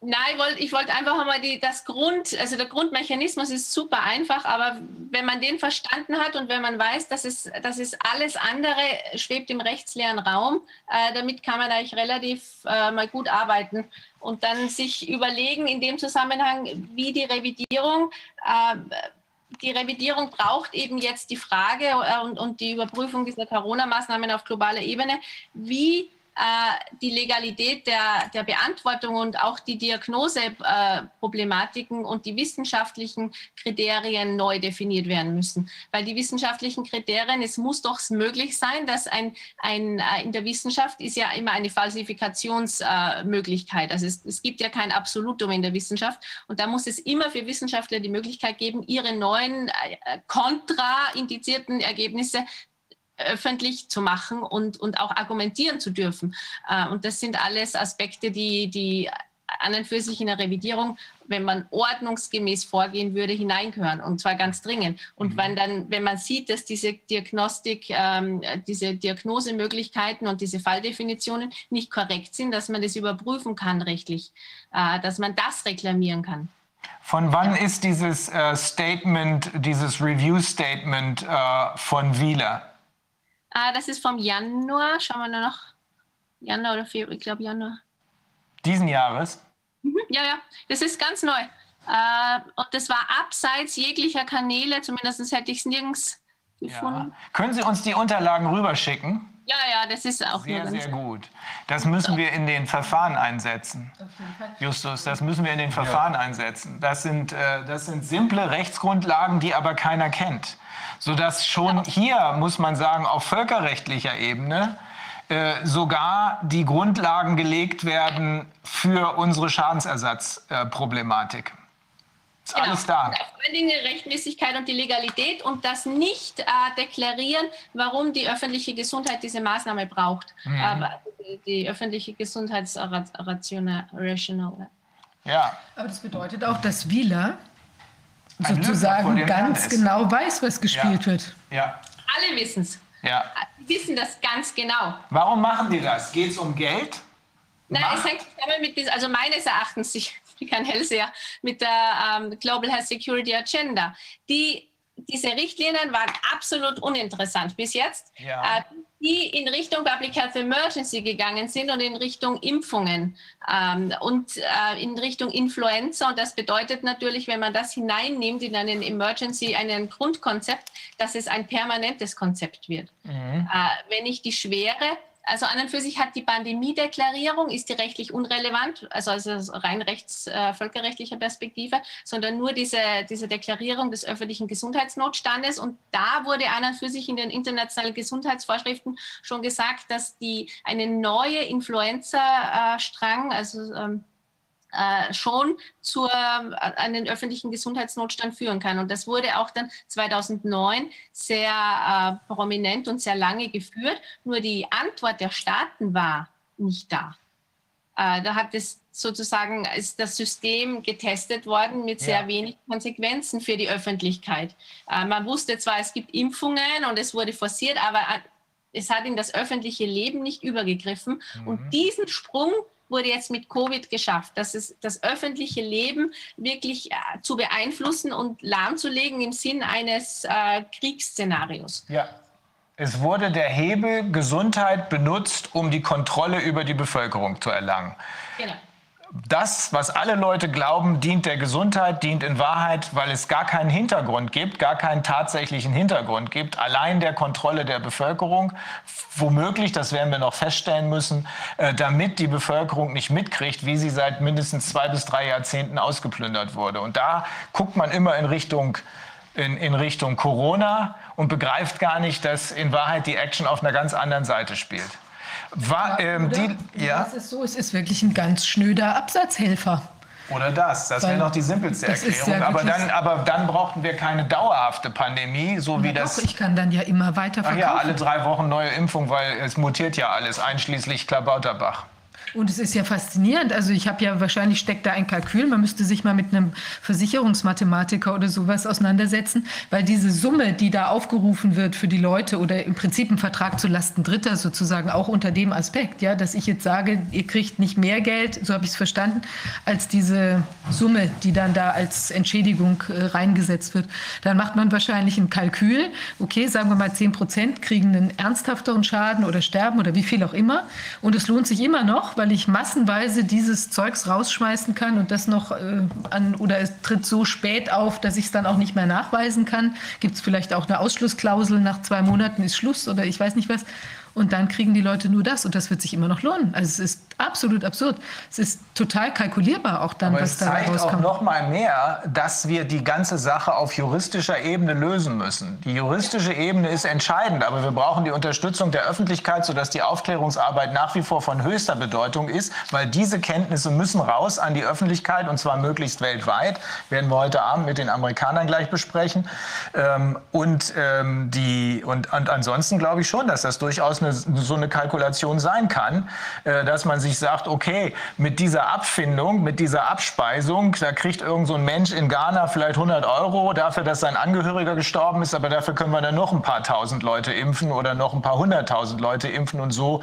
Nein, ich wollte einfach mal die, das Grund, also der Grundmechanismus ist super einfach, aber wenn man den verstanden hat und wenn man weiß, dass es, dass es alles andere schwebt im rechtsleeren Raum, äh, damit kann man eigentlich relativ äh, mal gut arbeiten und dann sich überlegen in dem Zusammenhang, wie die Revidierung äh, die Revidierung braucht eben jetzt die Frage äh, und, und die Überprüfung dieser Corona-Maßnahmen auf globaler Ebene, wie äh, die Legalität der, der Beantwortung und auch die Diagnoseproblematiken äh, und die wissenschaftlichen Kriterien neu definiert werden müssen. Weil die wissenschaftlichen Kriterien, es muss doch möglich sein, dass ein, ein äh, in der Wissenschaft ist ja immer eine Falsifikationsmöglichkeit. also es, es gibt ja kein Absolutum in der Wissenschaft und da muss es immer für Wissenschaftler die Möglichkeit geben, ihre neuen kontraindizierten Ergebnisse öffentlich zu machen und, und auch argumentieren zu dürfen. Äh, und das sind alles Aspekte, die, die an und für sich in der Revidierung, wenn man ordnungsgemäß vorgehen würde, hineingehören und zwar ganz dringend. Und mhm. wenn dann, wenn man sieht, dass diese Diagnostik, ähm, diese Diagnosemöglichkeiten und diese Falldefinitionen nicht korrekt sind, dass man das überprüfen kann rechtlich, äh, dass man das reklamieren kann. Von wann ist dieses äh, Statement, dieses Review-Statement äh, von Wieler? Ah, das ist vom Januar. Schauen wir nur noch. Januar oder Februar, ich glaube Januar. Diesen Jahres? Mhm, ja, ja. Das ist ganz neu. Äh, und das war abseits jeglicher Kanäle, zumindest hätte ich es nirgends gefunden. Ja. Können Sie uns die Unterlagen rüberschicken? Ja, ja, das ist auch sehr, sehr gut. Das müssen wir in den Verfahren einsetzen. Justus, das müssen wir in den Verfahren ja. einsetzen. Das sind, äh, das sind simple Rechtsgrundlagen, die aber keiner kennt sodass schon hier, muss man sagen, auf völkerrechtlicher Ebene äh, sogar die Grundlagen gelegt werden für unsere Schadensersatzproblematik. Äh, ist genau. alles da. Und vor allen Dingen Rechtmäßigkeit und die Legalität und das nicht äh, deklarieren, warum die öffentliche Gesundheit diese Maßnahme braucht. Mhm. Aber die, die öffentliche Gesundheitsrational. Ja. Aber das bedeutet auch, dass Wieler sozusagen ganz genau weiß, was gespielt ja. wird. Ja. Alle wissen es. Ja. Die wissen das ganz genau. Warum machen die das? Geht es um Geld? Nein, es hängt zusammen mit, also meines Erachtens, ich bin kein Hellseher, mit der ähm, Global Health Security Agenda. Die diese Richtlinien waren absolut uninteressant bis jetzt, ja. äh, die in Richtung Public Health Emergency gegangen sind und in Richtung Impfungen ähm, und äh, in Richtung Influenza. Und das bedeutet natürlich, wenn man das hineinnimmt in einen Emergency, einen Grundkonzept, dass es ein permanentes Konzept wird. Mhm. Äh, wenn ich die Schwere also an und für sich hat die Pandemiedeklarierung, ist die rechtlich unrelevant, also aus rein rechts, äh, völkerrechtlicher Perspektive, sondern nur diese, diese Deklarierung des öffentlichen Gesundheitsnotstandes. Und da wurde an und für sich in den internationalen Gesundheitsvorschriften schon gesagt, dass die eine neue Influenza-Strang, also ähm, äh, schon zu äh, einen öffentlichen Gesundheitsnotstand führen kann. Und das wurde auch dann 2009 sehr äh, prominent und sehr lange geführt. Nur die Antwort der Staaten war nicht da. Äh, da hat es sozusagen ist das System getestet worden mit sehr ja. wenig Konsequenzen für die Öffentlichkeit. Äh, man wusste zwar, es gibt Impfungen und es wurde forciert, aber äh, es hat in das öffentliche Leben nicht übergegriffen. Mhm. Und diesen Sprung wurde jetzt mit Covid geschafft, dass es das öffentliche Leben wirklich äh, zu beeinflussen und lahmzulegen im Sinn eines äh, Kriegsszenarios. Ja. Es wurde der Hebel Gesundheit benutzt, um die Kontrolle über die Bevölkerung zu erlangen. Genau das, was alle Leute glauben, dient der Gesundheit, dient in Wahrheit, weil es gar keinen Hintergrund gibt, gar keinen tatsächlichen Hintergrund gibt, allein der Kontrolle der Bevölkerung, womöglich, das werden wir noch feststellen müssen, äh, damit die Bevölkerung nicht mitkriegt, wie sie seit mindestens zwei bis drei Jahrzehnten ausgeplündert wurde. Und da guckt man immer in Richtung in, in Richtung Corona und begreift gar nicht, dass in Wahrheit die Action auf einer ganz anderen Seite spielt. War, ähm, die, ja? Das ist so, es ist wirklich ein ganz schnöder Absatzhelfer. Oder das, das wäre noch die simpelste Erklärung. Ja aber, dann, aber dann brauchten wir keine dauerhafte Pandemie, so wie das. Doch, ich kann dann ja immer weiter verkaufen. Ach ja, alle drei Wochen neue Impfung, weil es mutiert ja alles, einschließlich Klabauterbach. Und es ist ja faszinierend. Also ich habe ja wahrscheinlich steckt da ein Kalkül. Man müsste sich mal mit einem Versicherungsmathematiker oder sowas auseinandersetzen, weil diese Summe, die da aufgerufen wird für die Leute oder im Prinzip ein Vertrag zu Lasten Dritter sozusagen auch unter dem Aspekt, ja, dass ich jetzt sage, ihr kriegt nicht mehr Geld, so habe ich es verstanden, als diese Summe, die dann da als Entschädigung äh, reingesetzt wird. Dann macht man wahrscheinlich ein Kalkül. Okay, sagen wir mal 10 Prozent kriegen einen ernsthafteren Schaden oder sterben oder wie viel auch immer. Und es lohnt sich immer noch, weil weil ich massenweise dieses Zeugs rausschmeißen kann und das noch äh, an oder es tritt so spät auf, dass ich es dann auch nicht mehr nachweisen kann. Gibt es vielleicht auch eine Ausschlussklausel, nach zwei Monaten ist Schluss oder ich weiß nicht was. Und dann kriegen die Leute nur das und das wird sich immer noch lohnen. Also es ist absolut absurd. Es ist total kalkulierbar auch dann, Aber was da rauskommt. Es zeigt auch noch mal mehr, dass wir die ganze Sache auf juristischer Ebene lösen müssen. Die juristische Ebene ist entscheidend, aber wir brauchen die Unterstützung der Öffentlichkeit, sodass die Aufklärungsarbeit nach wie vor von höchster Bedeutung ist, weil diese Kenntnisse müssen raus an die Öffentlichkeit und zwar möglichst weltweit. Werden wir heute Abend mit den Amerikanern gleich besprechen. Ähm, und, ähm, die, und, und ansonsten glaube ich schon, dass das durchaus eine, so eine Kalkulation sein kann, äh, dass man sich sagt, okay, mit dieser Abfindung, mit dieser Abspeisung, da kriegt irgend so ein Mensch in Ghana vielleicht 100 Euro dafür, dass sein Angehöriger gestorben ist, aber dafür können wir dann noch ein paar tausend Leute impfen oder noch ein paar hunderttausend Leute impfen und so,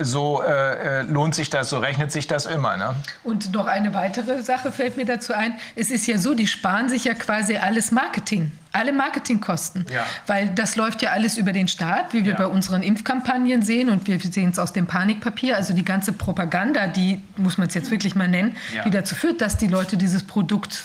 so äh, äh, lohnt sich das, so rechnet sich das immer. Ne? Und noch eine weitere Sache fällt mir dazu ein. Es ist ja so, die sparen sich ja quasi alles Marketing alle Marketingkosten, ja. weil das läuft ja alles über den Staat, wie wir ja. bei unseren Impfkampagnen sehen und wir sehen es aus dem Panikpapier, also die ganze Propaganda, die muss man es jetzt wirklich mal nennen, ja. die dazu führt, dass die Leute dieses Produkt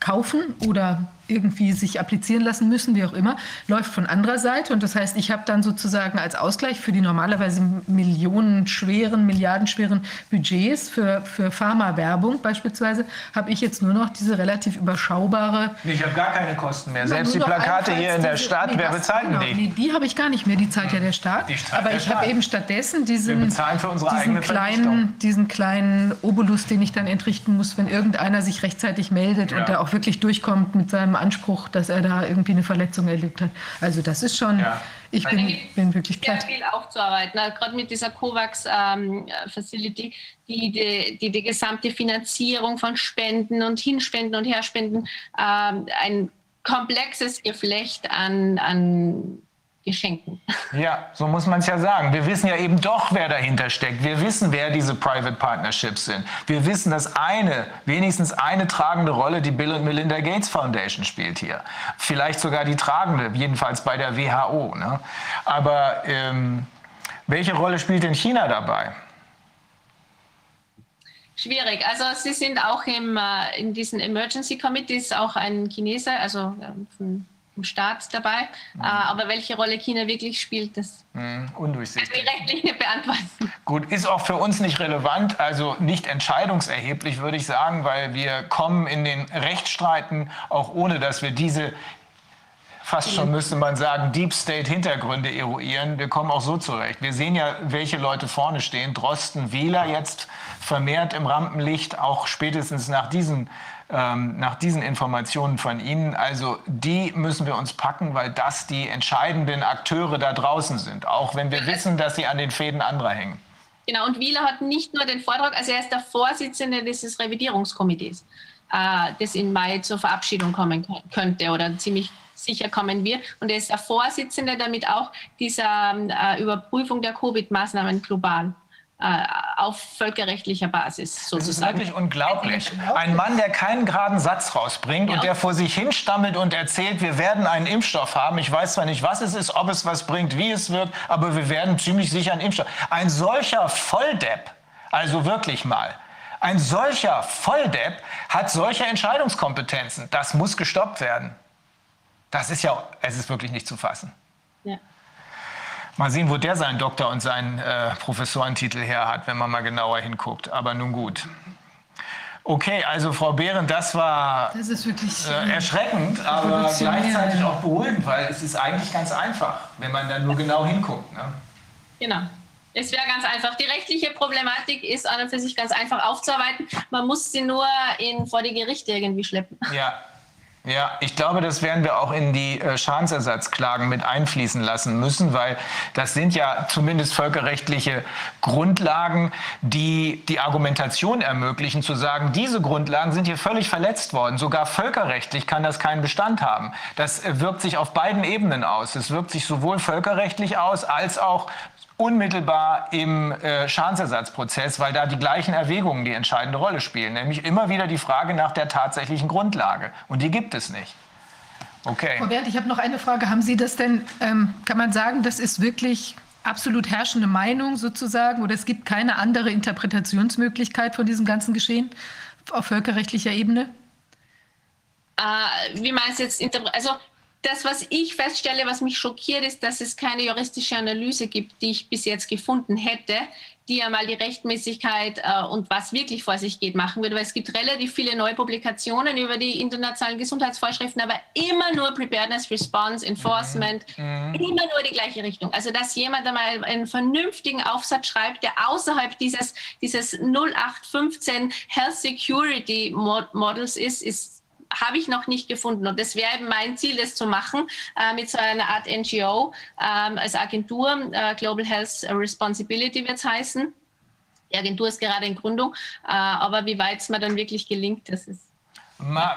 kaufen oder irgendwie sich applizieren lassen müssen, wie auch immer, läuft von anderer Seite. Und das heißt, ich habe dann sozusagen als Ausgleich für die normalerweise millionenschweren, milliardenschweren Budgets für, für Pharma-Werbung beispielsweise, habe ich jetzt nur noch diese relativ überschaubare... Ich habe gar keine Kosten mehr. Selbst die Plakate hier in der Stadt, nee, wer bezahlt genau, die? Nee, die habe ich gar nicht mehr, die zahlt ja der Staat. Aber ich habe eben stattdessen diesen, diesen, kleinen, diesen kleinen Obolus, den ich dann entrichten muss, wenn irgendeiner sich rechtzeitig meldet ja. und der auch wirklich durchkommt mit seinem Anspruch, dass er da irgendwie eine Verletzung erlebt hat. Also das ist schon, ja. ich bin, bin wirklich platt. Sehr viel aufzuarbeiten, ne? gerade mit dieser COVAX-Facility, ähm, die, die, die, die gesamte Finanzierung von Spenden und Hinspenden und Herspenden, ähm, ein komplexes Geflecht an, an Geschenken. Ja, so muss man es ja sagen. Wir wissen ja eben doch, wer dahinter steckt. Wir wissen, wer diese Private Partnerships sind. Wir wissen, dass eine, wenigstens eine tragende Rolle die Bill und Melinda Gates Foundation spielt hier. Vielleicht sogar die tragende, jedenfalls bei der WHO. Ne? Aber ähm, welche Rolle spielt denn China dabei? Schwierig. Also Sie sind auch im, äh, in diesen Emergency Committees auch ein Chineser, also ähm, von im Staat dabei. Mhm. Äh, aber welche Rolle China wirklich spielt, das mhm. undurchsichtig. Kann ich rechtlich nicht beantworten. Gut, ist auch für uns nicht relevant, also nicht entscheidungserheblich, würde ich sagen, weil wir kommen in den Rechtsstreiten auch ohne, dass wir diese fast schon müsste man sagen, Deep State Hintergründe eruieren. Wir kommen auch so zurecht. Wir sehen ja, welche Leute vorne stehen. Drosten, Wieler jetzt vermehrt im Rampenlicht, auch spätestens nach diesen, ähm, nach diesen Informationen von Ihnen. Also die müssen wir uns packen, weil das die entscheidenden Akteure da draußen sind. Auch wenn wir wissen, dass sie an den Fäden anderer hängen. Genau, und Wieler hat nicht nur den Vortrag, also er ist der Vorsitzende dieses Revidierungskomitees, äh, das in Mai zur Verabschiedung kommen könnte oder ziemlich sicher kommen wir. Und er ist der Vorsitzende damit auch dieser äh, Überprüfung der Covid-Maßnahmen global auf völkerrechtlicher Basis sozusagen. Das ist wirklich unglaublich. Ein Mann, der keinen geraden Satz rausbringt ja. und der vor sich hinstammelt und erzählt, wir werden einen Impfstoff haben. Ich weiß zwar nicht, was es ist, ob es was bringt, wie es wird, aber wir werden ziemlich sicher einen Impfstoff. Ein solcher Volldepp, also wirklich mal, ein solcher Volldepp hat solche Entscheidungskompetenzen. Das muss gestoppt werden. Das ist ja, es ist wirklich nicht zu fassen. Mal sehen, wo der seinen Doktor- und seinen äh, Professorentitel her hat, wenn man mal genauer hinguckt. Aber nun gut. Okay, also Frau Behrendt, das war das ist wirklich, äh, erschreckend, aber gleichzeitig auch beruhigend, weil es ist eigentlich ganz einfach, wenn man dann nur genau hinguckt. Ne? Genau. Es wäre ganz einfach. Die rechtliche Problematik ist an und für sich ganz einfach aufzuarbeiten. Man muss sie nur in, vor die Gerichte irgendwie schleppen. Ja, ja, ich glaube, das werden wir auch in die äh, Schadensersatzklagen mit einfließen lassen müssen, weil das sind ja zumindest völkerrechtliche Grundlagen, die die Argumentation ermöglichen, zu sagen, diese Grundlagen sind hier völlig verletzt worden. Sogar völkerrechtlich kann das keinen Bestand haben. Das äh, wirkt sich auf beiden Ebenen aus. Es wirkt sich sowohl völkerrechtlich aus als auch unmittelbar im äh, Schadensersatzprozess, weil da die gleichen Erwägungen die entscheidende Rolle spielen, nämlich immer wieder die Frage nach der tatsächlichen Grundlage. Und die gibt es nicht. Okay. Frau Bert, ich habe noch eine Frage. Haben Sie das denn, ähm, kann man sagen, das ist wirklich absolut herrschende Meinung sozusagen oder es gibt keine andere Interpretationsmöglichkeit von diesem ganzen Geschehen auf völkerrechtlicher Ebene? Äh, wie meinst du jetzt? Also das, was ich feststelle, was mich schockiert, ist, dass es keine juristische Analyse gibt, die ich bis jetzt gefunden hätte, die einmal die Rechtmäßigkeit äh, und was wirklich vor sich geht machen würde. Weil es gibt relativ viele neue Publikationen über die internationalen Gesundheitsvorschriften, aber immer nur Preparedness, Response, Enforcement, mhm. immer nur die gleiche Richtung. Also dass jemand einmal einen vernünftigen Aufsatz schreibt, der außerhalb dieses, dieses 0815 Health Security Models ist, ist habe ich noch nicht gefunden. Und das wäre mein Ziel, das zu machen äh, mit so einer Art NGO ähm, als Agentur. Äh, Global Health Responsibility wird es heißen. Die Agentur ist gerade in Gründung. Äh, aber wie weit es mir dann wirklich gelingt, das ist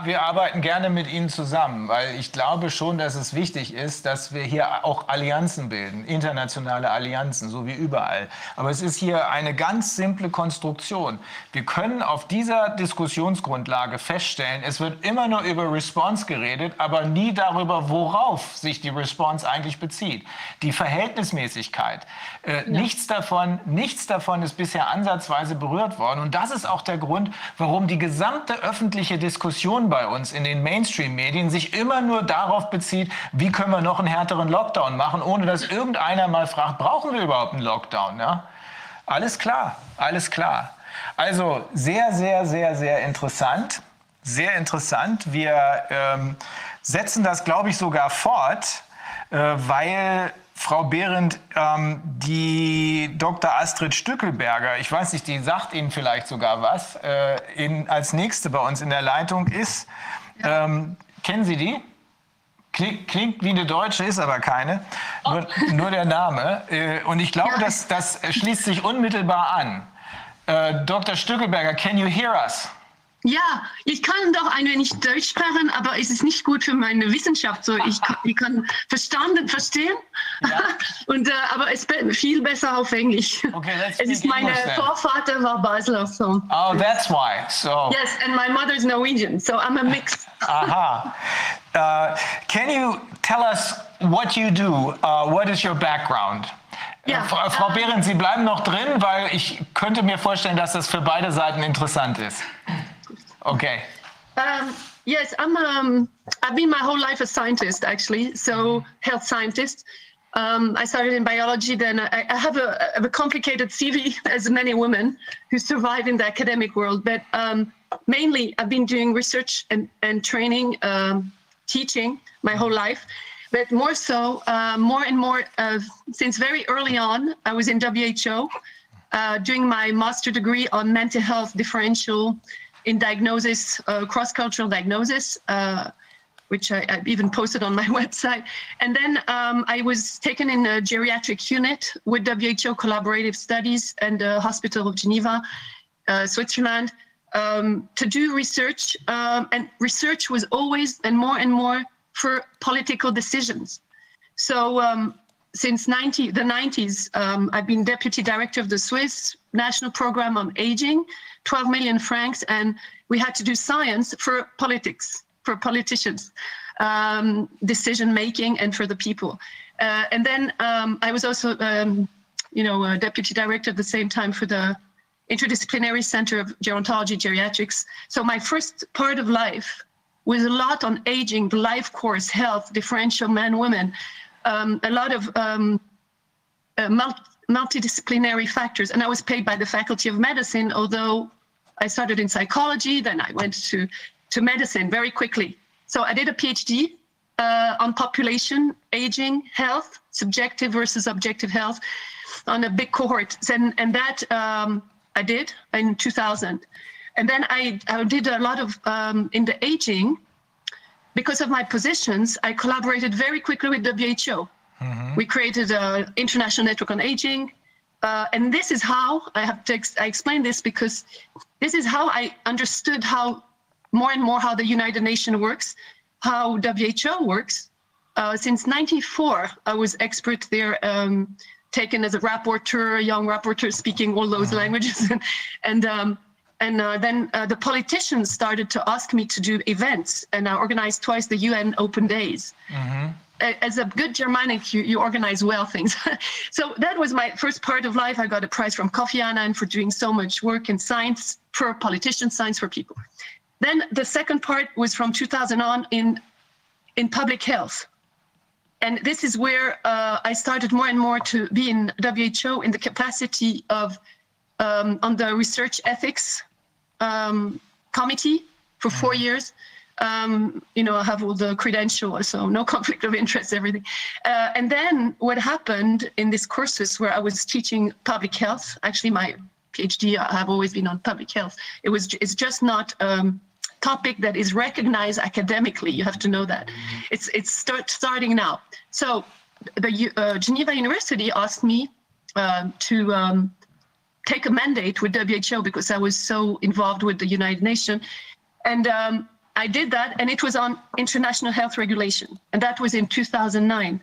wir arbeiten gerne mit Ihnen zusammen, weil ich glaube schon, dass es wichtig ist, dass wir hier auch Allianzen bilden, internationale Allianzen, so wie überall. Aber es ist hier eine ganz simple Konstruktion. Wir können auf dieser Diskussionsgrundlage feststellen, es wird immer nur über Response geredet, aber nie darüber, worauf sich die Response eigentlich bezieht. Die Verhältnismäßigkeit. Äh, ja. nichts, davon, nichts davon ist bisher ansatzweise berührt worden. Und das ist auch der Grund, warum die gesamte öffentliche Diskussion Diskussion bei uns in den Mainstream-Medien sich immer nur darauf bezieht, wie können wir noch einen härteren Lockdown machen, ohne dass irgendeiner mal fragt, brauchen wir überhaupt einen Lockdown? Ja? Alles klar, alles klar. Also sehr, sehr, sehr, sehr interessant. Sehr interessant. Wir ähm, setzen das, glaube ich, sogar fort, äh, weil Frau Behrendt, ähm, die Dr. Astrid Stückelberger, ich weiß nicht, die sagt Ihnen vielleicht sogar was, äh, in, als nächste bei uns in der Leitung ist. Ähm, kennen Sie die? Klingt, klingt, wie eine Deutsche, ist aber keine. Nur, nur der Name. Äh, und ich glaube, ja. das, das schließt sich unmittelbar an. Äh, Dr. Stückelberger, can you hear us? Ja, ich kann doch ein wenig Deutsch sprechen, aber es ist nicht gut für meine Wissenschaft. So, ich, kann, ich kann verstanden verstehen, ja. und, äh, aber es ist viel besser auf Englisch. Okay, let's es ist meine Vorvater war Basler. So. Oh, that's why. So. Yes, and my mother is Norwegian, so I'm a mix. Aha. Uh, can you tell us what you do? Uh, what is your background? Ja, Frau, Frau Behrendt, Sie bleiben noch drin, weil ich könnte mir vorstellen, dass das für beide Seiten interessant ist. Okay. Um, yes, I'm. Um, I've been my whole life a scientist, actually. So health scientist. Um, I started in biology. Then I, I have a, a, complicated CV, as many women who survive in the academic world. But um, mainly, I've been doing research and, and training, um, teaching my whole life. but more so, uh, more and more, uh, since very early on, I was in WHO uh, doing my master degree on mental health differential in diagnosis, uh, cross-cultural diagnosis, uh, which I, I, even posted on my website. And then um, I was taken in a geriatric unit with WHO Collaborative Studies and the Hospital of Geneva, uh, Switzerland, um, to do research. Um, and research was always and more and more for political decisions. So um, since 90, the 90s, um, I've been deputy director of the Swiss National Program on Aging, 12 million francs, and we had to do science for politics, for politicians, um, decision making, and for the people. Uh, and then um, I was also, um, you know, deputy director at the same time for the Interdisciplinary Center of Gerontology Geriatrics. So my first part of life was a lot on aging, the life course, health, differential men, women, um, a lot of um, uh, multi multidisciplinary factors. And I was paid by the Faculty of Medicine, although I started in psychology, then I went to, to medicine very quickly. So I did a PhD uh, on population, aging, health, subjective versus objective health on a big cohort. And, and that um, I did in 2000. And then I, I did a lot of um, in the aging, because of my positions, I collaborated very quickly with WHO. Mm-hmm. We created an international network on aging. Uh, and this is how I have to ex- I explain this because this is how I understood how more and more how the United Nations works, how WHO works. Uh, since 94, I was expert there, um, taken as a rapporteur, a young rapporteur speaking all those mm-hmm. languages. and, and um, and uh, then uh, the politicians started to ask me to do events, and I organized twice the UN Open Days. Mm-hmm. As a good Germanic, you, you organize well things. so that was my first part of life. I got a prize from Kofi Annan for doing so much work in science for politicians, science for people. Then the second part was from 2000 on in in public health. And this is where uh, I started more and more to be in WHO in the capacity of um, on the research ethics um, committee for four mm-hmm. years. Um, you know, I have all the credentials, so no conflict of interest, everything. Uh, and then what happened in this courses where I was teaching public health, actually my PhD, I have always been on public health. It was, it's just not a um, topic that is recognized academically. You have to know that. It's, it's start, starting now. So the uh, Geneva University asked me uh, to um, take a mandate with WHO because I was so involved with the United Nations. And um, I did that, and it was on international health regulation, and that was in 2009.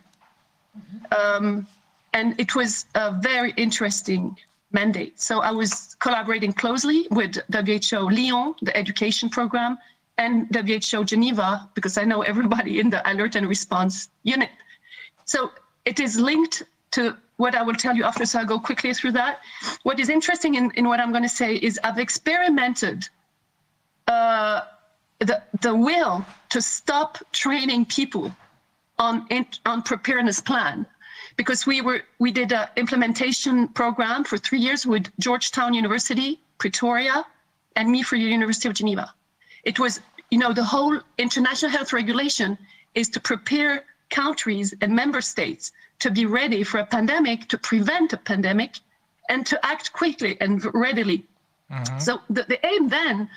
Mm-hmm. Um, and it was a very interesting mandate. So I was collaborating closely with WHO Lyon, the education program, and WHO Geneva, because I know everybody in the alert and response unit. So it is linked to what I will tell you after, so I'll go quickly through that. What is interesting in, in what I'm going to say is I've experimented uh, the, the will to stop training people on, on preparedness plan because we were we did an implementation program for three years with Georgetown University, Pretoria, and me for the University of Geneva. It was, you know, the whole international health regulation is to prepare countries and member states to be ready for a pandemic, to prevent a pandemic, and to act quickly and readily. Mm-hmm. So the, the aim then,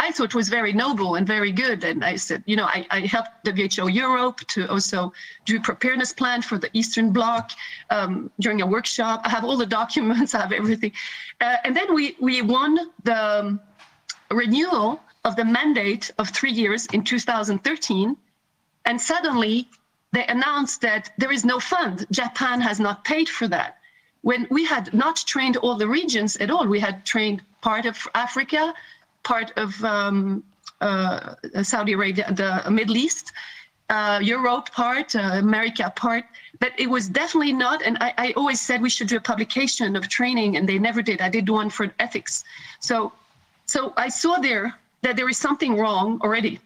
I thought it was very noble and very good. And I said, you know, I, I helped WHO Europe to also do preparedness plan for the Eastern Bloc um, during a workshop. I have all the documents, I have everything. Uh, and then we, we won the um, renewal of the mandate of three years in 2013. And suddenly they announced that there is no fund. Japan has not paid for that. When we had not trained all the regions at all, we had trained part of Africa, part of um, uh, Saudi Arabia, the Middle East, uh, Europe part, uh, America part, but it was definitely not. And I, I, always said we should do a publication of training, and they never did. I did one for ethics. So, so I saw there that there is something wrong already.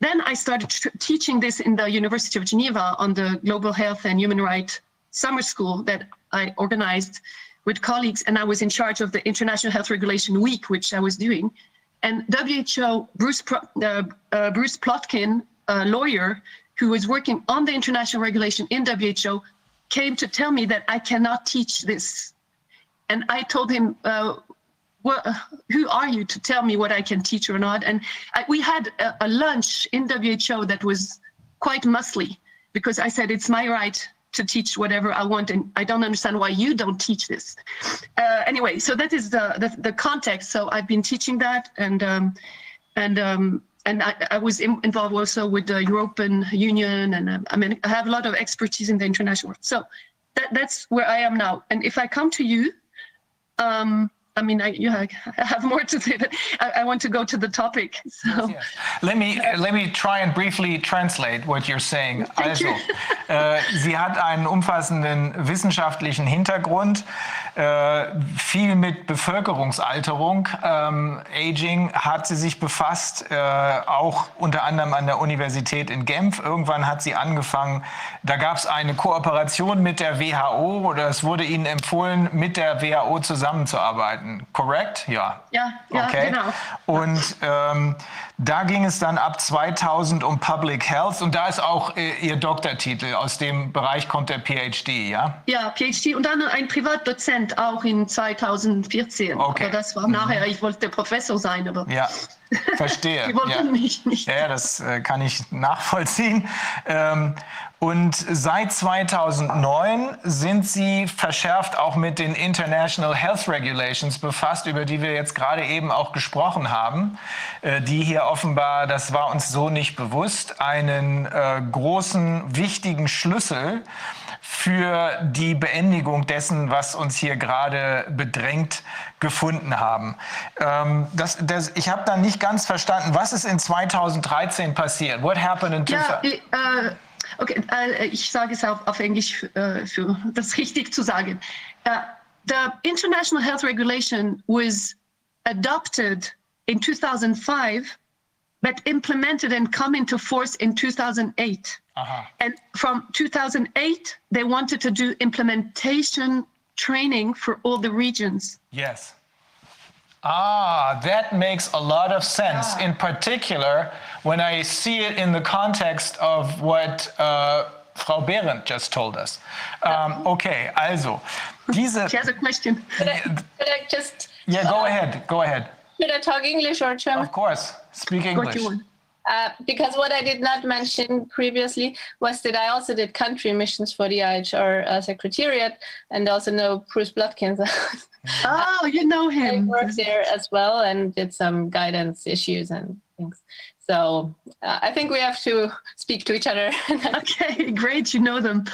Then I started teaching this in the University of Geneva on the Global Health and Human Rights Summer School that I organized with colleagues, and I was in charge of the International Health Regulation Week, which I was doing. And WHO, Bruce, uh, uh, Bruce Plotkin, a lawyer who was working on the international regulation in WHO, came to tell me that I cannot teach this. And I told him, uh, what, who are you to tell me what I can teach or not? And I, we had a, a lunch in WHO that was quite muscly because I said it's my right to teach whatever I want, and I don't understand why you don't teach this. Uh, anyway, so that is the, the, the context. So I've been teaching that, and um, and um, and I, I was in, involved also with the European Union, and um, I mean I have a lot of expertise in the international world. So that that's where I am now. And if I come to you, um, I mean, I, you have, I have more to say, but I, I, want to go to the topic. So. Yes. Let me let me try and briefly translate what you're saying. Thank also, you. äh, sie hat einen umfassenden wissenschaftlichen Hintergrund, äh, viel mit Bevölkerungsalterung, ähm, Aging hat sie sich befasst, äh, auch unter anderem an der Universität in Genf. Irgendwann hat sie angefangen, da gab es eine Kooperation mit der WHO oder es wurde ihnen empfohlen, mit der WHO zusammenzuarbeiten. Correct? Ja. Ja, ja okay. genau. Und ähm, da ging es dann ab 2000 um Public Health und da ist auch äh, ihr Doktortitel. Aus dem Bereich kommt der PhD, ja? Ja, PhD und dann ein Privatdozent auch in 2014. Okay. Aber das war nachher, ich wollte Professor sein, aber Ja, verstehe. die wollten ja. mich nicht. Ja, das äh, kann ich nachvollziehen. Ähm, und seit 2009 sind Sie verschärft auch mit den International Health Regulations befasst, über die wir jetzt gerade eben auch gesprochen haben, äh, die hier offenbar, das war uns so nicht bewusst, einen äh, großen, wichtigen Schlüssel für die Beendigung dessen, was uns hier gerade bedrängt, gefunden haben. Ähm, das, das, ich habe da nicht ganz verstanden, was ist in 2013 passiert? What happened in Ja, 2013? äh, okay, äh, ich sage es auf, auf Englisch äh, für das richtig zu sagen. Uh, the International Health Regulation was adopted in 2005, but implemented and come into force in 2008. Aha. And from 2008, they wanted to do implementation training for all the regions. Yes. Ah, that makes a lot of sense. In particular, when I see it in the context of what uh, Frau Behrendt just told us. Um, okay, also, diese. She has a question. Could I, could I just Yeah, go ahead, go ahead. should I talk English or German? Of course, speak What English. You want? Uh, because what I did not mention previously was that I also did country missions for the IHR uh, Secretariat and also know Bruce Blotkin. Oh, you know I him. worked there as well and did some guidance issues and things. So uh, I think we have to speak to each other. Okay, great. You know them.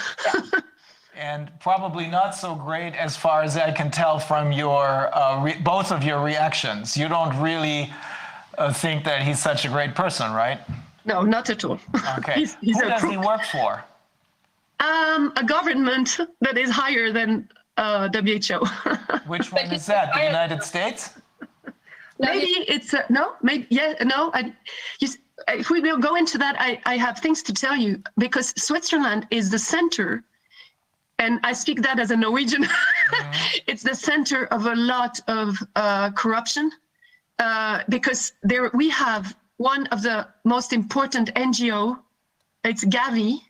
And probably not so great as far as I can tell from your uh, re- both of your reactions. You don't really uh, think that he's such a great person, right? No, not at all. Okay. he's he's Who a does he crook. work for? Um, a government that is higher than uh, WHO. Which one is that? The United States? maybe it's uh, no, maybe yeah, no. I, you, s- if we will go into that, I, I have things to tell you because Switzerland is the center, and I speak that as a Norwegian. it's the center of a lot of uh, corruption uh, because there we have one of the most important NGO. It's Gavi,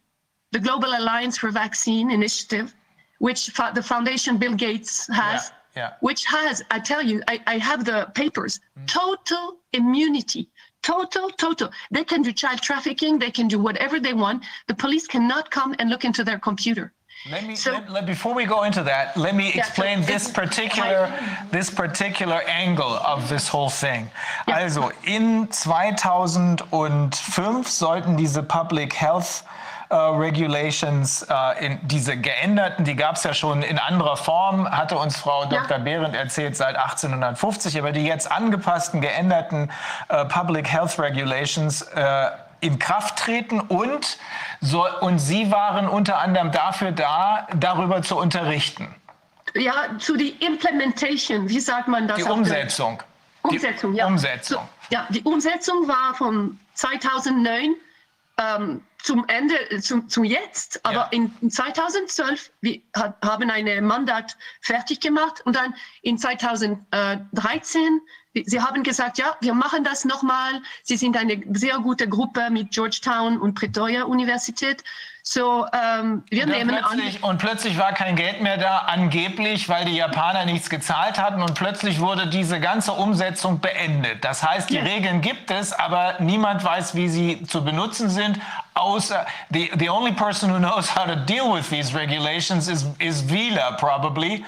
the Global Alliance for Vaccine Initiative, which the foundation Bill Gates has Yeah, yeah. which has, I tell you, I, I have the papers, total immunity. Total, total. They can do child trafficking, they can do whatever they want. The police cannot come and look into their computer. Let me So- let, let- before we go into that, let me so explain this particular this particular angle of this whole thing. Also in 2005 sollten diese Public Health äh, Regulations, äh, in diese geänderten, die gab es ja schon in anderer Form, hatte uns Frau Dr. Behrendt erzählt seit 1850, aber die jetzt angepassten, geänderten äh, Public Health Regulations in Kraft treten und, so, und Sie waren unter anderem dafür da, darüber zu unterrichten. Ja, zu die Implementation, wie sagt man das? Die auf Deutsch? Umsetzung. Umsetzung, die ja. Umsetzung. So, ja, die Umsetzung war von 2009 ähm, zum Ende, äh, zum, zum Jetzt. Aber Ja. in, in 2012, wir ha- haben ein Mandat fertig gemacht und dann in 2013, Sie haben gesagt, ja, wir machen das nochmal. Sie sind eine sehr gute Gruppe mit Georgetown und Pretoria Universität. So, ähm, wir und nehmen plötzlich, an. Und plötzlich war kein Geld mehr da, angeblich, weil die Japaner nichts gezahlt hatten. Und plötzlich wurde diese ganze Umsetzung beendet. Das heißt, die yes. Regeln gibt es, aber niemand weiß, wie sie zu benutzen sind. Außer the, the only person who knows how to deal with these regulations is, is Vila, probably.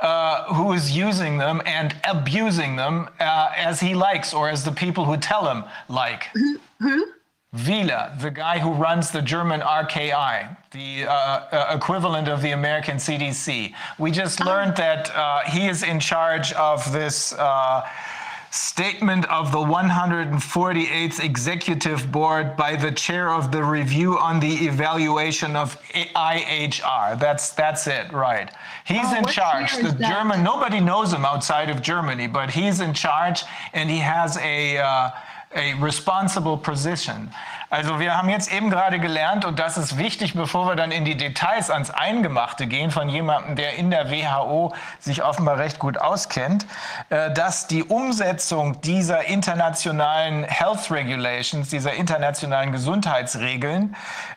Uh, who is using them and abusing them uh, as he likes or as the people who tell him like. Who? who? Vila, the guy who runs the German RKI, the uh, uh, equivalent of the American CDC. We just oh. learned that uh, he is in charge of this uh, statement of the 148th Executive Board by the chair of the review on the evaluation of IHR. That's that's it, right? He's oh, in charge. The German nobody knows him outside of Germany, but he's in charge, and he has a uh, a responsible position. Also wir haben jetzt eben gerade gelernt, und das ist wichtig, bevor wir dann in die Details ans Eingemachte gehen, von jemandem, der in der WHO sich offenbar recht gut auskennt, äh, dass die Umsetzung dieser internationalen Health Regulations, dieser internationalen Gesundheitsregeln,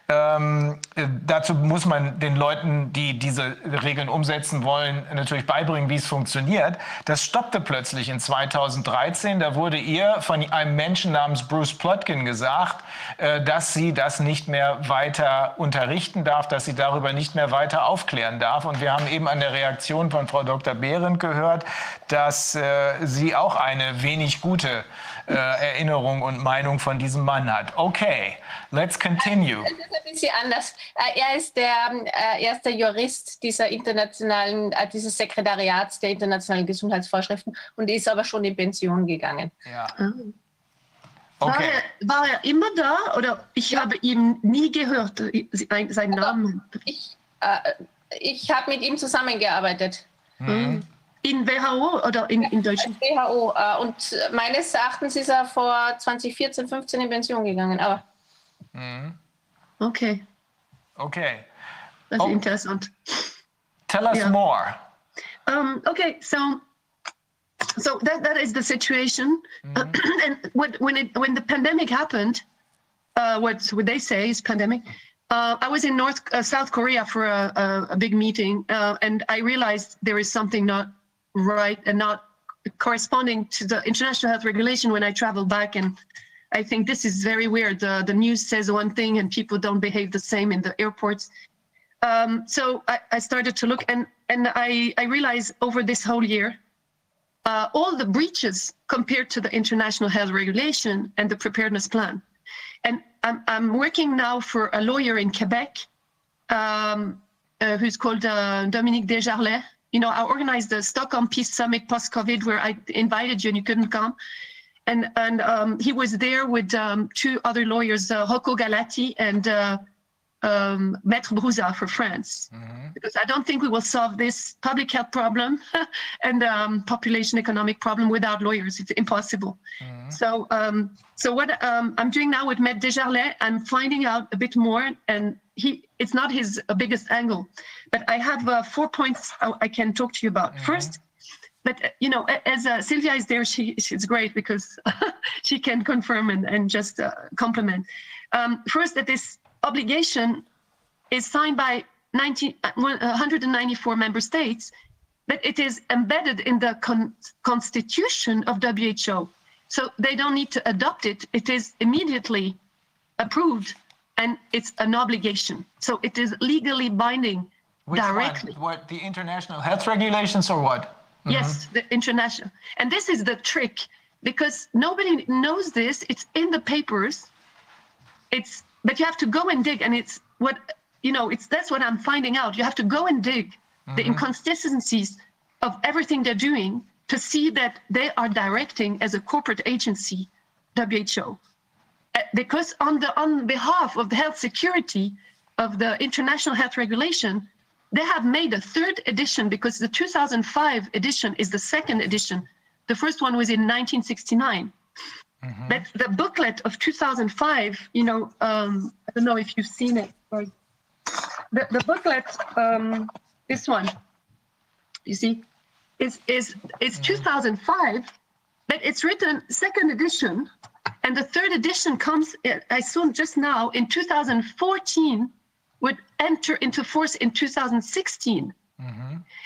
ähm, dazu muss man den Leuten, die diese Regeln umsetzen wollen, natürlich beibringen, wie es funktioniert. Das stoppte plötzlich in 2013. Da wurde ihr von einem Menschen namens Bruce Plotkin gesagt, äh, dass sie das nicht mehr weiter unterrichten darf, dass sie darüber nicht mehr weiter aufklären darf. Und wir haben eben an der Reaktion von Frau Dr. Behrendt gehört, dass äh, sie auch eine wenig gute äh, Erinnerung und Meinung von diesem Mann hat. Okay, let's continue. Das ist ein bisschen anders. Äh, er ist der, äh, er ist der Jurist dieser internationalen, äh, dieses Sekretariats der internationalen Gesundheitsvorschriften und ist aber schon in Pension gegangen. Ja. Okay. War, er, war er immer da oder ich ja. habe ihn nie gehört, seinen Namen? Ich, äh, ich habe mit ihm zusammengearbeitet. Mhm. In WHO oder in, in Deutschland? WHO. Äh, und meines Erachtens ist er vor 2014, 15 in Pension gegangen. Aber mhm. Okay. Okay. Das ist oh. interessant. Tell us yeah. more. Um, okay, so so that, that is the situation. Mm-hmm. and when, when it when the pandemic happened, uh, what what they say is pandemic. Uh, I was in North uh, South Korea for a, a, a big meeting, uh, and I realized there is something not right and not corresponding to the international health regulation when I travel back. And I think this is very weird. The, the news says one thing and people don't behave the same in the airports. Um, so I, I, started to look and, and I, I realized over this whole year, uh, all the breaches compared to the international health regulation and the preparedness plan. And I'm, I'm working now for a lawyer in Quebec um, uh, who's called uh, Dominique Desjarlais you know, I organized the Stockholm Peace Summit post-COVID where I invited you and you couldn't come. And, and um, he was there with um, two other lawyers, uh, Rocco Galati and uh, um, Maître Brouza for France. Mm-hmm. Because I don't think we will solve this public health problem and um, population economic problem without lawyers. It's impossible. Mm-hmm. So, um, so what um, I'm doing now with Maître Desjarlais, I'm finding out a bit more and he it's not his uh, biggest angle but i have uh, four points i can talk to you about mm-hmm. first but uh, you know as uh, sylvia is there she she's great because she can confirm and, and just uh, compliment um, first that this obligation is signed by 19, 194 uh, member states but it is embedded in the con- constitution of who so they don't need to adopt it it is immediately approved and it's an obligation. So it is legally binding Which directly. One? What the international health regulations or what? Mm-hmm. Yes, the international. And this is the trick because nobody knows this. It's in the papers. It's but you have to go and dig, and it's what you know. It's that's what I'm finding out. You have to go and dig mm-hmm. the inconsistencies of everything they're doing to see that they are directing as a corporate agency WHO because on the on behalf of the health security of the international health regulation, they have made a third edition because the 2005 edition is the second edition. The first one was in 1969. Mm-hmm. But the booklet of 2005, you know, um, I don't know if you've seen it. Or the, the booklet, um, this one, you see, is is is mm-hmm. 2005 but it's written second edition, and the third edition comes. I saw just now in 2014 would enter into force in 2016,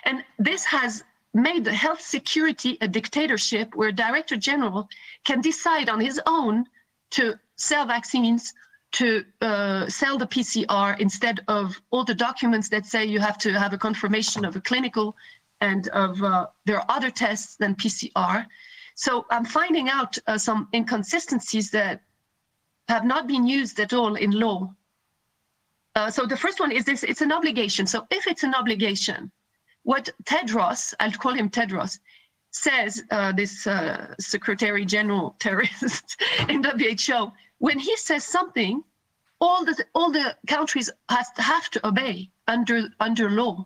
and this has made the health security a dictatorship where director general can decide on his own to sell vaccines to uh, sell the PCR instead of all the documents that say you have to have a confirmation of a clinical and of uh, there are other tests than PCR. So I'm finding out uh, some inconsistencies that have not been used at all in law. Uh, so the first one is this, it's an obligation. So if it's an obligation, what Tedros, I'll call him Tedros, says, uh, this uh, Secretary General terrorist in WHO, when he says something, all the all the countries has, have to obey under under law.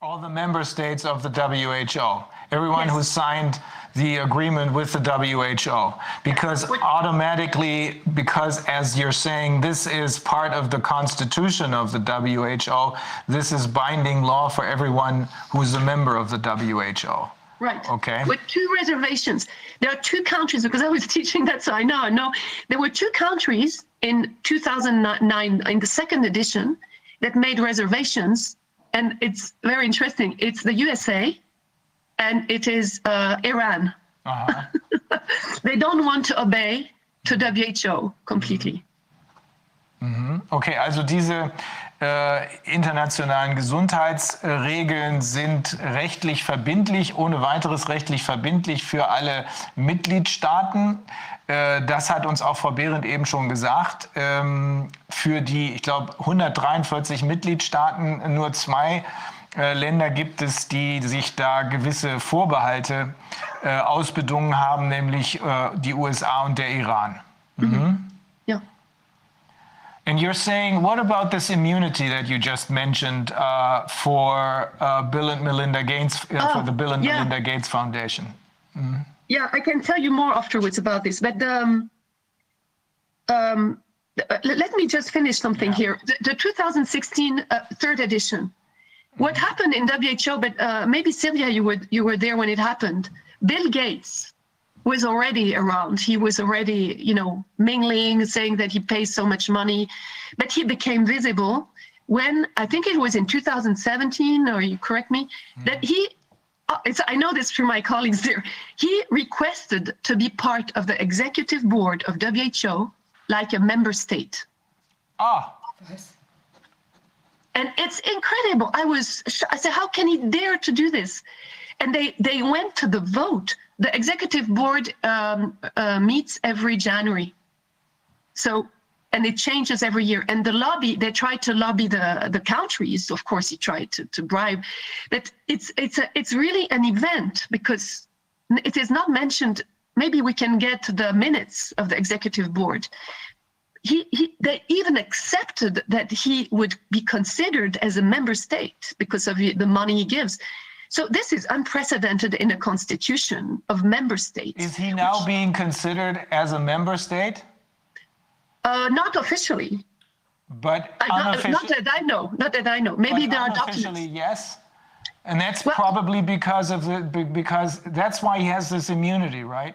All the member states of the WHO, everyone Yes. who signed the agreement with the WHO, because automatically, because as you're saying, this is part of the constitution of the WHO, this is binding law for everyone who is a member of the WHO. Right. Okay. With two reservations. There are two countries, because I was teaching that, so I know. I know there were two countries in 2009, in the second edition, that made reservations. And it's very interesting. It's the USA and it is uh, Iran. Uh-huh. They don't want to obey to WHO completely. Okay, also diese äh, internationalen Gesundheitsregeln sind rechtlich verbindlich, ohne weiteres rechtlich verbindlich für alle Mitgliedstaaten. Äh, das hat uns auch Frau Behrendt eben schon gesagt. Ähm, für die, ich glaube, 143 Mitgliedstaaten nur zwei äh, Länder gibt es, die sich da gewisse Vorbehalte äh, ausbedungen haben, nämlich äh, die USA und der Iran. Ja. And you're saying, what about this immunity that you just mentioned uh, for uh, Bill and Melinda Gates, uh, for Oh, the Bill and yeah. Melinda Gates Foundation? Yeah, I can tell you more afterwards about this, but um, um, let me just finish something here. The, the 2016 uh, third edition. What happened in WHO? But uh, maybe Sylvia, you were you were there when it happened. Bill Gates was already around. He was already, you know, mingling, saying that he pays so much money, but he became visible when I think it was in 2017, or you correct me, that he uh, it's, I know this through my colleagues there. He requested to be part of the executive board of WHO like a member state. Ah, And it's incredible. I was, I said, how can he dare to do this? And they, they went to the vote. The executive board um, uh, meets every January. So, and it changes every year. And the lobby, they tried to lobby the, the countries. Of course, he tried to, to bribe. But it's, it's, a, it's really an event because it is not mentioned. Maybe we can get the minutes of the executive board he, he they even accepted that he would be considered as a member state because of the money he gives. So this is unprecedented in a constitution of member states. is he now being considered as a member state? Uh, not officially. But Uh, not, not that I know. Not that I know. Maybe there are documents. yes. And that's Well- probably because of the because that's why he has this immunity, right?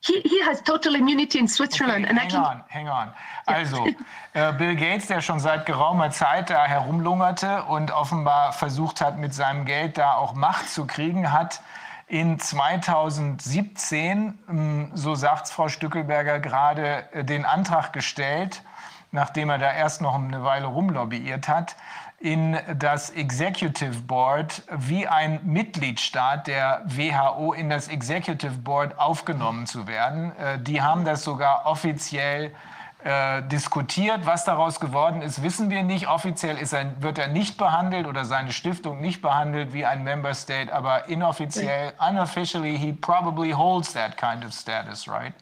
He, he has total immunity in Switzerland, Okay, and I hang on, hang on. Also, äh, Bill Gates, der schon seit geraumer Zeit da herumlungerte und offenbar versucht hat, mit seinem Geld da auch Macht zu kriegen, hat in 2017, mh, so sagt Frau Stückelberger gerade, äh, den Antrag gestellt, nachdem er da erst noch eine Weile rumlobbyiert hat, in das Executive Board wie ein Mitgliedstaat der WHO in das Executive Board aufgenommen zu werden. Äh, Die haben das sogar offiziell äh, diskutiert. Was daraus geworden ist, wissen wir nicht. Offiziell ist er, wird er nicht behandelt oder seine Stiftung nicht behandelt wie ein Member State, aber inoffiziell, unofficially, he probably holds that kind of status, right?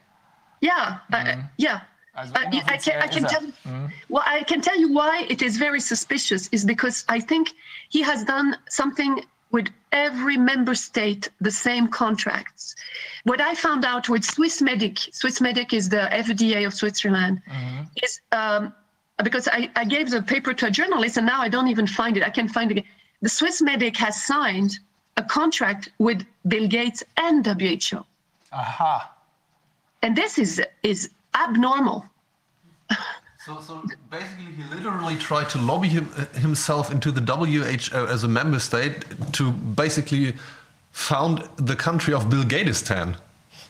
Yeah, uh, yeah. Also Uh, I can, I can ist er- tell. Well, I can tell you why it is very suspicious. Is because I think he has done something with every member state the same contracts. What I found out with Swissmedic, Swissmedic is the FDA of Switzerland, is um, because I, I gave the paper to a journalist and now I don't even find it. I can find it. The Swissmedic has signed a contract with Bill Gates and WHO. Aha. And this is, is abnormal. So, so basically, he literally tried to lobby him, himself into the WHO as a member state to basically found the country of Bill Gatestan.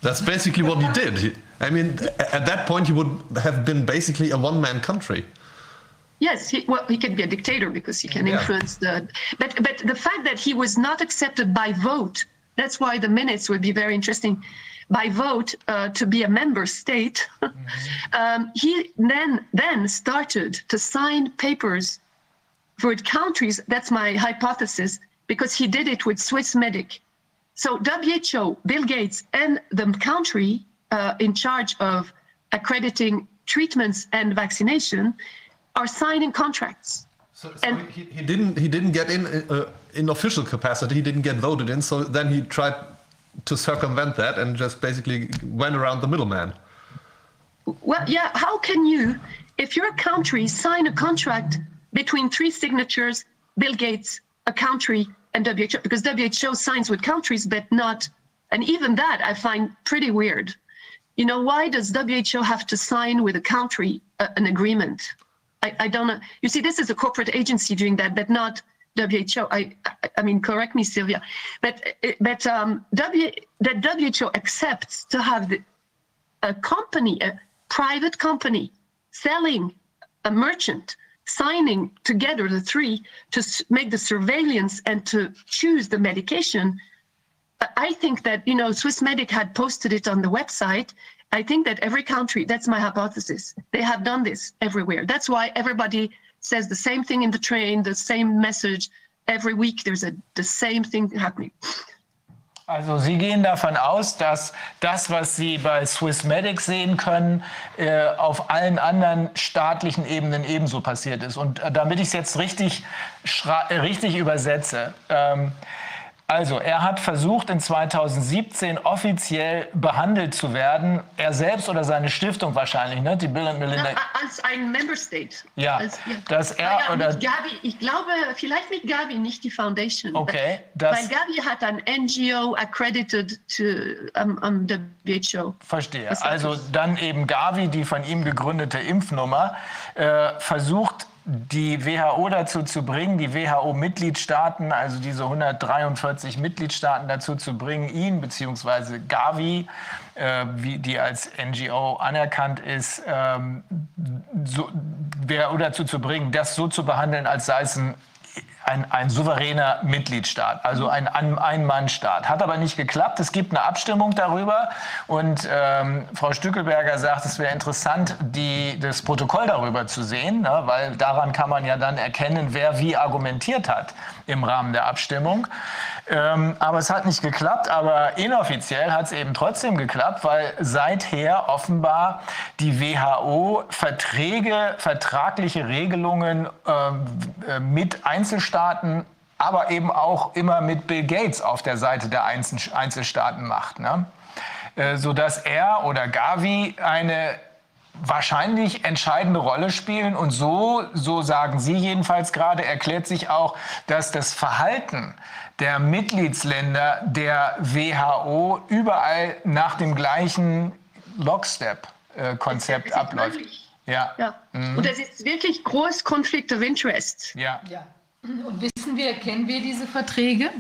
That's basically what he did. I mean, at that point, he would have been basically a one-man country. Yes, he, well, he can be a dictator because he can Yeah. influence the. But but the fact that he was not accepted by vote, that's why the minutes would be very interesting. By vote uh, to be a member state, um, he then then started to sign papers for countries. That's my hypothesis because he did it with Swiss Medic. So WHO, Bill Gates, and the country uh, in charge of accrediting treatments and vaccination are signing contracts. So, so And- he, he didn't he didn't get in uh, in official capacity. He didn't get voted in. So then he tried to circumvent that and just basically went around the middleman. Well, yeah, how can you, if you're a country, sign a contract between three signatures, Bill Gates, a country, and WHO? Because WHO signs with countries, but not, and even that I find pretty weird. You know, why does WHO have to sign with a country uh, an agreement? I, I don't know. You see, this is a corporate agency doing that, but not WHO. I, I, mean, correct me, Sylvia, but but um, w, that WHO accepts to have the, a company, a private company, selling a merchant, signing together the three to make the surveillance and to choose the medication. I think that, you know, Swiss Medic had posted it on the website. I think that every country, that's my hypothesis, they have done this everywhere. That's why everybody says the same thing in the train, the same message. Every week there's a the same thing happening. Also Sie gehen davon aus, dass das, was Sie bei Swissmedic sehen können, äh, auf allen anderen staatlichen Ebenen ebenso passiert ist. Und äh, damit ich es jetzt richtig, äh, richtig übersetze. Ähm, also, er hat versucht, in 2017 offiziell behandelt zu werden. Er selbst oder seine Stiftung wahrscheinlich, ne? die Bill and Melinda. Als ein Member State. Ja, Als, dass er ja, oder- Gavi, ich glaube, vielleicht mit Gavi, nicht die Foundation. Okay, das- Weil Gavi hat ein NGO accredited to um, um, WHO. Verstehe. Also dann eben Gavi, die von ihm gegründete Impfnummer, äh, versucht die WHO dazu zu bringen, die WHO-Mitgliedstaaten, also diese 143 Mitgliedstaaten dazu zu bringen, ihn bzw. Gavi, äh, wie die als NGO anerkannt ist, ähm, so, WHO dazu zu bringen, das so zu behandeln, als sei es ein ein, ein souveräner Mitgliedstaat, also ein An- Ein-Mann-Staat. Hat aber nicht geklappt. Es gibt eine Abstimmung darüber und ähm, Frau Stückelberger sagt, es wäre interessant, die, das Protokoll darüber zu sehen, ne, weil daran kann man ja dann erkennen, wer wie argumentiert hat im Rahmen der Abstimmung. Ähm, aber es hat nicht geklappt, aber inoffiziell hat es eben trotzdem geklappt, weil seither offenbar die WHO Verträge, vertragliche Regelungen ähm, äh, mit Einzelstaaten, aber eben auch immer mit Bill Gates auf der Seite der Einzel Einzelstaaten macht. Ne? Äh, sodass er oder Gavi eine wahrscheinlich entscheidende Rolle spielen. Und so, so sagen Sie jedenfalls gerade, erklärt sich auch, dass das Verhalten der Mitgliedsländer der WHO überall nach dem gleichen Lockstep-Konzept abläuft. Ja. Ja. Mhm. Und es ist wirklich groß Conflict of Interest. Ja. Ja. Und wissen wir, kennen wir diese Verträge?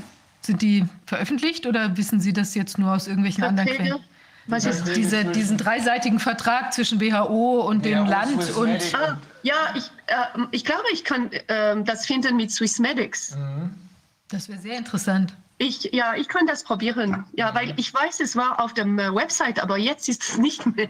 Sind die veröffentlicht oder wissen Sie das jetzt nur aus irgendwelchen anderen Verträge? Quellen? Was ist Diese, diesen dreiseitigen Vertrag zwischen WHO und dem WHO, Land Swiss und Medic. Ah, ja, ich, äh, ich glaube, ich kann ähm, das finden mit Swissmedics. Mhm. das wäre sehr interessant. Ich, ja, ich kann das probieren. Ja, weil ich weiß, es war auf dem äh, Website, aber jetzt ist es nicht mehr.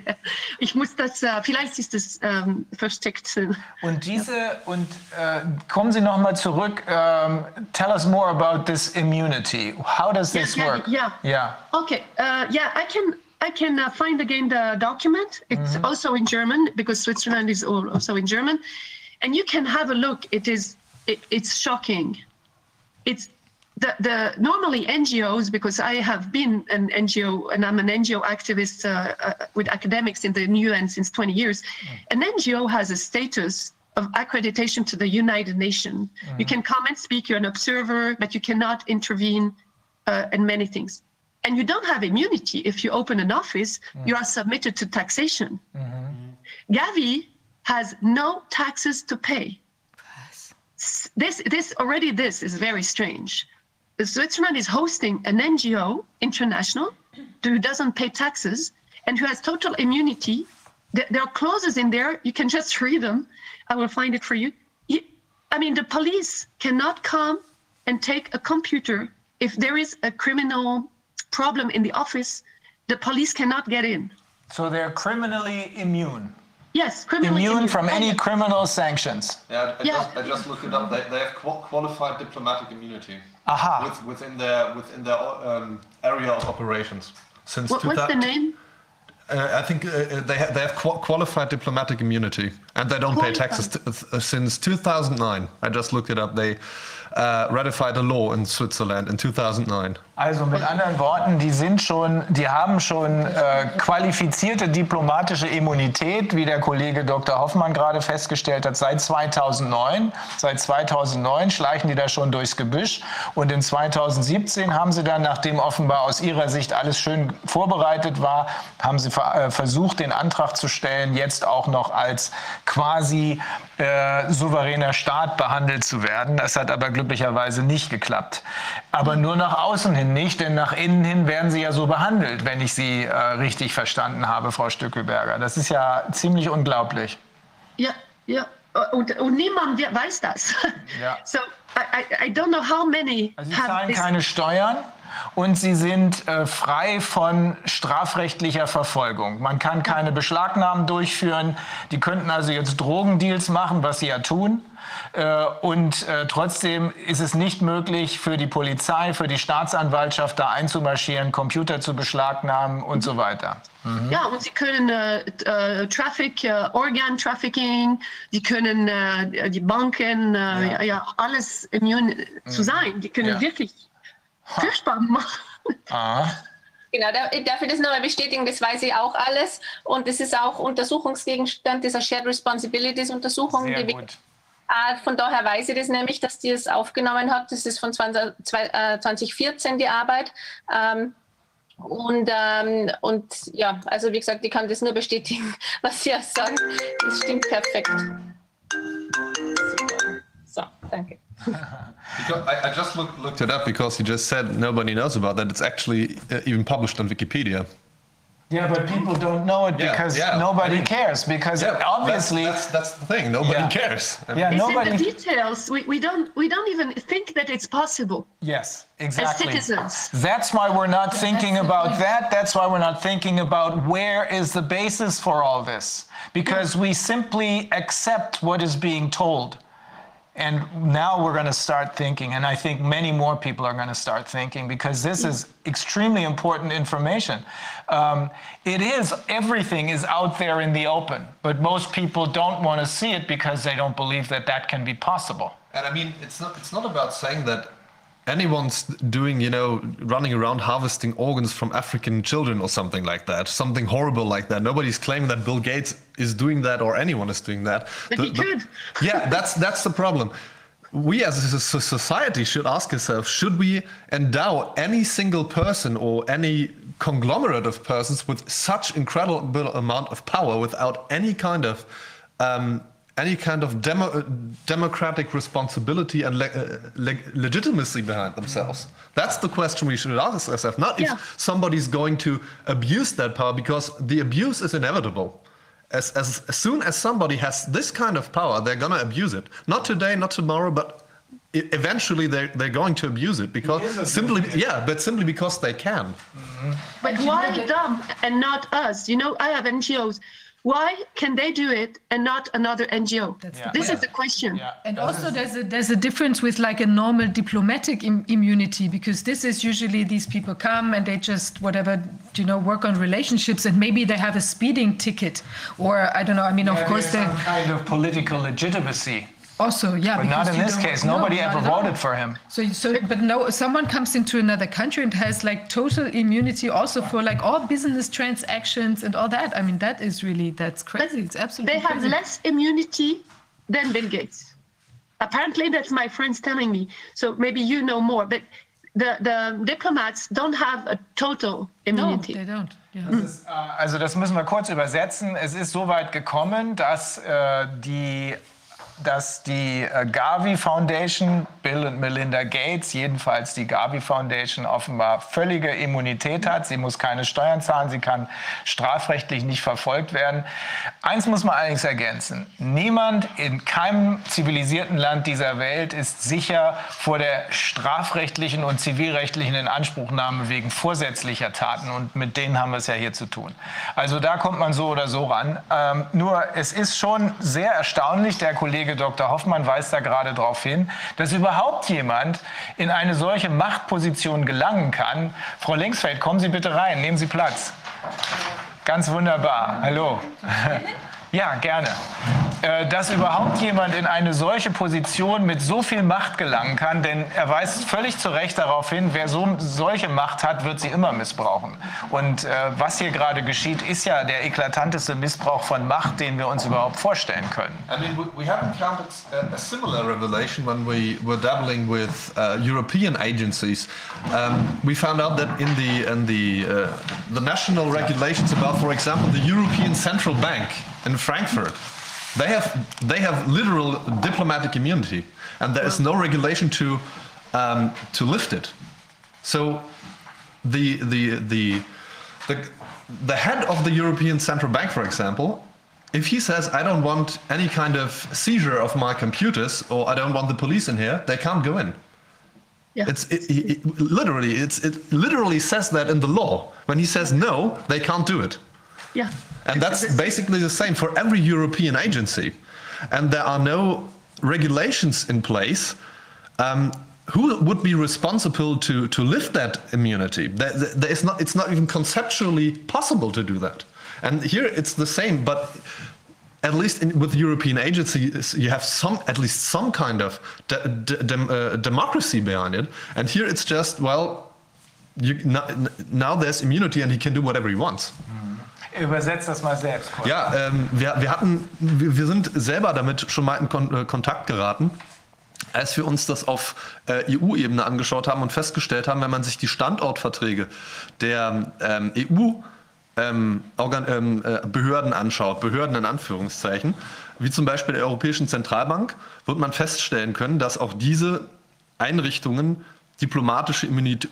Ich muss das, äh, vielleicht ist es ähm, versteckt. Und diese, und äh, kommen Sie noch mal zurück. ähm, tell us more about this immunity. How does this yeah, work? yeah. Yeah. Okay, uh, yeah, I can I can uh, find again the document. It's also in German because Switzerland is al- also in German, and you can have a look. It is it, it's shocking. It's the the normally NGOs because I have been an NGO and I'm an NGO activist uh, uh, with academics in the UN since 20 years. An NGO has a status of accreditation to the United Nations. You can come and speak. You're an observer, but you cannot intervene uh, in many things. and you don't have immunity if you open an office, mm. you are submitted to taxation. Mm-hmm. Gavi has no taxes to pay. This, this already, this is very strange. Switzerland is hosting an NGO, international, who doesn't pay taxes and who has total immunity. There are clauses in there. You can just read them. I will find it for you. I mean, the police cannot come and take a computer if there is a criminal problem in the office. The police cannot get in. So they're criminally immune. Yes, criminally immune, immune. from any criminal sanctions. Yeah, I, yeah. Just, I just looked it up. They, they have qualified diplomatic immunity. Aha. With, within their within their um, area of operations since. What, what's the name? Uh, I think uh, uh they, ha they have qu qualified diplomatic immunity, and they don't pay taxes uh, since 2009. I just looked it up. They uh, ratified a law in Switzerland in 2009. Also mit anderen Worten, die sind schon, die haben schon äh, qualifizierte diplomatische Immunität, wie der Kollege Dr. Hoffmann gerade festgestellt hat, seit 2009. Seit 2009 schleichen die da schon durchs Gebüsch und in 2017 haben sie dann, nachdem offenbar aus ihrer Sicht alles schön vorbereitet war, haben sie äh, versucht, den Antrag zu stellen, jetzt auch noch als quasi äh, souveräner Staat behandelt zu werden. Das hat aber glücklicherweise nicht geklappt. Aber nur nach außen hin nicht, denn nach innen hin werden sie ja so behandelt, wenn ich Sie äh, richtig verstanden habe, Frau Stückelberger. Das ist ja ziemlich unglaublich. Ja, ja. Und, und niemand weiß das. Ja. So, I, I don't know how many also Sie zahlen keine Steuern und sie sind äh, frei von strafrechtlicher Verfolgung. Man kann keine Beschlagnahmen durchführen. Die könnten also jetzt Drogendeals machen, was sie ja tun. Äh, und äh, trotzdem ist es nicht möglich für die Polizei, für die Staatsanwaltschaft da einzumarschieren, Computer zu beschlagnahmen und so weiter. Mhm. Ja, und sie können äh, äh, Traffic, äh, Organ Trafficking, die können die Banken, ja. ja. alles immun mhm. zu sein. Die können ja. wirklich furchtbar machen. Ah. Genau, darf ich das nochmal bestätigen, das weiß ich auch alles. Und das ist auch Untersuchungsgegenstand dieser Shared Responsibilities Untersuchung. Sehr gut. Ah, von daher weiß ich das nämlich, dass die es aufgenommen hat. Das ist von 20, 2014 die Arbeit. Ähm, und, ähm, und ja, also wie gesagt, ich kann das nur bestätigen, was Sie sagen. Das stimmt perfekt. So, danke. I, I, just look, looked it up because you just said nobody knows about that. It's actually uh, even published on Wikipedia. Yeah, but people don't know it because yeah, yeah. nobody I mean, cares. Because yeah, obviously, that's, that's, that's, the thing. Nobody cares. I mean, yeah, it's nobody. in the details. We, we don't we don't even think that it's possible. Yes, exactly. As citizens. That's why we're not thinking about that. That's why we're not thinking about where is the basis for all this. Because we simply accept what is being told. And now we're going to start thinking, and I think many more people are going to start thinking because this is extremely important information. Um, it is, everything is out there in the open, but most people don't want to see it because they don't believe that that can be possible. And I mean, it's not, it's not about saying that anyone's doing, you know, running around harvesting organs from African children or something like that, something horrible like that. Nobody's claiming that Bill Gates is doing that or anyone is doing that. But the, he could. The, yeah, that's that's the problem. We as a society should ask ourselves: Should we endow any single person or any conglomerate of persons with such incredible amount of power without any kind of um, any kind of demo, democratic responsibility and le uh, le legitimacy behind themselves? That's the question we should ask ourselves, not yeah. if somebody's going to abuse that power, because the abuse is inevitable. As, as, as soon as somebody has this kind of power, they're going to abuse it. Not today, not tomorrow, but eventually they're, they're going to abuse it because simply yeah but simply because they can mm -hmm. but why them and not us you know i have ngos why can they do it and not another NGO? Yeah. This yeah. is the question. Yeah. And also, there's a there's a difference with like a normal diplomatic Im immunity because this is usually these people come and they just whatever you know work on relationships and maybe they have a speeding ticket or I don't know. I mean, of course, they kind of political legitimacy. Also, yeah, but not in this case. Nobody ever voted for him. So, so, but no, someone comes into another country and has like total immunity also for like all business transactions and all that. I mean, that is really that's crazy. It's absolutely. They have crazy. less immunity than Bill Gates. Apparently, that's my friends telling me. So maybe you know more, but the, the diplomats don't have a total immunity. No, they don't. Yeah. Äh, also das müssen wir kurz übersetzen. Es ist so weit gekommen, dass äh, die dass die äh, Gavi Foundation, Bill und Melinda Gates, jedenfalls die Gavi Foundation offenbar völlige Immunität hat. Sie muss keine Steuern zahlen, sie kann strafrechtlich nicht verfolgt werden. Eins muss man allerdings ergänzen. Niemand in keinem zivilisierten Land dieser Welt ist sicher vor der strafrechtlichen und zivilrechtlichen Inanspruchnahme wegen vorsätzlicher Taten. Und mit denen haben wir es ja hier zu tun. Also da kommt man so oder so ran. Ähm, nur es ist schon sehr erstaunlich, der Kollege Kollege Dr. Hoffmann weist da gerade darauf hin, dass überhaupt jemand in eine solche Machtposition gelangen kann. Frau Linksfeld, kommen Sie bitte rein, nehmen Sie Platz. Ganz wunderbar. Hallo. Ja, gerne. Äh, dass überhaupt jemand in eine solche Position mit so viel Macht gelangen kann, denn er weist völlig zu Recht darauf hin, wer so, solche Macht hat, wird sie immer missbrauchen. Und äh, was hier gerade geschieht, ist ja der eklatanteste Missbrauch von Macht, den wir uns überhaupt vorstellen können. I mean, we, we have encountered a, similar revelation when we were dabbling with uh, European agencies. Um, we found out that in the in the uh, the national regulations about, for example, the European Central Bank in Frankfurt. They have they have literal diplomatic immunity, and there is no regulation to um, to lift it. So the the the the the head of the European Central Bank, for example, if he says I don't want any kind of seizure of my computers or I don't want the police in here, they can't go in. Yeah. It's it, it, literally it's it literally says that in the law. When he says no, they can't do it. Yeah. And that's basically the same for every European agency. And there are no regulations in place. Um, who would be responsible to, to lift that immunity? There, there is not, it's not even conceptually possible to do that. And here it's the same, but at least in, with European agencies, you have some, at least some kind of de, de, de, uh, democracy behind it. And here it's just, well, you, now, now there's immunity and he can do whatever he wants. Übersetzt das mal selbst. Kurz. Ja, ähm, wir, wir hatten, wir, wir sind selber damit schon mal in Kon äh, Kontakt geraten, als wir uns das auf äh, EU-Ebene angeschaut haben und festgestellt haben, wenn man sich die Standortverträge der ähm, EU ähm, Organ ähm, äh, Behörden anschaut, Behörden in Anführungszeichen, wie zum Beispiel der Europäischen Zentralbank, wird man feststellen können, dass auch diese Einrichtungen diplomatische Immunität,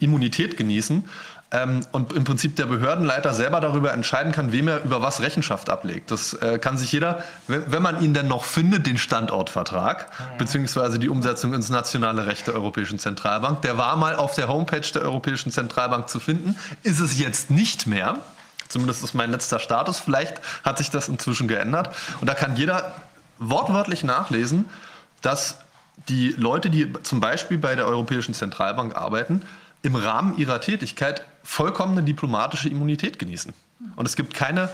Immunität genießen ähm, und im Prinzip der Behördenleiter selber darüber entscheiden kann, wem er über was Rechenschaft ablegt. Das äh, kann sich jeder, wenn, wenn, man ihn denn noch findet, den Standortvertrag, mhm. beziehungsweise die Umsetzung ins nationale Recht der Europäischen Zentralbank, der war mal auf der Homepage der Europäischen Zentralbank zu finden, ist es jetzt nicht mehr. Zumindest ist mein letzter Status. Vielleicht hat sich das inzwischen geändert. Und da kann jeder wortwörtlich nachlesen, dass die Leute, die zum Beispiel bei der Europäischen Zentralbank arbeiten, im Rahmen ihrer Tätigkeit vollkommene diplomatische Immunität genießen. Und es gibt keine,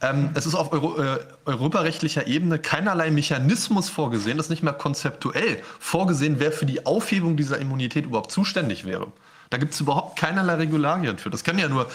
ähm, es ist auf Euro, äh, europarechtlicher Ebene keinerlei Mechanismus vorgesehen, das ist nicht mehr konzeptuell vorgesehen, wer für die Aufhebung dieser Immunität überhaupt zuständig wäre. Da gibt es überhaupt keinerlei Regularien für. Das kann ja nur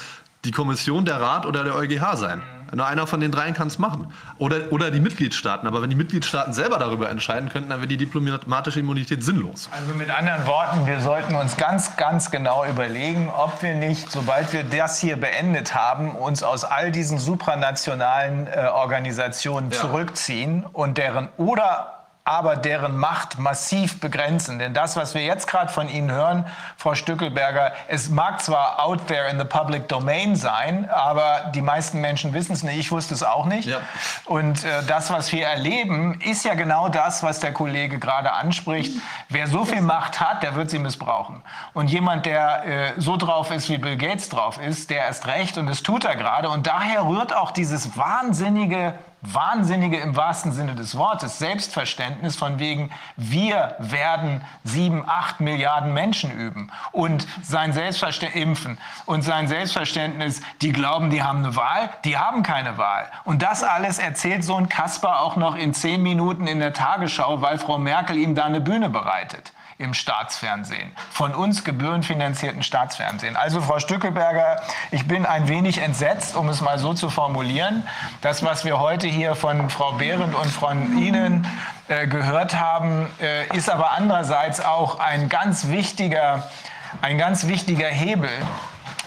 die Kommission, der Rat oder der EuGH sein. Nur einer von den dreien kann es machen. Oder, oder die Mitgliedstaaten. Aber wenn die Mitgliedstaaten selber darüber entscheiden könnten, dann wäre die diplomatische Immunität sinnlos. Also mit anderen Worten, wir sollten uns ganz, ganz genau überlegen, ob wir nicht, sobald wir das hier beendet haben, uns aus all diesen supranationalen äh, Organisationen ja. zurückziehen und deren oder aber deren Macht massiv begrenzen. Denn das, was wir jetzt gerade von Ihnen hören, Frau Stückelberger, es mag zwar out there in the public domain sein, aber die meisten Menschen wissen es nicht. Ich wusste es auch nicht. Ja. Und äh, das, was wir erleben, ist ja genau das, was der Kollege gerade anspricht. Wer so viel Macht hat, der wird sie missbrauchen. Und jemand, der äh, so drauf ist, wie Bill Gates drauf ist, der erst recht und das tut er gerade. Und daher rührt auch dieses wahnsinnige wahnsinnige im wahrsten Sinne des Wortes Selbstverständnis von wegen, wir werden sieben, acht Milliarden Menschen üben und sein Selbstverständnis impfen und sein Selbstverständnis, die glauben, die haben eine Wahl, die haben keine Wahl. Und das alles erzählt so ein Kasper auch noch in zehn Minuten in der Tagesschau, weil Frau Merkel ihm da eine Bühne bereitet. Im Staatsfernsehen, von uns gebührenfinanzierten Staatsfernsehen. Also Frau Stückelberger, ich bin ein wenig entsetzt, um es mal so zu formulieren. Das, was wir heute hier von Frau Behrendt und von Ihnen äh, gehört haben, äh, ist aber andererseits auch ein ganz wichtiger, ein ganz wichtiger Hebel,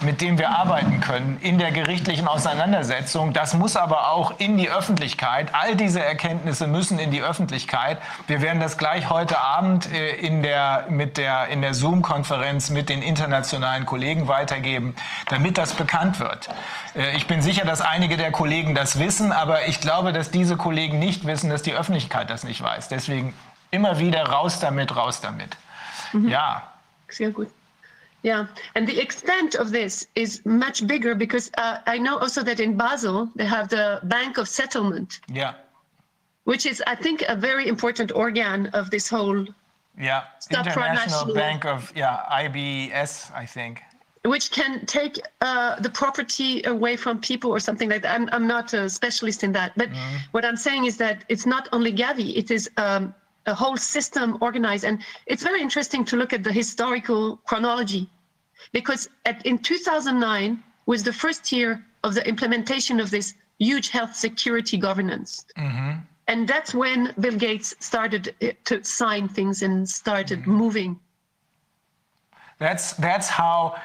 mit dem wir arbeiten können in der gerichtlichen Auseinandersetzung. Das muss aber auch in die Öffentlichkeit. All diese Erkenntnisse müssen in die Öffentlichkeit. Wir werden das gleich heute Abend äh, in der, mit der, in der Zoom-Konferenz mit den internationalen Kollegen weitergeben, damit das bekannt wird. Äh, ich bin sicher, dass einige der Kollegen das wissen, aber ich glaube, dass diese Kollegen nicht wissen, dass die Öffentlichkeit das nicht weiß. Deswegen immer wieder raus damit, raus damit. Mhm. Ja. Sehr gut. Yeah, and the extent of this is much bigger because uh, I know also that in Basel they have the Bank of Settlement. Yeah. Which is, I think, a very important organ of this whole. Yeah, International Bank of yeah IBS, I think. Which can take uh, the property away from people or something like that. I'm, I'm not a specialist in that, but mm. what I'm saying is that it's not only Gavi; it is um, a whole system organized. And it's very interesting to look at the historical chronology because at, in 2009 was the first year of the implementation of this huge health security governance. Mm-hmm. And that's when Bill Gates started uh, to sign things and started mm-hmm. moving. That's, that's how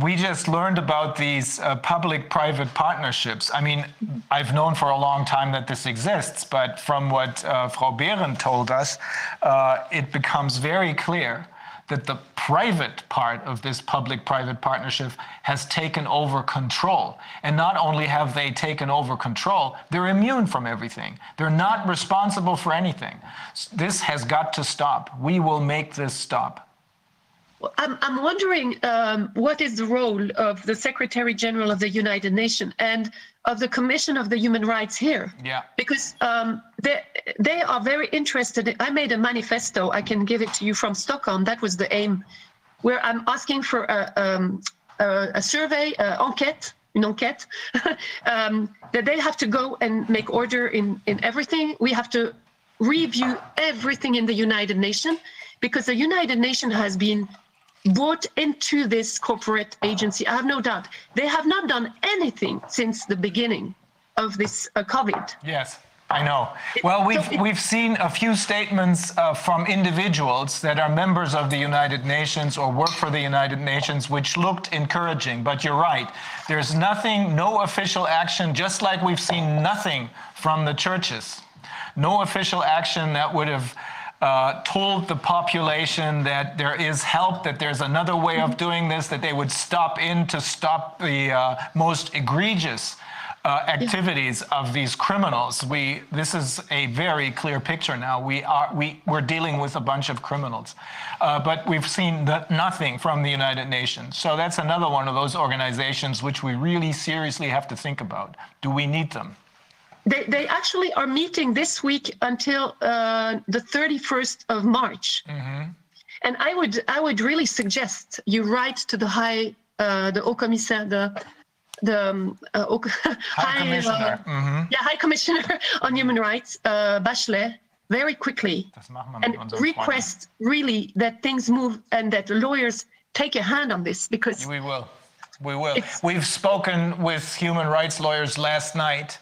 we just learned about these uh, public-private partnerships. I mean, I've known for a long time that this exists, but from what uh, Frau Behrendt told us, uh, it becomes very clear that the private part of this public-private partnership has taken over control. And not only have they taken over control, they're immune from everything. They're not responsible for anything. This has got to stop. We will make this stop. I'm, I'm wondering um, what is the role of the Secretary General of the United Nations and of the Commission of the Human Rights here? Yeah. Because um, they, they are very interested. In, I made a manifesto. I can give it to you from Stockholm. That was the aim, where I'm asking for a, um, a, a survey, a enquete, une enquête, um, that they have to go and make order in, in everything. We have to review everything in the United Nations because the United Nations has been brought into this corporate agency. I have no doubt. They have not done anything since the beginning of this uh, COVID. Yes. I know. Well, we've we've seen a few statements uh, from individuals that are members of the United Nations or work for the United Nations, which looked encouraging. But you're right. There's nothing, no official action. Just like we've seen nothing from the churches, no official action that would have uh, told the population that there is help, that there's another way of doing this, that they would stop in to stop the uh, most egregious uh, activities of these criminals. We this is a very clear picture now. We are we we're dealing with a bunch of criminals, uh, but we've seen the, nothing from the United Nations. So that's another one of those organizations which we really seriously have to think about. Do we need them? They, they actually are meeting this week until uh, the 31st of March. Mm-hmm. And I would I would really suggest you write to the high uh, the Haut Commissaire the the um, uh, high, high, commissioner uh, mm-hmm. yeah high commissioner on human rights uh, Bachelet very quickly and request really that things move and that lawyers take a hand on this because we will we will we've spoken with human rights lawyers last night.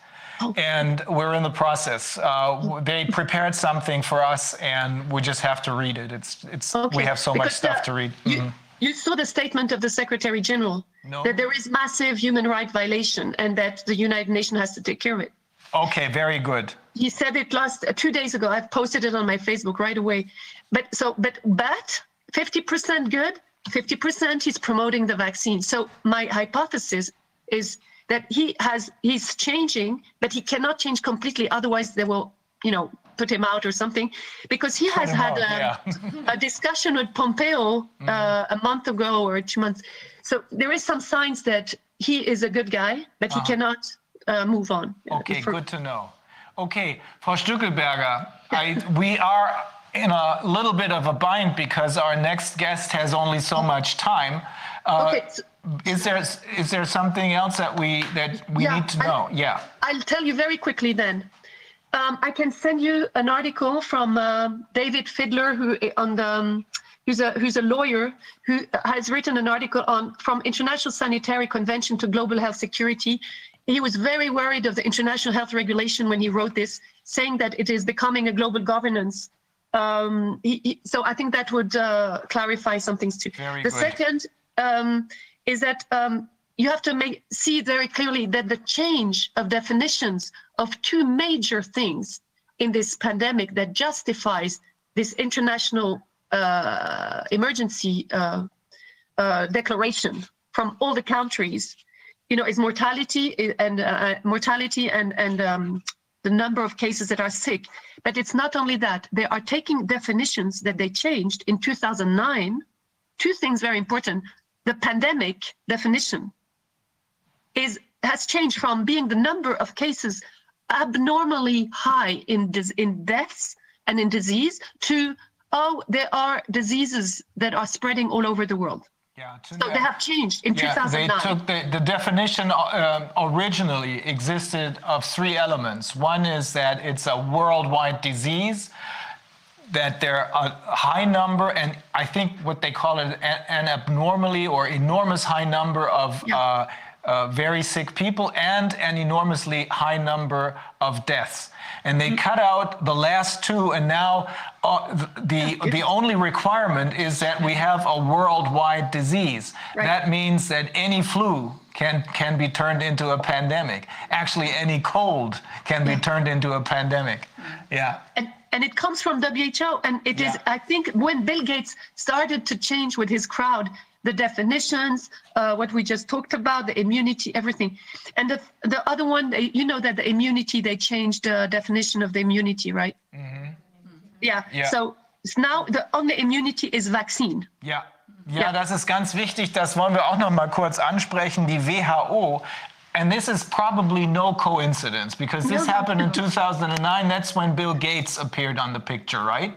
And we're in the process. Uh, they prepared something for us, and we just have to read it. It's it's okay. we have so because much stuff the, to read. You, mm-hmm. you, saw the statement of the Secretary General no. that there is massive human right violation, and that the United Nations has to take care of it. Okay, very good. He said it last uh, two days ago. I've posted it on my Facebook right away. But so, but but 50% good, 50% he's promoting the vaccine. So my hypothesis is that he has he's changing, but he cannot change completely. Otherwise, they will, you know, put him out or something, because he has had out, a, yeah. a, discussion with Pompeo mm-hmm. uh, a month ago or two months. So there is some signs that he is a good guy, but uh-huh. he cannot uh, move on. Okay, For, good to know. Okay, Frau Stückelberger, I, we are in a little bit of a bind because our next guest has only so much time. Uh, okay. So, is there is there something else that we that we yeah, need to know? I'll, yeah. I'll tell you very quickly then. Um, I can send you an article from uh, David Fiddler, who on the um, who's a who's a lawyer who has written an article on from International Sanitary Convention to Global Health Security. He was very worried of the international health regulation when he wrote this, saying that it is becoming a global governance. Um, he, he, so I think that would uh, clarify some things too. Very the good. second um, is that um, you have to make see very clearly that the change of definitions of two major things in this pandemic that justifies this international uh, emergency uh, uh, declaration from all the countries, you know, is mortality and uh, mortality and and um, the number of cases that are sick. But it's not only that; they are taking definitions that they changed in 2009. Two things very important: the pandemic definition is has changed from being the number of cases abnormally high in in deaths and in disease to oh there are diseases that are spreading all over the world Yeah, so they have changed in Yeah, they took the, the definition uh, originally existed of three elements. One is that it's a worldwide disease, that there are a high number, and I think what they call it an abnormally or enormous high number of Yeah. uh, uh, very sick people and an enormously high number of deaths. And they cut out the last two, and now uh, the the only requirement is that we have a worldwide disease. Right. That means that any flu can can be turned into a pandemic. Actually, any cold can be turned into a pandemic. Yeah. and and it comes from WHO. And it is, Yeah. I think, when Bill Gates started to change with his crowd the definitions, uh, what we just talked about, the immunity, everything. And the the other one, you know, that the immunity they changed the definition of the immunity, right? Yeah. Mm-hmm. Yeah. So it's now the only immunity is vaccine. Yeah. Ja. das ist ganz wichtig. Das wollen wir auch noch mal kurz ansprechen. Die WHO. And this is probably no coincidence because this No. happened in 2009. That's when Bill Gates appeared on the picture, right?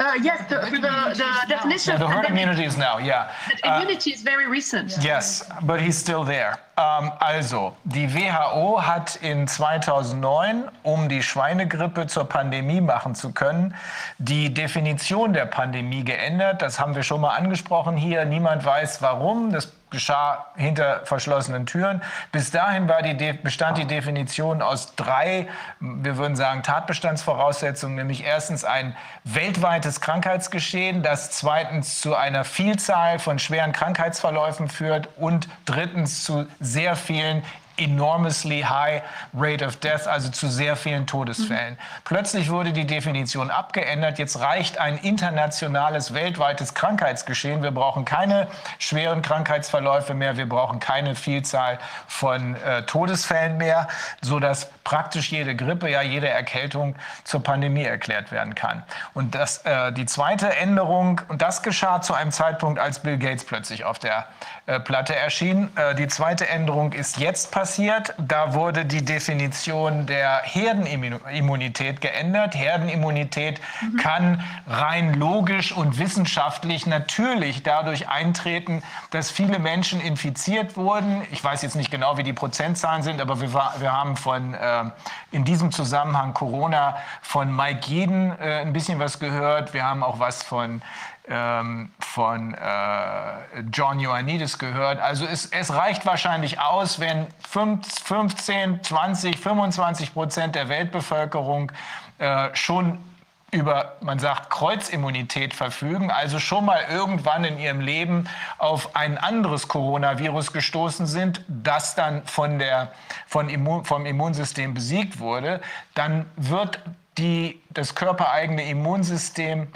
Uh, yes, the, the, the definition Yeah, the of herd pandemic- immunity is now, yeah. that immunity is very recent. Yes, but he's still there. Ähm, also, die WHO hat in 2009, um die Schweinegrippe zur Pandemie machen zu können, die Definition der Pandemie geändert. Das haben wir schon mal angesprochen hier. Niemand weiß warum. Das geschah hinter verschlossenen Türen. Bis dahin die bestand die Definition aus drei, wir würden sagen, Tatbestandsvoraussetzungen, nämlich erstens ein weltweites Krankheitsgeschehen, das zweitens zu einer Vielzahl von schweren Krankheitsverläufen führt und drittens zu sehr vielen enormously high rate of death, also zu sehr vielen Todesfällen. Plötzlich wurde die Definition abgeändert. Jetzt reicht ein internationales, weltweites Krankheitsgeschehen. Wir brauchen keine schweren Krankheitsverläufe mehr. Wir brauchen keine Vielzahl von äh, Todesfällen mehr, sodass praktisch jede Grippe, ja jede Erkältung zur Pandemie erklärt werden kann. Und das, äh, die zweite Änderung, und das geschah zu einem Zeitpunkt, als Bill Gates plötzlich auf der Platte erschien. Äh, die zweite Änderung ist jetzt passiert. Da wurde die Definition der Herdenimmunität geändert. Herdenimmunität kann rein logisch und wissenschaftlich natürlich dadurch eintreten, dass viele Menschen infiziert wurden. Ich weiß jetzt nicht genau, wie die Prozentzahlen sind, aber wir, war, wir haben von äh, in diesem Zusammenhang Corona von Mike Jeden äh, ein bisschen was gehört. Wir haben auch was von ähm, von äh, John Ioannidis gehört. Also es, es reicht wahrscheinlich aus, wenn 5, 15, 20, 25 Prozent der Weltbevölkerung äh, schon über, man sagt, Kreuzimmunität verfügen, also schon mal irgendwann in ihrem Leben auf ein anderes Coronavirus gestoßen sind, das dann von der, von Immun, vom Immunsystem besiegt wurde, dann wird die, das körpereigene Immunsystem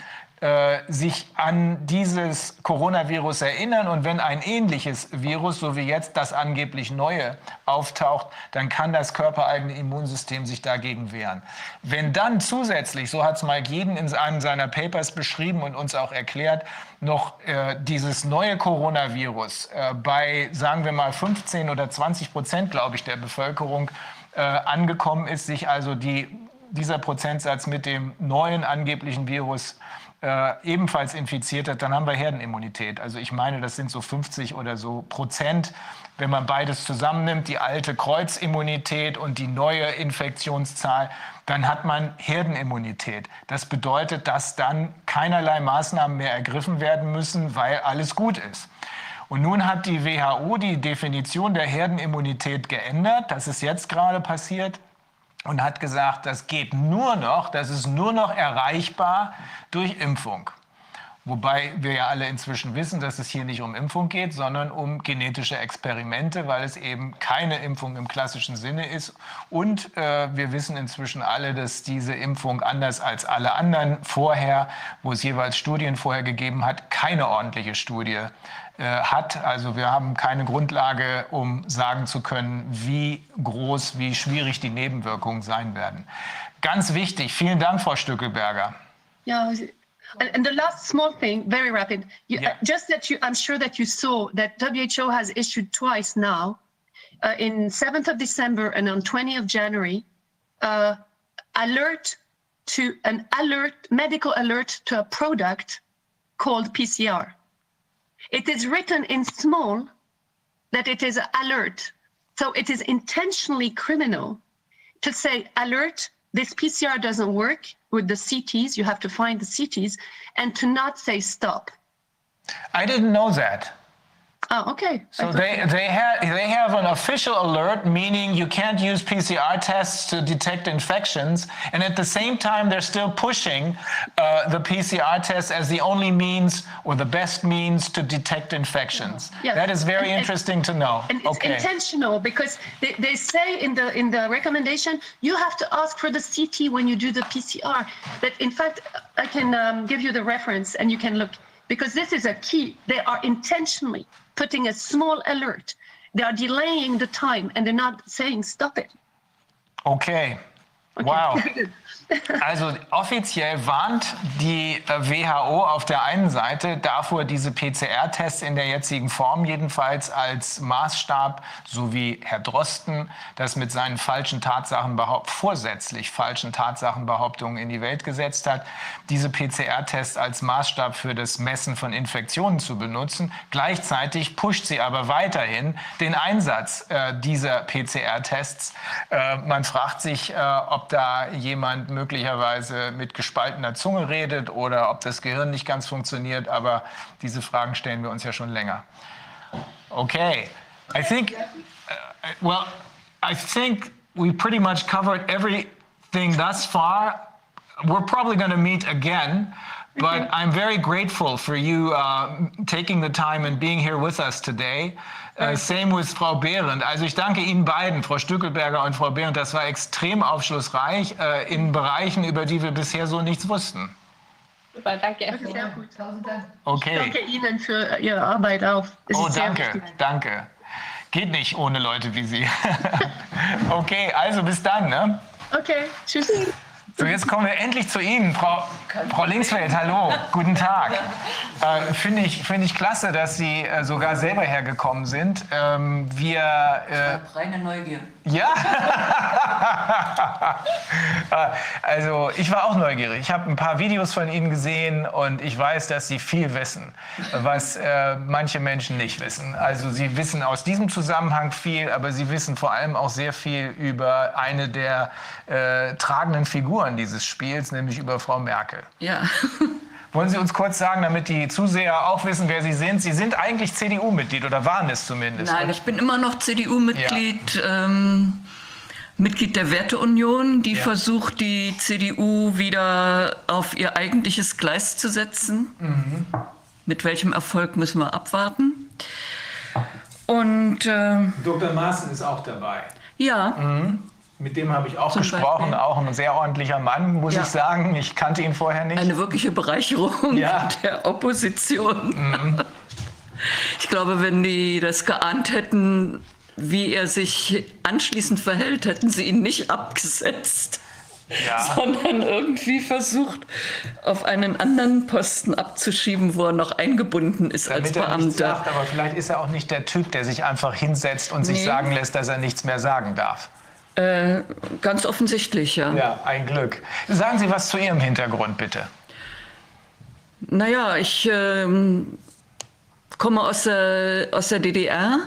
äh, sich an dieses Coronavirus erinnern und wenn ein ähnliches Virus, so wie jetzt das angeblich neue, auftaucht, dann kann das körpereigene Immunsystem sich dagegen wehren. Wenn dann zusätzlich, so hat es Mike Jeden in einem seiner Papers beschrieben und uns auch erklärt, noch äh, dieses neue Coronavirus äh, bei, sagen wir mal, 15 oder 20 Prozent, glaube ich, der Bevölkerung äh, angekommen ist, sich also die, dieser Prozentsatz mit dem neuen angeblichen Virus äh, ebenfalls infiziert hat, dann haben wir Herdenimmunität. Also ich meine, das sind so 50 oder so Prozent. Wenn man beides zusammennimmt, die alte Kreuzimmunität und die neue Infektionszahl, dann hat man Herdenimmunität. Das bedeutet, dass dann keinerlei Maßnahmen mehr ergriffen werden müssen, weil alles gut ist. Und nun hat die WHO die Definition der Herdenimmunität geändert. Das ist jetzt gerade passiert und hat gesagt, das geht nur noch, das ist nur noch erreichbar durch Impfung. Wobei wir ja alle inzwischen wissen, dass es hier nicht um Impfung geht, sondern um genetische Experimente, weil es eben keine Impfung im klassischen Sinne ist. Und äh, wir wissen inzwischen alle, dass diese Impfung anders als alle anderen vorher, wo es jeweils Studien vorher gegeben hat, keine ordentliche Studie hat. Also wir haben keine Grundlage, um sagen zu können, wie groß, wie schwierig die Nebenwirkungen sein werden. Ganz wichtig. Vielen Dank, Frau Stückelberger. Ja, And, and, the last small thing, very rapid, you, yeah. uh, just that you, I'm sure that you saw that WHO has issued twice now, uh, in 7th of December and on 20th of January, uh, alert to an alert, medical alert to a product called PCR. It is written in small that it is alert. So it is intentionally criminal to say alert this PCR doesn't work with the CTs, you have to find the CTs, and to not say stop. I didn't know that. Oh, okay. So they, they, have, they have an official alert, meaning you can't use PCR tests to detect infections. And at the same time, they're still pushing uh, the PCR test as the only means or the best means to detect infections. Yes. That is very and, interesting to know. And it's okay. intentional because they, they say in the, in the recommendation, you have to ask for the CT when you do the PCR. That in fact, I can um, give you the reference and you can look because this is a key. They are intentionally putting a small alert. They are delaying the time and they're not saying stop it. Okay. Wow. Also offiziell warnt die WHO auf der einen Seite davor, diese PCR-Tests in der jetzigen Form jedenfalls als Maßstab, so wie Herr Drosten das mit seinen falschen Tatsachenbehaupt vorsätzlich falschen Tatsachenbehauptungen in die Welt gesetzt hat, diese PCR-Tests als Maßstab für das Messen von Infektionen zu benutzen. Gleichzeitig pusht sie aber weiterhin den Einsatz äh, dieser PCR-Tests. Äh, man fragt sich, äh, ob da jemand möglicherweise mit gespaltener Zunge redet oder ob das Gehirn nicht ganz funktioniert, aber diese Fragen stellen wir uns ja schon länger. Okay, I think, uh, well, I think we pretty much covered everything thus far. We're probably going to meet again. But I'm very grateful for you uh, taking the time and being here with us today. Uh, same with Frau Behrendt. Also ich danke Ihnen beiden, Frau Stückelberger und Frau Behrendt. Das war extrem aufschlussreich uh, in Bereichen, über die wir bisher so nichts wussten. Super, danke. Sehr gut. Okay. Ich danke Ihnen für Ihre Arbeit auch. Es oh, danke, danke. Geht nicht ohne Leute wie Sie. okay, also bis dann. Ne? Okay, tschüss. So, jetzt kommen wir endlich zu Ihnen, Frau, Frau Linksfeld. Hallo, guten Tag. Äh, Finde ich, find ich klasse, dass Sie äh, sogar selber hergekommen sind. Ähm, wir, äh, reine Neugier. Ja? Äh, also, ich war auch neugierig. Ich habe ein paar Videos von Ihnen gesehen und ich weiß, dass Sie viel wissen, was äh, manche Menschen nicht wissen. Also, Sie wissen aus diesem Zusammenhang viel, aber Sie wissen vor allem auch sehr viel über eine der äh, tragenden Figuren dieses Spiels, nämlich über Frau Merkel. Ja. Wollen Sie uns kurz sagen, damit die Zuseher auch wissen, wer Sie sind? Sie sind eigentlich CDU-Mitglied oder waren es zumindest? Nein, oder? ich bin immer noch CDU-Mitglied. Ja. Ähm, Mitglied der Werteunion, die ja. versucht, die CDU wieder auf ihr eigentliches Gleis zu setzen. Mhm. Mit welchem Erfolg müssen wir abwarten? Und äh, Dr. Maaßen ist auch dabei. Ja. Mhm. Mit dem habe ich auch Zum gesprochen, Beispiel. auch ein sehr ordentlicher Mann, muss ja. ich sagen. Ich kannte ihn vorher nicht. Eine wirkliche Bereicherung ja. der Opposition. Mhm. Ich glaube, wenn die das geahnt hätten, wie er sich anschließend verhält, hätten sie ihn nicht abgesetzt. Ja. sondern irgendwie versucht, auf einen anderen Posten abzuschieben, wo er noch eingebunden ist Damit als Beamter. Sagt, aber vielleicht ist er auch nicht der Typ, der sich einfach hinsetzt und nee. sich sagen lässt, dass er nichts mehr sagen darf. Äh, ganz offensichtlich, ja. Ja, ein Glück. Sagen Sie was zu Ihrem Hintergrund, bitte. Naja, ich äh, komme aus der, aus der DDR,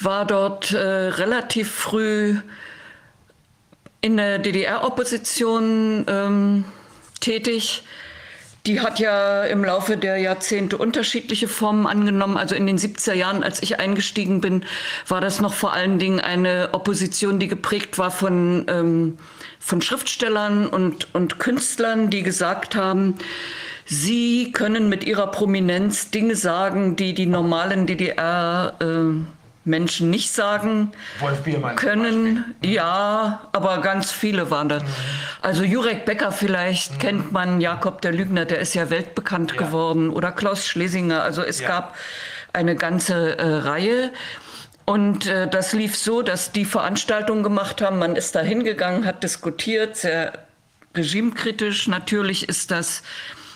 war dort äh, relativ früh in der DDR-Opposition ähm, tätig. Die hat ja im Laufe der Jahrzehnte unterschiedliche Formen angenommen. Also in den 70er Jahren, als ich eingestiegen bin, war das noch vor allen Dingen eine Opposition, die geprägt war von, ähm, von Schriftstellern und, und Künstlern, die gesagt haben, sie können mit ihrer Prominenz Dinge sagen, die die normalen DDR äh, Menschen nicht sagen können. Ja, aber ganz viele waren das. Mhm. Also Jurek Becker vielleicht mhm. kennt man, Jakob der Lügner, der ist ja weltbekannt ja. geworden, oder Klaus Schlesinger. Also es ja. gab eine ganze äh, Reihe. Und äh, das lief so, dass die Veranstaltungen gemacht haben. Man ist da hingegangen, hat diskutiert, sehr regimekritisch. Natürlich ist das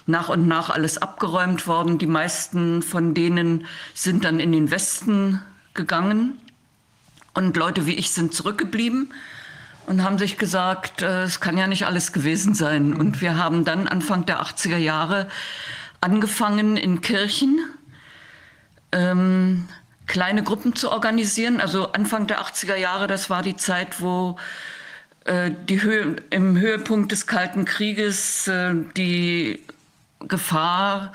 nach und nach alles abgeräumt worden. Die meisten von denen sind dann in den Westen gegangen und Leute wie ich sind zurückgeblieben und haben sich gesagt, äh, es kann ja nicht alles gewesen sein. Und wir haben dann Anfang der 80er Jahre angefangen in Kirchen ähm, kleine Gruppen zu organisieren. Also Anfang der 80er Jahre, das war die Zeit, wo äh, die Höhe, im Höhepunkt des Kalten Krieges äh, die Gefahr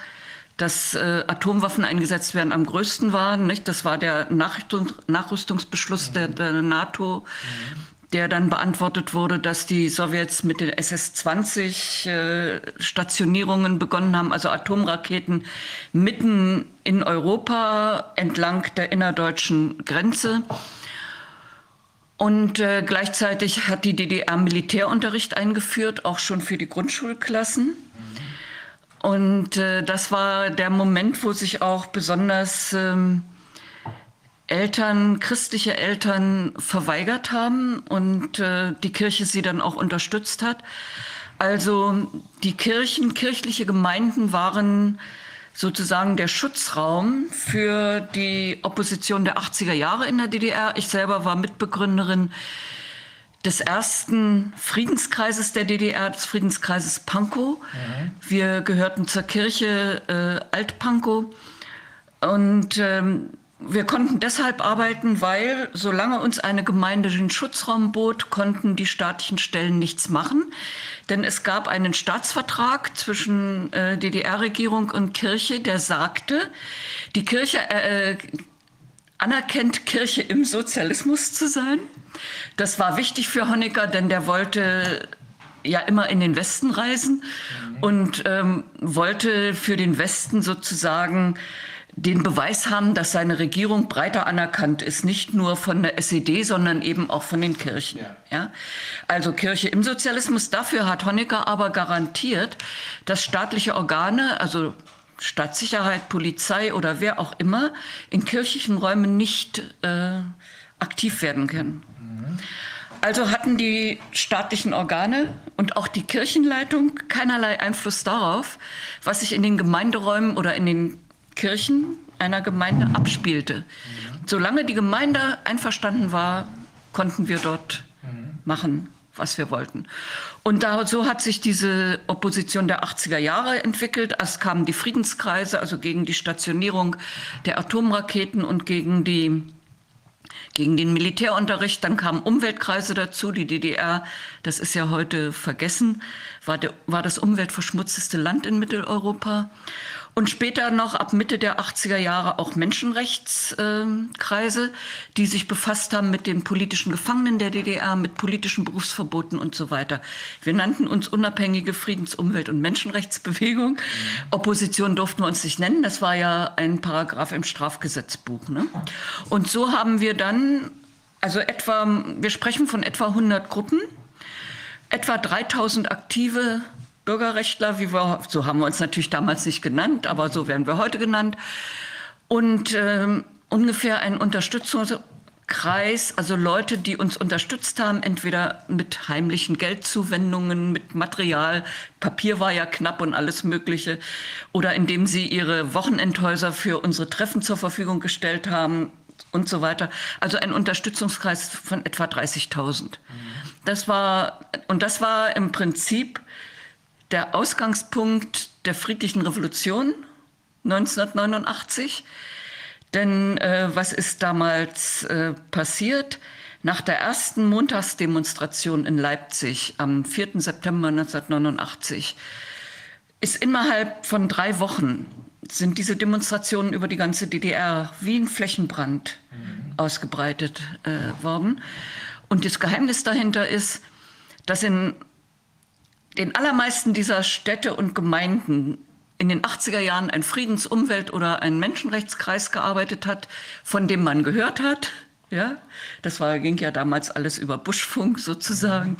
dass äh, Atomwaffen eingesetzt werden, am größten war. Nicht? Das war der Nachrüstung, Nachrüstungsbeschluss mhm. der, der, NATO, mhm. der dann beantwortet wurde, dass die Sowjets mit den SS-20 äh, Stationierungen begonnen haben, also Atomraketen mitten in Europa entlang der innerdeutschen Grenze. Und äh, gleichzeitig hat die DDR Militärunterricht eingeführt, auch schon für die Grundschulklassen. Und äh, das war der Moment, wo sich auch besonders ähm, Eltern, christliche Eltern verweigert haben und äh, die Kirche sie dann auch unterstützt hat. Also die Kirchen, kirchliche Gemeinden waren sozusagen der Schutzraum für die Opposition der 80er Jahre in der DDR. Ich selber war Mitbegründerin des ersten Friedenskreises der DDR, des Friedenskreises Pankow. Mhm. Wir gehörten zur Kirche äh, Alt-Pankow und ähm, wir konnten deshalb arbeiten, weil solange uns eine Gemeinde den Schutzraum bot, konnten die staatlichen Stellen nichts machen. Denn es gab einen Staatsvertrag zwischen äh, DDR-Regierung und Kirche, der sagte, die Kirche äh, anerkennt Kirche im Sozialismus zu sein. Das war wichtig für Honecker, denn der wollte ja immer in den Westen reisen und ähm, wollte für den Westen sozusagen den Beweis haben, dass seine Regierung breiter anerkannt ist, nicht nur von der SED, sondern eben auch von den Kirchen. Ja. ja. Also Kirche im Sozialismus. Dafür hat Honecker aber garantiert, dass staatliche Organe, also Staatssicherheit, Polizei oder wer auch immer in kirchlichen Räumen nicht äh, aktiv werden können. Mhm. Also hatten die staatlichen Organe und auch die Kirchenleitung keinerlei Einfluss darauf, was sich in den Gemeinderäumen oder in den Kirchen einer Gemeinde abspielte. Mhm. Solange die Gemeinde einverstanden war, konnten wir dort mhm. machen, was wir wollten. Und da, so hat sich diese Opposition der 80er Jahre entwickelt. Es kamen die Friedenskreise, also gegen die Stationierung der Atomraketen und gegen die gegen den Militärunterricht. Dann kamen Umweltkreise dazu. Die DDR, das ist ja heute vergessen, war, der, war das umweltverschmutzteste Land in Mitteleuropa. Und später noch ab Mitte der 80er Jahre auch Menschenrechtskreise, die sich befasst haben mit den politischen Gefangenen der DDR, mit politischen Berufsverboten und so weiter. Wir nannten uns unabhängige Friedens-, Umwelt- und Menschenrechtsbewegung. Mhm. Opposition durften wir uns nicht nennen. Das war ja ein Paragraph im Strafgesetzbuch. Ne? Und so haben wir dann, also etwa, wir sprechen von etwa 100 Gruppen, etwa 3000 aktive Bürgerrechtler, wie wir, so haben wir uns natürlich damals nicht genannt, aber so werden wir heute genannt. Und ähm, ungefähr ein Unterstützungskreis, also Leute, die uns unterstützt haben, entweder mit heimlichen Geldzuwendungen, mit Material, Papier war ja knapp und alles Mögliche, oder indem sie ihre Wochenendhäuser für unsere Treffen zur Verfügung gestellt haben und so weiter. Also ein Unterstützungskreis von etwa 30.000. Das war, und das war im Prinzip der Ausgangspunkt der friedlichen Revolution 1989. Denn äh, was ist damals äh, passiert? Nach der ersten Montagsdemonstration in Leipzig am 4. September 1989 ist innerhalb von drei Wochen sind diese Demonstrationen über die ganze DDR wie ein Flächenbrand mhm. ausgebreitet äh, worden. Und das Geheimnis dahinter ist, dass in den allermeisten dieser Städte und Gemeinden in den 80er Jahren ein Friedens-, Umwelt- oder ein Menschenrechtskreis gearbeitet hat, von dem man gehört hat. Ja, das war, ging ja damals alles über Buschfunk sozusagen.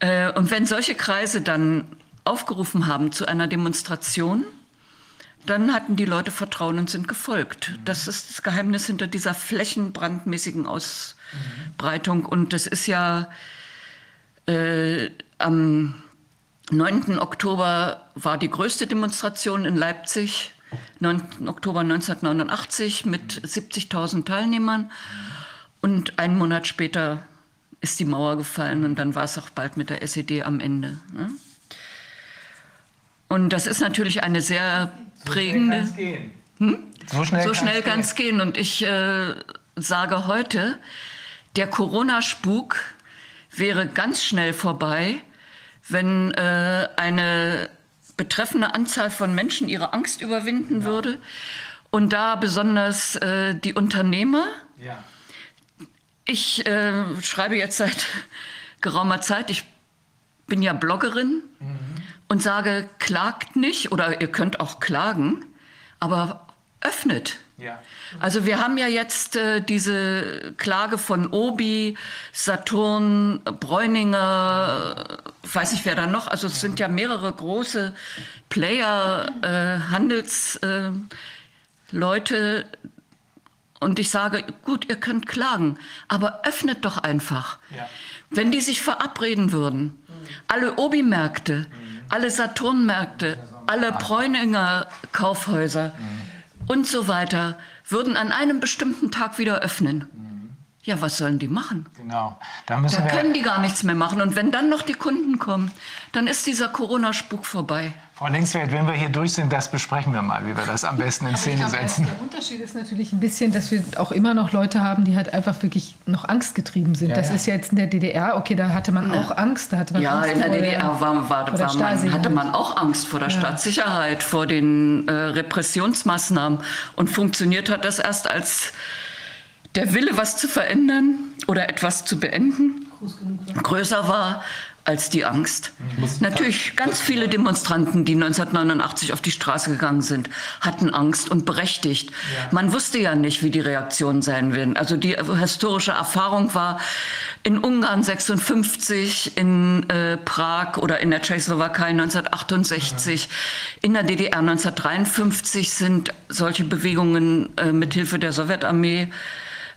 Äh, und wenn solche Kreise dann aufgerufen haben zu einer Demonstration, dann hatten die Leute Vertrauen und sind gefolgt. Das ist das Geheimnis hinter dieser flächenbrandmäßigen Ausbreitung. Und das ist ja äh, am 9. Oktober war die größte Demonstration in Leipzig, 9. Oktober 1989 mit 70.000 Teilnehmern. Und einen Monat später ist die Mauer gefallen und dann war es auch bald mit der SED am Ende. Ne? Und das ist natürlich eine sehr prägende. So schnell kann es hm? So schnell, so schnell kann es gehen. Und ich äh, sage heute, der Corona-Spuk wäre ganz schnell vorbei, wenn äh, eine betreffende Anzahl von Menschen ihre Angst überwinden ja. würde. Und da besonders äh, die Unternehmer. Ja. Ich äh, schreibe jetzt seit geraumer Zeit, ich bin ja Bloggerin. Mhm und sage, klagt nicht oder ihr könnt auch klagen, aber öffnet. Ja. Also wir haben ja jetzt äh, diese Klage von Obi, Saturn, Bräuninger, weiß ich wer da noch. Also es sind ja mehrere große Player, äh, Handelsleute. Äh, und ich sage, gut, ihr könnt klagen, aber öffnet doch einfach. Ja. Wenn die sich verabreden würden, alle Obi-Märkte, mhm alle Saturnmärkte, alle Bräuninger Kaufhäuser und so weiter würden an einem bestimmten Tag wieder öffnen. Ja, was sollen die machen? Genau. Da, müssen da können die gar nichts mehr machen. Und wenn dann noch die Kunden kommen, dann ist dieser Corona-Spuk vorbei. Frau Linksfeld, wenn wir hier durch sind, das besprechen wir mal, wie wir das am besten in Szene glaube, setzen. Der Unterschied ist natürlich ein bisschen, dass wir auch immer noch Leute haben, die halt einfach wirklich noch angstgetrieben sind. Ja, das ja. ist ja jetzt in der DDR, okay, da hatte man auch Angst. Da hatte man ja, Angst in der DDR war, war, war man, hatte man auch Angst vor der ja. Staatssicherheit, vor den äh, Repressionsmaßnahmen. Und funktioniert hat das erst als der Wille, was zu verändern oder etwas zu beenden, größer war als die Angst. Natürlich, ganz viele Demonstranten, die 1989 auf die Straße gegangen sind, hatten Angst und berechtigt. Man wusste ja nicht, wie die Reaktionen sein werden. Also die historische Erfahrung war, in Ungarn 56, in äh, Prag oder in der Tschechoslowakei 1968, in der DDR 1953 sind solche Bewegungen äh, mithilfe der Sowjetarmee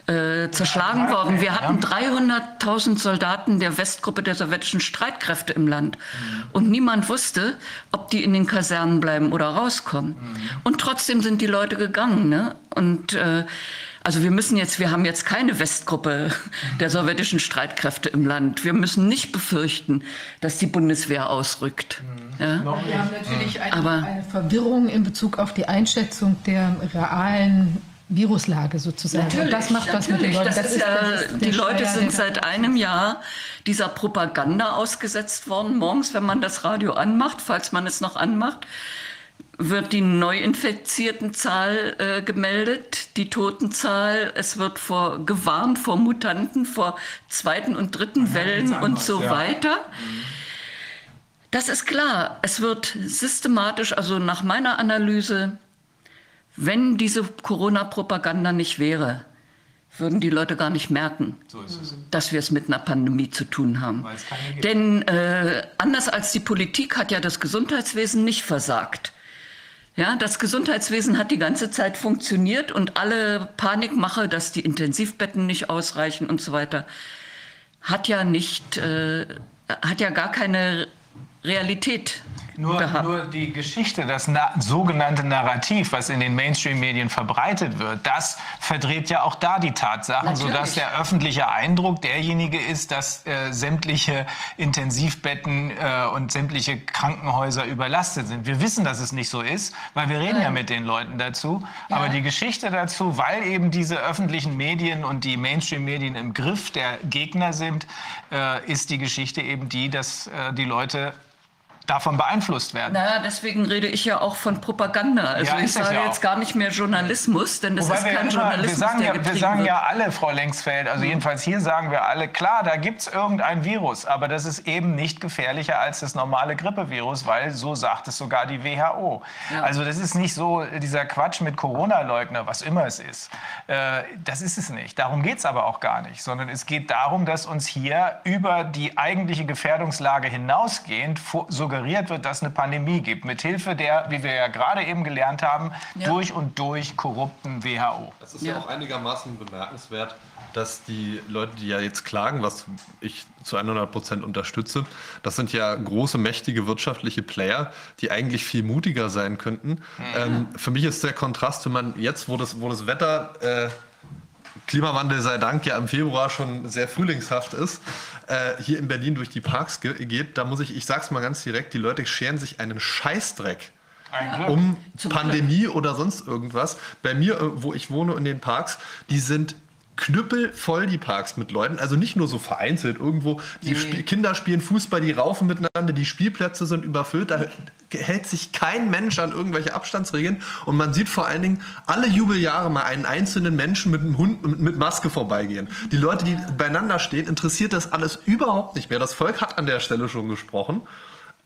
äh, zerschlagen worden. Wir hatten 300.000 Soldaten der Westgruppe der sowjetischen Streitkräfte im Land. Mhm. Und niemand wusste, ob die in den Kasernen bleiben oder rauskommen. Mhm. Und trotzdem sind die Leute gegangen. Ne? Und äh, also wir müssen jetzt, wir haben jetzt keine Westgruppe der sowjetischen Streitkräfte im Land. Wir müssen nicht befürchten, dass die Bundeswehr ausrückt. Mhm. Ja? Wir haben natürlich eine, Aber, eine Verwirrung in Bezug auf die Einschätzung der realen Viruslage sozusagen. Natürlich, das macht was mit den Leuten. Das, das ist ja, das ist die Leute sind seit einem Jahr dieser Propaganda ausgesetzt worden. Morgens, wenn man das Radio anmacht, falls man es noch anmacht, wird die Neuinfiziertenzahl äh, gemeldet, die Totenzahl. Es wird vor, gewarnt vor Mutanten, vor zweiten und dritten Wellen und so ja. weiter. Das ist klar. Es wird systematisch, also nach meiner Analyse, wenn diese Corona-Propaganda nicht wäre, würden die Leute gar nicht merken, so dass wir es mit einer Pandemie zu tun haben. Denn äh, anders als die Politik hat ja das Gesundheitswesen nicht versagt. Ja, das Gesundheitswesen hat die ganze Zeit funktioniert und alle Panikmache, dass die Intensivbetten nicht ausreichen und so weiter, hat ja nicht, äh, hat ja gar keine Realität Nur, nur die Geschichte, das na sogenannte Narrativ, was in den Mainstream-Medien verbreitet wird, das verdreht ja auch da die Tatsachen, Natürlich. sodass der öffentliche Eindruck derjenige ist, dass äh, sämtliche Intensivbetten äh, und sämtliche Krankenhäuser überlastet sind. Wir wissen, dass es nicht so ist, weil wir reden ja, ja mit den Leuten dazu. Ja. Aber die Geschichte dazu, weil eben diese öffentlichen Medien und die Mainstream-Medien im Griff der Gegner sind, äh, ist die Geschichte eben die, dass äh, die Leute davon beeinflusst werden. Naja, deswegen rede ich ja auch von Propaganda. Also ja, ich sage ja jetzt gar nicht mehr Journalismus, denn das Wobei ist kein immer, Journalismus, wir sagen, ja, wir sagen ja alle, Frau Lengsfeld, also mhm. jedenfalls hier sagen wir alle, klar, da gibt es irgendein Virus, aber das ist eben nicht gefährlicher als das normale Grippevirus, weil so sagt es sogar die WHO. Ja. Also das ist nicht so dieser Quatsch mit Corona-Leugner, was immer es ist. Äh, das ist es nicht. Darum geht es aber auch gar nicht, sondern es geht darum, dass uns hier über die eigentliche Gefährdungslage hinausgehend sogar suggeriert wird, dass es eine Pandemie gibt, mithilfe der, wie wir ja gerade eben gelernt haben, ja. durch und durch korrupten WHO. Es ist ja. ja auch einigermaßen bemerkenswert, dass die Leute, die ja jetzt klagen, was ich zu 100 Prozent unterstütze, das sind ja große, mächtige wirtschaftliche Player, die eigentlich viel mutiger sein könnten. Mhm. Ähm, für mich ist der Kontrast, wenn man jetzt, wo das, wo das Wetter äh, Klimawandel sei Dank ja im Februar schon sehr frühlingshaft ist, äh, hier in Berlin durch die Parks ge geht, da muss ich, ich sag's mal ganz direkt, die Leute scheren sich einen Scheißdreck um Pandemie oder sonst irgendwas. Bei mir, äh, wo ich wohne in den Parks, die sind knüppelvoll die Parks mit Leuten, also nicht nur so vereinzelt irgendwo. Die nee. Kinder spielen Fußball, die raufen miteinander, die Spielplätze sind überfüllt, da hält sich kein Mensch an irgendwelche Abstandsregeln und man sieht vor allen Dingen alle Jubeljahre mal einen einzelnen Menschen mit einem Hund mit Maske vorbeigehen. Die Leute, die beieinander stehen, interessiert das alles überhaupt nicht mehr. Das Volk hat an der Stelle schon gesprochen.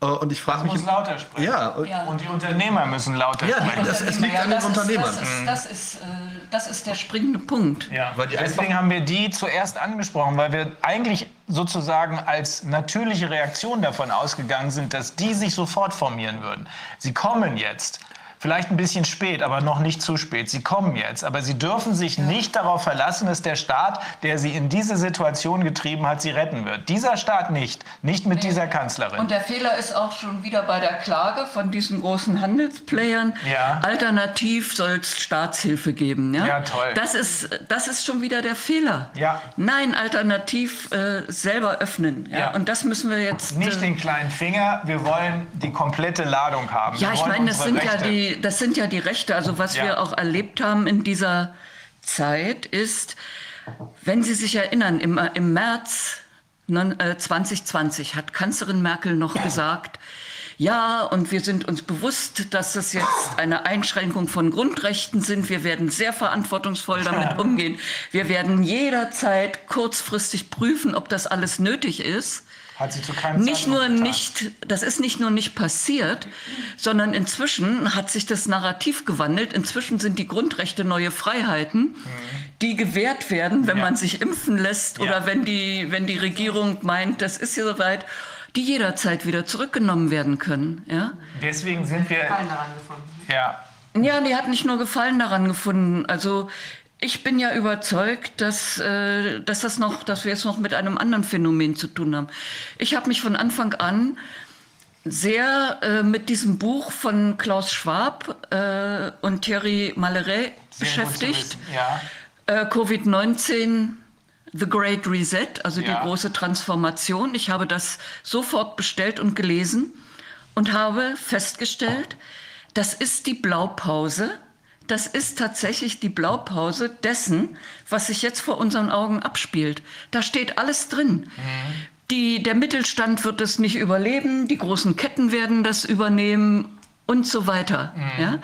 Äh, und ich frage mich. muss lauter sprechen. Ja, ja, Und die Unternehmer müssen lauter ja, sprechen. Das, es liegt ja, an den Unternehmern. Das ist, das, ist, äh, das ist der springende Punkt. Ja, weil deswegen haben wir die zuerst angesprochen, weil wir eigentlich sozusagen als natürliche Reaktion davon ausgegangen sind, dass die sich sofort formieren würden. Sie kommen jetzt. Vielleicht ein bisschen spät, aber noch nicht zu spät. Sie kommen jetzt, aber Sie dürfen sich nicht darauf verlassen, dass der Staat, der Sie in diese Situation getrieben hat, Sie retten wird. Dieser Staat nicht, nicht mit nee. dieser Kanzlerin. Und der Fehler ist auch schon wieder bei der Klage von diesen großen Handelsplayern. Ja. Alternativ soll es Staatshilfe geben. Ja? ja, toll. Das ist, das ist schon wieder der Fehler. Ja. Nein, alternativ äh, selber öffnen. Ja? ja? Und das müssen wir jetzt. Nicht äh, den kleinen Finger, wir wollen die komplette Ladung haben. Ja, ich meine, das sind Rechte. ja die das sind ja die Rechte. Also was ja. wir auch erlebt haben in dieser Zeit ist, wenn Sie sich erinnern, im, im März 2020 äh, hat Kanzlerin Merkel noch gesagt, ja, und wir sind uns bewusst, dass das jetzt eine Einschränkung von Grundrechten sind. Wir werden sehr verantwortungsvoll damit umgehen. Wir werden jederzeit kurzfristig prüfen, ob das alles nötig ist. Hat sie zu keinem nicht nur nicht, das ist nicht nur nicht passiert, sondern inzwischen hat sich das Narrativ gewandelt. Inzwischen sind die Grundrechte neue Freiheiten, mhm. die gewährt werden, wenn ja. man sich impfen lässt ja. oder wenn die, wenn die Regierung meint, das ist ja soweit, die jederzeit wieder zurückgenommen werden können. Ja? Deswegen sind wir. Gefallen daran gefunden. Ja. Ja, die hat nicht nur Gefallen daran gefunden. Also ich bin ja überzeugt, dass, äh, dass, das noch, dass wir es noch mit einem anderen Phänomen zu tun haben. Ich habe mich von Anfang an sehr äh, mit diesem Buch von Klaus Schwab äh, und Thierry Maleret beschäftigt. Ja. Äh, Covid-19, The Great Reset, also ja. die große Transformation. Ich habe das sofort bestellt und gelesen und habe festgestellt, das ist die Blaupause das ist tatsächlich die Blaupause dessen, was sich jetzt vor unseren Augen abspielt. Da steht alles drin. Mhm. Die, der Mittelstand wird es nicht überleben, die großen Ketten werden das übernehmen und so weiter. Mhm. Ja?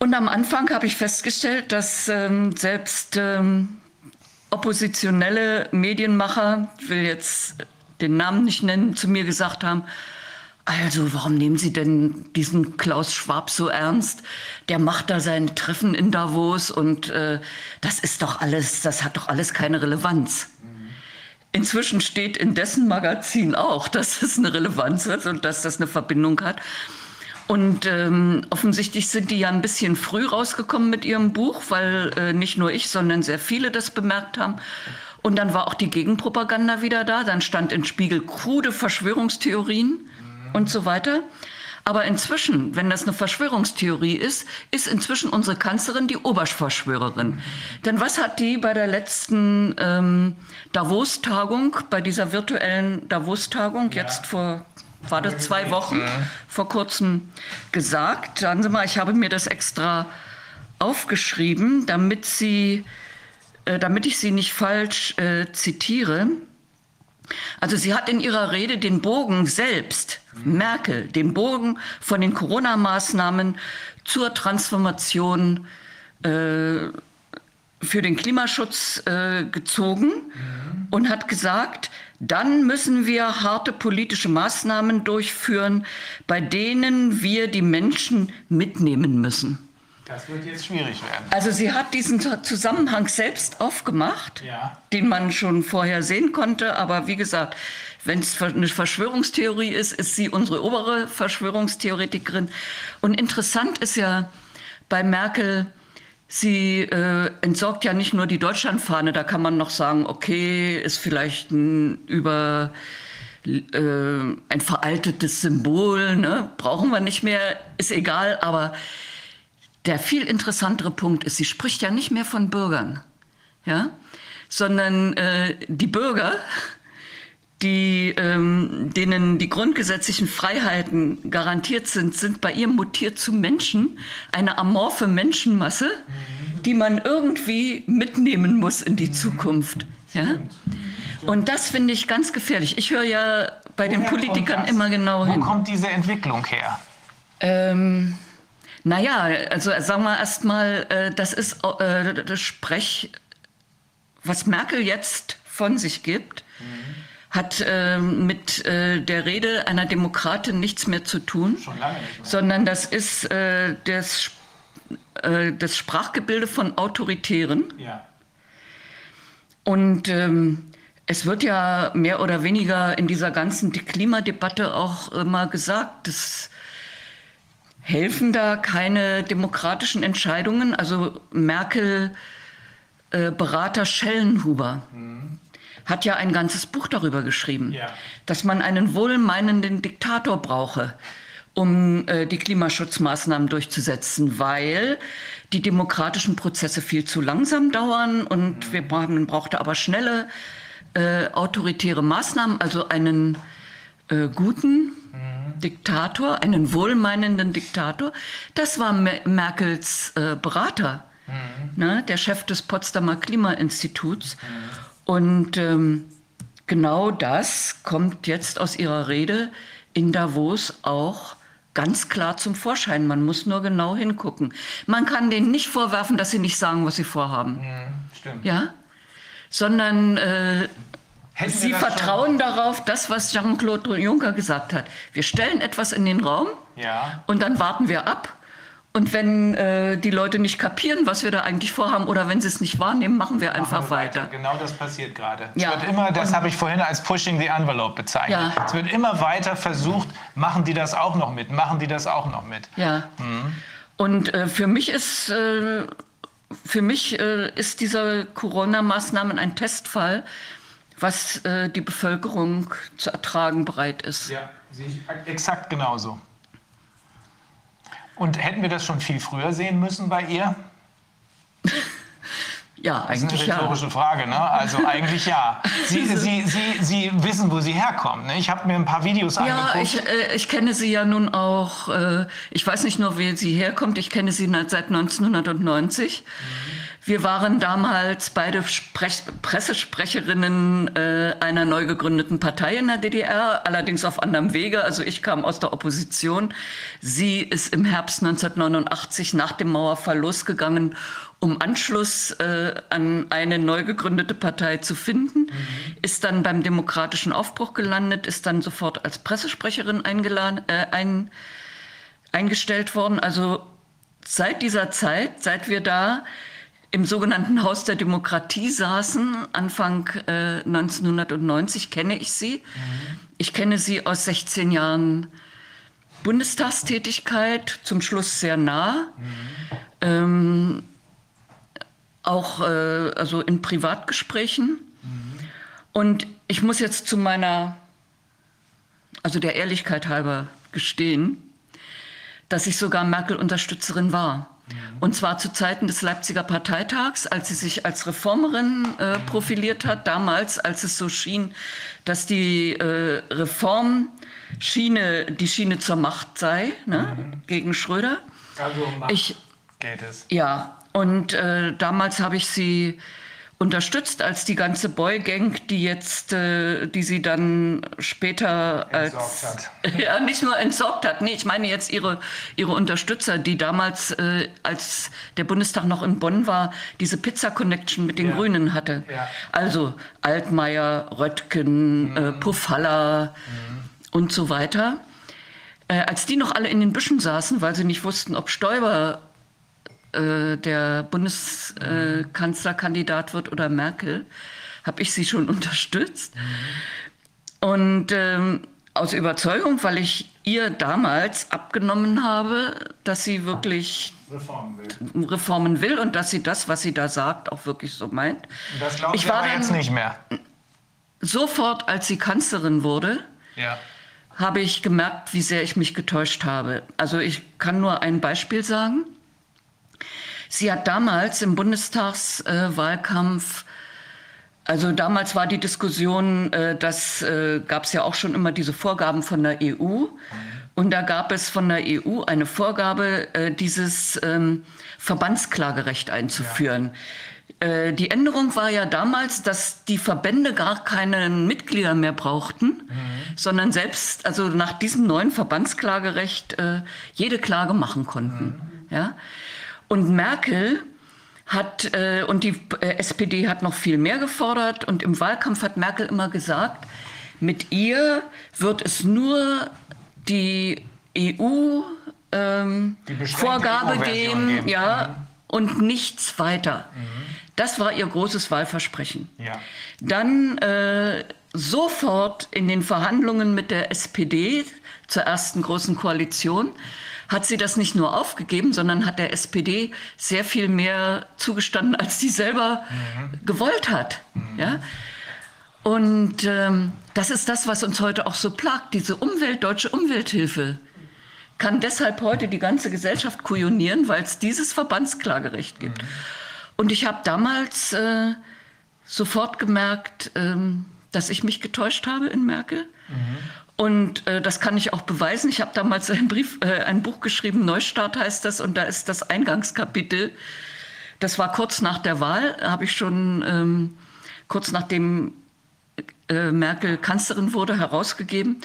Und am Anfang habe ich festgestellt, dass ähm, selbst ähm, oppositionelle Medienmacher, ich will jetzt den Namen nicht nennen, zu mir gesagt haben, also, warum nehmen Sie denn diesen Klaus Schwab so ernst? Der macht da sein Treffen in Davos und äh, das ist doch alles, das hat doch alles keine Relevanz. Inzwischen steht in dessen Magazin auch, dass es eine Relevanz hat und dass das eine Verbindung hat. Und ähm, offensichtlich sind die ja ein bisschen früh rausgekommen mit ihrem Buch, weil äh, nicht nur ich, sondern sehr viele das bemerkt haben. Und dann war auch die Gegenpropaganda wieder da. Dann stand in Spiegel krude Verschwörungstheorien und so weiter. Aber inzwischen, wenn das eine Verschwörungstheorie ist, ist inzwischen unsere Kanzlerin die Oberverschwörerin. Denn was hat die bei der letzten ähm, Davos-Tagung, bei dieser virtuellen Davos-Tagung, ja. jetzt vor war das zwei Wochen vor kurzem gesagt. Sagen Sie mal, ich habe mir das extra aufgeschrieben, damit Sie, äh, damit ich Sie nicht falsch äh, zitiere. Also sie hat in ihrer Rede den Bogen selbst, Merkel, den Bogen von den Corona-Maßnahmen zur Transformation äh, für den Klimaschutz äh, gezogen mhm. und hat gesagt, dann müssen wir harte politische Maßnahmen durchführen, bei denen wir die Menschen mitnehmen müssen. Das wird jetzt schwierig werden. Also sie hat diesen Zusammenhang selbst aufgemacht, ja. den man schon vorher sehen konnte. Aber wie gesagt, wenn es eine Verschwörungstheorie ist, ist sie unsere obere Verschwörungstheoretikerin. Und interessant ist ja bei Merkel, sie äh, entsorgt ja nicht nur die Deutschlandfahne. Da kann man noch sagen, okay, ist vielleicht ein über äh, ein veraltetes Symbol, ne? brauchen wir nicht mehr, ist egal, aber der viel interessantere Punkt ist, sie spricht ja nicht mehr von Bürgern, ja, sondern äh, die Bürger, die, ähm, denen die grundgesetzlichen Freiheiten garantiert sind, sind bei ihr mutiert zu Menschen, eine amorphe Menschenmasse, die man irgendwie mitnehmen muss in die Zukunft. Ja? Und das finde ich ganz gefährlich. Ich höre ja bei Woher den Politikern immer genau Wo hin. Wo kommt diese Entwicklung her? Ähm, naja, also sagen wir erstmal, äh, das ist äh, das Sprech, was Merkel jetzt von sich gibt, mhm. hat äh, mit äh, der Rede einer Demokratin nichts mehr zu tun, lange sondern das ist äh, das, äh, das Sprachgebilde von Autoritären. Ja. Und ähm, es wird ja mehr oder weniger in dieser ganzen Klimadebatte auch immer gesagt, dass helfen da keine demokratischen Entscheidungen? Also Merkel, äh, Berater Schellenhuber mhm. hat ja ein ganzes Buch darüber geschrieben, ja. dass man einen wohlmeinenden Diktator brauche, um äh, die Klimaschutzmaßnahmen durchzusetzen, weil die demokratischen Prozesse viel zu langsam dauern und mhm. wir brauchen, man brauchte aber schnelle äh, autoritäre Maßnahmen, also einen äh, guten Diktator, einen wohlmeinenden Diktator. Das war Merkels äh, Berater, mhm. ne, der Chef des Potsdamer Klimainstituts. Mhm. Und ähm, genau das kommt jetzt aus ihrer Rede in Davos auch ganz klar zum Vorschein. Man muss nur genau hingucken. Man kann denen nicht vorwerfen, dass sie nicht sagen, was sie vorhaben. Mhm, stimmt. Ja? Sondern äh, Hätten Sie vertrauen darauf, das, was Jean-Claude Juncker gesagt hat. Wir stellen etwas in den Raum ja. und dann warten wir ab. Und wenn äh, die Leute nicht kapieren, was wir da eigentlich vorhaben, oder wenn sie es nicht wahrnehmen, machen wir einfach machen wir weiter. weiter. Genau das passiert gerade. Ja. Es wird immer, das habe ich vorhin als Pushing the Envelope bezeichnet. Ja. Es wird immer weiter versucht, machen die das auch noch mit, machen die das auch noch mit. Ja. Mhm. Und äh, für mich ist äh, für mich äh, ist diese Corona-Maßnahmen ein Testfall was äh, die Bevölkerung zu ertragen bereit ist. Ja, exakt genauso. Und hätten wir das schon viel früher sehen müssen bei ihr? Ja, eigentlich ja. Das ist eine rhetorische ja. Frage, ne? Also eigentlich ja. Sie, Sie, Sie, Sie wissen, wo sie herkommt. Ne? Ich habe mir ein paar Videos angeguckt. Ja, ich, äh, ich kenne sie ja nun auch. Äh, ich weiß nicht nur, wie sie herkommt. Ich kenne sie seit 1990. Mhm. Wir waren damals beide Sprech Pressesprecherinnen äh, einer neu gegründeten Partei in der DDR, allerdings auf anderem Wege. Also ich kam aus der Opposition. Sie ist im Herbst 1989 nach dem Mauerfall losgegangen, um Anschluss äh, an eine neu gegründete Partei zu finden, mhm. ist dann beim demokratischen Aufbruch gelandet, ist dann sofort als Pressesprecherin eingeladen, äh, ein, eingestellt worden. Also seit dieser Zeit, seit wir da im sogenannten Haus der Demokratie saßen, Anfang äh, 1990, kenne ich sie. Mhm. Ich kenne sie aus 16 Jahren Bundestagstätigkeit, zum Schluss sehr nah. Mhm. Ähm, auch äh, also in Privatgesprächen. Mhm. Und ich muss jetzt zu meiner also der Ehrlichkeit halber gestehen, dass ich sogar Merkel-Unterstützerin war. Und zwar zu Zeiten des Leipziger Parteitags, als sie sich als Reformerin äh, profiliert hat, damals, als es so schien, dass die äh, Reformschiene die Schiene zur Macht sei, ne, mhm. gegen Schröder. Also Macht ich, geht es. Ja, und äh, damals habe ich sie unterstützt als die ganze Boy-Gang, die jetzt, äh, die sie dann später als, hat. ja, nicht nur entsorgt hat. Nee, ich meine jetzt ihre, ihre Unterstützer, die damals, äh, als der Bundestag noch in Bonn war, diese Pizza-Connection mit den ja. Grünen hatte. Ja. Also Altmaier, Röttgen, mhm. äh, Puffhaller mhm. und so weiter. Äh, als die noch alle in den Büschen saßen, weil sie nicht wussten, ob Stoiber äh, der Bundeskanzlerkandidat äh, wird oder Merkel, habe ich sie schon unterstützt. Und ähm, aus Überzeugung, weil ich ihr damals abgenommen habe, dass sie wirklich Reformen will. Reformen will und dass sie das, was sie da sagt, auch wirklich so meint. Das glaube ich war jetzt nicht mehr. Sofort, als sie Kanzlerin wurde, ja. habe ich gemerkt, wie sehr ich mich getäuscht habe. Also ich kann nur ein Beispiel sagen. Sie hat damals im Bundestagswahlkampf also damals war die Diskussion, äh, das äh, gab es ja auch schon immer diese Vorgaben von der EU. Und da gab es von der EU eine Vorgabe, äh, dieses ähm, Verbandsklagerecht einzuführen. Ja. Äh, die Änderung war ja damals, dass die Verbände gar keine Mitglieder mehr brauchten, mhm. sondern selbst, also nach diesem neuen Verbandsklagerecht, äh, jede Klage machen konnten. Mhm. Ja? Und Merkel hat, äh, und die äh, SPD hat noch viel mehr gefordert. Und im Wahlkampf hat Merkel immer gesagt, mit ihr wird es nur die EU-Vorgabe ähm, geben, geben, ja, mhm. und nichts weiter. Mhm. Das war ihr großes Wahlversprechen. Ja. Dann äh, sofort in den Verhandlungen mit der SPD zur ersten großen Koalition hat sie das nicht nur aufgegeben, sondern hat der SPD sehr viel mehr zugestanden, als sie selber mhm. gewollt hat. Mhm. Ja? Und ähm, das ist das, was uns heute auch so plagt. Diese Umwelt, deutsche Umwelthilfe kann deshalb heute die ganze Gesellschaft kujonieren, weil es dieses Verbandsklagerecht gibt. Mhm. Und ich habe damals äh, sofort gemerkt, ähm, dass ich mich getäuscht habe in Merkel. Mhm. Und äh, das kann ich auch beweisen. Ich habe damals ein, Brief, äh, ein Buch geschrieben, Neustart heißt das, und da ist das Eingangskapitel. Das war kurz nach der Wahl, habe ich schon ähm, kurz nachdem äh, Merkel Kanzlerin wurde, herausgegeben.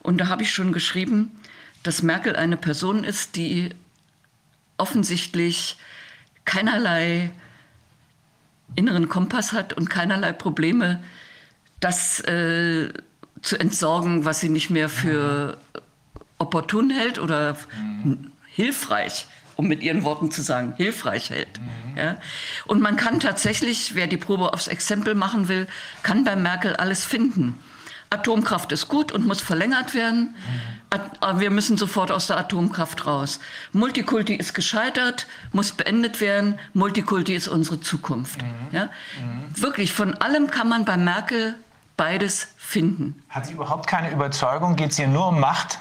Und da habe ich schon geschrieben, dass Merkel eine Person ist, die offensichtlich keinerlei inneren Kompass hat und keinerlei Probleme, das äh, zu entsorgen, was sie nicht mehr für opportun hält oder mhm. hilfreich, um mit ihren Worten zu sagen, hilfreich hält. Mhm. Ja? Und man kann tatsächlich, wer die Probe aufs Exempel machen will, kann bei Merkel alles finden. Atomkraft ist gut und muss verlängert werden. Mhm. Wir müssen sofort aus der Atomkraft raus. Multikulti ist gescheitert, muss beendet werden. Multikulti ist unsere Zukunft. Mhm. Ja? Mhm. Wirklich, von allem kann man bei Merkel beides finden. Hat sie überhaupt keine Überzeugung? Geht es ihr nur um Macht?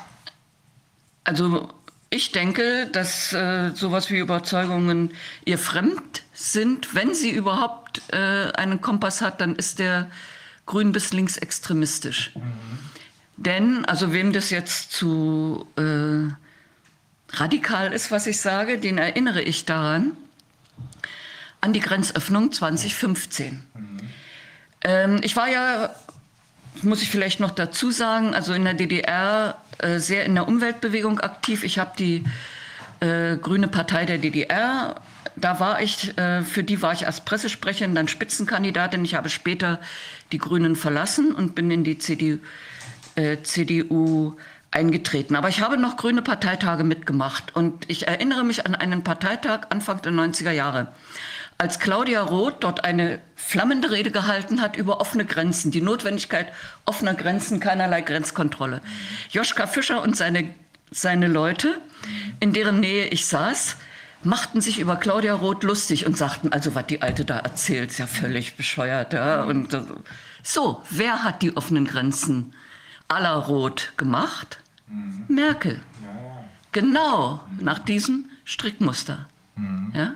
Also ich denke, dass äh, sowas wie Überzeugungen ihr fremd sind. Wenn sie überhaupt äh, einen Kompass hat, dann ist der grün bis links extremistisch. Mhm. Denn, also wem das jetzt zu äh, radikal ist, was ich sage, den erinnere ich daran, an die Grenzöffnung 2015. Mhm. Ähm, ich war ja muss ich vielleicht noch dazu sagen, also in der DDR äh, sehr in der Umweltbewegung aktiv. Ich habe die äh, Grüne Partei der DDR, da war ich, äh, für die war ich als Pressesprecherin, dann Spitzenkandidatin. Ich habe später die Grünen verlassen und bin in die CDU, äh, CDU eingetreten. Aber ich habe noch grüne Parteitage mitgemacht und ich erinnere mich an einen Parteitag Anfang der 90er Jahre als Claudia Roth dort eine flammende Rede gehalten hat über offene Grenzen, die Notwendigkeit offener Grenzen, keinerlei Grenzkontrolle. Joschka Fischer und seine, seine Leute, in deren Nähe ich saß, machten sich über Claudia Roth lustig und sagten, also was die Alte da erzählt, ist ja völlig bescheuert. Ja? Und äh, so, wer hat die offenen Grenzen aller Rot gemacht? Mhm. Merkel. Ja, ja. Genau nach diesem Strickmuster. Mhm. Ja?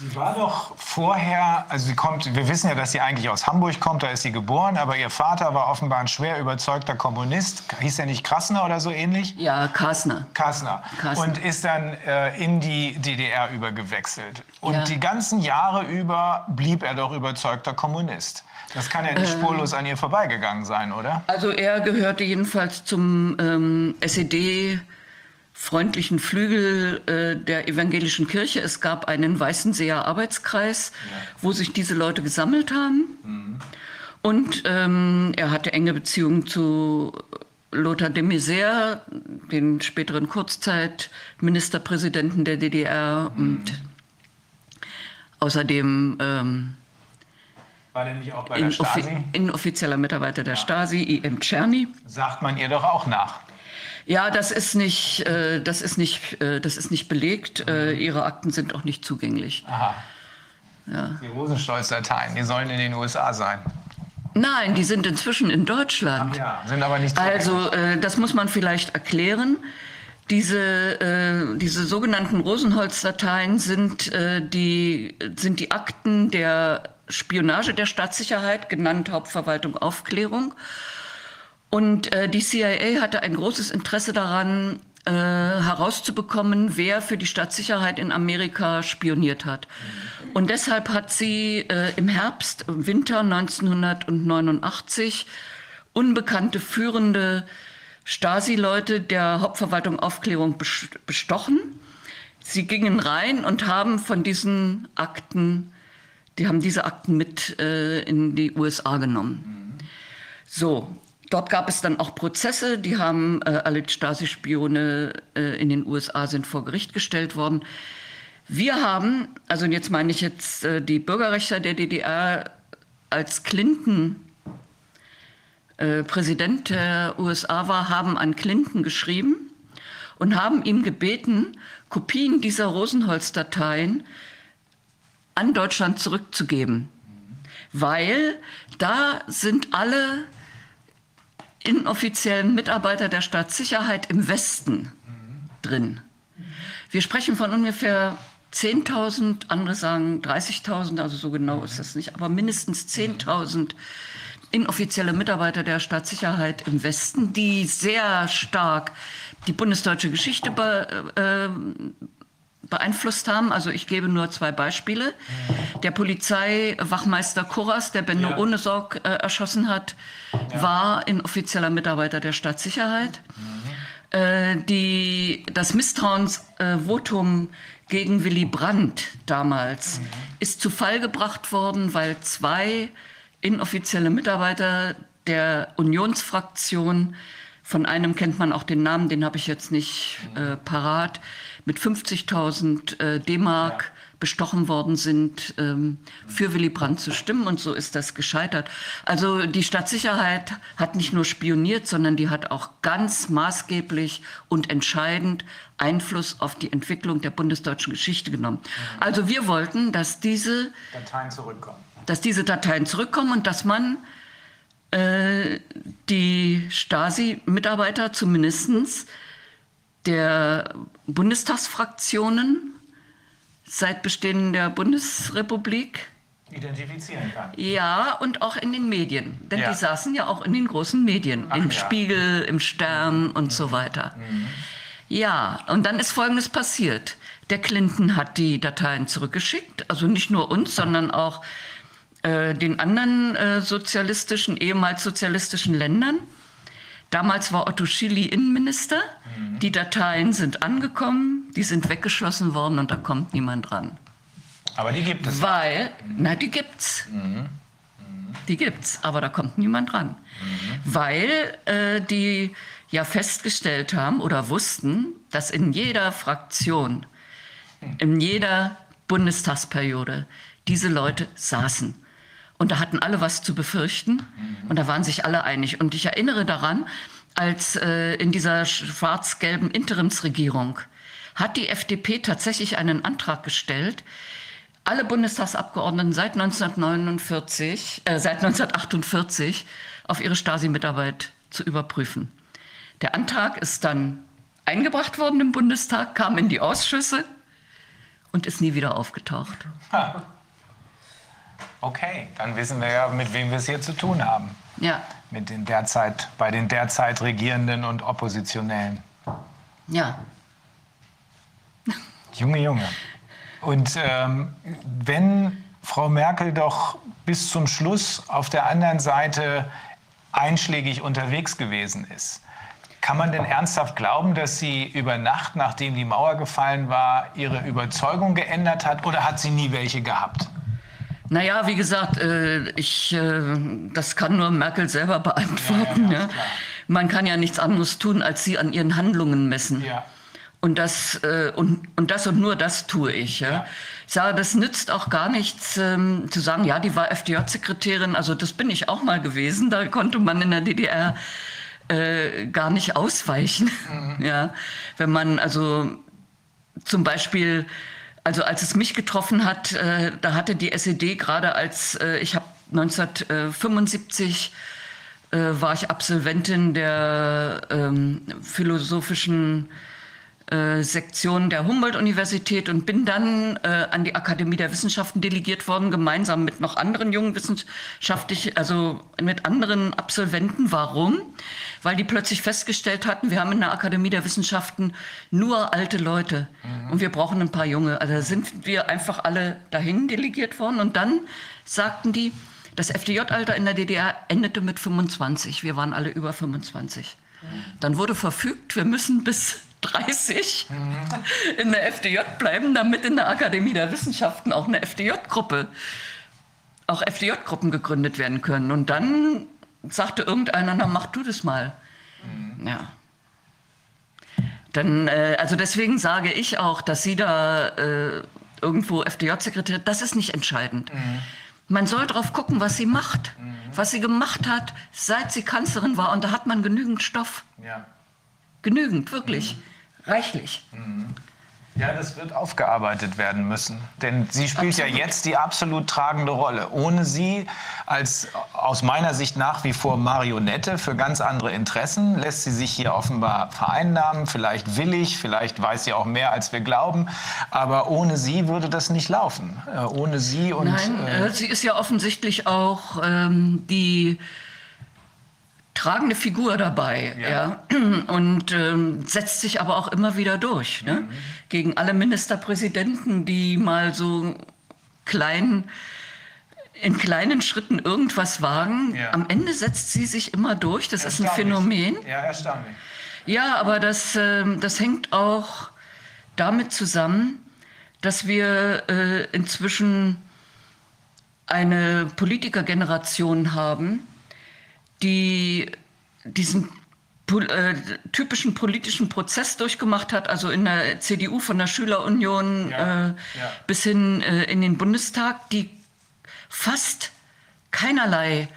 Sie war doch vorher, also sie kommt, wir wissen ja, dass sie eigentlich aus Hamburg kommt, da ist sie geboren, aber ihr Vater war offenbar ein schwer überzeugter Kommunist. Hieß er nicht Krasner oder so ähnlich? Ja, Kasner. Kasner. Und ist dann äh, in die DDR übergewechselt. Und ja. die ganzen Jahre über blieb er doch überzeugter Kommunist. Das kann ja nicht äh. spurlos an ihr vorbeigegangen sein, oder? Also er gehörte jedenfalls zum ähm, SED freundlichen Flügel äh, der evangelischen Kirche. Es gab einen Weißenseer Arbeitskreis, ja. wo sich diese Leute gesammelt haben. Mhm. Und ähm, er hatte enge Beziehungen zu Lothar de Maizière, den späteren Kurzzeitministerpräsidenten der DDR. Mhm. Und außerdem ähm, war der nicht auch bei der Stasi? Inoffizieller Mitarbeiter der Stasi, I.M. Czerny. Sagt man ihr doch auch nach. Ja, das ist nicht, äh, das ist nicht, äh, das ist nicht belegt. Äh, ihre Akten sind auch nicht zugänglich. Aha. Ja. Die Rosenstolz-Dateien, die sollen in den USA sein. Nein, die sind inzwischen in Deutschland. Ach ja, sind aber nicht zugänglich. Also, äh, das muss man vielleicht erklären. Diese, äh, diese sogenannten Rosenholz-Dateien sind, äh, die, sind die Akten der Spionage der Staatssicherheit, genannt Hauptverwaltung Aufklärung. Und äh, die CIA hatte ein großes Interesse daran, äh, herauszubekommen, wer für die Staatssicherheit in Amerika spioniert hat. Und deshalb hat sie äh, im Herbst, im Winter 1989 unbekannte führende Stasi-Leute der Hauptverwaltung Aufklärung bestochen. Sie gingen rein und haben von diesen Akten, die haben diese Akten mit äh, in die USA genommen. So, Dort gab es dann auch Prozesse, die haben äh, alle Stasi-Spione äh, in den USA sind vor Gericht gestellt worden. Wir haben, also jetzt meine ich jetzt äh, die Bürgerrechter der DDR, als Clinton äh, Präsident der USA war, haben an Clinton geschrieben und haben ihm gebeten, Kopien dieser Rosenholz-Dateien an Deutschland zurückzugeben, weil da sind alle inoffiziellen Mitarbeiter der Staatssicherheit im Westen drin. Wir sprechen von ungefähr 10.000, andere sagen 30.000, also so genau ist das nicht, aber mindestens 10.000 inoffizielle Mitarbeiter der Staatssicherheit im Westen, die sehr stark die bundesdeutsche Geschichte be, äh, beeinflusst haben. Also ich gebe nur zwei Beispiele. Der Polizeiwachmeister Kurras, der Benno ja. Ohnesorg äh, erschossen hat, ja. war ein offizieller Mitarbeiter der Stadtsicherheit. Mhm. Äh, die, das Misstrauensvotum äh, gegen Willy Brandt damals mhm. ist zu Fall gebracht worden, weil zwei inoffizielle Mitarbeiter der Unionsfraktion, von einem kennt man auch den Namen, den habe ich jetzt nicht äh, parat, mit 50.000 äh, D-Mark ja. bestochen worden sind, ähm, für Willy Brandt zu stimmen. Und so ist das gescheitert. Also die Stadtsicherheit hat nicht nur spioniert, sondern die hat auch ganz maßgeblich und entscheidend Einfluss auf die Entwicklung der bundesdeutschen Geschichte genommen. Mhm. Also wir wollten, dass diese Dateien zurückkommen. Dass diese Dateien zurückkommen und dass man äh, die Stasi-Mitarbeiter zumindestens der Bundestagsfraktionen seit Bestehen der Bundesrepublik identifizieren kann. Ja, und auch in den Medien. Denn ja. die saßen ja auch in den großen Medien, Ach, im ja. Spiegel, im Stern mhm. und so weiter. Mhm. Ja, und dann ist Folgendes passiert. Der Clinton hat die Dateien zurückgeschickt, also nicht nur uns, sondern auch äh, den anderen äh, sozialistischen, ehemals sozialistischen Ländern. Damals war Otto Schily Innenminister. Mhm. Die Dateien sind angekommen, die sind weggeschlossen worden und da kommt niemand dran. Aber die gibt es. Weil, mhm. na, die gibt's. Mhm. Die gibt's, aber da kommt niemand dran. Mhm. Weil äh, die ja festgestellt haben oder wussten, dass in jeder Fraktion, in jeder Bundestagsperiode diese Leute saßen. Und da hatten alle was zu befürchten und da waren sich alle einig. Und ich erinnere daran, als äh, in dieser schwarz-gelben Interimsregierung hat die FDP tatsächlich einen Antrag gestellt, alle Bundestagsabgeordneten seit 1949, äh, seit 1948 auf ihre Stasi-Mitarbeit zu überprüfen. Der Antrag ist dann eingebracht worden im Bundestag, kam in die Ausschüsse und ist nie wieder aufgetaucht. Okay, dann wissen wir ja, mit wem wir es hier zu tun haben. Ja. Mit den derzeit, bei den derzeit Regierenden und Oppositionellen. Ja. Junge, Junge. Und ähm, wenn Frau Merkel doch bis zum Schluss auf der anderen Seite einschlägig unterwegs gewesen ist, kann man denn ernsthaft glauben, dass sie über Nacht, nachdem die Mauer gefallen war, ihre Überzeugung geändert hat oder hat sie nie welche gehabt? Naja, wie gesagt, äh, ich, äh, das kann nur Merkel selber beantworten. Ja, ja, ja. Man kann ja nichts anderes tun, als sie an ihren Handlungen messen. Und das, äh, und, und das und nur das tue ich. Ja. Ich sage, das nützt auch gar nichts ähm, zu sagen, ja, die war FDJ-Sekretärin, also das bin ich auch mal gewesen. Da konnte man in der DDR äh, gar nicht ausweichen. Mhm. Ja. Wenn man also zum Beispiel, also als es mich getroffen hat, äh, da hatte die SED gerade als, äh, ich habe 1975 äh, war ich Absolventin der ähm, philosophischen äh, Sektion der Humboldt-Universität und bin dann äh, an die Akademie der Wissenschaften delegiert worden, gemeinsam mit noch anderen jungen wissenschaftlich, also mit anderen Absolventen. Warum? Weil die plötzlich festgestellt hatten, wir haben in der Akademie der Wissenschaften nur alte Leute mhm. und wir brauchen ein paar junge. Also sind wir einfach alle dahin delegiert worden und dann sagten die, das FDJ-Alter in der DDR endete mit 25. Wir waren alle über 25. Mhm. Dann wurde verfügt, wir müssen bis 30 in der FDJ bleiben, damit in der Akademie der Wissenschaften auch eine FDJ-Gruppe, auch FDJ-Gruppen gegründet werden können. Und dann sagte irgendeiner, na mach du das mal. Mhm. Ja. Dann, äh, also deswegen sage ich auch, dass sie da äh, irgendwo FDJ-Sekretär, das ist nicht entscheidend. Mhm. Man soll drauf gucken, was sie macht, mhm. was sie gemacht hat, seit sie Kanzlerin war. Und da hat man genügend Stoff. Ja. Genügend, wirklich. Mhm reichlich. Mhm. Ja, das wird aufgearbeitet werden müssen. Denn sie spielt absolut. ja jetzt die absolut tragende Rolle. Ohne sie als aus meiner Sicht nach wie vor Marionette für ganz andere Interessen lässt sie sich hier offenbar vereinnahmen. Vielleicht willig, vielleicht weiß sie auch mehr, als wir glauben. Aber ohne sie würde das nicht laufen. Äh, ohne sie und. Nein, äh, äh, sie ist ja offensichtlich auch ähm, die tragende Figur dabei, ja. ja. Und ähm, setzt sich aber auch immer wieder durch. Ne? Mhm. Gegen alle Ministerpräsidenten, die mal so klein, in kleinen Schritten irgendwas wagen. Ja. Am Ende setzt sie sich immer durch. Das ist ein Phänomen. Ja, erstaunlich. Ja, aber das, äh, das hängt auch damit zusammen, dass wir äh, inzwischen eine Politikergeneration haben, die diesen äh, typischen politischen Prozess durchgemacht hat, also in der CDU von der Schülerunion ja, äh, ja. bis hin äh, in den Bundestag, die fast keinerlei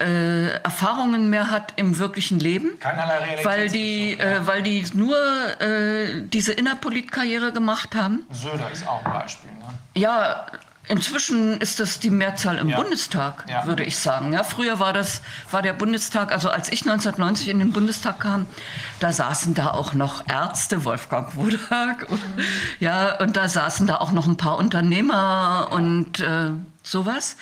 äh, Erfahrungen mehr hat im wirklichen Leben, Keinerlei weil die, ja. Äh, weil die nur äh, diese Innerpolitkarriere gemacht haben. Söder ist auch ein Beispiel. Ne? Ja, Inzwischen ist das die Mehrzahl im ja. Bundestag, ja. würde ich sagen. Ja, früher war das, war der Bundestag, also als ich 1990 in den Bundestag kam, da saßen da auch noch Ärzte, Wolfgang Wodak, und, ja, und da saßen da auch noch ein paar Unternehmer und äh, sowas.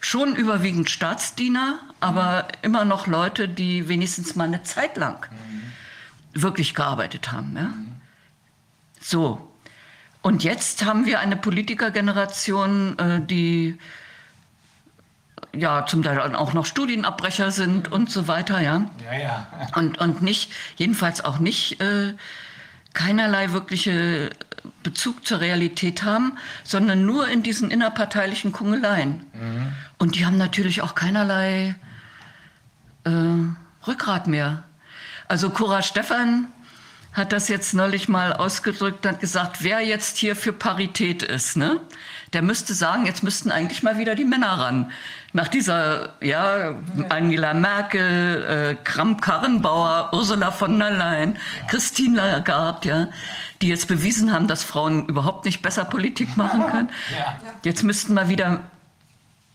Schon überwiegend Staatsdiener, aber mhm. immer noch Leute, die wenigstens mal eine Zeit lang mhm. wirklich gearbeitet haben. Ja? Mhm. So, und jetzt haben wir eine Politikergeneration, äh, die ja zum Teil auch noch Studienabbrecher sind und so weiter, ja. Ja, ja. Und, und nicht, jedenfalls auch nicht äh, keinerlei wirkliche Bezug zur Realität haben, sondern nur in diesen innerparteilichen Kungeleien. Mhm. Und die haben natürlich auch keinerlei äh, Rückgrat mehr. Also Cora Stephan hat das jetzt neulich mal ausgedrückt und gesagt, wer jetzt hier für Parität ist, ne? Der müsste sagen, jetzt müssten eigentlich mal wieder die Männer ran. Nach dieser, ja, Angela Merkel, äh, Kramp-Karrenbauer, Ursula von der Leyen, Christine Lagarde, ja, die jetzt bewiesen haben, dass Frauen überhaupt nicht besser Politik machen können. Jetzt müssten mal wieder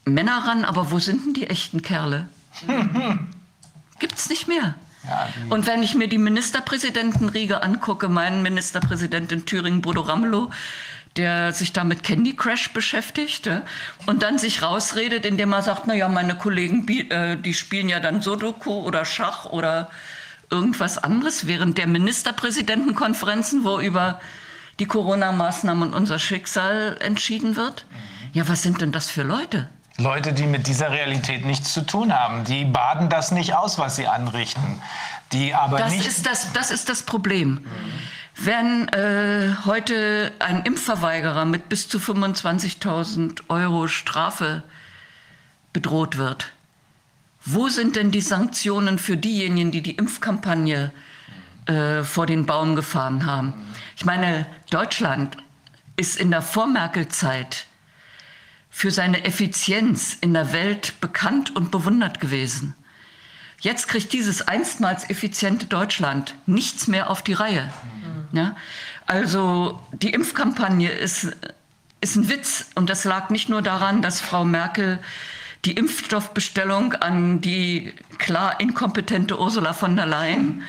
Männer ran, aber wo sind denn die echten Kerle? Gibt es nicht mehr. Ja, und wenn ich mir die Ministerpräsidentenriege angucke, meinen Ministerpräsident in Thüringen, Bodo Ramelow, der sich da mit Candy Crash beschäftigt und dann sich rausredet, indem er sagt, naja, meine Kollegen, äh, die spielen ja dann Sudoku oder Schach oder irgendwas anderes während der Ministerpräsidentenkonferenzen, wo über die Corona-Maßnahmen und unser Schicksal entschieden wird. Ja, was sind denn das für Leute? Leute, die mit dieser Realität nichts zu tun haben. Die baden das nicht aus, was sie anrichten. Die aber das nicht ist das, das ist das Problem. Wenn äh, heute ein Impfverweigerer mit bis zu 25.000 Euro Strafe bedroht wird, wo sind denn die Sanktionen für diejenigen, die die Impfkampagne äh, vor den Baum gefahren haben? Ich meine, Deutschland ist in der Vormerkel-Zeit für seine Effizienz in der Welt bekannt und bewundert gewesen. Jetzt kriegt dieses einstmals effiziente Deutschland nichts mehr auf die Reihe. Ja? Also die Impfkampagne ist, ist ein Witz und das lag nicht nur daran, dass Frau Merkel die Impfstoffbestellung an die klar inkompetente Ursula von der Leyen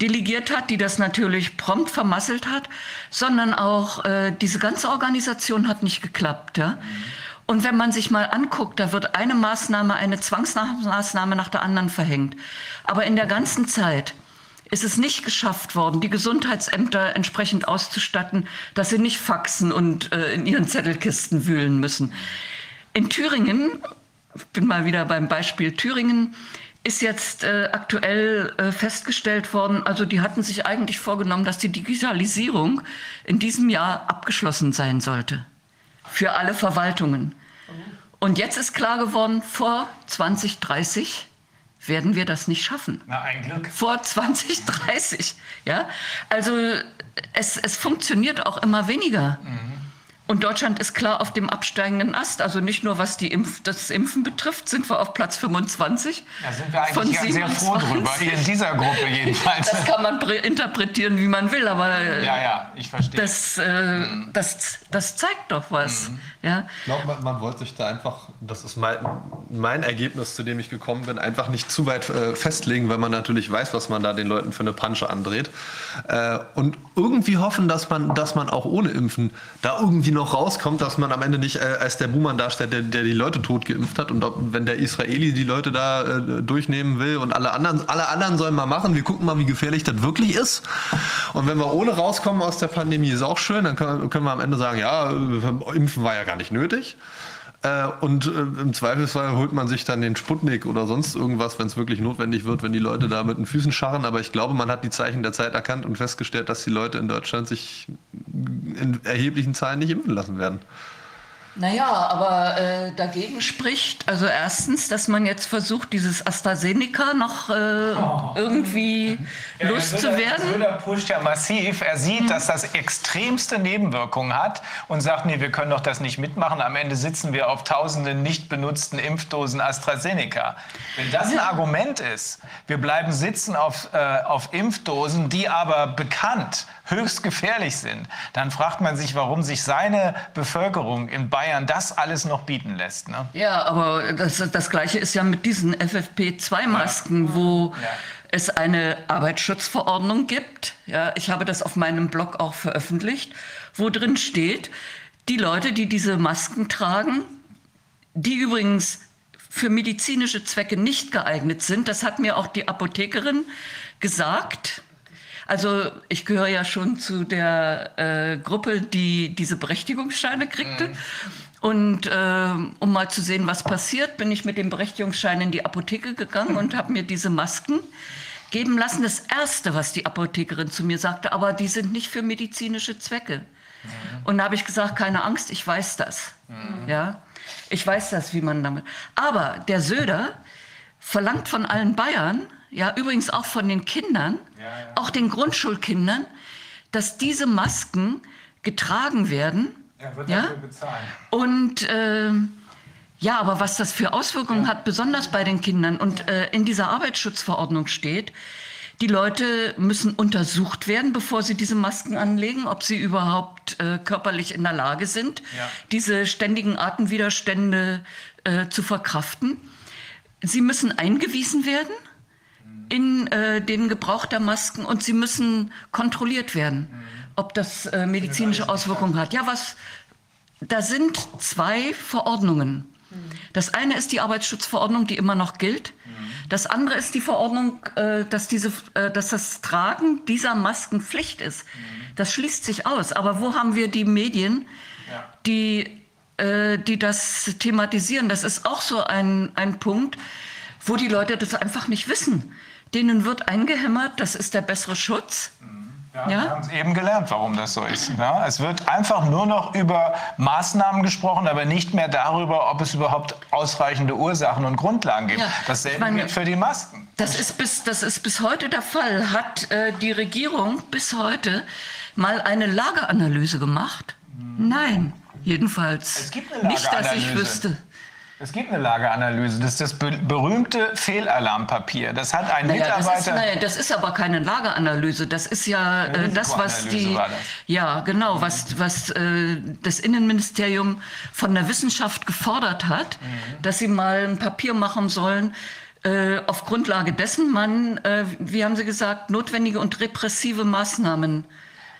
delegiert hat, die das natürlich prompt vermasselt hat, sondern auch äh, diese ganze Organisation hat nicht geklappt. Ja? Mhm. Und wenn man sich mal anguckt, da wird eine Maßnahme, eine Zwangsmaßnahme nach der anderen verhängt. Aber in der ganzen Zeit ist es nicht geschafft worden, die Gesundheitsämter entsprechend auszustatten, dass sie nicht faxen und äh, in ihren Zettelkisten wühlen müssen. In Thüringen, ich bin mal wieder beim Beispiel Thüringen, ist jetzt äh, aktuell äh, festgestellt worden, also die hatten sich eigentlich vorgenommen, dass die Digitalisierung in diesem Jahr abgeschlossen sein sollte für alle Verwaltungen. Und jetzt ist klar geworden, vor 2030 werden wir das nicht schaffen. Na, ein Glück. Vor 2030. Ja? Also es, es funktioniert auch immer weniger. Mhm. Und Deutschland ist klar auf dem absteigenden Ast. Also nicht nur was die Impf das Impfen betrifft, sind wir auf Platz 25. Da sind wir eigentlich sehr froh drüber, in dieser Gruppe jedenfalls. Das kann man interpretieren, wie man will, aber ja, ja, ich verstehe. Das, äh, mhm. das, das zeigt doch was. Mhm. Ja? Ich glaube, man, man, wollte sich da einfach, das ist mein, mein Ergebnis, zu dem ich gekommen bin, einfach nicht zu weit äh, festlegen, weil man natürlich weiß, was man da den Leuten für eine Pansche andreht. Äh, und irgendwie hoffen, dass man, dass man auch ohne Impfen da irgendwie noch rauskommt, dass man am Ende nicht äh, als der Buhmann darstellt, der, der die Leute tot geimpft hat. Und ob, wenn der Israeli die Leute da äh, durchnehmen will und alle anderen, alle anderen sollen mal machen, wir gucken mal, wie gefährlich das wirklich ist. Und wenn wir ohne rauskommen aus der Pandemie, ist auch schön, dann können, können wir am Ende sagen, ja, äh, Impfen war ja gar nicht nötig. Äh, und äh, im Zweifelsfall holt man sich dann den Sputnik oder sonst irgendwas, wenn es wirklich notwendig wird, wenn die Leute da mit den Füßen scharren. Aber ich glaube, man hat die Zeichen der Zeit erkannt und festgestellt, dass die Leute in Deutschland sich in erheblichen Zahlen nicht impfen lassen werden. Naja, aber äh, dagegen spricht, also erstens, dass man jetzt versucht, dieses AstraZeneca noch äh, oh. irgendwie ja, loszuwerden. Söder pusht ja massiv. Er sieht, mhm. dass das extremste Nebenwirkungen hat und sagt, nee, wir können doch das nicht mitmachen. Am Ende sitzen wir auf tausenden nicht benutzten Impfdosen AstraZeneca. Wenn das ein Argument ist, wir bleiben sitzen auf, äh, auf Impfdosen, die aber bekannt höchst gefährlich sind, dann fragt man sich, warum sich seine Bevölkerung in Bayern das alles noch bieten lässt. Ne? Ja, aber das, das Gleiche ist ja mit diesen FFP2-Masken, ja. wo ja. es eine Arbeitsschutzverordnung gibt. Ja, ich habe das auf meinem Blog auch veröffentlicht, wo drin steht, die Leute, die diese Masken tragen, die übrigens für medizinische Zwecke nicht geeignet sind, das hat mir auch die Apothekerin gesagt, also ich gehöre ja schon zu der äh, Gruppe, die diese Berechtigungsscheine kriegte. Mhm. Und äh, um mal zu sehen, was passiert, bin ich mit dem Berechtigungsschein in die Apotheke gegangen und habe mir diese Masken geben lassen. Das Erste, was die Apothekerin zu mir sagte, aber die sind nicht für medizinische Zwecke. Mhm. Und da habe ich gesagt, keine Angst, ich weiß das. Mhm. Ja, ich weiß das, wie man damit. Aber der Söder verlangt von allen Bayern, ja, übrigens auch von den Kindern, ja, ja. auch den Grundschulkindern, dass diese Masken getragen werden. Er wird ja? bezahlen. Und äh, ja, aber was das für Auswirkungen ja. hat, besonders bei den Kindern. Und äh, in dieser Arbeitsschutzverordnung steht, die Leute müssen untersucht werden, bevor sie diese Masken anlegen, ob sie überhaupt äh, körperlich in der Lage sind, ja. diese ständigen Atemwiderstände äh, zu verkraften. Sie müssen eingewiesen werden den, äh, den Gebrauch der Masken und sie müssen kontrolliert werden, mhm. ob das äh, medizinische Auswirkungen hat. Ja, was, da sind zwei Verordnungen. Mhm. Das eine ist die Arbeitsschutzverordnung, die immer noch gilt. Mhm. Das andere ist die Verordnung, äh, dass, diese, äh, dass das Tragen dieser Masken Pflicht ist. Das schließt sich aus. Aber wo haben wir die Medien, die, äh, die das thematisieren? Das ist auch so ein, ein Punkt, wo die Leute das einfach nicht wissen. Denen wird eingehämmert, das ist der bessere Schutz. Ja, ja? Wir haben es eben gelernt, warum das so ist. Ja, es wird einfach nur noch über Maßnahmen gesprochen, aber nicht mehr darüber, ob es überhaupt ausreichende Ursachen und Grundlagen gibt. Ja, Dasselbe meine, gilt für die Masken. Das ist bis, das ist bis heute der Fall. Hat äh, die Regierung bis heute mal eine Lageanalyse gemacht? Hm. Nein, jedenfalls. Es gibt eine Lageanalyse. Nicht, dass ich wüsste. Es gibt eine Lageanalyse. Das ist das berühmte Fehlalarmpapier. Das hat ein naja, Mitarbeiter. Das ist, naja, das ist aber keine Lageanalyse. Das ist ja äh, das, was die. Das. Ja, genau, was, was äh, das Innenministerium von der Wissenschaft gefordert hat, mhm. dass sie mal ein Papier machen sollen. Äh, auf Grundlage dessen man, äh, wie haben Sie gesagt, notwendige und repressive Maßnahmen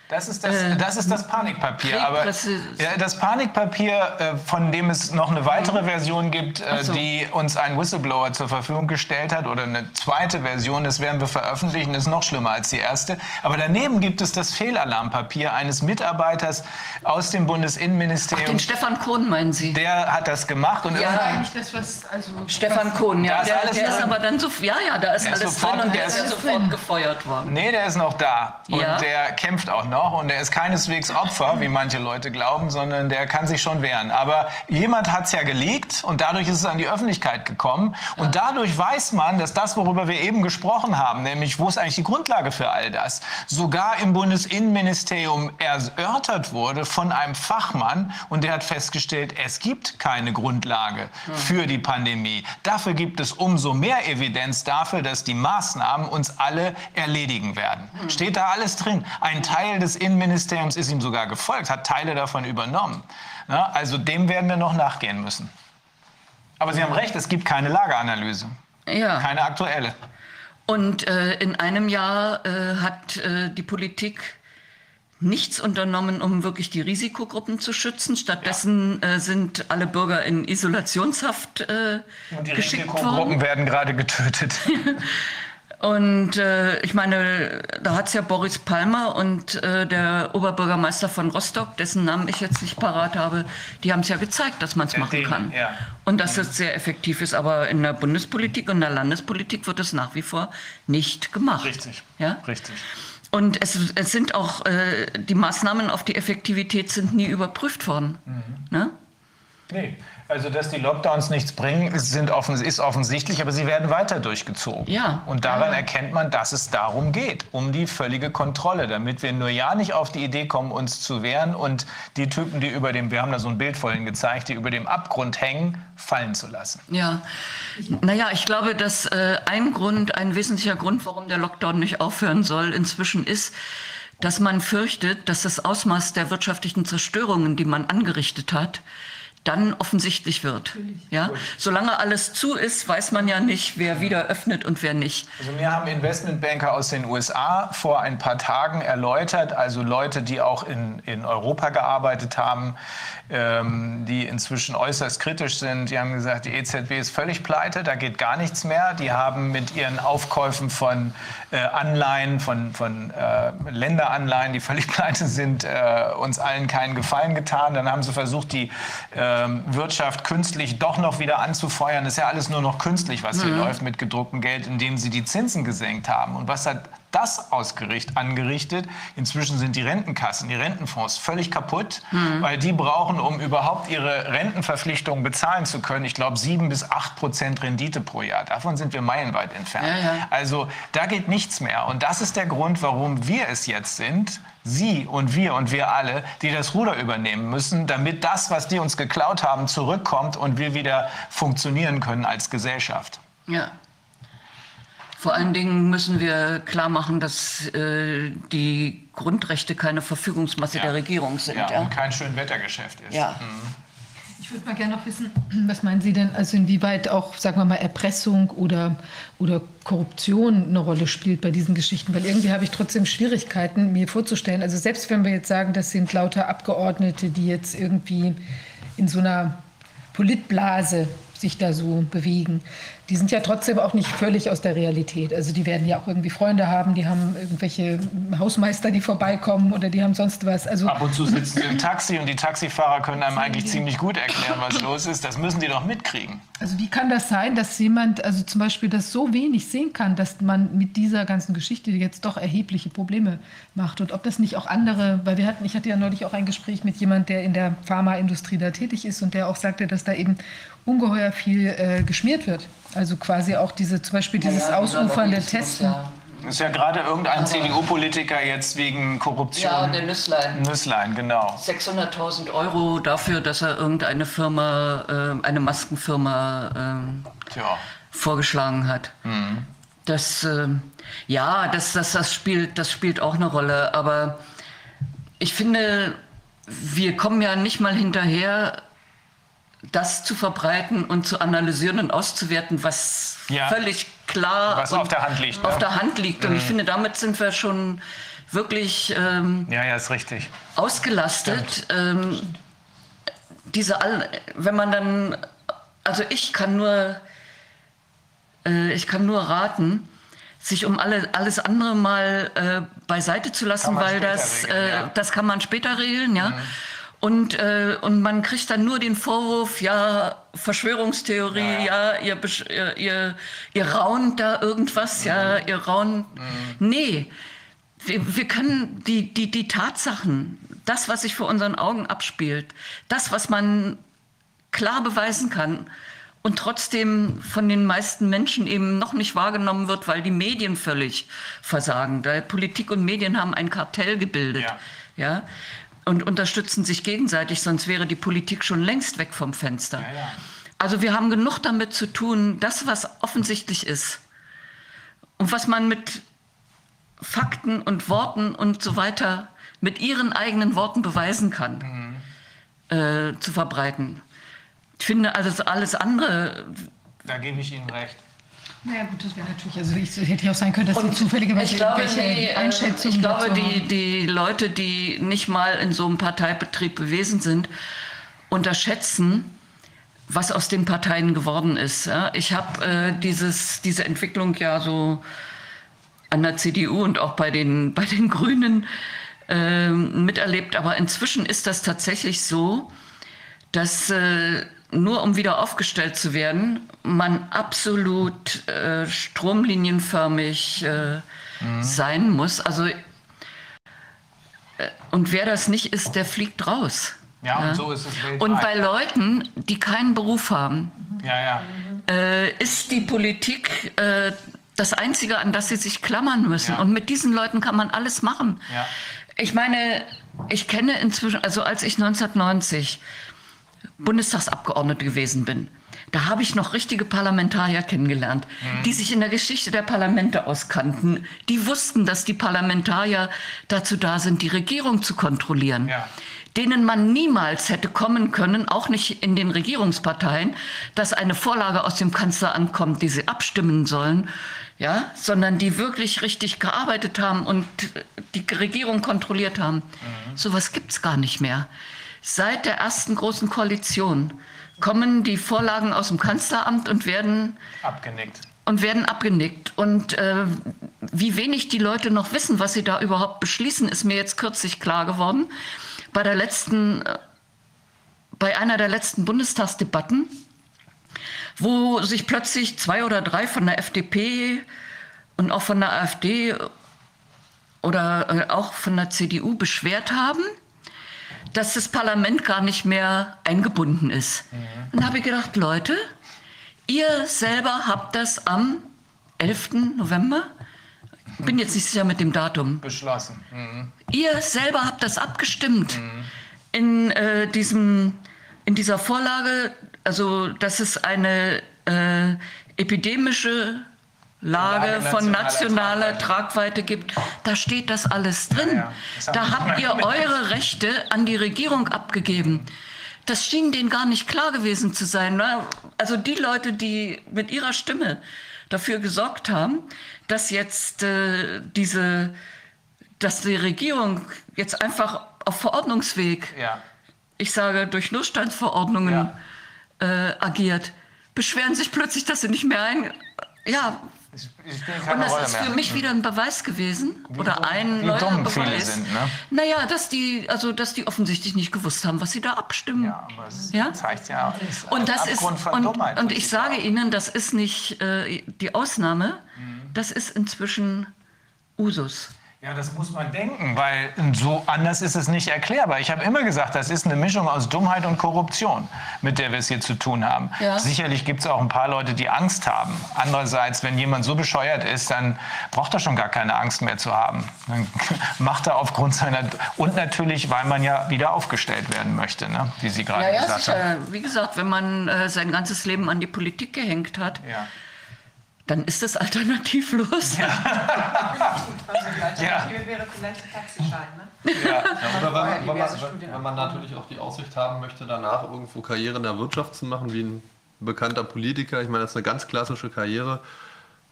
das ist das, äh, das, ist das Panikpapier. Aber ja, das Panikpapier, äh, von dem es noch eine weitere mhm. Version gibt, äh, so. die uns ein Whistleblower zur Verfügung gestellt hat, oder eine zweite Version, das werden wir veröffentlichen, ist noch schlimmer als die erste. Aber daneben gibt es das Fehlalarmpapier eines Mitarbeiters aus dem Bundesinnenministerium. Ach, den Stefan Kohn meinen Sie? Der hat das gemacht. Und ja, eigentlich das, was, also, Stefan Kohn, ja. Der, der ist aber dann so, ja, ja, da ist alles ist drin und der ist ja sofort gefeuert worden. Nee, der ist noch da. Und ja. der kämpft auch noch noch und er ist keineswegs Opfer, wie manche Leute glauben, sondern der kann sich schon wehren. Aber jemand hat es ja gelegt und dadurch ist es an die Öffentlichkeit gekommen. Und dadurch weiß man, dass das, worüber wir eben gesprochen haben, nämlich wo ist eigentlich die Grundlage für all das, sogar im Bundesinnenministerium erörtert wurde von einem Fachmann und der hat festgestellt, es gibt keine Grundlage für die Pandemie. Dafür gibt es umso mehr Evidenz dafür, dass die Maßnahmen uns alle erledigen werden. Steht da alles drin. Ein Teil des Innenministeriums ist ihm sogar gefolgt, hat Teile davon übernommen. Na, also dem werden wir noch nachgehen müssen. Aber Sie haben recht, es gibt keine Lageanalyse. Ja. Keine aktuelle. Und äh, in einem Jahr äh, hat äh, die Politik nichts unternommen, um wirklich die Risikogruppen zu schützen. Stattdessen ja. Äh, sind alle Bürger in Isolationshaft äh, Und die geschickt Risikogruppen worden. werden gerade getötet. Und äh, ich meine, da hat es ja Boris Palmer und äh, der Oberbürgermeister von Rostock, dessen Namen ich jetzt nicht parat habe, die haben es ja gezeigt, dass man es machen kann. Ja. Und dass es sehr effektiv ist. Aber in der Bundespolitik und der Landespolitik wird es nach wie vor nicht gemacht. Richtig. Ja? Richtig. Und es, es sind auch, äh, die Maßnahmen auf die Effektivität sind nie überprüft worden. Mhm. Ne? Nee. Also, dass die Lockdowns nichts bringen, sind offens ist offensichtlich, aber sie werden weiter durchgezogen. Ja. Und daran ja. erkennt man, dass es darum geht, um die völlige Kontrolle, damit wir nur ja nicht auf die Idee kommen, uns zu wehren und die Typen, die über dem, wir haben da so ein Bild vorhin gezeigt, die über dem Abgrund hängen, fallen zu lassen. Ja. Naja, ich glaube, dass äh, ein Grund, ein wesentlicher Grund, warum der Lockdown nicht aufhören soll, inzwischen ist, dass man fürchtet, dass das Ausmaß der wirtschaftlichen Zerstörungen, die man angerichtet hat, dann offensichtlich wird. Ja? Solange alles zu ist, weiß man ja nicht, wer wieder öffnet und wer nicht. Also mir haben Investmentbanker aus den USA vor ein paar Tagen erläutert, also Leute, die auch in, in Europa gearbeitet haben, ähm, die inzwischen äußerst kritisch sind. Die haben gesagt, die EZB ist völlig pleite, da geht gar nichts mehr. Die haben mit ihren Aufkäufen von äh, Anleihen, von, von äh, Länderanleihen, die völlig pleite sind, äh, uns allen keinen Gefallen getan. Dann haben sie versucht, die ähm, Wirtschaft künstlich doch noch wieder anzufeuern. Das ist ja alles nur noch künstlich, was hier mhm. läuft mit gedrucktem Geld, indem sie die Zinsen gesenkt haben. Und was hat das ausgerichtet, angerichtet. Inzwischen sind die Rentenkassen, die Rentenfonds völlig kaputt, mhm. weil die brauchen, um überhaupt ihre Rentenverpflichtungen bezahlen zu können, ich glaube, sieben bis acht Prozent Rendite pro Jahr. Davon sind wir meilenweit entfernt. Ja, ja. Also da geht nichts mehr. Und das ist der Grund, warum wir es jetzt sind, Sie und wir und wir alle, die das Ruder übernehmen müssen, damit das, was die uns geklaut haben, zurückkommt und wir wieder funktionieren können als Gesellschaft. Ja. Vor allen Dingen müssen wir klar machen, dass äh, die Grundrechte keine Verfügungsmasse ja. der Regierung sind. Ja, ja, und kein Schönwettergeschäft ist. Ja. Mhm. Ich würde mal gerne noch wissen, was meinen Sie denn, also inwieweit auch, sagen wir mal, Erpressung oder, oder Korruption eine Rolle spielt bei diesen Geschichten? Weil irgendwie habe ich trotzdem Schwierigkeiten, mir vorzustellen. Also selbst wenn wir jetzt sagen, das sind lauter Abgeordnete, die jetzt irgendwie in so einer Politblase sich da so bewegen die sind ja trotzdem auch nicht völlig aus der Realität. Also die werden ja auch irgendwie Freunde haben, die haben irgendwelche Hausmeister, die vorbeikommen oder die haben sonst was. Also Ab und zu sitzen sie im Taxi und die Taxifahrer können einem eigentlich ziemlich gut erklären, was los ist. Das müssen die doch mitkriegen. Also wie kann das sein, dass jemand, also zum Beispiel das so wenig sehen kann, dass man mit dieser ganzen Geschichte jetzt doch erhebliche Probleme macht und ob das nicht auch andere, weil wir hatten, ich hatte ja neulich auch ein Gespräch mit jemand, der in der Pharmaindustrie da tätig ist und der auch sagte, dass da eben ungeheuer viel äh, geschmiert wird. Also quasi auch diese, zum Beispiel dieses ja, ausufernde Testen. Ja. Ist ja gerade irgendein CDU-Politiker jetzt wegen Korruption. Ja, der Nüsslein. Nüsslein, genau. 600.000 Euro dafür, dass er irgendeine Firma, äh, eine Maskenfirma äh, vorgeschlagen hat. Mhm. Das, äh, ja, das, das, das, spielt, das spielt auch eine Rolle. Aber ich finde, wir kommen ja nicht mal hinterher, das zu verbreiten und zu analysieren und auszuwerten, was ja. völlig klar was auf der Hand liegt. Auf ne? der Hand liegt. Und ich mhm. finde, damit sind wir schon wirklich ähm, ja, ja, ist richtig. ausgelastet. Ähm, diese all, wenn man dann, also ich kann nur, äh, ich kann nur raten, sich um alle, alles andere mal äh, beiseite zu lassen, weil das, regeln, äh, ja. das kann man später regeln, ja. Mhm. Und, äh, und man kriegt dann nur den Vorwurf, ja, Verschwörungstheorie, ja, ja ihr, ihr, ihr, ihr raunt da irgendwas, mhm. ja, ihr raunt. Mhm. Nee, wir, wir können die, die, die Tatsachen, das, was sich vor unseren Augen abspielt, das, was man klar beweisen kann und trotzdem von den meisten Menschen eben noch nicht wahrgenommen wird, weil die Medien völlig versagen. Da Politik und Medien haben ein Kartell gebildet. Ja. ja? Und unterstützen sich gegenseitig, sonst wäre die Politik schon längst weg vom Fenster. Ja, ja. Also wir haben genug damit zu tun, das, was offensichtlich ist und was man mit Fakten und Worten und so weiter mit ihren eigenen Worten beweisen kann, mhm. äh, zu verbreiten. Ich finde also alles andere. Da gebe ich Ihnen recht. Naja gut, das wäre natürlich, also ich hätte auch sein können, dass und Sie zufälligerweise ich glaube, die, äh, Einschätzung Ich glaube, die, die Leute, die nicht mal in so einem Parteibetrieb gewesen sind, unterschätzen, was aus den Parteien geworden ist. Ich habe äh, dieses, diese Entwicklung ja so an der CDU und auch bei den, bei den Grünen äh, miterlebt, aber inzwischen ist das tatsächlich so, dass äh, nur um wieder aufgestellt zu werden, man absolut äh, stromlinienförmig äh, mhm. sein muss. Also äh, und wer das nicht ist, der fliegt raus. Ja, ja. und so ist es weltweit. Und bei Leuten, die keinen Beruf haben, ja, ja. Äh, ist die Politik äh, das Einzige, an das sie sich klammern müssen. Und mit diesen Leuten kann man alles machen. Ich meine, ich kenne inzwischen, also als ich 1990 Bundestagsabgeordnete gewesen bin, da habe ich noch richtige Parlamentarier kennengelernt, mhm. die sich in der Geschichte der Parlamente auskannten. Die wussten, dass die Parlamentarier dazu da sind, die Regierung zu kontrollieren. Ja. denen man niemals hätte kommen können, auch nicht in den Regierungsparteien, dass eine Vorlage aus dem Kanzleramt kommt, die sie abstimmen sollen, ja, sondern die wirklich richtig gearbeitet haben und die Regierung kontrolliert haben. Mhm. Sowas es gar nicht mehr. Seit der ersten großen Koalition kommen die Vorlagen aus dem Kanzleramt und werden abgenickt. Und werden abgenickt. Und äh, wie wenig die Leute noch wissen, was sie da überhaupt beschließen, ist mir jetzt kürzlich klar geworden. Bei der letzten, äh, bei einer der letzten Bundestagsdebatten, wo sich plötzlich zwei oder drei von der FDP und auch von der AfD oder äh, auch von der CDU beschwert haben, dass das Parlament gar nicht mehr eingebunden ist. Mhm. Dann habe ich gedacht, Leute, ihr selber habt das am 11. November, bin jetzt nicht sicher mit dem Datum, beschlossen. Mhm. Ihr selber habt das abgestimmt mhm. in, äh, diesem, in dieser Vorlage, also dass es eine äh, epidemische Lage von nationaler Tragweite gibt. Da steht das alles drin. Ja, ja. Da habt ihr eure Rechte an die Regierung abgegeben. das schien denen gar nicht klar gewesen zu sein. Also die Leute, die mit ihrer Stimme dafür gesorgt haben, dass jetzt äh, diese, dass die Regierung jetzt einfach auf Verordnungsweg, ja. ich sage durch Notstandsverordnungen äh, agiert, beschweren sich plötzlich, dass sie nicht mehr ein, ja, und das Rolle ist für mehr. mich wieder ein Beweis gewesen wie oder ein wie neuer Beweis. Sind, ne? Naja, dass die, also dass die offensichtlich nicht gewusst haben, was sie da abstimmen. Ja, aber es ja? zeigt ja. Und das ist und, und ich sage Ihnen, das ist nicht äh, die Ausnahme. Mhm. Das ist inzwischen Usus. Ja, das muss man denken, weil so anders ist es nicht erklärbar. Ich habe immer gesagt, das ist eine Mischung aus Dummheit und Korruption, mit der wir es hier zu tun haben. Ja. Sicherlich gibt es auch ein paar Leute, die Angst haben. Andererseits, wenn jemand so bescheuert ist, dann braucht er schon gar keine Angst mehr zu haben. Dann macht er aufgrund seiner... Und natürlich, weil man ja wieder aufgestellt werden möchte, ne? wie Sie gerade ja, ja, gesagt sicher. haben. Wie gesagt, wenn man äh, sein ganzes Leben an die Politik gehängt hat... Ja dann ist das alternativlos. Ja. Wäre vielleicht ein Taxischein, ne? Ja. ja oder wenn, wenn, man, wenn man natürlich auch die Aussicht haben möchte, danach irgendwo Karriere in der Wirtschaft zu machen, wie ein bekannter Politiker. Ich meine, das ist eine ganz klassische Karriere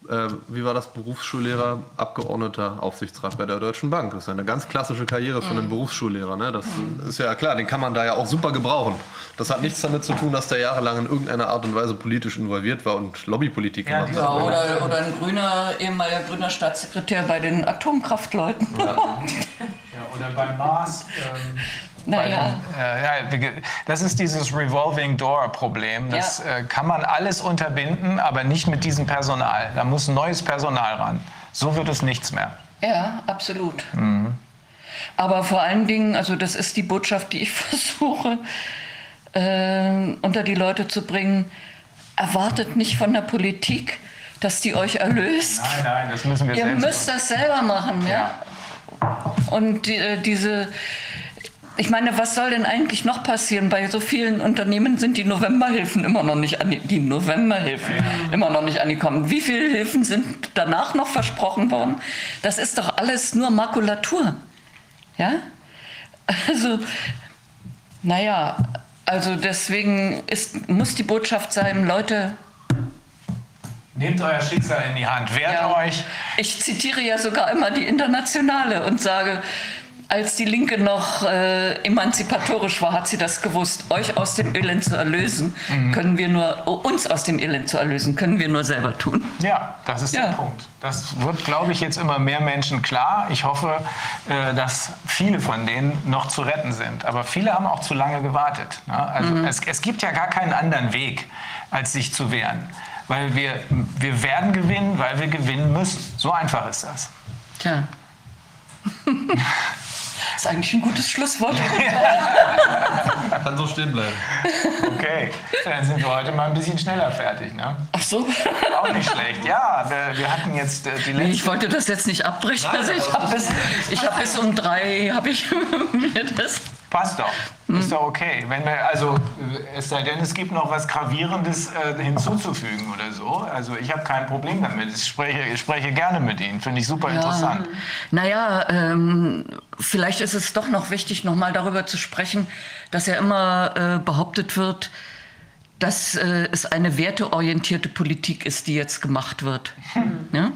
äh, wie war das, Berufsschullehrer, Abgeordneter, Aufsichtsrat bei der Deutschen Bank. Das ist eine ganz klassische Karriere für einen mhm. Berufsschullehrer. Ne? Das ist ja klar, den kann man da ja auch super gebrauchen. Das hat nichts damit zu tun, dass der jahrelang in irgendeiner Art und Weise politisch involviert war und Lobbypolitik ja, gemacht hat. Ja, oder, oder ein grüner, ehemaliger grüner Staatssekretär bei den Atomkraftleuten. Ja. ja oder beim Mars. Ähm naja. Äh, das ist dieses Revolving Door Problem. Das ja. äh, kann man alles unterbinden, aber nicht mit diesem Personal. Da muss neues Personal ran. So wird es nichts mehr. Ja, absolut. Mhm. Aber vor allen Dingen, also das ist die Botschaft, die ich versuche äh, unter die Leute zu bringen. Erwartet nicht von der Politik, dass die euch erlöst. Nein, nein, das müssen wir Ihr müsst machen. das selber machen. Ja. ja. Und die, äh, diese ich meine, was soll denn eigentlich noch passieren? Bei so vielen Unternehmen sind die Novemberhilfen immer noch nicht an, die Novemberhilfen immer noch nicht angekommen. Wie viele Hilfen sind danach noch versprochen worden? Das ist doch alles nur Makulatur. Ja? Also, naja, also deswegen ist, muss die Botschaft sein, Leute, Nehmt euer Schicksal in die Hand, wehrt ja. euch. Ich zitiere ja sogar immer die Internationale und sage, als die Linke noch äh, emanzipatorisch war, hat sie das gewusst. Euch aus dem Elend zu erlösen, mhm. können wir nur, uns aus dem Elend zu erlösen, können wir nur selber tun. Ja, das ist ja. der Punkt. Das wird, glaube ich, jetzt immer mehr Menschen klar. Ich hoffe, äh, dass viele von denen noch zu retten sind. Aber viele haben auch zu lange gewartet. Ne? Also mhm. es, es gibt ja gar keinen anderen Weg, als sich zu wehren. Weil wir, wir werden gewinnen, weil wir gewinnen müssen. So einfach ist das. Tja. Das ist eigentlich ein gutes Schlusswort. Kann so stehen bleiben. Okay, dann sind wir heute mal ein bisschen schneller fertig. Ne? Ach so. Auch nicht schlecht. Ja, wir, wir hatten jetzt äh, die letzte... Ich wollte das jetzt nicht abbrechen. Nein, also ich habe bis, hab bis um drei habe ich mir das Passt doch. Ist doch okay. Wenn wir, also, es sei denn, es gibt noch was Gravierendes äh, hinzuzufügen oder so. Also, ich habe kein Problem damit. Ich spreche, ich spreche gerne mit Ihnen. Finde ich super ja. interessant. Naja, ähm, vielleicht ist es doch noch wichtig, nochmal darüber zu sprechen, dass ja immer äh, behauptet wird, dass äh, es eine werteorientierte Politik ist, die jetzt gemacht wird. Mhm. Ja?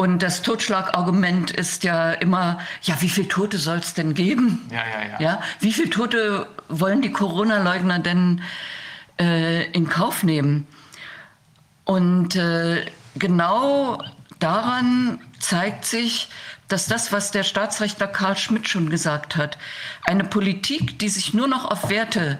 Und das Totschlagargument ist ja immer, ja, wie viele Tote soll es denn geben? Ja, ja, ja. ja? Wie viele Tote wollen die Corona-Leugner denn äh, in Kauf nehmen? Und äh, genau daran zeigt sich, dass das, was der Staatsrechtler Karl Schmidt schon gesagt hat, eine Politik, die sich nur noch auf Werte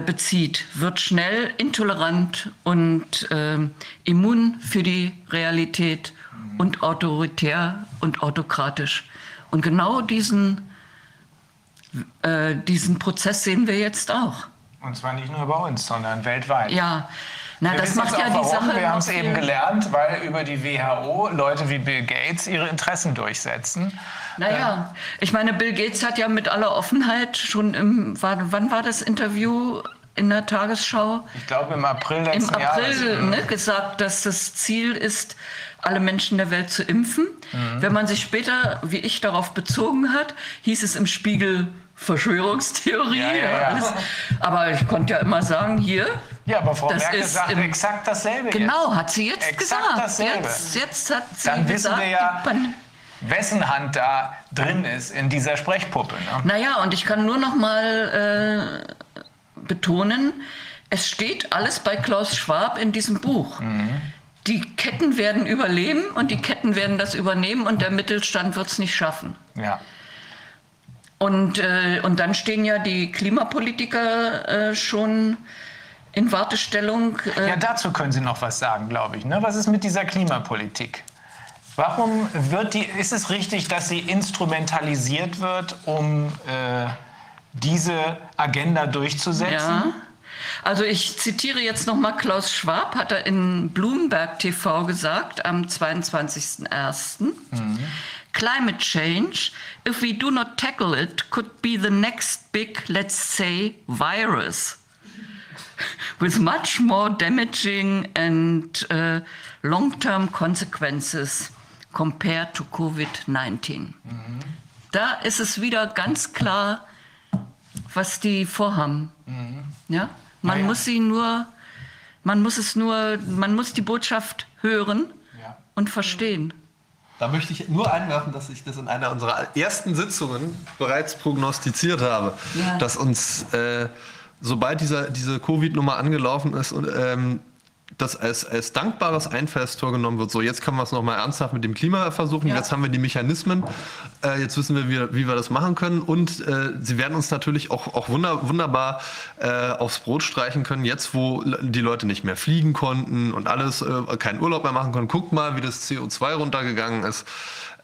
bezieht, wird schnell intolerant und äh, immun für die Realität und autoritär und autokratisch. Und genau diesen, äh, diesen Prozess sehen wir jetzt auch. Und zwar nicht nur bei uns, sondern weltweit. Ja, na, wir das macht ja die Sache. Wir haben es eben gelernt, weil über die WHO Leute wie Bill Gates ihre Interessen durchsetzen. Naja, ich meine, Bill Gates hat ja mit aller Offenheit schon im, war, wann war das Interview in der Tagesschau? Ich glaube im April letzten Im April Jahres. Ne, gesagt, dass das Ziel ist, alle Menschen der Welt zu impfen. Mhm. Wenn man sich später, wie ich, darauf bezogen hat, hieß es im Spiegel, Verschwörungstheorie. Ja, ja, ja. Aber ich konnte ja immer sagen, hier. Ja, aber Frau das Merkel ist sagt im- exakt dasselbe. Genau, jetzt. hat sie jetzt Exakt gesagt. dasselbe. Jetzt, jetzt hat sie Dann wissen gesagt, wir ja, wessen Hand da drin ist in dieser Sprechpuppe. Ne? Naja, und ich kann nur noch mal äh, betonen, es steht alles bei Klaus Schwab in diesem Buch. Die Ketten werden überleben und die Ketten werden das übernehmen und der Mittelstand wird es nicht schaffen. Ja. Und, äh, und dann stehen ja die Klimapolitiker äh, schon in Wartestellung. Äh, ja, dazu können Sie noch was sagen, glaube ich. Ne? Was ist mit dieser Klimapolitik? Warum wird die, ist es richtig, dass sie instrumentalisiert wird, um äh, diese Agenda durchzusetzen? Ja. Also ich zitiere jetzt nochmal Klaus Schwab, hat er in Bloomberg TV gesagt am 22.01. Climate change, if we do not tackle it, could be the next big, let's say, virus. With much more damaging and uh, long-term consequences compared to COVID-19. Da ist es wieder ganz klar, was die vorhaben. Ja? Man Naja. muss sie nur, man muss es nur, man muss die Botschaft hören Ja. und verstehen. Da möchte ich nur einwerfen, dass ich das in einer unserer ersten Sitzungen bereits prognostiziert habe, Ja. dass uns, äh, sobald dieser, diese Covid-Nummer angelaufen ist, und, ähm, das als, als dankbares Einfallstor genommen wird. So, jetzt können wir es nochmal ernsthaft mit dem Klima versuchen. Ja. Jetzt haben wir die Mechanismen. Äh, jetzt wissen wir, wie, wie wir das machen können. Und äh, sie werden uns natürlich auch, auch wunder, wunderbar äh, aufs Brot streichen können, jetzt wo die Leute nicht mehr fliegen konnten und alles, äh, keinen Urlaub mehr machen konnten. Guckt mal, wie das CO2 runtergegangen ist.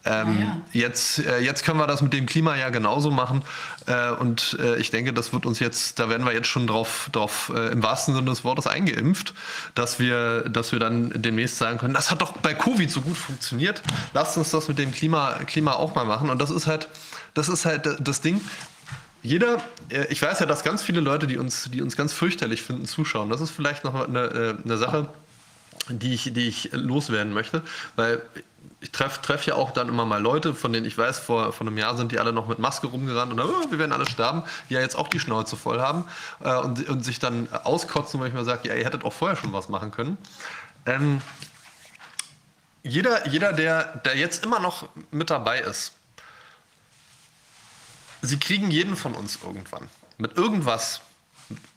Ähm, jetzt, äh, jetzt können wir das mit dem Klima ja genauso machen. Äh, und äh, ich denke, das wird uns jetzt, da werden wir jetzt schon drauf, drauf äh, im wahrsten Sinne des Wortes eingeimpft, dass wir, dass wir dann demnächst sagen können, das hat doch bei Covid so gut funktioniert. Lasst uns das mit dem Klima, Klima auch mal machen. Und das ist halt, das ist halt das Ding. Jeder, äh, ich weiß ja, dass ganz viele Leute, die uns, die uns ganz fürchterlich finden, zuschauen. Das ist vielleicht noch eine, äh, eine Sache, die ich, die ich loswerden möchte, weil ich treffe treff ja auch dann immer mal Leute, von denen ich weiß, vor, vor einem Jahr sind die alle noch mit Maske rumgerannt und oh, wir werden alle sterben, die ja jetzt auch die Schnauze voll haben äh, und, und sich dann auskotzen, weil ich mir sage, ja, ihr hättet auch vorher schon was machen können. Ähm, jeder, jeder der, der jetzt immer noch mit dabei ist, sie kriegen jeden von uns irgendwann. Mit irgendwas.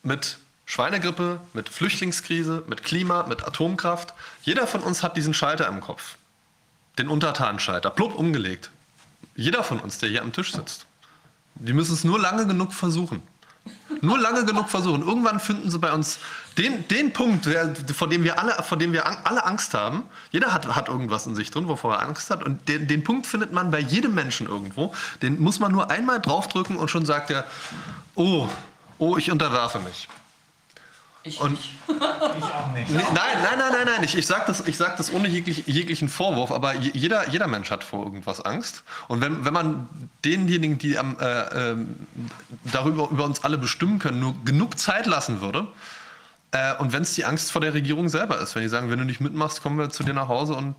Mit Schweinegrippe, mit Flüchtlingskrise, mit Klima, mit Atomkraft. Jeder von uns hat diesen Schalter im Kopf. Den Untertanenschalter. Plupp umgelegt. Jeder von uns, der hier am Tisch sitzt. Die müssen es nur lange genug versuchen. Nur lange genug versuchen. Irgendwann finden sie bei uns den, den Punkt, vor dem wir alle, vor dem wir alle Angst haben. Jeder hat, hat irgendwas in sich drin, wovor er Angst hat. Und den, den Punkt findet man bei jedem Menschen irgendwo. Den muss man nur einmal draufdrücken und schon sagt er, oh, oh, ich unterwerfe mich. Und Nee, Nein, nein, nein, nein, nein. Ich, ich sage das, ich sag das ohne jeglich, jeglichen Vorwurf, aber je- jeder, jeder Mensch hat vor irgendwas Angst. Und wenn, wenn man denjenigen, die am, äh, ähm, darüber über uns alle bestimmen können, nur genug Zeit lassen würde, äh, und wenn es die Angst vor der Regierung selber ist, wenn die sagen, wenn du nicht mitmachst, kommen wir zu dir nach Hause und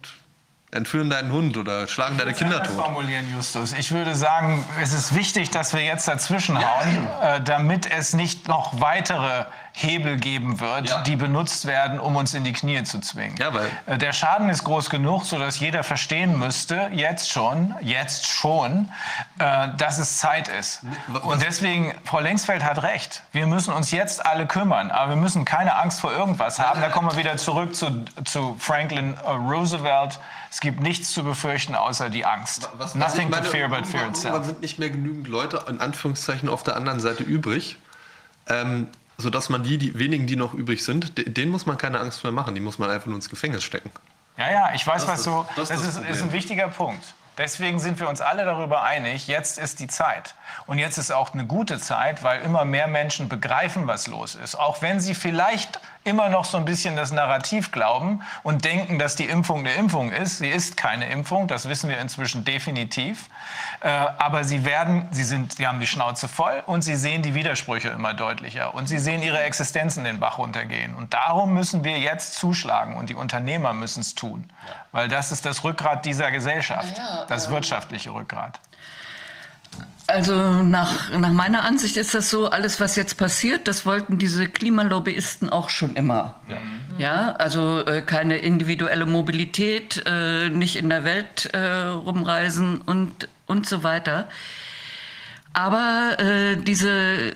entführen deinen Hund oder schlagen deine Kinder tot. formulieren, Justus. Ich würde sagen, es ist wichtig, dass wir jetzt dazwischenhauen, äh, damit es nicht noch weitere Hebel geben wird, Ja. die benutzt werden, um uns in die Knie zu zwingen. Ja, weil- Äh, Der Schaden ist groß genug, sodass jeder verstehen müsste, jetzt schon, jetzt schon, äh, dass es Zeit ist. Und deswegen, Frau Lengsfeld hat recht. Wir müssen uns jetzt alle kümmern, aber wir müssen keine Angst vor irgendwas haben. Da kommen wir wieder zurück zu, zu Franklin äh, Roosevelt. Es gibt nichts zu befürchten außer die Angst. Was- was Nothing meine, to fear but irgendwann- fear irgendwann itself. sind nicht mehr genügend Leute, in Anführungszeichen, auf der anderen Seite übrig, ähm, sodass man die, die wenigen, die noch übrig sind, de- denen muss man keine Angst mehr machen. Die muss man einfach nur ins Gefängnis stecken. Ja, ja, ich weiß, Das was ist- so. das Das, ist ist, ein wichtiger Punkt. Deswegen sind wir uns alle darüber einig, jetzt ist die Zeit. Und jetzt ist auch eine gute Zeit, weil immer mehr Menschen begreifen, was los ist. Auch wenn sie vielleicht immer noch so ein bisschen das Narrativ glauben und denken, dass die Impfung eine Impfung ist. Sie ist keine Impfung, das wissen wir inzwischen definitiv. Äh, aber sie werden, sie sind, sie haben die Schnauze voll und sie sehen die Widersprüche immer deutlicher und sie sehen ihre Existenzen den Bach runtergehen. Und darum müssen wir jetzt zuschlagen und die Unternehmer müssen es tun, weil das ist das Rückgrat dieser Gesellschaft, Ja, das wirtschaftliche Rückgrat. Also nach, nach meiner Ansicht ist das so, alles was jetzt passiert, das wollten diese Klimalobbyisten auch schon immer. Ja, ja also äh, keine individuelle Mobilität, äh, nicht in der Welt äh, rumreisen und, und so weiter. Aber äh, diese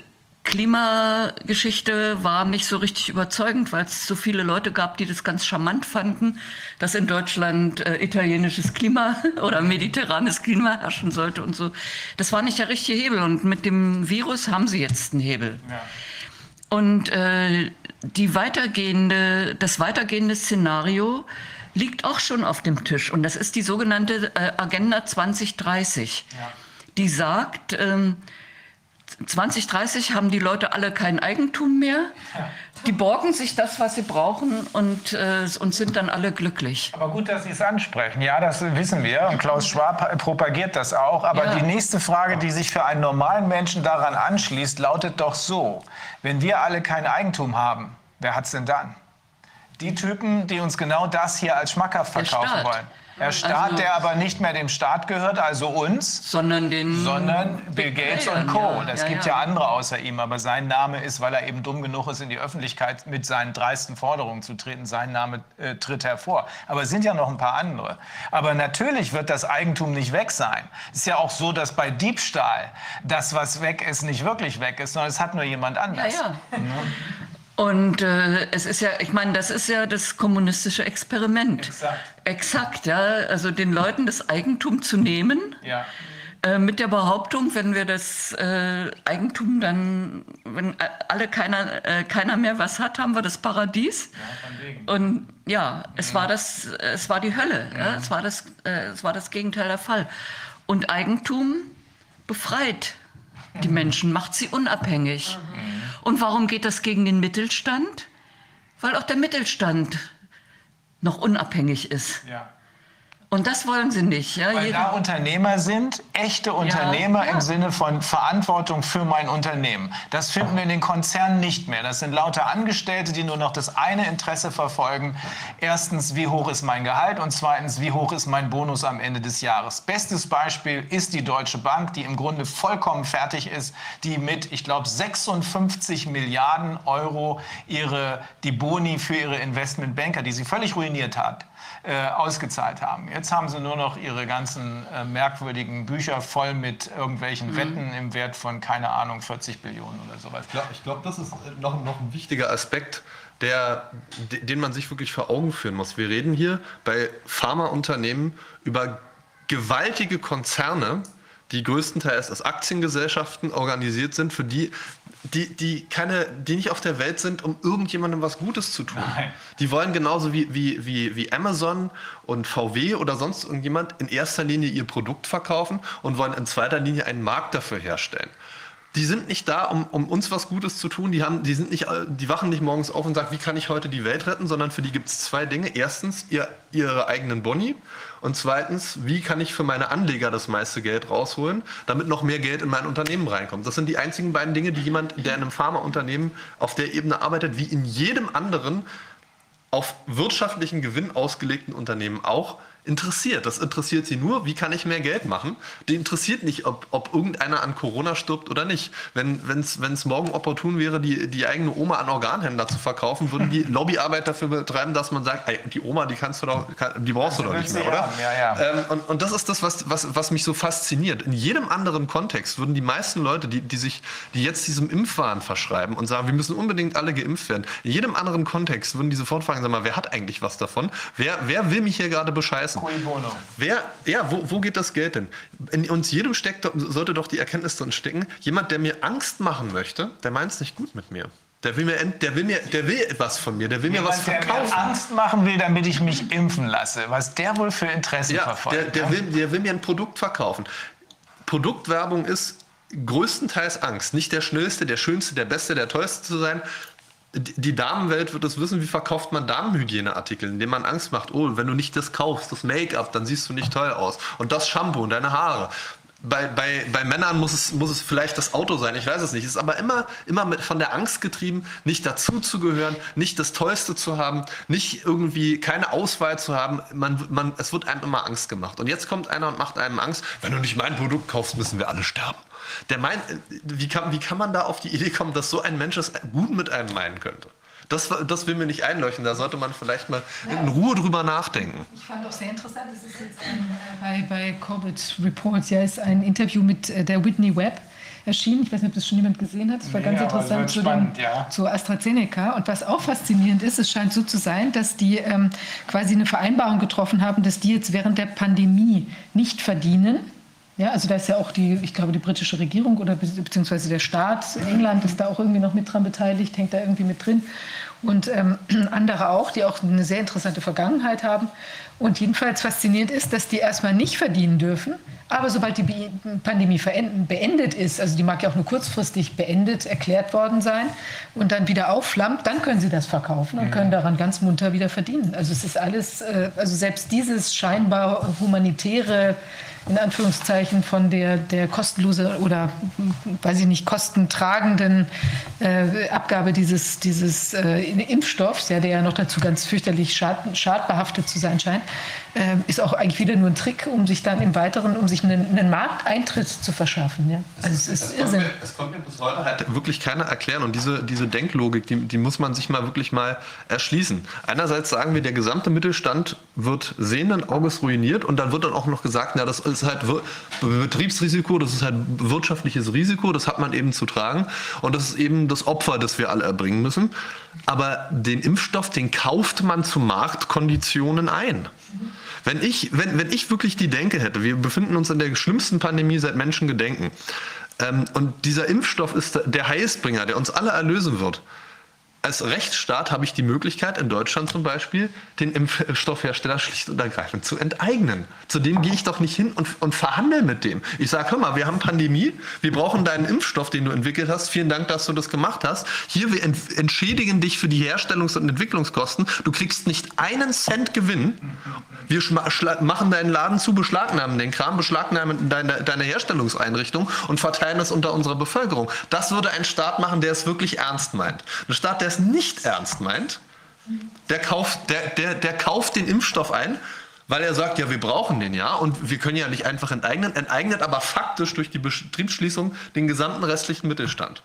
Klimageschichte war nicht so richtig überzeugend, weil es so viele Leute gab, die das ganz charmant fanden, dass in Deutschland äh, italienisches Klima oder mediterranes Klima herrschen sollte und so. Das war nicht der richtige Hebel und mit dem Virus haben sie jetzt einen Hebel. Ja. Und äh, die weitergehende, das weitergehende Szenario liegt auch schon auf dem Tisch und das ist die sogenannte äh, Agenda 2030. Ja. Die sagt, ähm, 2030 haben die Leute alle kein Eigentum mehr. Die borgen sich das, was sie brauchen und, äh, und sind dann alle glücklich. Aber gut, dass Sie es ansprechen. Ja, das wissen wir. Und Klaus Schwab propagiert das auch. Aber ja. die nächste Frage, die sich für einen normalen Menschen daran anschließt, lautet doch so. Wenn wir alle kein Eigentum haben, wer hat es denn dann? Die Typen, die uns genau das hier als schmackhaft verkaufen wollen. Der Staat, also, der aber nicht mehr dem Staat gehört, also uns, sondern, den sondern Bill Gates und Co. Ja, es ja, gibt ja. ja andere außer ihm, aber sein Name ist, weil er eben dumm genug ist, in die Öffentlichkeit mit seinen dreisten Forderungen zu treten, sein Name äh, tritt hervor. Aber es sind ja noch ein paar andere. Aber natürlich wird das Eigentum nicht weg sein. Es ist ja auch so, dass bei Diebstahl das, was weg ist, nicht wirklich weg ist, sondern es hat nur jemand anders. Ja, ja. Und äh, es ist ja, ich meine, das ist ja das kommunistische Experiment. Exakt. Exakt, ja. Also den Leuten das Eigentum zu nehmen. Ja. Äh, mit der Behauptung, wenn wir das äh, Eigentum dann, wenn alle keiner, äh, keiner mehr was hat, haben wir das Paradies. Ja, Und ja, es ja. war das, es war die Hölle. Ja. ja. Es war das, äh, es war das Gegenteil der Fall. Und Eigentum befreit die Menschen, macht sie unabhängig. Und warum geht das gegen den Mittelstand? Weil auch der Mittelstand noch unabhängig ist. Ja. Und das wollen sie nicht. Ja? Weil da Unternehmer sind, echte Unternehmer ja, ja. im Sinne von Verantwortung für mein Unternehmen. Das finden wir in den Konzernen nicht mehr. Das sind lauter Angestellte, die nur noch das eine Interesse verfolgen. Erstens, wie hoch ist mein Gehalt? Und zweitens, wie hoch ist mein Bonus am Ende des Jahres? Bestes Beispiel ist die Deutsche Bank, die im Grunde vollkommen fertig ist, die mit, ich glaube, 56 Milliarden Euro ihre, die Boni für ihre Investmentbanker, die sie völlig ruiniert hat, äh, ausgezahlt haben. Jetzt haben sie nur noch ihre ganzen äh, merkwürdigen Bücher voll mit irgendwelchen mhm. Wetten im Wert von, keine Ahnung, 40 Billionen oder sowas. Ich glaube, glaub, das ist noch, noch ein wichtiger Aspekt, der, den man sich wirklich vor Augen führen muss. Wir reden hier bei Pharmaunternehmen über gewaltige Konzerne, die größtenteils als Aktiengesellschaften organisiert sind, für die die, die, keine, die nicht auf der Welt sind, um irgendjemandem was Gutes zu tun. Nein. Die wollen genauso wie, wie, wie, wie Amazon und VW oder sonst irgendjemand in erster Linie ihr Produkt verkaufen und wollen in zweiter Linie einen Markt dafür herstellen die sind nicht da, um, um uns was Gutes zu tun. Die, haben, die, sind nicht, die wachen nicht morgens auf und sagen, wie kann ich heute die Welt retten, sondern für die gibt es zwei Dinge. Erstens ihr, ihre eigenen Boni und zweitens, wie kann ich für meine Anleger das meiste Geld rausholen, damit noch mehr Geld in mein Unternehmen reinkommt. Das sind die einzigen beiden Dinge, die jemand, der in einem Pharmaunternehmen auf der Ebene arbeitet, wie in jedem anderen auf wirtschaftlichen Gewinn ausgelegten Unternehmen auch, interessiert. Das interessiert sie nur, wie kann ich mehr Geld machen. Die interessiert nicht, ob, ob irgendeiner an Corona stirbt oder nicht. Wenn es morgen opportun wäre, die, die eigene Oma an Organhändler zu verkaufen, würden die Lobbyarbeit dafür betreiben, dass man sagt, ey, die Oma, die kannst du doch, die brauchst du doch nicht mehr, oder? Ja, ja. Ähm, und, und das ist das, was, was, was mich so fasziniert. In jedem anderen Kontext würden die meisten Leute, die, die sich, die jetzt diesem Impfwahn verschreiben und sagen, wir müssen unbedingt alle geimpft werden, in jedem anderen Kontext würden die sofort fragen, sag mal, wer hat eigentlich was davon? Wer, wer will mich hier gerade bescheißen? Bono. Wer, ja, wo, wo geht das Geld denn? In uns jedem steckt, sollte doch die Erkenntnis drin stecken, jemand, der mir Angst machen möchte, der meint es nicht gut mit mir. Der will mir, der will mir, der will etwas von mir, der will Jemand, mir was verkaufen. Der mir Angst machen will, damit ich mich impfen lasse. Was der wohl für Interessen ja, verfolgt. Der, der, will, der will mir ein Produkt verkaufen. Produktwerbung ist größtenteils Angst. Nicht der Schnellste, der Schönste, der Beste, der Tollste zu sein, die Damenwelt wird es wissen, wie verkauft man Damenhygieneartikel, indem man Angst macht, oh, wenn du nicht das kaufst, das Make-up, dann siehst du nicht toll aus. Und das Shampoo und deine Haare. bei, bei, bei Männern muss es, muss es vielleicht das Auto sein, ich weiß es nicht. Es ist aber immer, immer mit, von der Angst getrieben, nicht dazu zu gehören, nicht das Tollste zu haben, nicht irgendwie keine Auswahl zu haben. Man, man, es wird einem immer Angst gemacht. Und jetzt kommt einer und macht einem Angst, wenn du nicht mein Produkt kaufst, müssen wir alle sterben. Der meint, wie kann, wie kann man da auf die Idee kommen, dass so ein Mensch es gut mit einem meinen könnte? Das, das will mir nicht einleuchten. Da sollte man vielleicht mal in Ruhe drüber nachdenken. Ich fand auch sehr interessant, das ist jetzt ein, äh, bei, bei Corbett Reports, ja, ist ein Interview mit äh, der Whitney Webb erschienen. Ich weiß nicht, ob das schon jemand gesehen hat. Das war nee, ganz interessant zu, spannend, dem, ja. zu AstraZeneca. Und was auch faszinierend ist, es scheint so zu sein, dass die ähm, quasi eine Vereinbarung getroffen haben, dass die jetzt während der Pandemie nicht verdienen. Ja, also da ist ja auch die, ich glaube, die britische Regierung oder beziehungsweise der Staat, England ist da auch irgendwie noch mit dran beteiligt, hängt da irgendwie mit drin und ähm, andere auch, die auch eine sehr interessante Vergangenheit haben. Und jedenfalls faszinierend ist, dass die erstmal nicht verdienen dürfen, aber sobald die Pandemie beendet ist, also die mag ja auch nur kurzfristig beendet erklärt worden sein und dann wieder aufflammt, dann können sie das verkaufen und mhm. können daran ganz munter wieder verdienen. Also es ist alles, äh, also selbst dieses scheinbar humanitäre in Anführungszeichen von der, der kostenlose oder weiß ich nicht, kostentragenden äh, Abgabe dieses, dieses äh, Impfstoffs, ja, der ja noch dazu ganz fürchterlich schad, schadbehaftet zu sein scheint, äh, ist auch eigentlich wieder nur ein Trick, um sich dann im Weiteren, um sich einen, einen Markteintritt zu verschaffen. Ja? Also es, es ist es Irrsinn. Kommt mir, es kommt mir bis heute halt wirklich keiner erklären und diese, diese Denklogik, die, die muss man sich mal wirklich mal erschließen. Einerseits sagen wir, der gesamte Mittelstand wird sehenden Auges ruiniert und dann wird dann auch noch gesagt, na, das ist halt Betriebsrisiko, das ist halt wirtschaftliches Risiko, das hat man eben zu tragen und das ist eben das Opfer, das wir alle erbringen müssen. Aber den Impfstoff, den kauft man zu Marktkonditionen ein. Wenn ich, wenn, wenn ich wirklich die Denke hätte, wir befinden uns in der schlimmsten Pandemie seit Menschen gedenken, ähm, und dieser Impfstoff ist der Heilsbringer, der uns alle erlösen wird, als Rechtsstaat habe ich die Möglichkeit, in Deutschland zum Beispiel, den Impfstoffhersteller schlicht und ergreifend zu enteignen. Zu dem gehe ich doch nicht hin und, und verhandle mit dem. Ich sage, hör mal, wir haben Pandemie, wir brauchen deinen Impfstoff, den du entwickelt hast. Vielen Dank, dass du das gemacht hast. Hier, wir entschädigen dich für die Herstellungs- und Entwicklungskosten. Du kriegst nicht einen Cent Gewinn. Wir machen deinen Laden zu, beschlagnahmen den Kram, beschlagnahmen deine, deine Herstellungseinrichtung und verteilen es unter unserer Bevölkerung. Das würde ein Staat machen, der es wirklich ernst meint. Ein Staat, der der es nicht ernst meint, der kauft, der, der, der kauft den Impfstoff ein, weil er sagt, ja, wir brauchen den ja und wir können ja nicht einfach enteignen, enteignet aber faktisch durch die Betriebsschließung den gesamten restlichen Mittelstand.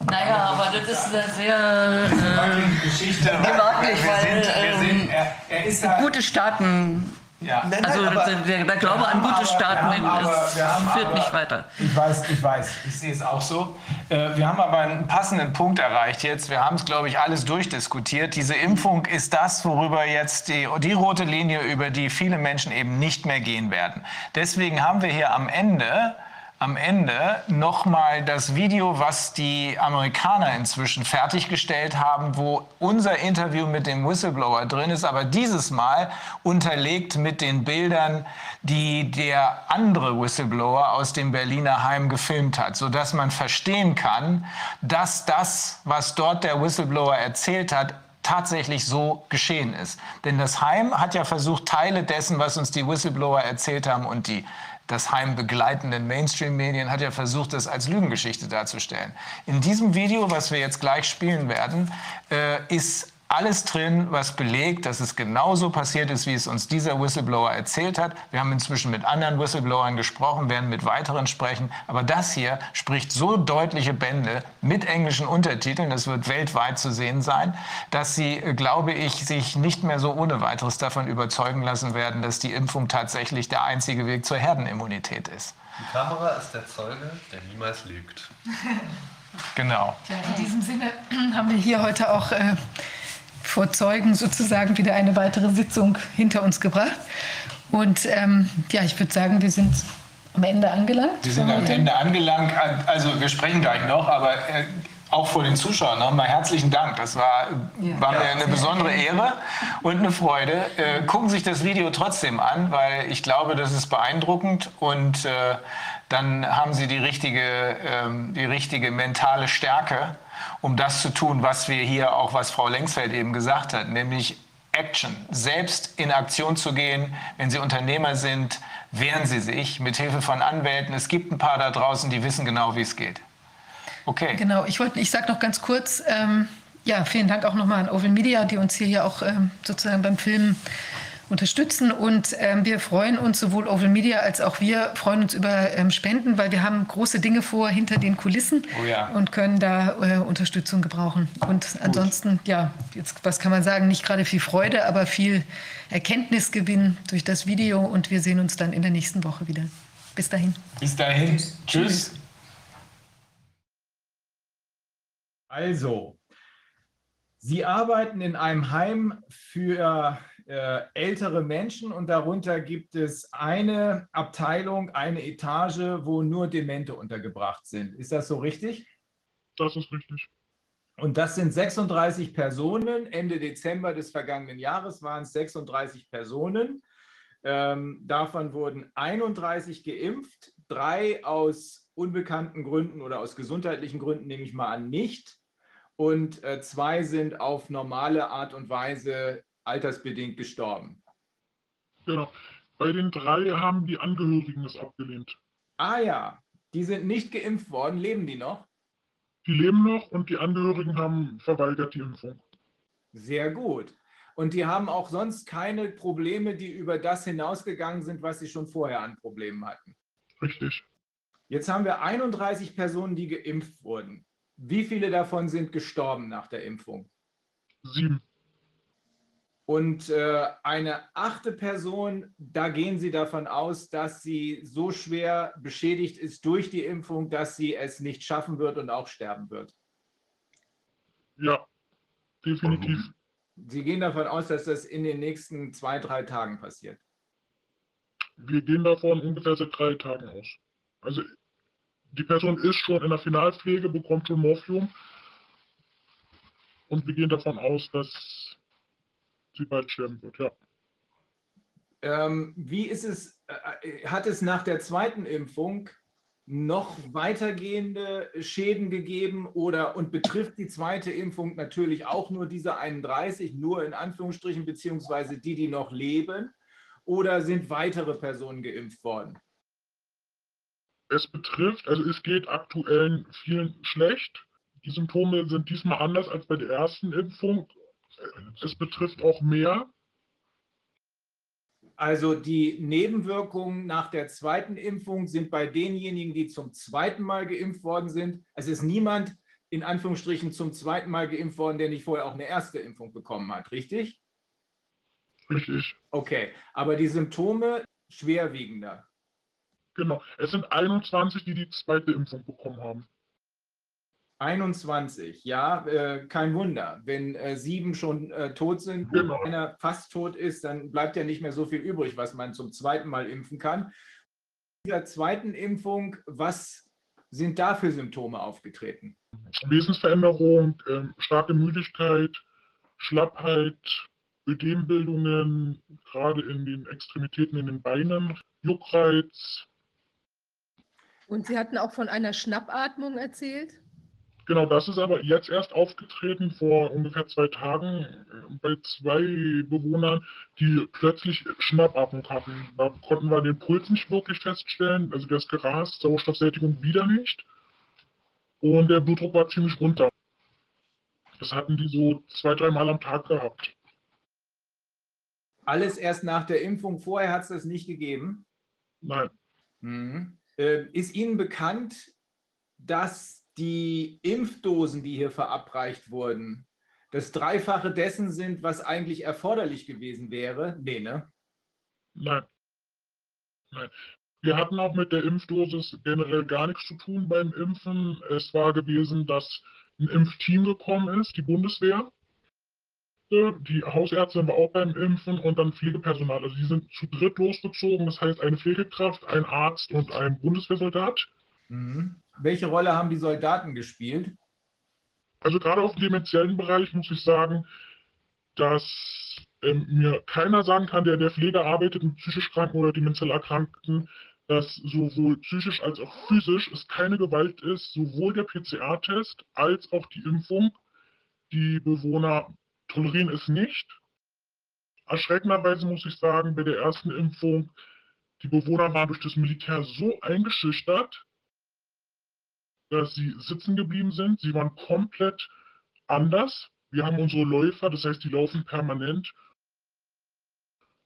Naja, aber das ist eine sehr äh, Geschichte. Gewaglich, weil sind, ähm, er, er ist gute Staaten ja. Nein, nein, also der, der, Glaube an gute Staaten aber, führt aber, nicht weiter. Ich weiß, ich weiß, ich sehe es auch so. Äh, wir haben aber einen passenden Punkt erreicht jetzt. Wir haben es, glaube ich, alles durchdiskutiert. Diese Impfung ist das, worüber jetzt die, die rote Linie, über die viele Menschen eben nicht mehr gehen werden. Deswegen haben wir hier am Ende am Ende nochmal das Video, was die Amerikaner inzwischen fertiggestellt haben, wo unser Interview mit dem Whistleblower drin ist, aber dieses Mal unterlegt mit den Bildern, die der andere Whistleblower aus dem Berliner Heim gefilmt hat, sodass man verstehen kann, dass das, was dort der Whistleblower erzählt hat, tatsächlich so geschehen ist. Denn das Heim hat ja versucht, Teile dessen, was uns die Whistleblower erzählt haben und die das Heim begleitenden Mainstream-Medien hat ja versucht, das als Lügengeschichte darzustellen. In diesem Video, was wir jetzt gleich spielen werden, äh, ist alles drin, was belegt, dass es genauso passiert ist, wie es uns dieser Whistleblower erzählt hat. Wir haben inzwischen mit anderen Whistleblowern gesprochen, werden mit weiteren sprechen. Aber das hier spricht so deutliche Bände mit englischen Untertiteln, das wird weltweit zu sehen sein, dass sie, glaube ich, sich nicht mehr so ohne weiteres davon überzeugen lassen werden, dass die Impfung tatsächlich der einzige Weg zur Herdenimmunität ist. Die Kamera ist der Zeuge, der niemals lügt. Genau. Ja, in diesem Sinne haben wir hier heute auch äh, vor Zeugen sozusagen wieder eine weitere Sitzung hinter uns gebracht. Und ähm, ja, ich würde sagen, wir sind am Ende angelangt. Wir sind am Ende angelangt. Also wir sprechen gleich noch, aber äh, auch vor den Zuschauern nochmal herzlichen Dank. Das war, ja. war mir eine besondere Ehre und eine Freude. Äh, gucken sich das Video trotzdem an, weil ich glaube, das ist beeindruckend und äh, dann haben Sie die richtige, ähm, die richtige mentale Stärke um das zu tun, was wir hier auch, was Frau Lengsfeld eben gesagt hat, nämlich Action, selbst in Aktion zu gehen, wenn Sie Unternehmer sind, wehren Sie sich mit Hilfe von Anwälten. Es gibt ein paar da draußen, die wissen genau, wie es geht. Okay. Genau, ich wollte, ich sage noch ganz kurz, ähm, ja, vielen Dank auch nochmal an Oval Media, die uns hier ja auch ähm, sozusagen beim Filmen unterstützen. Und ähm, wir freuen uns, sowohl Oval Media als auch wir freuen uns über ähm, Spenden, weil wir haben große Dinge vor hinter den Kulissen oh ja. und können da äh, Unterstützung gebrauchen. Und ansonsten, ja, jetzt, was kann man sagen, nicht gerade viel Freude, aber viel Erkenntnisgewinn durch das Video. Und wir sehen uns dann in der nächsten Woche wieder. Bis dahin. Bis dahin. Tschüss. Tschüss. Also, Sie arbeiten in einem Heim für ältere Menschen und darunter gibt es eine Abteilung, eine Etage, wo nur Demente untergebracht sind. Ist das so richtig? Das ist richtig. Und das sind 36 Personen. Ende Dezember des vergangenen Jahres waren es 36 Personen. Ähm, davon wurden 31 geimpft, drei aus unbekannten Gründen oder aus gesundheitlichen Gründen, nehme ich mal an, nicht und äh, zwei sind auf normale Art und Weise altersbedingt gestorben. Genau. Bei den drei haben die Angehörigen es abgelehnt. Ah ja, die sind nicht geimpft worden. Leben die noch? Die leben noch und die Angehörigen haben verweigert die Impfung. Sehr gut. Und die haben auch sonst keine Probleme, die über das hinausgegangen sind, was sie schon vorher an Problemen hatten. Richtig. Jetzt haben wir 31 Personen, die geimpft wurden. Wie viele davon sind gestorben nach der Impfung? Sieben. Und äh, eine achte Person, da gehen Sie davon aus, dass sie so schwer beschädigt ist durch die Impfung, dass sie es nicht schaffen wird und auch sterben wird. Ja, definitiv. Sie gehen davon aus, dass das in den nächsten zwei, drei Tagen passiert. Wir gehen davon ungefähr seit drei Tagen aus. Also die Person ist schon in der Finalpflege, bekommt schon Morphium. Und wir gehen davon aus, dass sie bald sterben wird, ja. Ähm, wie ist es, äh, hat es nach der zweiten Impfung noch weitergehende Schäden gegeben oder und betrifft die zweite Impfung natürlich auch nur diese 31, nur in Anführungsstrichen, beziehungsweise die, die noch leben? Oder sind weitere Personen geimpft worden? es betrifft, also es geht aktuell vielen schlecht. Die Symptome sind diesmal anders als bei der ersten Impfung. Es betrifft auch mehr. Also die Nebenwirkungen nach der zweiten Impfung sind bei denjenigen, die zum zweiten Mal geimpft worden sind. Es ist niemand in Anführungsstrichen zum zweiten Mal geimpft worden, der nicht vorher auch eine erste Impfung bekommen hat, richtig? Richtig. Okay, aber die Symptome schwerwiegender. Genau. Es sind 21, die die zweite Impfung bekommen haben. 21, ja, äh, kein Wunder. Wenn äh, sieben schon äh, tot sind genau. und einer fast tot ist, dann bleibt ja nicht mehr so viel übrig, was man zum zweiten Mal impfen kann. In dieser zweiten Impfung, was sind da für Symptome aufgetreten? Wesensveränderung, ähm, starke Müdigkeit, Schlappheit, Ödembildungen, gerade in den Extremitäten in den Beinen, Juckreiz, und Sie hatten auch von einer Schnappatmung erzählt? Genau, das ist aber jetzt erst aufgetreten vor ungefähr zwei Tagen äh, bei zwei Bewohnern, die plötzlich Schnappatmung hatten. Da konnten wir den Puls nicht wirklich feststellen, also das Geras, Sauerstoffsättigung wieder nicht. Und der Blutdruck war ziemlich runter. Das hatten die so zwei, dreimal am Tag gehabt. Alles erst nach der Impfung. Vorher hat es das nicht gegeben? Nein. Mhm. Äh, ist Ihnen bekannt, dass die Impfdosen, die hier verabreicht wurden, das Dreifache dessen sind, was eigentlich erforderlich gewesen wäre? Nee, ne? Nein. Nein. Wir hatten auch mit der Impfdosis generell gar nichts zu tun beim Impfen. Es war gewesen, dass ein Impfteam gekommen ist, die Bundeswehr. Die Hausärztin war auch beim Impfen und dann Pflegepersonal. Also die sind zu dritt losgezogen. Das heißt, eine Pflegekraft, ein Arzt und ein Bundeswehrsoldat. Mhm. Welche Rolle haben die Soldaten gespielt? Also gerade auf dem dementiellen Bereich muss ich sagen, dass ähm, mir keiner sagen kann, der der Pflege arbeitet mit psychisch Kranken oder dementiell Erkrankten, dass sowohl psychisch als auch physisch es keine Gewalt ist, sowohl der PCR-Test als auch die Impfung die Bewohner tolerieren es nicht. Erschreckenderweise muss ich sagen, bei der ersten Impfung Die Bewohner waren durch das Militär so eingeschüchtert, dass sie sitzen geblieben sind. Sie waren komplett anders. Wir haben unsere Läufer, das heißt, die laufen permanent.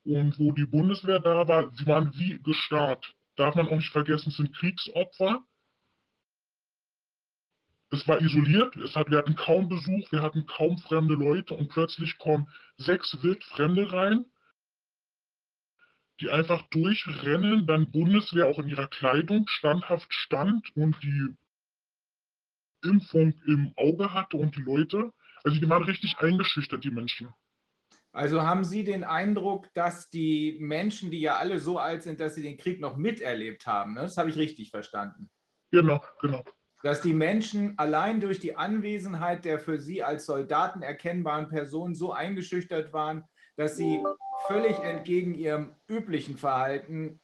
Und wo die Bundeswehr da war, sie waren wie gestarrt. Darf man auch nicht vergessen, es sind Kriegsopfer. Es war isoliert, es hat, wir hatten kaum Besuch, wir hatten kaum fremde Leute und plötzlich kommen sechs Wildfremde rein, die einfach durchrennen, dann Bundeswehr auch in ihrer Kleidung standhaft stand und die Impfung im Auge hatte und die Leute, also die waren richtig eingeschüchtert, die Menschen. Also haben Sie den Eindruck, dass die Menschen, die ja alle so alt sind, dass sie den Krieg noch miterlebt haben, ne? das habe ich richtig verstanden. Genau, genau. Dass die Menschen allein durch die Anwesenheit der für sie als Soldaten erkennbaren Personen so eingeschüchtert waren, dass sie völlig entgegen ihrem üblichen Verhalten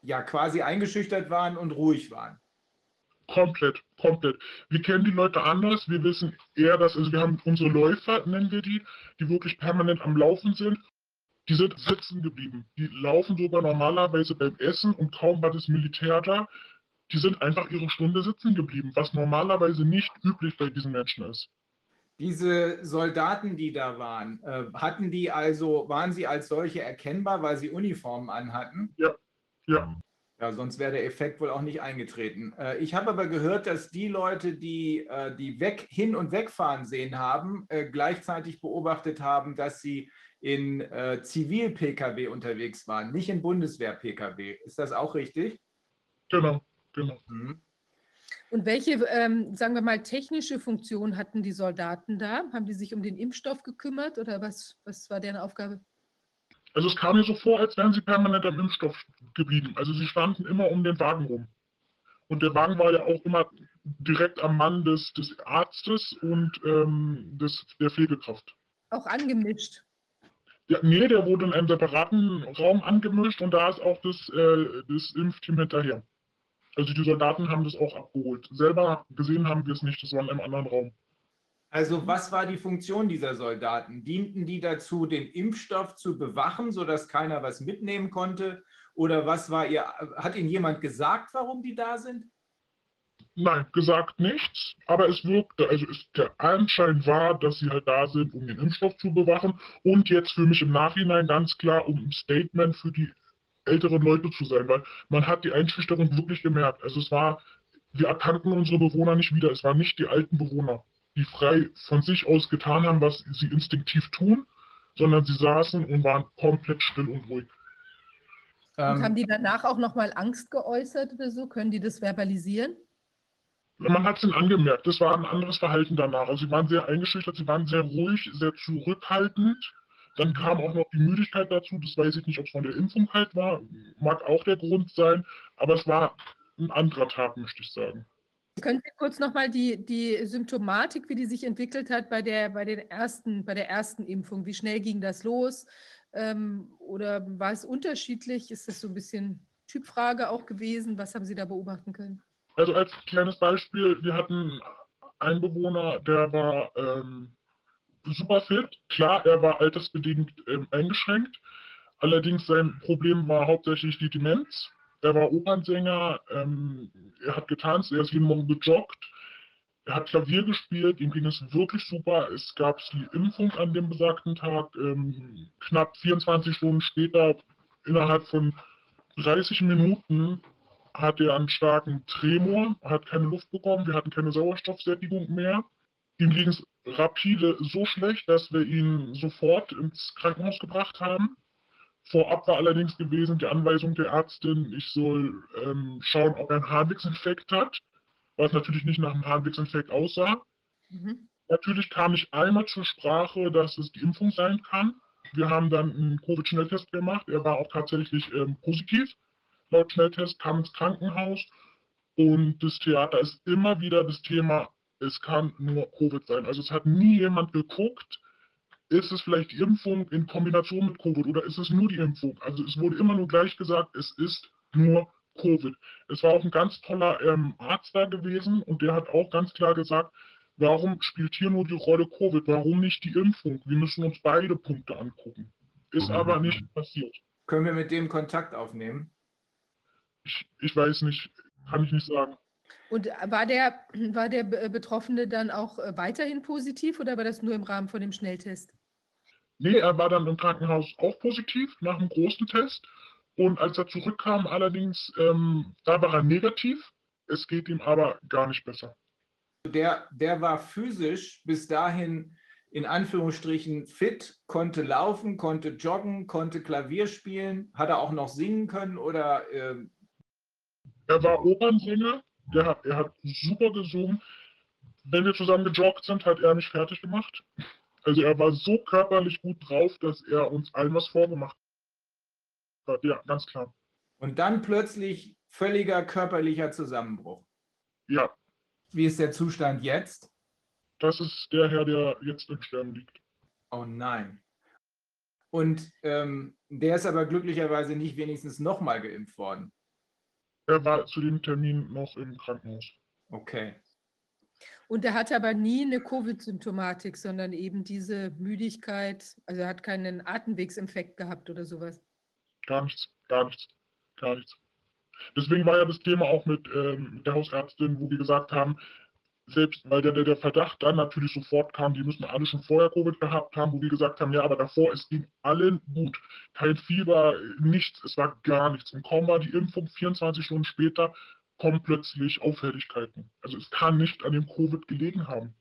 ja quasi eingeschüchtert waren und ruhig waren. Komplett, komplett. Wir kennen die Leute anders. Wir wissen eher, dass, also wir haben unsere Läufer, nennen wir die, die wirklich permanent am Laufen sind. Die sind sitzen geblieben. Die laufen sogar normalerweise beim Essen und kaum war das Militär da. Die sind einfach ihre Stunde sitzen geblieben, was normalerweise nicht üblich bei diesen Menschen ist. Diese Soldaten, die da waren, äh, hatten die also, waren sie als solche erkennbar, weil sie Uniformen anhatten? Ja, ja. Ja, sonst wäre der Effekt wohl auch nicht eingetreten. Äh, ich habe aber gehört, dass die Leute, die äh, die weg, hin und wegfahren sehen haben, äh, gleichzeitig beobachtet haben, dass sie in Zivil-Pkw unterwegs waren, nicht in Bundeswehr-Pkw. Ist das auch richtig? Genau, genau. Mhm. Und welche, ähm, sagen wir mal, technische Funktion hatten die Soldaten da? Haben die sich um den Impfstoff gekümmert oder was, was war deren Aufgabe? Also es kam mir so vor, als wären sie permanent am Impfstoff geblieben. Also sie standen immer um den Wagen rum. Und der Wagen war ja auch immer direkt am Mann des, des Arztes und ähm, des, der Pflegekraft. Auch angemischt? Ja, nee, der wurde in einem separaten Raum angemischt und da ist auch das, äh, das Impfteam hinterher. Also die Soldaten haben das auch abgeholt. Selber gesehen haben wir es nicht, das war in einem anderen Raum. Also was war die Funktion dieser Soldaten? Dienten die dazu, den Impfstoff zu bewachen, sodass keiner was mitnehmen konnte? Oder was war ihr, hat Ihnen jemand gesagt, warum die da sind? Nein, gesagt nichts, aber es wirkte, also es, der Anschein war, dass sie halt da sind, um den Impfstoff zu bewachen und jetzt für mich im Nachhinein ganz klar, um ein Statement für die älteren Leute zu sein, weil man hat die Einschüchterung wirklich gemerkt. Also es war, wir erkannten unsere Bewohner nicht wieder, es waren nicht die alten Bewohner die frei von sich aus getan haben, was sie instinktiv tun, sondern sie saßen und waren komplett still und ruhig. Und ähm, haben die danach auch nochmal Angst geäußert oder so? Können die das verbalisieren? Man hat es ihnen angemerkt, das war ein anderes Verhalten danach. Also sie waren sehr eingeschüchtert, sie waren sehr ruhig, sehr zurückhaltend. Dann kam auch noch die Müdigkeit dazu, das weiß ich nicht, ob es von der Impfung halt war, mag auch der Grund sein, aber es war ein anderer Tag, möchte ich sagen. Können Sie kurz nochmal die, die Symptomatik, wie die sich entwickelt hat bei der, bei, den ersten, bei der ersten Impfung? Wie schnell ging das los? Ähm, oder war es unterschiedlich? Ist das so ein bisschen Typfrage auch gewesen? Was haben Sie da beobachten können? Also als kleines Beispiel, wir hatten einen Bewohner, der war ähm, super fit. Klar, er war altersbedingt ähm, eingeschränkt. Allerdings sein Problem war hauptsächlich die Demenz. Er war Opernsänger, ähm, er hat getanzt, er ist jeden Morgen gejoggt, er hat Klavier gespielt, ihm ging es wirklich super. Es gab die Impfung an dem besagten Tag. Ähm, knapp 24 Stunden später, innerhalb von 30 Minuten, hat er einen starken Tremor, hat keine Luft bekommen, wir hatten keine Sauerstoffsättigung mehr. Ihm ging es rapide so schlecht, dass wir ihn sofort ins Krankenhaus gebracht haben. Vorab war allerdings gewesen die Anweisung der Ärztin, ich soll ähm, schauen, ob er einen Harnwegsinfekt hat, was natürlich nicht nach einem Harnwegsinfekt aussah. Mhm. Natürlich kam ich einmal zur Sprache, dass es die Impfung sein kann. Wir haben dann einen Covid-Schnelltest gemacht. Er war auch tatsächlich ähm, positiv. Laut Schnelltest kam ins Krankenhaus. Und das Theater ist immer wieder das Thema, es kann nur Covid sein. Also es hat nie jemand geguckt, ist es vielleicht die Impfung in Kombination mit Covid oder ist es nur die Impfung? Also es wurde immer nur gleich gesagt, es ist nur Covid. Es war auch ein ganz toller ähm, Arzt da gewesen und der hat auch ganz klar gesagt, warum spielt hier nur die Rolle Covid? Warum nicht die Impfung? Wir müssen uns beide Punkte angucken. Ist mhm. aber nicht passiert. Können wir mit dem Kontakt aufnehmen? Ich, ich weiß nicht, kann ich nicht sagen. Und war der, war der Betroffene dann auch äh, weiterhin positiv oder war das nur im Rahmen von dem Schnelltest? Nee, er war dann im Krankenhaus auch positiv nach einem großen Test. Und als er zurückkam, allerdings, ähm, da war er negativ. Es geht ihm aber gar nicht besser. Der, der war physisch bis dahin in Anführungsstrichen fit, konnte laufen, konnte joggen, konnte Klavier spielen. Hat er auch noch singen können oder? Äh er war Opernsänger, der hat, er hat super gesungen. Wenn wir zusammen gejoggt sind, hat er mich fertig gemacht. Also er war so körperlich gut drauf, dass er uns allen was vorgemacht hat. Ja, ganz klar. Und dann plötzlich völliger körperlicher Zusammenbruch. Ja. Wie ist der Zustand jetzt? Das ist der Herr, der jetzt im Sterben liegt. Oh nein. Und ähm, der ist aber glücklicherweise nicht wenigstens nochmal geimpft worden. Er war zu dem Termin noch im Krankenhaus. Okay. Und er hatte aber nie eine Covid-Symptomatik, sondern eben diese Müdigkeit. Also er hat keinen Atemwegsinfekt gehabt oder sowas. Gar nichts, gar nichts, gar nichts. Deswegen war ja das Thema auch mit ähm, der Hausärztin, wo wir gesagt haben, selbst weil der, der Verdacht dann natürlich sofort kam, die müssen alle schon vorher Covid gehabt haben, wo wir gesagt haben, ja, aber davor, es ging allen gut. Kein Fieber, nichts, es war gar nichts. Und kaum war die Impfung 24 Stunden später, kommen plötzlich Auffälligkeiten. Also es kann nicht an dem Covid gelegen haben.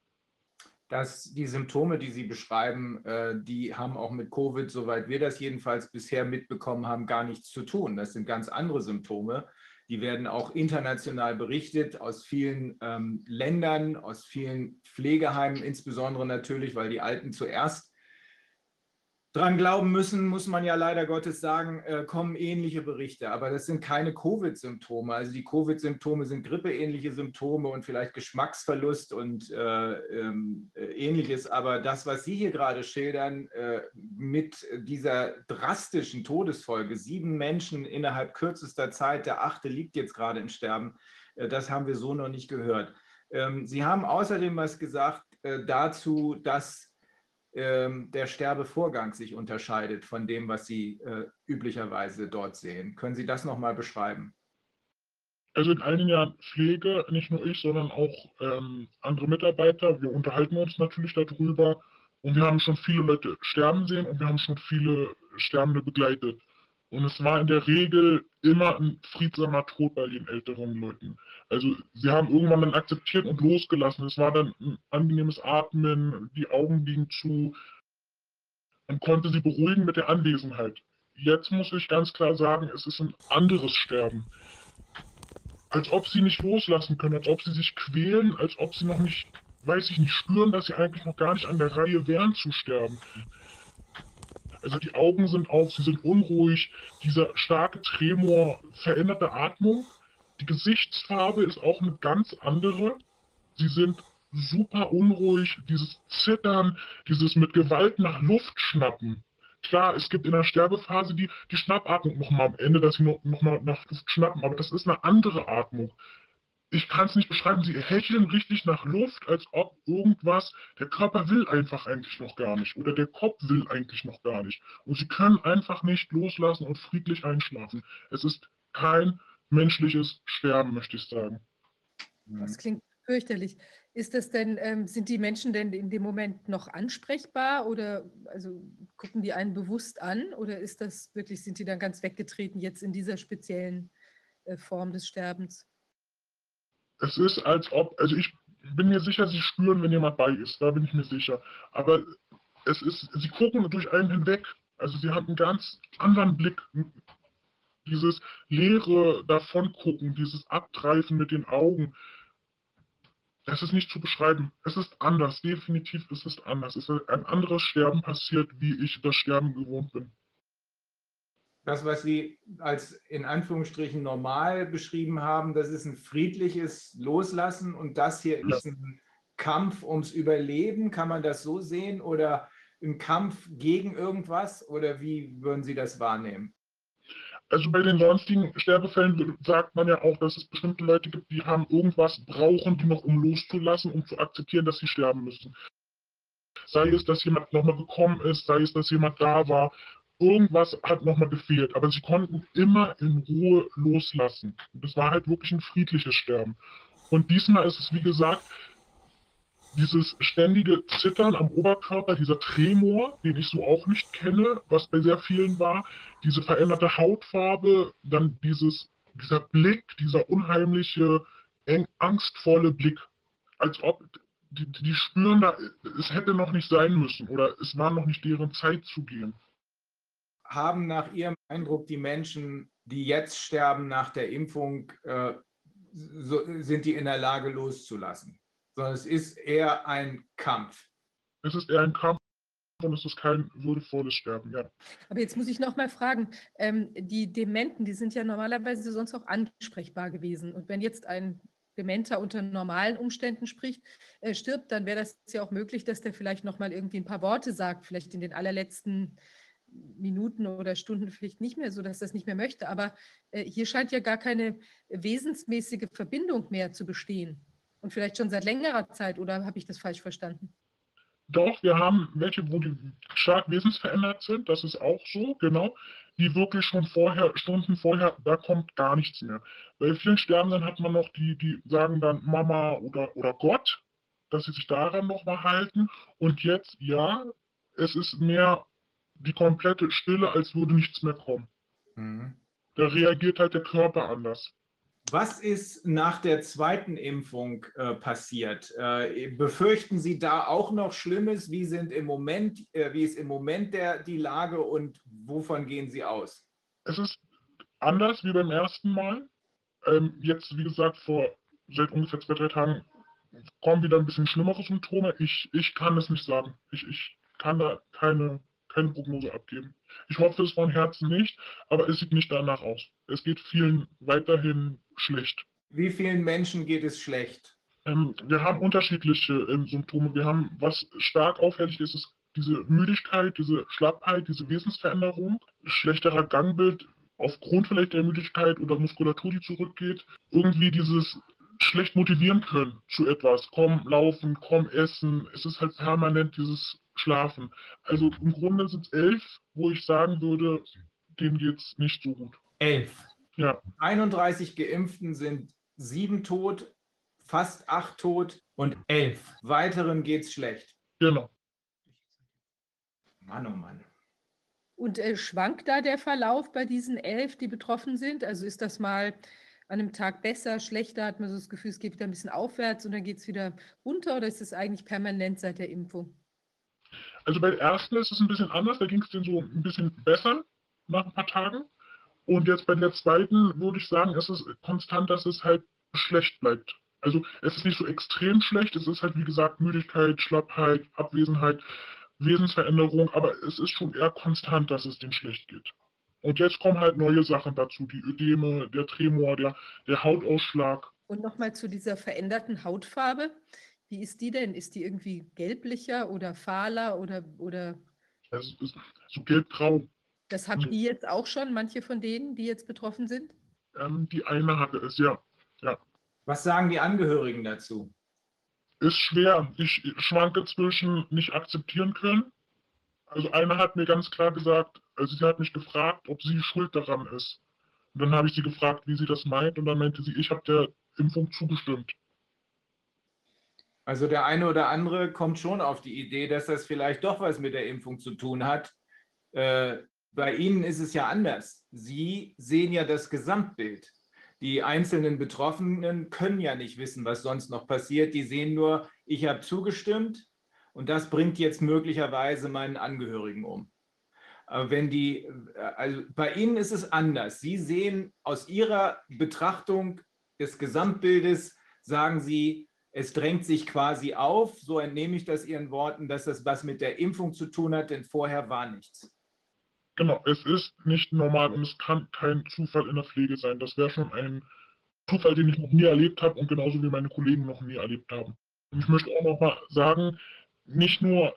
Dass die Symptome, die Sie beschreiben, äh, die haben auch mit Covid, soweit wir das jedenfalls bisher mitbekommen haben, gar nichts zu tun. Das sind ganz andere Symptome. Die werden auch international berichtet aus vielen ähm, Ländern, aus vielen Pflegeheimen, insbesondere natürlich, weil die Alten zuerst dran glauben müssen, muss man ja leider Gottes sagen, äh, kommen ähnliche Berichte. Aber das sind keine Covid-Symptome. Also die Covid-Symptome sind grippeähnliche Symptome und vielleicht Geschmacksverlust und äh, ähm, äh, ähnliches. Aber das, was Sie hier gerade schildern, äh, mit dieser drastischen Todesfolge, sieben Menschen innerhalb kürzester Zeit, der achte liegt jetzt gerade im Sterben, äh, das haben wir so noch nicht gehört. Ähm, Sie haben außerdem was gesagt äh, dazu, dass ähm, der Sterbevorgang sich unterscheidet von dem, was Sie äh, üblicherweise dort sehen. Können Sie das nochmal beschreiben? Also in einigen Jahren Pflege, nicht nur ich, sondern auch ähm, andere Mitarbeiter. Wir unterhalten uns natürlich darüber und wir haben schon viele Leute sterben sehen und wir haben schon viele Sterbende begleitet. Und es war in der Regel immer ein friedsamer Tod bei den älteren Leuten. Also sie haben irgendwann dann akzeptiert und losgelassen. Es war dann ein angenehmes Atmen, die Augen liegen zu. Man konnte sie beruhigen mit der Anwesenheit. Jetzt muss ich ganz klar sagen, es ist ein anderes Sterben. Als ob sie nicht loslassen können, als ob sie sich quälen, als ob sie noch nicht, weiß ich nicht, spüren, dass sie eigentlich noch gar nicht an der Reihe wären zu sterben. Also die Augen sind auf, sie sind unruhig, dieser starke Tremor, veränderte Atmung. Die Gesichtsfarbe ist auch eine ganz andere. Sie sind super unruhig, dieses Zittern, dieses mit Gewalt nach Luft schnappen. Klar, es gibt in der Sterbephase die, die Schnappatmung nochmal am Ende, dass sie nochmal noch nach Luft schnappen, aber das ist eine andere Atmung ich kann es nicht beschreiben, sie hecheln richtig nach Luft, als ob irgendwas, der Körper will einfach eigentlich noch gar nicht oder der Kopf will eigentlich noch gar nicht. Und sie können einfach nicht loslassen und friedlich einschlafen. Es ist kein menschliches Sterben, möchte ich sagen. Das klingt fürchterlich. Ist das denn, ähm, sind die Menschen denn in dem Moment noch ansprechbar oder also gucken die einen bewusst an oder ist das wirklich, sind die dann ganz weggetreten jetzt in dieser speziellen äh, Form des Sterbens? Es ist, als ob, also ich bin mir sicher, sie spüren, wenn jemand bei ist, da bin ich mir sicher. Aber es ist, sie gucken durch einen hinweg. Also sie haben einen ganz anderen Blick. Dieses leere Davongucken, dieses Abtreifen mit den Augen. Es ist nicht zu beschreiben. Es ist anders. Definitiv ist es anders. Es ist ein anderes Sterben passiert, wie ich das Sterben gewohnt bin das, was Sie als in Anführungsstrichen normal beschrieben haben, das ist ein friedliches Loslassen und das hier ist ein Kampf ums Überleben. Kann man das so sehen oder ein Kampf gegen irgendwas oder wie würden Sie das wahrnehmen? Also bei den sonstigen Sterbefällen sagt man ja auch, dass es bestimmte Leute gibt, die haben irgendwas brauchen, die noch um loszulassen, um zu akzeptieren, dass sie sterben müssen. Sei es, dass jemand nochmal gekommen ist, sei es, dass jemand da war irgendwas hat nochmal gefehlt, aber sie konnten immer in Ruhe loslassen. Das war halt wirklich ein friedliches Sterben. Und diesmal ist es, wie gesagt, dieses ständige Zittern am Oberkörper, dieser Tremor, den ich so auch nicht kenne, was bei sehr vielen war, diese veränderte Hautfarbe, dann dieses, dieser Blick, dieser unheimliche, eng, angstvolle Blick, als ob die, die spüren da, es hätte noch nicht sein müssen oder es war noch nicht deren Zeit zu gehen. Haben nach Ihrem Eindruck die Menschen, die jetzt sterben nach der Impfung, äh, so, sind die in der Lage loszulassen? Sondern es ist eher ein Kampf. Es ist eher ein Kampf und es ist kein würdevolles Sterben, ja. Aber jetzt muss ich noch mal fragen, ähm, die Dementen, die sind ja normalerweise sonst auch ansprechbar gewesen. Und wenn jetzt ein Dementer unter normalen Umständen spricht, äh, stirbt, dann wäre das ja auch möglich, dass der vielleicht noch mal irgendwie ein paar Worte sagt, vielleicht in den allerletzten Minuten oder Stunden vielleicht nicht mehr, so dass es nicht mehr möchte. Aber äh, hier scheint ja gar keine wesensmäßige Verbindung mehr zu bestehen. Und vielleicht schon seit längerer Zeit, oder habe ich das falsch verstanden? Doch, wir haben welche, wo die stark wesensverändert sind, das ist auch so, genau. Die wirklich schon vorher, Stunden vorher, da kommt gar nichts mehr. Bei vielen Sterbenden hat man noch die, die sagen dann Mama oder, oder Gott, dass sie sich daran nochmal halten. Und jetzt, ja, es ist mehr die komplette Stille, als würde nichts mehr kommen. Mhm. Da reagiert halt der Körper anders. Was ist nach der zweiten Impfung äh, passiert? Äh, befürchten Sie da auch noch Schlimmes? Wie sind im Moment, äh, wie ist im Moment der, die Lage und wovon gehen Sie aus? Es ist anders wie beim ersten Mal. Ähm, jetzt, wie gesagt, vor seit ungefähr zwei, drei Tagen kommen wieder ein bisschen schlimmere Symptome. Ich, ich kann es nicht sagen. Ich, ich kann da keine keine Prognose abgeben. Ich hoffe es von Herzen nicht, aber es sieht nicht danach aus. Es geht vielen weiterhin schlecht. Wie vielen Menschen geht es schlecht? Ähm, wir haben unterschiedliche ähm, Symptome. Wir haben, was stark auffällig ist, ist diese Müdigkeit, diese Schlappheit, diese Wesensveränderung, schlechterer Gangbild aufgrund vielleicht der Müdigkeit oder Muskulatur, die zurückgeht. Irgendwie dieses schlecht motivieren können zu etwas. Komm, laufen, komm, essen. Es ist halt permanent dieses Schlafen. Also im Grunde sind es elf, wo ich sagen würde, denen geht es nicht so gut. Elf? Ja. 31 Geimpften sind sieben tot, fast acht tot und elf. Weiteren geht es schlecht. Genau. Mann, oh Mann. Und äh, schwankt da der Verlauf bei diesen elf, die betroffen sind? Also ist das mal an einem Tag besser, schlechter? Hat man so das Gefühl, es geht wieder ein bisschen aufwärts und dann geht es wieder runter oder ist es eigentlich permanent seit der Impfung? Also bei der ersten ist es ein bisschen anders, da ging es denen so ein bisschen besser nach ein paar Tagen. Und jetzt bei der zweiten würde ich sagen, es ist konstant, dass es halt schlecht bleibt. Also es ist nicht so extrem schlecht, es ist halt wie gesagt Müdigkeit, Schlappheit, Abwesenheit, Wesensveränderung, aber es ist schon eher konstant, dass es denen schlecht geht. Und jetzt kommen halt neue Sachen dazu, die Ödeme, der Tremor, der, der Hautausschlag. Und nochmal zu dieser veränderten Hautfarbe. Wie ist die denn? Ist die irgendwie gelblicher oder fahler oder. oder es ist so gelbgrau. Das haben die jetzt auch schon, manche von denen, die jetzt betroffen sind? Ähm, die eine hatte es, ja. ja. Was sagen die Angehörigen dazu? Ist schwer. Ich schwanke zwischen nicht akzeptieren können. Also eine hat mir ganz klar gesagt, also sie hat mich gefragt, ob sie schuld daran ist. Und dann habe ich sie gefragt, wie sie das meint, und dann meinte sie, ich habe der Impfung zugestimmt. Also der eine oder andere kommt schon auf die Idee, dass das vielleicht doch was mit der Impfung zu tun hat. Äh, bei Ihnen ist es ja anders. Sie sehen ja das Gesamtbild. Die einzelnen Betroffenen können ja nicht wissen, was sonst noch passiert. Die sehen nur, ich habe zugestimmt und das bringt jetzt möglicherweise meinen Angehörigen um. Aber wenn die, also bei Ihnen ist es anders. Sie sehen aus Ihrer Betrachtung des Gesamtbildes, sagen Sie, es drängt sich quasi auf, so entnehme ich das Ihren Worten, dass das was mit der Impfung zu tun hat, denn vorher war nichts. Genau, es ist nicht normal und es kann kein Zufall in der Pflege sein. Das wäre schon ein Zufall, den ich noch nie erlebt habe und genauso wie meine Kollegen noch nie erlebt haben. Und ich möchte auch noch mal sagen, nicht nur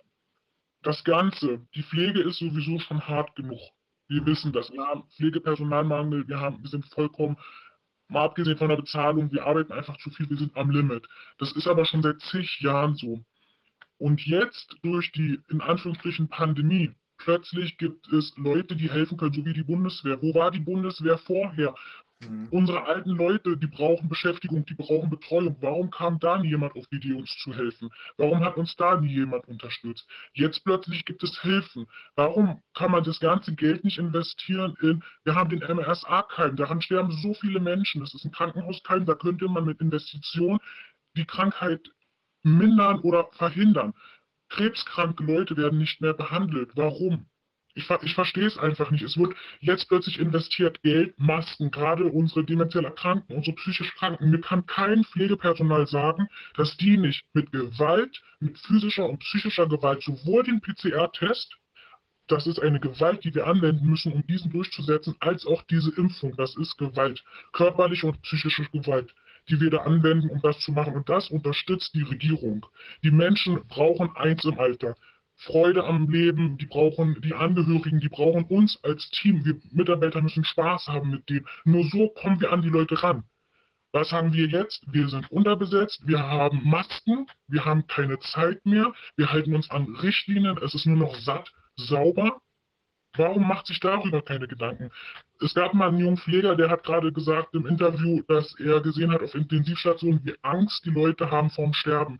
das Ganze, die Pflege ist sowieso schon hart genug. Wir wissen das. Wir haben Pflegepersonalmangel, wir, haben, wir sind vollkommen Mal abgesehen von der Bezahlung, wir arbeiten einfach zu viel, wir sind am Limit. Das ist aber schon seit zig Jahren so. Und jetzt durch die, in Anführungsstrichen, Pandemie, plötzlich gibt es Leute, die helfen können, so wie die Bundeswehr. Wo war die Bundeswehr vorher? Mhm. Unsere alten Leute, die brauchen Beschäftigung, die brauchen Betreuung. Warum kam da nie jemand auf die Idee, uns zu helfen? Warum hat uns da nie jemand unterstützt? Jetzt plötzlich gibt es Hilfen. Warum kann man das ganze Geld nicht investieren in, wir haben den MRSA-Keim, daran sterben so viele Menschen. Das ist ein Krankenhauskeim, da könnte man mit Investitionen die Krankheit mindern oder verhindern. Krebskranke Leute werden nicht mehr behandelt. Warum? Ich, ich verstehe es einfach nicht. Es wird jetzt plötzlich investiert Geld, Masken, gerade unsere demenziell Erkrankten, unsere psychisch Kranken. Mir kann kein Pflegepersonal sagen, dass die nicht mit Gewalt, mit physischer und psychischer Gewalt, sowohl den PCR-Test, das ist eine Gewalt, die wir anwenden müssen, um diesen durchzusetzen, als auch diese Impfung. Das ist Gewalt, körperliche und psychische Gewalt die wir da anwenden, um das zu machen. Und das unterstützt die Regierung. Die Menschen brauchen eins im Alter. Freude am Leben, die brauchen die Angehörigen, die brauchen uns als Team. Wir Mitarbeiter müssen Spaß haben mit denen. Nur so kommen wir an die Leute ran. Was haben wir jetzt? Wir sind unterbesetzt, wir haben Masken, wir haben keine Zeit mehr, wir halten uns an Richtlinien, es ist nur noch satt, sauber. Warum macht sich darüber keine Gedanken? Es gab mal einen jungen Pfleger, der hat gerade gesagt im Interview, dass er gesehen hat auf Intensivstationen, wie Angst die Leute haben vorm Sterben.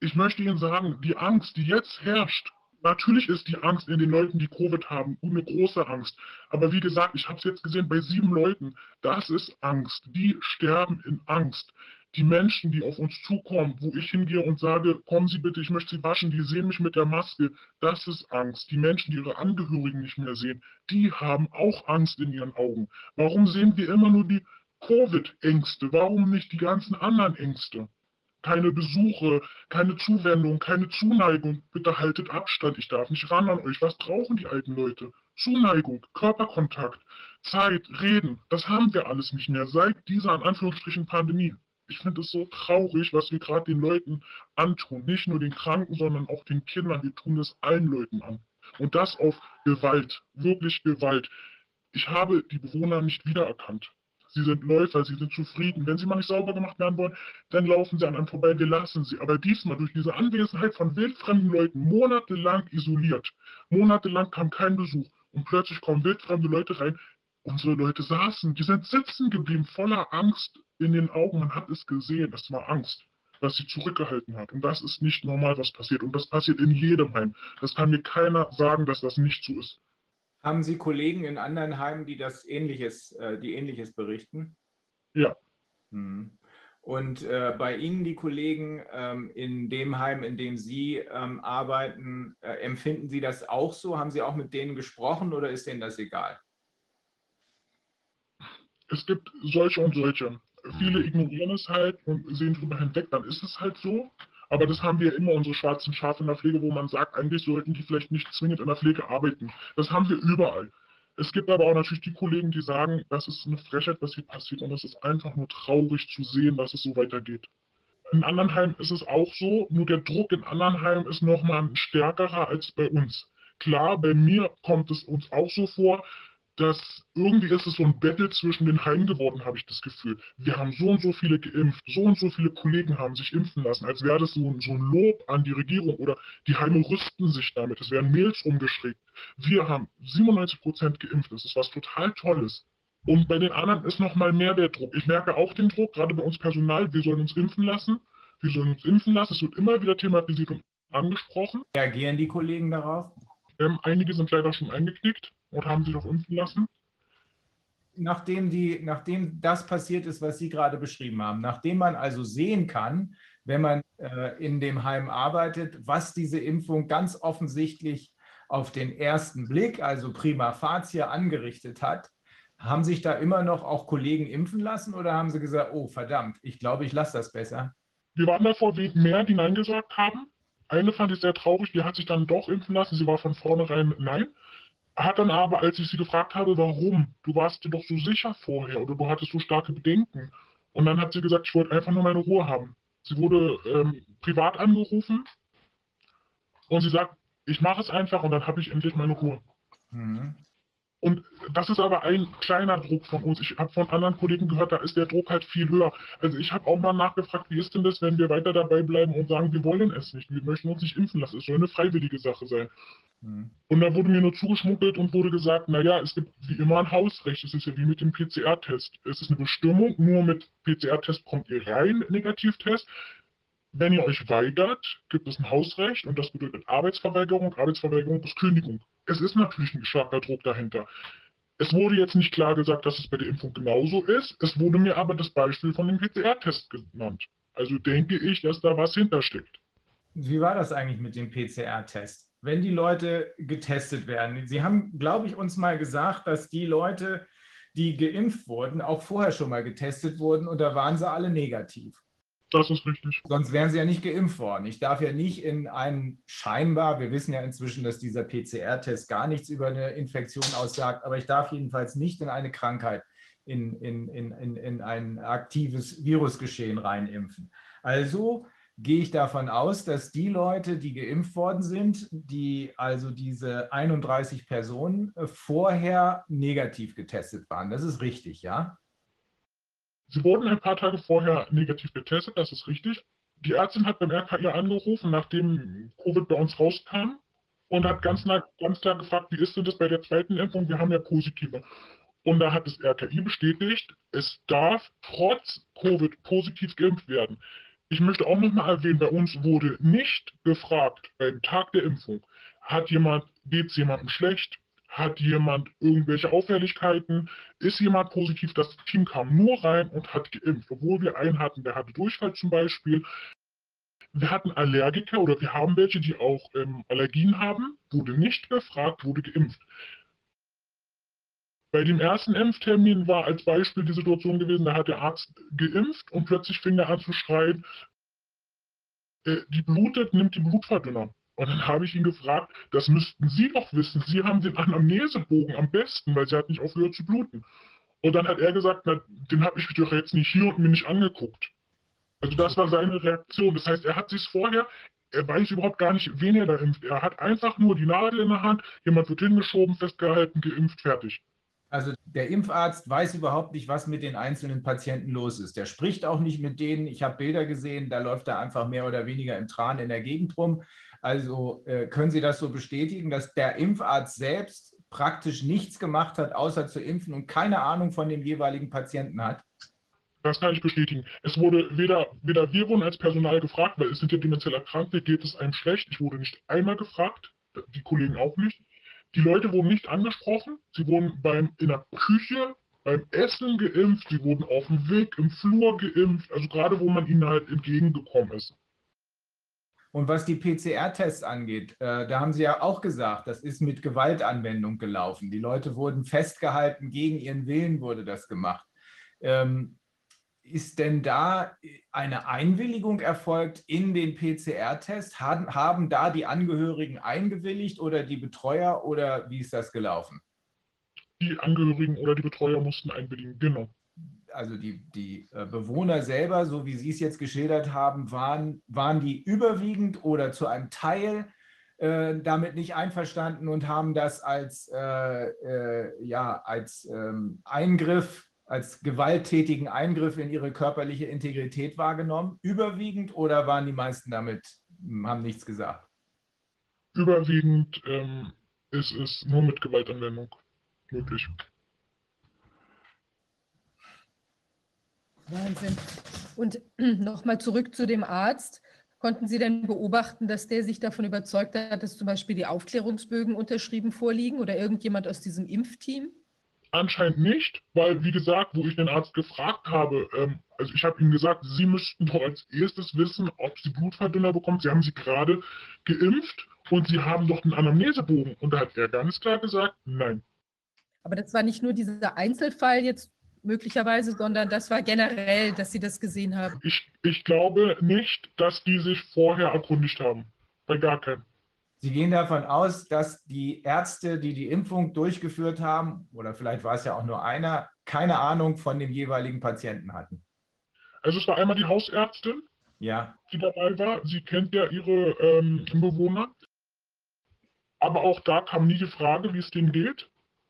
Ich möchte Ihnen sagen, die Angst, die jetzt herrscht, natürlich ist die Angst in den Leuten, die Covid haben, eine große Angst. Aber wie gesagt, ich habe es jetzt gesehen bei sieben Leuten, das ist Angst. Die sterben in Angst die Menschen, die auf uns zukommen, wo ich hingehe und sage, kommen Sie bitte, ich möchte Sie waschen, die sehen mich mit der Maske, das ist Angst. Die Menschen, die ihre Angehörigen nicht mehr sehen, die haben auch Angst in ihren Augen. Warum sehen wir immer nur die Covid-Ängste? Warum nicht die ganzen anderen Ängste? Keine Besuche, keine Zuwendung, keine Zuneigung. Bitte haltet Abstand, ich darf nicht ran an euch. Was brauchen die alten Leute? Zuneigung, Körperkontakt, Zeit, Reden, das haben wir alles nicht mehr seit dieser in Anführungsstrichen Pandemie ich finde es so traurig, was wir gerade den Leuten antun. Nicht nur den Kranken, sondern auch den Kindern. Wir tun es allen Leuten an. Und das auf Gewalt, wirklich Gewalt. Ich habe die Bewohner nicht wiedererkannt. Sie sind Läufer, sie sind zufrieden. Wenn sie mal nicht sauber gemacht werden wollen, dann laufen sie an einem vorbei, wir lassen sie. Aber diesmal durch diese Anwesenheit von wildfremden Leuten, monatelang isoliert, monatelang kam kein Besuch und plötzlich kommen wildfremde Leute rein. Unsere Leute saßen, die sind sitzen geblieben, voller Angst, in den Augen, man hat es gesehen, es war Angst, was sie zurückgehalten hat. Und das ist nicht normal, was passiert. Und das passiert in jedem Heim. Das kann mir keiner sagen, dass das nicht so ist. Haben Sie Kollegen in anderen Heimen, die das Ähnliches, äh, die Ähnliches berichten? Ja. Hm. Und äh, bei Ihnen, die Kollegen ähm, in dem Heim, in dem Sie ähm, arbeiten, äh, empfinden Sie das auch so? Haben Sie auch mit denen gesprochen oder ist denen das egal? Es gibt solche und solche viele ignorieren es halt und sehen drüber hinweg, dann ist es halt so. Aber das haben wir immer, unsere schwarzen Schafe in der Pflege, wo man sagt, eigentlich sollten die vielleicht nicht zwingend in der Pflege arbeiten. Das haben wir überall. Es gibt aber auch natürlich die Kollegen, die sagen, das ist eine Frechheit, was hier passiert und es ist einfach nur traurig zu sehen, dass es so weitergeht. In anderen Heimen ist es auch so, nur der Druck in anderen Heimen ist nochmal stärkerer als bei uns. Klar, bei mir kommt es uns auch so vor, dass irgendwie ist es so ein Battle zwischen den Heimen geworden, habe ich das Gefühl. Wir haben so und so viele geimpft, so und so viele Kollegen haben sich impfen lassen, als wäre das so, so ein Lob an die Regierung oder die Heime rüsten sich damit. Es werden Mails umgeschickt. Wir haben 97 Prozent geimpft. Das ist was total Tolles. Und bei den anderen ist noch mal mehr der Druck. Ich merke auch den Druck, gerade bei uns Personal. Wir sollen uns impfen lassen. Wir sollen uns impfen lassen. Es wird immer wieder thematisiert und angesprochen. Reagieren die Kollegen darauf? Ähm, einige sind leider schon eingeknickt und haben sich auch impfen lassen. Nachdem, die, nachdem das passiert ist, was Sie gerade beschrieben haben, nachdem man also sehen kann, wenn man äh, in dem Heim arbeitet, was diese Impfung ganz offensichtlich auf den ersten Blick, also prima facie, angerichtet hat, haben sich da immer noch auch Kollegen impfen lassen oder haben sie gesagt, oh verdammt, ich glaube, ich lasse das besser? Wir waren davor wegen mehr, die Nein gesagt haben. Eine fand ich sehr traurig, die hat sich dann doch impfen lassen. Sie war von vornherein Nein. Hat dann aber, als ich sie gefragt habe, warum, du warst dir doch so sicher vorher oder du hattest so starke Bedenken. Und dann hat sie gesagt, ich wollte einfach nur meine Ruhe haben. Sie wurde ähm, privat angerufen und sie sagt, ich mache es einfach und dann habe ich endlich meine Ruhe. Mhm. Und das ist aber ein kleiner Druck von uns. Ich habe von anderen Kollegen gehört, da ist der Druck halt viel höher. Also ich habe auch mal nachgefragt, wie ist denn das, wenn wir weiter dabei bleiben und sagen, wir wollen es nicht, wir möchten uns nicht impfen lassen. Es soll eine freiwillige Sache sein. Mhm. Und da wurde mir nur zugeschmuggelt und wurde gesagt, naja, es gibt wie immer ein Hausrecht. Es ist ja wie mit dem PCR-Test. Es ist eine Bestimmung, nur mit PCR-Test kommt ihr rein, Negativtest. Wenn ihr euch weigert, gibt es ein Hausrecht und das bedeutet Arbeitsverweigerung. Arbeitsverweigerung ist Kündigung es ist natürlich ein starker Druck dahinter. Es wurde jetzt nicht klar gesagt, dass es bei der Impfung genauso ist. Es wurde mir aber das Beispiel von dem PCR-Test genannt. Also denke ich, dass da was hintersteckt. Wie war das eigentlich mit dem PCR-Test? Wenn die Leute getestet werden, Sie haben, glaube ich, uns mal gesagt, dass die Leute, die geimpft wurden, auch vorher schon mal getestet wurden und da waren sie alle negativ. Das ist richtig. Sonst wären sie ja nicht geimpft worden. Ich darf ja nicht in einen scheinbar, wir wissen ja inzwischen, dass dieser PCR-Test gar nichts über eine Infektion aussagt, aber ich darf jedenfalls nicht in eine Krankheit, in, in, in, in, in ein aktives Virusgeschehen reinimpfen. Also gehe ich davon aus, dass die Leute, die geimpft worden sind, die also diese 31 Personen vorher negativ getestet waren. Das ist richtig, ja? Sie wurden ein paar Tage vorher negativ getestet, das ist richtig. Die Ärztin hat beim RKI angerufen, nachdem Covid bei uns rauskam und hat ganz, ganz klar gefragt, wie ist denn das bei der zweiten Impfung? Wir haben ja positive. Und da hat das RKI bestätigt, es darf trotz Covid positiv geimpft werden. Ich möchte auch nochmal erwähnen, bei uns wurde nicht gefragt, beim Tag der Impfung, hat jemand, geht es jemandem schlecht, hat jemand irgendwelche Auffälligkeiten? Ist jemand positiv? Das Team kam nur rein und hat geimpft, obwohl wir einen hatten, der hatte Durchfall zum Beispiel. Wir hatten Allergiker oder wir haben welche, die auch ähm, Allergien haben, wurde nicht gefragt, wurde geimpft. Bei dem ersten Impftermin war als Beispiel die Situation gewesen, da hat der Arzt geimpft und plötzlich fing er an zu schreien, äh, die blutet, nimmt die Blutverdünner. Und dann habe ich ihn gefragt, das müssten Sie doch wissen. Sie haben den Anamnesebogen am besten, weil sie hat nicht aufgehört zu bluten. Und dann hat er gesagt, na, den habe ich doch jetzt nicht hier und mir nicht angeguckt. Also das war seine Reaktion. Das heißt, er hat sich vorher, er weiß überhaupt gar nicht, wen er da impft. Er hat einfach nur die Nadel in der Hand, jemand wird hingeschoben, festgehalten, geimpft, fertig. Also der Impfarzt weiß überhaupt nicht, was mit den einzelnen Patienten los ist. Der spricht auch nicht mit denen. Ich habe Bilder gesehen, da läuft er einfach mehr oder weniger im Tran in der Gegend rum. Also äh, können Sie das so bestätigen, dass der Impfarzt selbst praktisch nichts gemacht hat, außer zu impfen und keine Ahnung von dem jeweiligen Patienten hat? Das kann ich bestätigen. Es wurde weder, weder wir wurden als Personal gefragt, weil es sind ja demenziell Erkrankte, geht es einem schlecht. Ich wurde nicht einmal gefragt, die Kollegen auch nicht. Die Leute wurden nicht angesprochen. Sie wurden beim, in der Küche, beim Essen geimpft, sie wurden auf dem Weg im Flur geimpft, also gerade wo man ihnen halt entgegengekommen ist. Und was die PCR-Tests angeht, äh, da haben Sie ja auch gesagt, das ist mit Gewaltanwendung gelaufen. Die Leute wurden festgehalten, gegen ihren Willen wurde das gemacht. Ähm, ist denn da eine Einwilligung erfolgt in den PCR-Test? Haben, haben da die Angehörigen eingewilligt oder die Betreuer oder wie ist das gelaufen? Die Angehörigen oder die Betreuer mussten einwilligen, genau also die, die äh, Bewohner selber, so wie Sie es jetzt geschildert haben, waren, waren die überwiegend oder zu einem Teil äh, damit nicht einverstanden und haben das als, äh, äh, ja, als ähm, Eingriff, als gewalttätigen Eingriff in ihre körperliche Integrität wahrgenommen? Überwiegend oder waren die meisten damit, hm, haben nichts gesagt? Überwiegend ähm, ist es nur mit Gewaltanwendung möglich. Wahnsinn. Und nochmal zurück zu dem Arzt. Konnten Sie denn beobachten, dass der sich davon überzeugt hat, dass zum Beispiel die Aufklärungsbögen unterschrieben vorliegen oder irgendjemand aus diesem Impfteam? Anscheinend nicht, weil, wie gesagt, wo ich den Arzt gefragt habe, ähm, also ich habe ihm gesagt, Sie müssten doch als erstes wissen, ob Sie Blutverdünner bekommen. Sie haben sie gerade geimpft und Sie haben doch einen Anamnesebogen. Und da hat er ganz klar gesagt, nein. Aber das war nicht nur dieser Einzelfall jetzt möglicherweise, sondern das war generell, dass Sie das gesehen haben. Ich, ich glaube nicht, dass die sich vorher erkundigt haben. Bei gar keinem. Sie gehen davon aus, dass die Ärzte, die die Impfung durchgeführt haben, oder vielleicht war es ja auch nur einer, keine Ahnung von dem jeweiligen Patienten hatten. Also es war einmal die Hausärztin, ja. die dabei war. Sie kennt ja ihre ähm, Bewohner. Aber auch da kam nie die Frage, wie es denen geht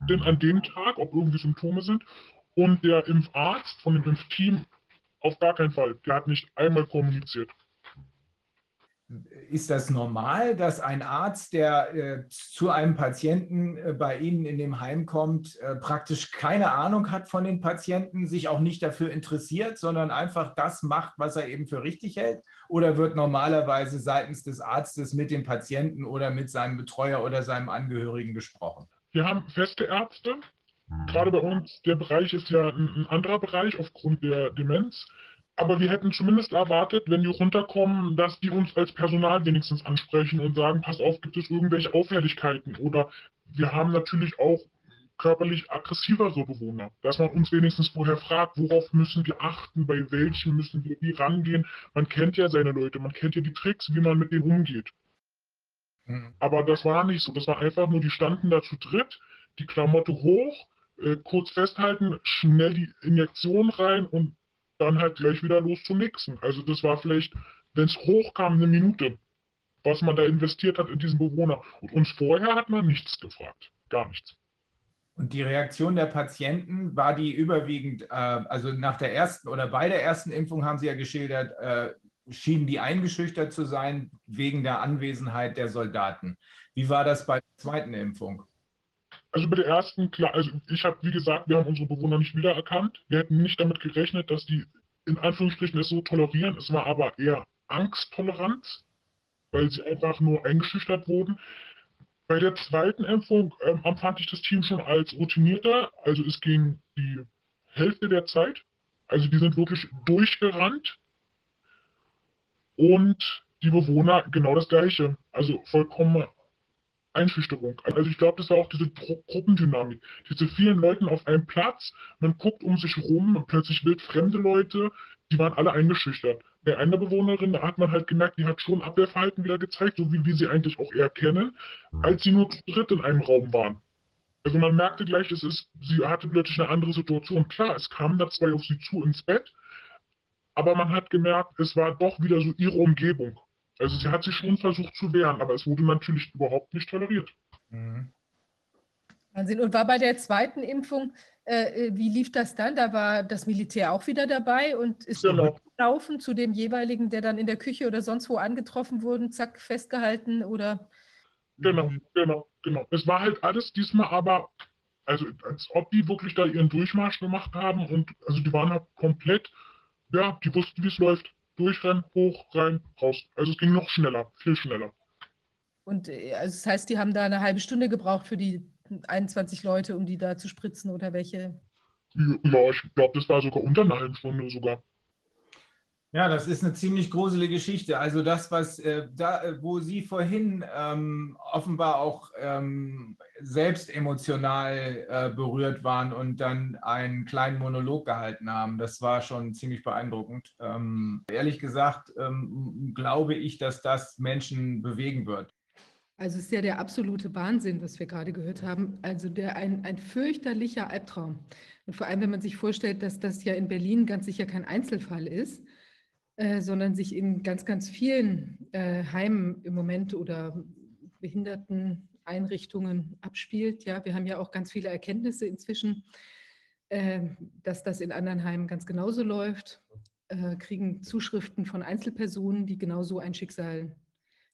denn an dem Tag, ob irgendwie Symptome sind. Und der Impfarzt von dem Impfteam auf gar keinen Fall. Der hat nicht einmal kommuniziert. Ist das normal, dass ein Arzt, der äh, zu einem Patienten äh, bei Ihnen in dem Heim kommt, äh, praktisch keine Ahnung hat von den Patienten, sich auch nicht dafür interessiert, sondern einfach das macht, was er eben für richtig hält? Oder wird normalerweise seitens des Arztes mit dem Patienten oder mit seinem Betreuer oder seinem Angehörigen gesprochen? Wir haben feste Ärzte. Gerade bei uns, der Bereich ist ja ein, ein anderer Bereich aufgrund der Demenz. Aber wir hätten zumindest erwartet, wenn die runterkommen, dass die uns als Personal wenigstens ansprechen und sagen, pass auf, gibt es irgendwelche Auffälligkeiten? Oder wir haben natürlich auch körperlich aggressiver so Bewohner, dass man uns wenigstens vorher fragt, worauf müssen wir achten, bei welchen müssen wir wie rangehen. Man kennt ja seine Leute, man kennt ja die Tricks, wie man mit denen umgeht. Mhm. Aber das war nicht so. Das war einfach nur, die standen da zu dritt, die Klamotte hoch, äh, kurz festhalten, schnell die Injektion rein und dann halt gleich wieder los zum nächsten. Also das war vielleicht, wenn es hochkam, eine Minute, was man da investiert hat in diesen Bewohner. Und uns vorher hat man nichts gefragt. Gar nichts. Und die Reaktion der Patienten war die überwiegend, äh, also nach der ersten oder bei der ersten Impfung haben Sie ja geschildert, äh, schienen die eingeschüchtert zu sein wegen der Anwesenheit der Soldaten. Wie war das bei der zweiten Impfung? Also bei der ersten, klar, also ich habe, wie gesagt, wir haben unsere Bewohner nicht wiedererkannt. Wir hätten nicht damit gerechnet, dass die in Anführungsstrichen es so tolerieren. Es war aber eher Angsttoleranz, weil sie einfach nur eingeschüchtert wurden. Bei der zweiten Impfung ähm, empfand ich das Team schon als routinierter. Also es ging die Hälfte der Zeit. Also die sind wirklich durchgerannt. Und die Bewohner genau das Gleiche. Also vollkommen Einschüchterung. Also ich glaube, das war auch diese Gru Gruppendynamik. Diese vielen Leuten auf einem Platz, man guckt um sich rum und plötzlich wild fremde Leute, die waren alle eingeschüchtert. Bei einer Bewohnerin, da hat man halt gemerkt, die hat schon Abwehrverhalten wieder gezeigt, so wie wir sie eigentlich auch eher kennen, als sie nur zu dritt in einem Raum waren. Also man merkte gleich, es ist, sie hatte plötzlich eine andere Situation. Klar, es kamen da zwei auf sie zu ins Bett, aber man hat gemerkt, es war doch wieder so ihre Umgebung. Also sie hat sich schon versucht zu wehren, aber es wurde natürlich überhaupt nicht toleriert. Mhm. Wahnsinn. Und war bei der zweiten Impfung, äh, äh, wie lief das dann? Da war das Militär auch wieder dabei und ist genau. gelaufen zu dem jeweiligen, der dann in der Küche oder sonst wo angetroffen wurde, zack, festgehalten oder? Genau, genau, genau. Es war halt alles diesmal aber, also als ob die wirklich da ihren Durchmarsch gemacht haben und also die waren halt komplett, ja, die wussten, wie es läuft durchrennen, hoch, rein, raus. Also es ging noch schneller, viel schneller. Und äh, also das heißt, die haben da eine halbe Stunde gebraucht für die 21 Leute, um die da zu spritzen oder welche? Ja, ich glaube, das war sogar unter einer halben Stunde sogar. Ja, das ist eine ziemlich gruselige Geschichte. Also das, was äh, da, äh, wo Sie vorhin ähm, offenbar auch ähm, selbst emotional äh, berührt waren und dann einen kleinen Monolog gehalten haben, das war schon ziemlich beeindruckend. Ähm, ehrlich gesagt ähm, glaube ich, dass das Menschen bewegen wird. Also es ist ja der absolute Wahnsinn, was wir gerade gehört haben. Also der ein, ein fürchterlicher Albtraum. Und vor allem, wenn man sich vorstellt, dass das ja in Berlin ganz sicher kein Einzelfall ist äh, sondern sich in ganz, ganz vielen äh, Heimen im Moment oder Behinderteneinrichtungen abspielt. Ja, wir haben ja auch ganz viele Erkenntnisse inzwischen, äh, dass das in anderen Heimen ganz genauso läuft. Äh, kriegen Zuschriften von Einzelpersonen, die genau so ein Schicksal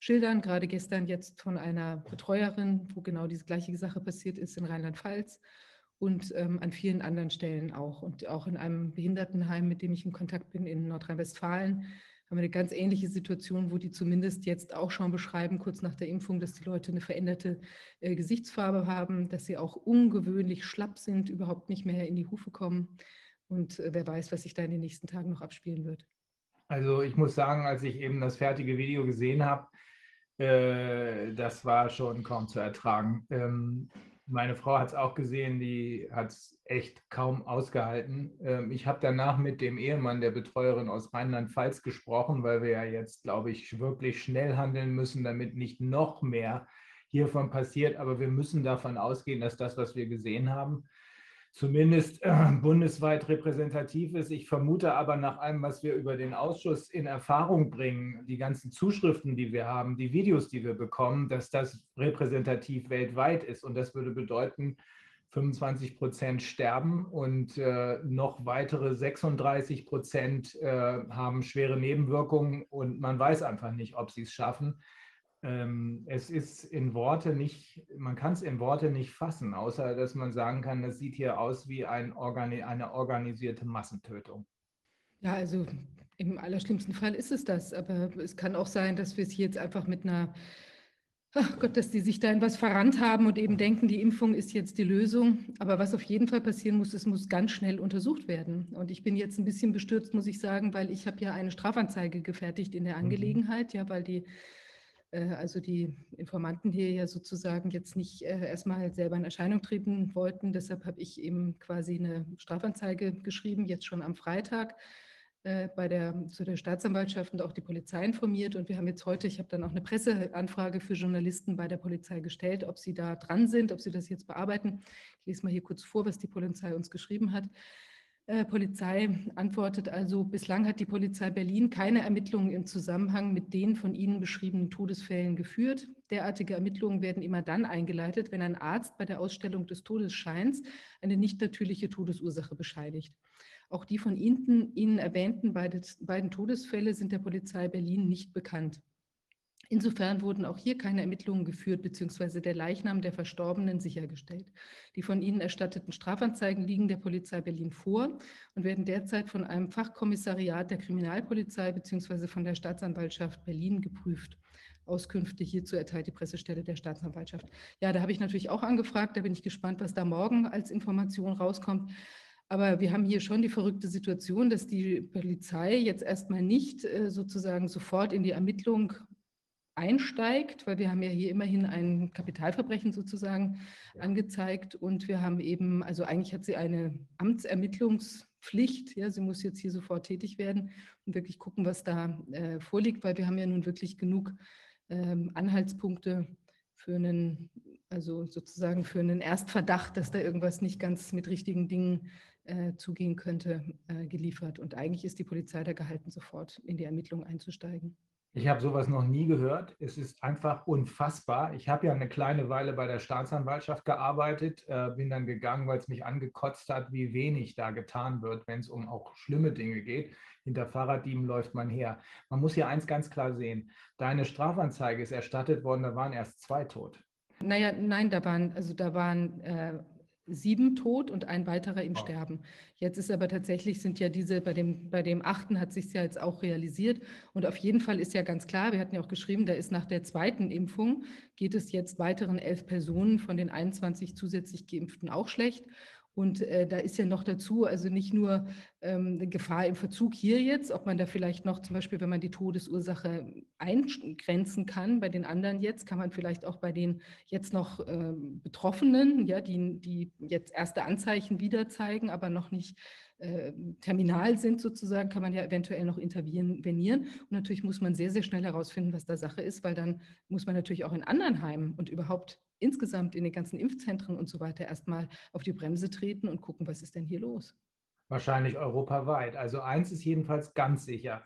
schildern. Gerade gestern jetzt von einer Betreuerin, wo genau diese gleiche Sache passiert ist in Rheinland-Pfalz und ähm, an vielen anderen Stellen auch. Und auch in einem Behindertenheim, mit dem ich in Kontakt bin in Nordrhein-Westfalen, haben wir eine ganz ähnliche Situation, wo die zumindest jetzt auch schon beschreiben, kurz nach der Impfung, dass die Leute eine veränderte äh, Gesichtsfarbe haben, dass sie auch ungewöhnlich schlapp sind, überhaupt nicht mehr in die Hufe kommen. Und äh, wer weiß, was sich da in den nächsten Tagen noch abspielen wird. Also ich muss sagen, als ich eben das fertige Video gesehen habe, äh, das war schon kaum zu ertragen. Ähm, meine Frau hat es auch gesehen, die hat es echt kaum ausgehalten. Ähm, ich habe danach mit dem Ehemann der Betreuerin aus Rheinland-Pfalz gesprochen, weil wir ja jetzt, glaube ich, wirklich schnell handeln müssen, damit nicht noch mehr hiervon passiert. Aber wir müssen davon ausgehen, dass das, was wir gesehen haben, zumindest äh, bundesweit repräsentativ ist. Ich vermute aber nach allem, was wir über den Ausschuss in Erfahrung bringen, die ganzen Zuschriften, die wir haben, die Videos, die wir bekommen, dass das repräsentativ weltweit ist. Und das würde bedeuten, 25 Prozent sterben und äh, noch weitere 36 Prozent äh, haben schwere Nebenwirkungen und man weiß einfach nicht, ob sie es schaffen. Ähm, es ist in Worte nicht, man kann es in Worte nicht fassen, außer dass man sagen kann, es sieht hier aus wie ein Organi eine organisierte Massentötung. Ja, also im allerschlimmsten Fall ist es das, aber es kann auch sein, dass wir es hier jetzt einfach mit einer Ach Gott, dass die sich da in was verrannt haben und eben denken, die Impfung ist jetzt die Lösung. Aber was auf jeden Fall passieren muss, es muss ganz schnell untersucht werden. Und ich bin jetzt ein bisschen bestürzt, muss ich sagen, weil ich habe ja eine Strafanzeige gefertigt in der mhm. Angelegenheit, ja, weil die also die Informanten hier ja sozusagen jetzt nicht äh, erstmal selber in Erscheinung treten wollten. Deshalb habe ich eben quasi eine Strafanzeige geschrieben, jetzt schon am Freitag äh, bei der, zu der Staatsanwaltschaft und auch die Polizei informiert. Und wir haben jetzt heute, ich habe dann auch eine Presseanfrage für Journalisten bei der Polizei gestellt, ob sie da dran sind, ob sie das jetzt bearbeiten. Ich lese mal hier kurz vor, was die Polizei uns geschrieben hat. Äh, Polizei antwortet also, bislang hat die Polizei Berlin keine Ermittlungen im Zusammenhang mit den von Ihnen beschriebenen Todesfällen geführt. Derartige Ermittlungen werden immer dann eingeleitet, wenn ein Arzt bei der Ausstellung des Todesscheins eine nicht natürliche Todesursache bescheinigt. Auch die von Ihnen, Ihnen erwähnten beide, beiden Todesfälle sind der Polizei Berlin nicht bekannt. Insofern wurden auch hier keine Ermittlungen geführt bzw. der Leichnam der Verstorbenen sichergestellt. Die von Ihnen erstatteten Strafanzeigen liegen der Polizei Berlin vor und werden derzeit von einem Fachkommissariat der Kriminalpolizei bzw. von der Staatsanwaltschaft Berlin geprüft. Auskünfte hierzu erteilt die Pressestelle der Staatsanwaltschaft. Ja, da habe ich natürlich auch angefragt. Da bin ich gespannt, was da morgen als Information rauskommt. Aber wir haben hier schon die verrückte Situation, dass die Polizei jetzt erstmal nicht äh, sozusagen sofort in die Ermittlung einsteigt, weil wir haben ja hier immerhin ein Kapitalverbrechen sozusagen ja. angezeigt und wir haben eben, also eigentlich hat sie eine Amtsermittlungspflicht, ja, sie muss jetzt hier sofort tätig werden und wirklich gucken, was da äh, vorliegt, weil wir haben ja nun wirklich genug ähm, Anhaltspunkte für einen, also sozusagen für einen Erstverdacht, dass da irgendwas nicht ganz mit richtigen Dingen äh, zugehen könnte, äh, geliefert. Und eigentlich ist die Polizei da gehalten, sofort in die Ermittlung einzusteigen. Ich habe sowas noch nie gehört. Es ist einfach unfassbar. Ich habe ja eine kleine Weile bei der Staatsanwaltschaft gearbeitet, äh, bin dann gegangen, weil es mich angekotzt hat, wie wenig da getan wird, wenn es um auch schlimme Dinge geht. Hinter Fahrraddieben läuft man her. Man muss hier eins ganz klar sehen. Deine Strafanzeige ist erstattet worden, da waren erst zwei tot. Naja, nein, da waren, also da waren äh, sieben tot und ein weiterer im oh. Sterben. Jetzt ist aber tatsächlich, sind ja diese, bei dem, bei dem achten hat sich ja jetzt auch realisiert. Und auf jeden Fall ist ja ganz klar, wir hatten ja auch geschrieben, da ist nach der zweiten Impfung, geht es jetzt weiteren elf Personen von den 21 zusätzlich Geimpften auch schlecht. Und äh, da ist ja noch dazu, also nicht nur ähm, Gefahr im Verzug hier jetzt, ob man da vielleicht noch zum Beispiel, wenn man die Todesursache eingrenzen kann, bei den anderen jetzt, kann man vielleicht auch bei den jetzt noch ähm, Betroffenen, ja, die, die jetzt erste Anzeichen wieder zeigen, aber noch nicht äh, terminal sind sozusagen, kann man ja eventuell noch intervenieren. Und natürlich muss man sehr, sehr schnell herausfinden, was da Sache ist, weil dann muss man natürlich auch in anderen Heimen und überhaupt insgesamt in den ganzen Impfzentren und so weiter erstmal auf die Bremse treten und gucken, was ist denn hier los? Wahrscheinlich europaweit. Also eins ist jedenfalls ganz sicher.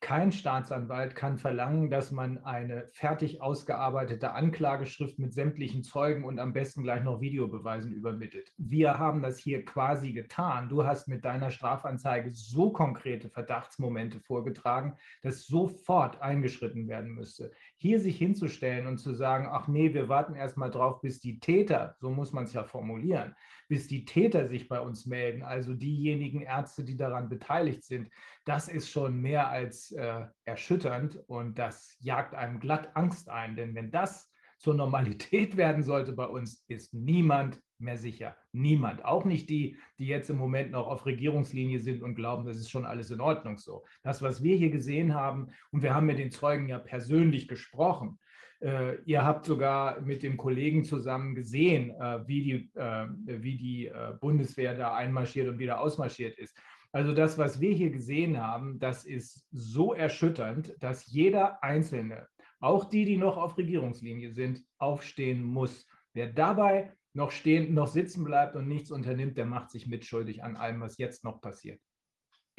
Kein Staatsanwalt kann verlangen, dass man eine fertig ausgearbeitete Anklageschrift mit sämtlichen Zeugen und am besten gleich noch Videobeweisen übermittelt. Wir haben das hier quasi getan. Du hast mit deiner Strafanzeige so konkrete Verdachtsmomente vorgetragen, dass sofort eingeschritten werden müsste. Hier sich hinzustellen und zu sagen, ach nee, wir warten erst mal drauf, bis die Täter, so muss man es ja formulieren, bis die Täter sich bei uns melden, also diejenigen Ärzte, die daran beteiligt sind, das ist schon mehr als äh, erschütternd und das jagt einem glatt Angst ein. Denn wenn das zur Normalität werden sollte bei uns, ist niemand mehr sicher. Niemand. Auch nicht die, die jetzt im Moment noch auf Regierungslinie sind und glauben, das ist schon alles in Ordnung so. Das, was wir hier gesehen haben, und wir haben mit den Zeugen ja persönlich gesprochen, äh, ihr habt sogar mit dem Kollegen zusammen gesehen, äh, wie die, äh, wie die äh, Bundeswehr da einmarschiert und wieder ausmarschiert ist. Also das, was wir hier gesehen haben, das ist so erschütternd, dass jeder Einzelne, auch die, die noch auf Regierungslinie sind, aufstehen muss. Wer dabei noch stehen, noch sitzen bleibt und nichts unternimmt, der macht sich mitschuldig an allem, was jetzt noch passiert.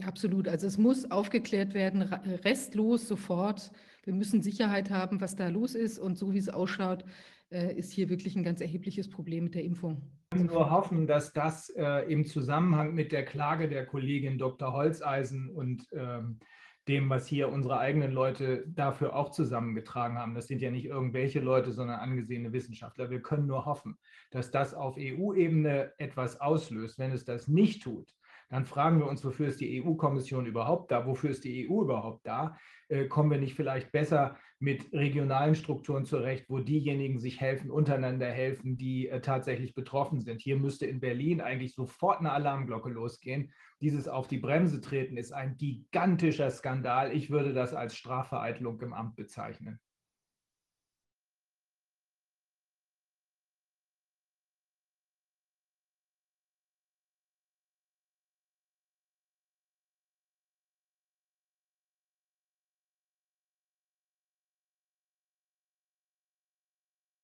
Absolut. Also es muss aufgeklärt werden, restlos sofort. Wir müssen Sicherheit haben, was da los ist. Und so wie es ausschaut, äh, ist hier wirklich ein ganz erhebliches Problem mit der Impfung. Ich kann nur hoffen, dass das äh, im Zusammenhang mit der Klage der Kollegin Dr. Holzeisen und ähm, dem, was hier unsere eigenen Leute dafür auch zusammengetragen haben. Das sind ja nicht irgendwelche Leute, sondern angesehene Wissenschaftler. Wir können nur hoffen, dass das auf EU-Ebene etwas auslöst. Wenn es das nicht tut, dann fragen wir uns, wofür ist die EU-Kommission überhaupt da? Wofür ist die EU überhaupt da? Äh, kommen wir nicht vielleicht besser mit regionalen Strukturen zurecht, wo diejenigen sich helfen, untereinander helfen, die äh, tatsächlich betroffen sind? Hier müsste in Berlin eigentlich sofort eine Alarmglocke losgehen. Dieses auf die Bremse treten ist ein gigantischer Skandal. Ich würde das als Strafvereitelung im Amt bezeichnen.